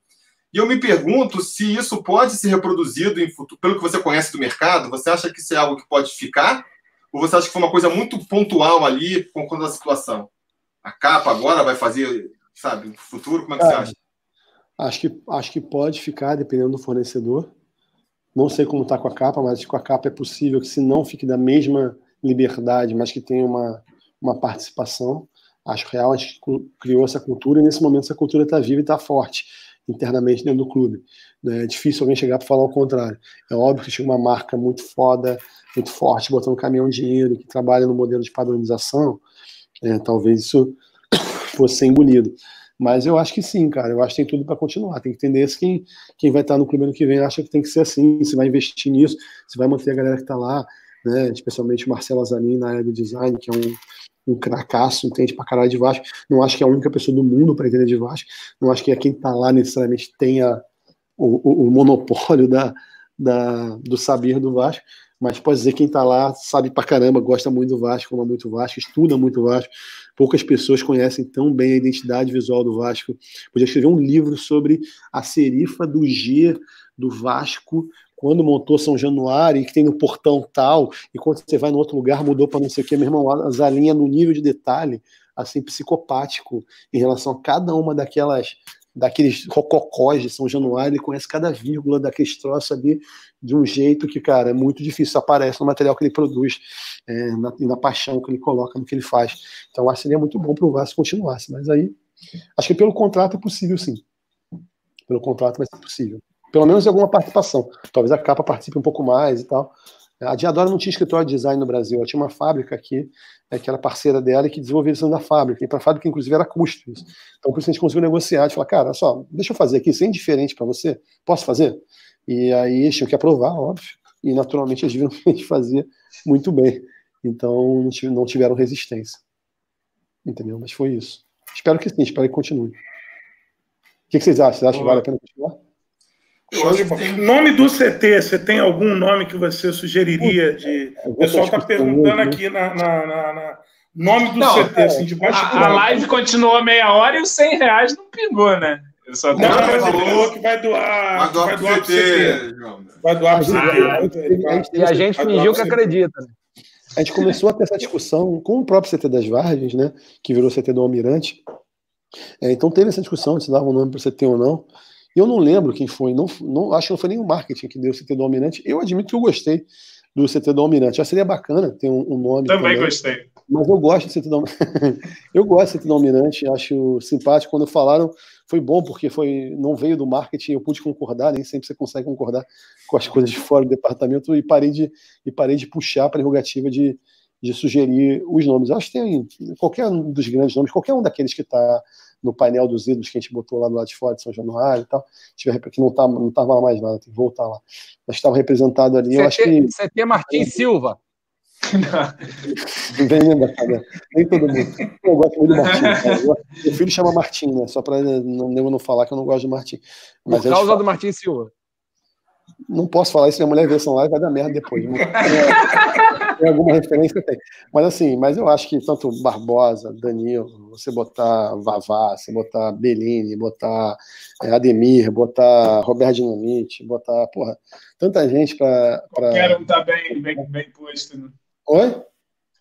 E eu me pergunto se isso pode ser reproduzido em futuro, pelo que você conhece do mercado, você acha que isso é algo que pode ficar? Ou você acha que foi uma coisa muito pontual ali com conta da situação? A capa agora vai fazer, sabe, no futuro? Como é que é, você acha? Acho que, acho que pode ficar, dependendo do fornecedor. Não sei como está com a capa, mas com a capa é possível que se não fique da mesma liberdade, mas que tenha uma, uma participação. Acho real, a gente criou essa cultura e nesse momento essa cultura está viva e está forte internamente dentro do clube. Né? É difícil alguém chegar para falar o contrário. É óbvio que tinha uma marca muito foda, muito forte, botando caminhão de dinheiro, que trabalha no modelo de padronização, é, talvez isso (coughs) fosse engolido. Mas eu acho que sim, cara. Eu acho que tem tudo para continuar. Tem que entender se quem, quem vai estar no clube ano que vem acha que tem que ser assim, se vai investir nisso, se vai manter a galera que está lá, né? especialmente o Marcelo Azanin na área do design, que é um, um cracaço, entende pra caralho de Vasco. Não acho que é a única pessoa do mundo para entender de Vasco. Não acho que é quem está lá necessariamente tenha o, o, o monopólio da, da, do saber do Vasco mas pode dizer quem está lá sabe pra caramba, gosta muito do Vasco, ama muito Vasco, estuda muito Vasco. Poucas pessoas conhecem tão bem a identidade visual do Vasco. Podia escrever um livro sobre a serifa do G do Vasco quando montou São Januário e que tem no portão tal, e quando você vai no outro lugar mudou para não sei o que, meu irmão, as alinha no nível de detalhe assim psicopático em relação a cada uma daquelas daqueles rococós de São Januário, ele conhece cada vírgula daqueles troços ali de um jeito que, cara, é muito difícil, aparece no material que ele produz, é, na, na, paixão que ele coloca no que ele faz. Então, acho que seria muito bom para o Vasco continuasse, mas aí, acho que pelo contrato é possível, sim. Pelo contrato vai ser possível. Pelo menos alguma participação. Talvez a capa participe um pouco mais e tal. A Diadora não tinha escritório de design no Brasil, ela tinha uma fábrica aqui, é, que era parceira dela e que desenvolvia isso da fábrica. E para a fábrica, inclusive, era custo isso. Então, por isso a gente conseguiu negociar, de falar, cara, só, deixa eu fazer aqui, sem diferente para você, posso fazer? E aí eles tinham que aprovar, óbvio, e naturalmente eles viram que (laughs) a gente fazia muito bem. Então não tiveram resistência. Entendeu? Mas foi isso. Espero que sim, espero que continue. O que, vocês acham? Vocês acham que vale a pena continuar? Nome do CT, você tem algum nome que você sugeriria de. O pessoal está perguntando aqui na, na, na, na, Nome do não, CT, assim, de baixo. A, a live continuou meia hora e os 100 reais não pingou, né? Eu só não, mas falou que vai doar. Vai doar, vai doar pro CT. Vai doar pro CT. E a gente fingiu que acredita. Né? A gente começou a ter essa discussão com o próprio CT das Vargens, né? Que virou CT do Almirante. É, então teve essa discussão se dava um nome para o CT ou não. Eu não lembro quem foi, não, não, acho que não foi nem o marketing que deu o CT do Almirante. Eu admito que eu gostei do CT do Almirante. Já seria bacana ter um, um nome. Também, também, gostei. Mas eu gosto do CT do Almirante. (laughs) eu gosto do CT do Almirante, acho simpático. Quando falaram, foi bom, porque foi não veio do marketing, eu pude concordar, nem sempre você consegue concordar com as coisas de fora do departamento, e parei de, e parei de puxar a prerrogativa de, de sugerir os nomes. Eu acho que tem qualquer um dos grandes nomes, qualquer um daqueles que está no painel dos ídolos que a gente botou lá do lado de fora de São Januário e tal, que não estava tá, não tava mais nada, tem que voltar lá. Mas estava representado ali, CT, eu acho que... CT Martins Silva. Não (laughs) vem lembrar, cara. Nem todo mundo. Eu gosto muito do Martim. Meu filho chama Martim, né? Só para não, não falar que eu não gosto do Martim. Mas Por causa do Martim Silva. Não posso falar isso, minha mulher vê essa live vai dar merda depois. É, (laughs) tem alguma referência? Tem. Mas assim, mas eu acho que tanto Barbosa, Danilo, você botar Vavá, você botar Bellini, botar é, Ademir, botar Roberto Dinamite, botar, porra, tanta gente para. Pra... Qualquer um tá bem, bem, bem posto. Né? Oi?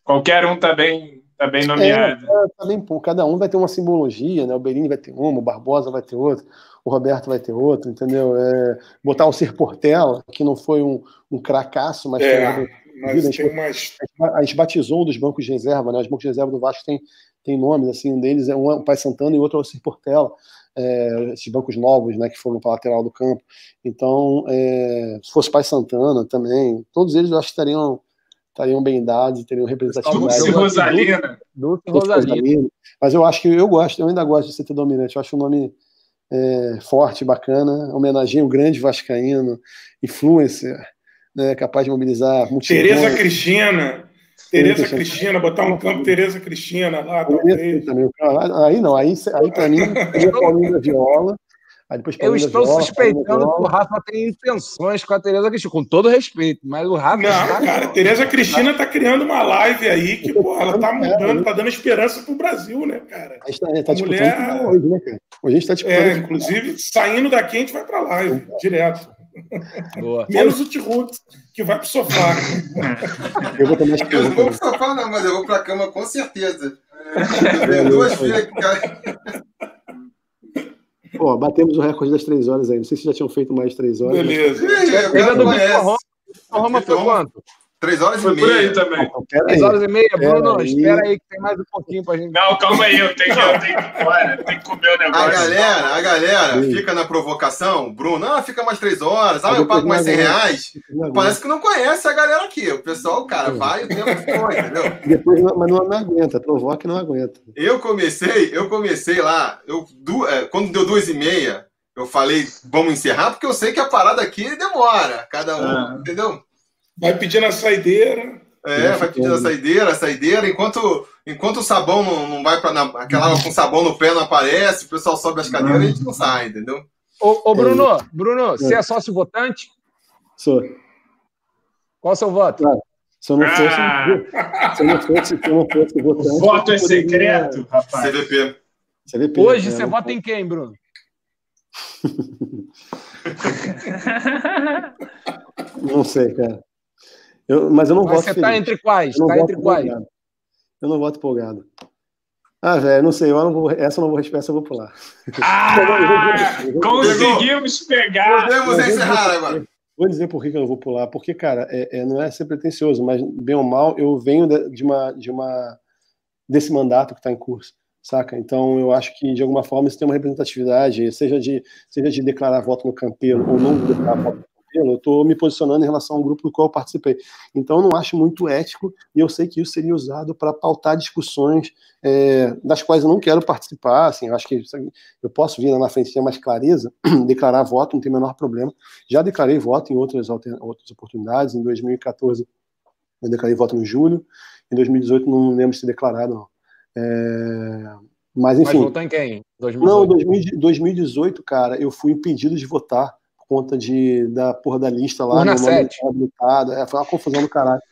Qualquer um tá bem, Tá bem nomeado. É, é, tá bem, pô, cada um vai ter uma simbologia, né? O Berini vai ter uma, o Barbosa vai ter outra, o Roberto vai ter outro, entendeu? É, botar o Ser Portela, que não foi um, um cracaço, mas, é, mas a, gente, mais... a gente batizou um dos bancos de reserva, né? Os bancos de reserva do Vasco tem, tem nomes, assim, um deles é um, o Pai Santana e o outro é o Ser Portela. É, esses bancos novos, né, que foram para a lateral do campo. Então, é, se fosse Pai Santana também, todos eles eu acho que estariam estariam bem dados, teriam representatividade. Dulce Rosalina. Dulce Rosalina. Mas eu acho que eu gosto, eu ainda gosto de ser dominante. Eu acho um nome é, forte, bacana, homenageia o grande vascaíno, influencer, né, capaz de mobilizar Tereza Cristina. Tereza Cristina, botar um campo Tereza Cristina lá, talvez. Aí não, aí, aí para mim, (laughs) seria Paulinho da Viola, Aí depois eu estou viola, suspeitando que o Rafa tem intenções com a Tereza Cristina, com todo respeito, mas o Rafa. Não, está... cara, a Tereza Cristina está criando uma live aí que, pô, ela está mudando, está dando esperança pro Brasil, né, cara? A gente está tá mulher... hoje, né, cara? Hoje a gente está disputando. É, inclusive, saindo daqui, a gente vai para live, direto. Boa. Menos o Tirut, que vai pro sofá. eu vou tomar Eu não vou pro sofá, não, mas eu vou pra cama com certeza. É, duas filhas. Pô, batemos o recorde das três horas aí. Não sei se já tinham feito mais três horas. Beleza. Mas... Roma foi quanto? Três horas Foi e meia. por aí também. Três horas e meia, Bruno, espera aí que tem mais um pouquinho pra gente. Não, calma aí, eu tenho, eu tenho que ir que comer o negócio. A galera, a galera fica na provocação, Bruno, ah, fica mais três horas, ah, eu pago mais 100 reais. Parece que não conhece a galera aqui. O pessoal, cara, vai o tempo foi, entendeu? Depois, mas não, não aguenta, provoca e não aguenta. Eu comecei, eu comecei lá, eu, du, é, quando deu duas e meia, eu falei, vamos encerrar, porque eu sei que a parada aqui demora, cada um, ah. entendeu? Vai pedindo a saideira. É, vai pedindo a saideira, a saideira, enquanto, enquanto o sabão não, não vai para aquela água com sabão no pé não aparece, o pessoal sobe as cadeiras e a gente não sai, entendeu? Ô, ô Bruno, é. Bruno, você é sócio votante? Sou. Qual o seu voto? Ah, se eu não fosse, ah. se eu não fosse, se eu não fosse votante. O voto é secreto, poderia... rapaz. CVP. CVP. Hoje é, você vota em quem, Bruno? (laughs) não sei, cara. Eu, mas eu não mas voto. Você está entre quais? Está entre quais? Eu não voto empolgado. Ah, velho, não sei, eu não vou, essa eu não vou responder, essa eu vou pular. Ah, (laughs) conseguimos pegar! Podemos encerrar agora. Vou dizer por que eu não vou pular, porque, cara, é, é, não é ser pretencioso, mas, bem ou mal, eu venho de, uma, de uma desse mandato que está em curso, saca? Então, eu acho que, de alguma forma, isso tem uma representatividade, seja de, seja de declarar voto no campeiro ou não declarar voto eu estou me posicionando em relação ao grupo do qual eu participei. Então, eu não acho muito ético e eu sei que isso seria usado para pautar discussões é, das quais eu não quero participar. Assim, eu acho que eu posso vir na frente ter mais clareza, (clears throat) declarar voto, não tem o menor problema. Já declarei voto em outras, outras oportunidades. Em 2014, eu declarei voto no julho. Em 2018, não lembro de ter declarado, não. É, mas, enfim. Mas votou em quem? 2018? Não, 2018, cara, eu fui impedido de votar conta de, da porra da lista lá. Urna 7. Habilitado. É, foi uma confusão do caralho.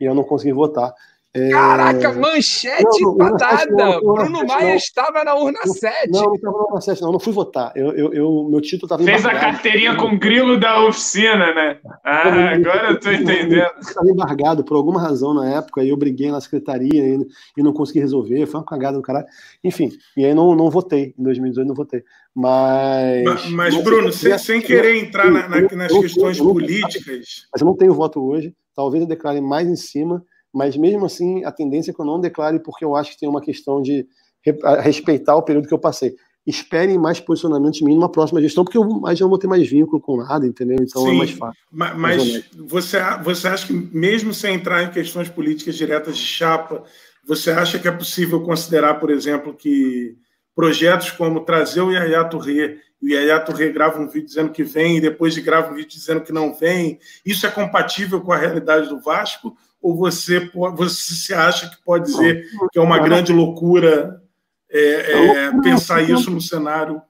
E eu não consegui votar. É... Caraca, manchete não, patada! Bruno Maia estava na urna 7. Não, não estava na urna 7, não. Não fui votar. Eu, eu, eu meu título estava Fez embargado. a carteirinha com grilo da oficina, né? Ah, agora eu tô entendendo. Estava embargado por alguma razão na época e eu briguei na secretaria e, e não consegui resolver. Foi uma cagada do caralho. Enfim, e aí não, não votei. Em 2018 não votei. Mas. Mas, mas Bruno, sem, sem querer entrar na, na, nas questões políticas. Mas eu não tenho voto hoje. Talvez eu declare mais em cima mas mesmo assim a tendência é que eu não declare porque eu acho que tem uma questão de respeitar o período que eu passei. Esperem mais posicionamentos de mim numa próxima gestão, porque eu mais não vou ter mais vínculo com nada, entendeu? Então é Sim, é mais fácil. Mas, mas você, você acha que, mesmo sem entrar em questões políticas diretas de chapa, você acha que é possível considerar, por exemplo, que projetos como trazer o Yaya Touré e o Yaya Touré grava um vídeo dizendo que vem e depois grava um vídeo dizendo que não vem, isso é compatível com a realidade do Vasco? ou você, você se acha que pode dizer que é uma grande loucura, é, é, pensar isso no cenário?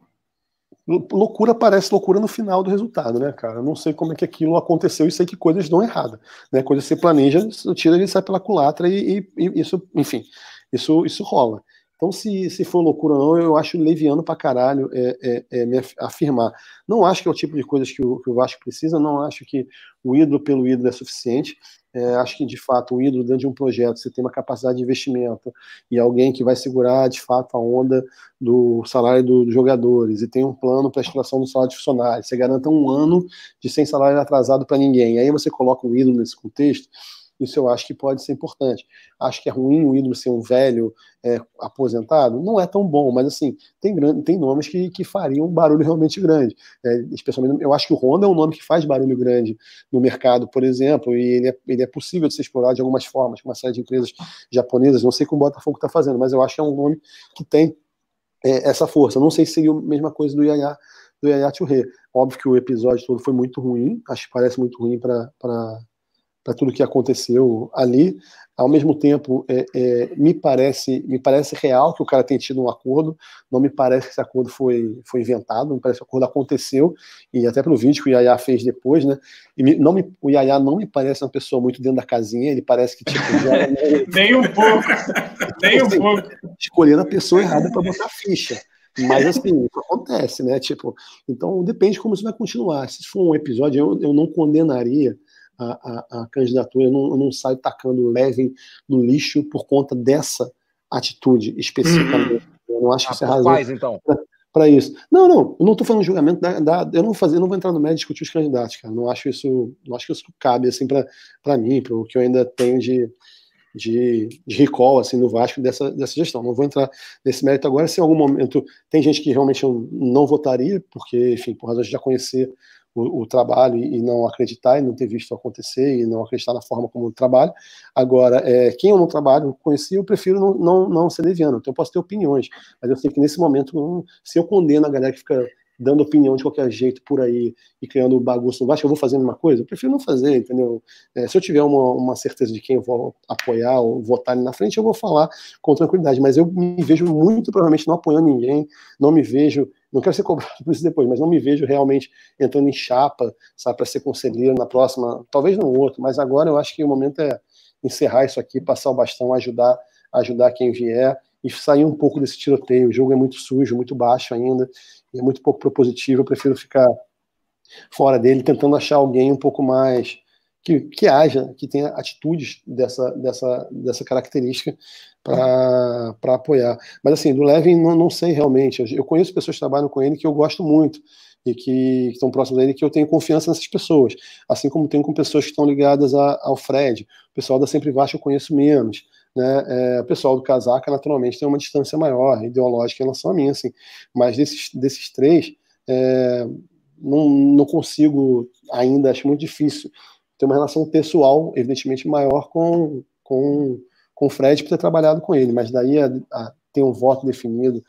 Loucura parece loucura no final do resultado, né, cara? Eu não sei como é que aquilo aconteceu e sei que coisas dão errado, né? Coisas você planeja, tira e sai pela culatra e, e, e, isso, enfim, isso, isso rola. Então, se, se for loucura ou não, eu acho leviano pra caralho é, é, é me afirmar. Não acho que é o tipo de coisas que o, que o Vasco precisa, não acho que o ídolo pelo ídolo é suficiente. É, acho que, de fato, o ídolo dentro de um projeto, você tem uma capacidade de investimento e alguém que vai segurar, de fato, a onda do salário dos jogadores e tem um plano para a exploração do salário de funcionários. Você garanta um ano de sem salário atrasado para ninguém. Aí você coloca um ídolo nesse contexto, isso eu acho que pode ser importante. Acho que é ruim o ídolo ser um velho é, aposentado? Não é tão bom, mas assim, tem, tem nomes que, que fariam um barulho realmente grande. É, especialmente, eu acho que o Honda é um nome que faz barulho grande no mercado, por exemplo, e ele é, ele é possível de ser explorado de algumas formas, com uma série de empresas japonesas. Não sei como o Botafogo está fazendo, mas eu acho que é um nome que tem é, essa força. Não sei se seria a mesma coisa do Yaya, do Yaya Churre. Óbvio que o episódio todo foi muito ruim, acho que parece muito ruim para para tudo que aconteceu ali. Ao mesmo tempo, é, é, me parece me parece real que o cara tenha tido um acordo. Não me parece que esse acordo foi, foi inventado. Me parece que o acordo aconteceu e até pelo vídeo que o Yaya fez depois, né? E me, não me, o Yaya não me parece uma pessoa muito dentro da casinha. Ele parece que tipo já, (laughs) nem um pouco, nem um assim, pouco. Escolhendo a pessoa errada para botar ficha. Mas assim, isso acontece, né? Tipo, então depende como isso vai continuar. Se for um episódio, eu, eu não condenaria a, a, a candidatura, eu não, eu não saio tacando leve no lixo por conta dessa atitude especificamente. Uhum. Eu não acho que isso é razão. Faz, então. Para isso. Não, não, eu não estou falando julgamento da, da, eu não vou fazer, não vou entrar no médio discutir os candidatos, cara. Não acho isso, não acho que isso cabe assim para mim, para o que eu ainda tenho de, de, de recall assim, no Vasco dessa, dessa gestão. Não vou entrar nesse mérito agora. Se em algum momento tem gente que realmente eu não votaria, porque, enfim, por razão de já conhecer o, o, trabalho e não acreditar e não ter visto acontecer e não acreditar na forma como eu trabalho. Agora, é, quem eu não trabalho, conheci, eu prefiro não, não, não ser leviano. Então eu posso ter opiniões, mas eu sei que nesse momento, não, se eu condeno a galera que fica dando opinião de qualquer jeito por aí e criando bagunça no Vasco, eu vou fazer a mesma coisa? Eu prefiro não fazer, entendeu? É, se eu tiver uma, uma certeza de quem eu vou apoiar ou votar ali na frente, eu vou falar com tranquilidade, mas eu me vejo muito provavelmente não apoiando ninguém, não me vejo, não quero ser cobrado por isso depois, mas não me vejo realmente entrando em chapa, sabe, para ser conselheiro na próxima, talvez no outro, mas agora eu acho que o momento é encerrar isso aqui, passar o bastão, ajudar, ajudar quem vier e sair um pouco desse tiroteio. O jogo é muito sujo, muito baixo ainda, e é muito pouco propositivo. Eu prefiro ficar fora dele, tentando achar alguém um pouco mais que, que haja, que tenha atitudes dessa, dessa, dessa característica para apoiar. Mas assim, do Levin não, não sei realmente. Eu conheço pessoas que trabalham com ele que eu gosto muito e que, estão próximas dele que eu tenho confiança nessas pessoas. Assim como tenho com pessoas que estão ligadas a, ao Fred. O pessoal da Sempre Vasco eu conheço menos. Né? É, o pessoal do Casaca, naturalmente, tem uma distância maior, ideológica em relação a mim, assim. Mas desses, desses três, é, não, não consigo ainda, acho muito difícil ter uma relação pessoal, evidentemente, maior com, com, com o Fred por ter trabalhado com ele, mas daí a, a ter um voto definido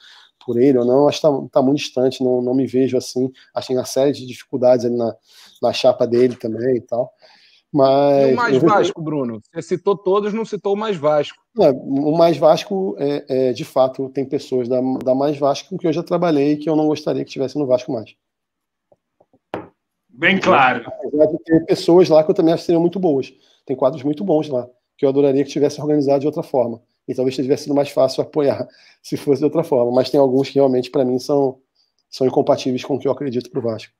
por ele ou não, acho que está tá muito distante, não, não me vejo assim, acho que tem uma série de dificuldades ali na, na chapa dele também e tal. Mas, e o mais Vasco, Bruno? Você citou todos, não citou o mais Vasco. É, o mais Vasco, é, é, de fato, tem pessoas da, da mais Vasco com que eu já trabalhei e que eu não gostaria que estivesse no Vasco mais. Bem claro. Tem pessoas lá que eu também acho que seriam muito boas. Tem quadros muito bons lá, que eu adoraria que tivesse organizado de outra forma. E talvez tivesse sido mais fácil apoiar (laughs) se fosse de outra forma. Mas tem alguns que realmente, para mim, são, são incompatíveis com o que eu acredito para o Vasco.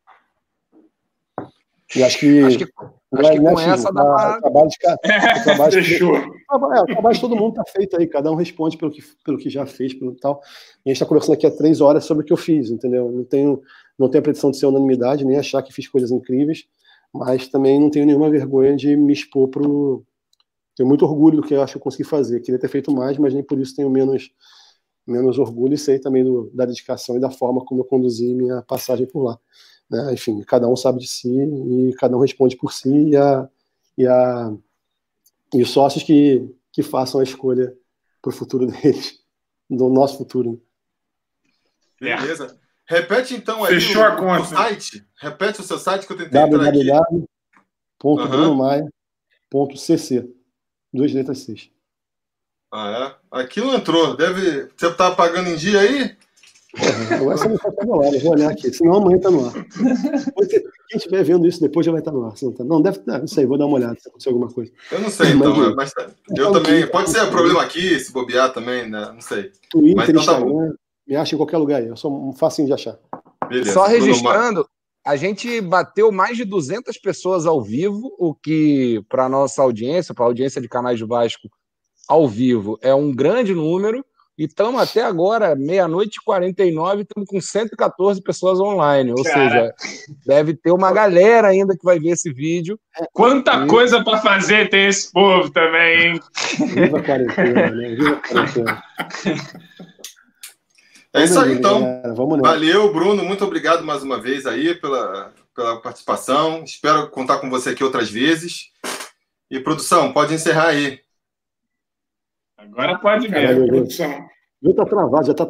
E acho que, acho que, acho que com essa dá pra... trabalho de, (laughs) trabalho Fechou. De, é, o trabalho de todo mundo está feito aí, cada um responde pelo que, pelo que já fez, pelo tal. E a gente está conversando aqui há três horas sobre o que eu fiz, entendeu? Não tenho, não tenho a pretensão de ser unanimidade, nem achar que fiz coisas incríveis, mas também não tenho nenhuma vergonha de me expor para Tenho muito orgulho do que eu acho que eu consegui fazer. Queria ter feito mais, mas nem por isso tenho menos, menos orgulho e sei também do, da dedicação e da forma como eu conduzi minha passagem por lá. Né? Enfim, cada um sabe de si e cada um responde por si e, a, e, a, e os sócios que, que façam a escolha para o futuro (laughs) deles, do nosso futuro. Beleza. Repete então aí Fechou o, a conta. o site. Repete o seu site que eu tentei www.brunomaia.cc. Duas letras C. Ah, é? Aqui não entrou. Deve. Você tá pagando em dia aí? Porra, essa não está no ar, eu vou olhar aqui, senão amanhã está no ar. Quem estiver vendo isso depois já vai estar tá no ar. Não, tá, não, deve estar, não sei, vou dar uma olhada se aconteceu alguma coisa. Eu não sei, então, mas, mas tá. eu então, também. Pode ser problema aqui, se bobear também, né? Não sei. Twitter, mas, então, tá Instagram, me acha em qualquer lugar aí, eu sou um facinho de achar. Beleza. Só registrando, a gente bateu mais de 200 pessoas ao vivo, o que, para a nossa audiência, para a audiência de canais de Vasco ao vivo, é um grande número. E estamos até agora, meia-noite e 49, estamos com 114 pessoas online. Ou Cara. seja, deve ter uma galera ainda que vai ver esse vídeo. Quanta e... coisa para fazer tem esse povo também, hein? Viva a quarentena, né? Viva a quarentena. (laughs) É isso aí, então. Valeu, Bruno. Muito obrigado mais uma vez aí pela, pela participação. Espero contar com você aqui outras vezes. E, produção, pode encerrar aí. Agora pode mesmo. Produção. Já está travado, já está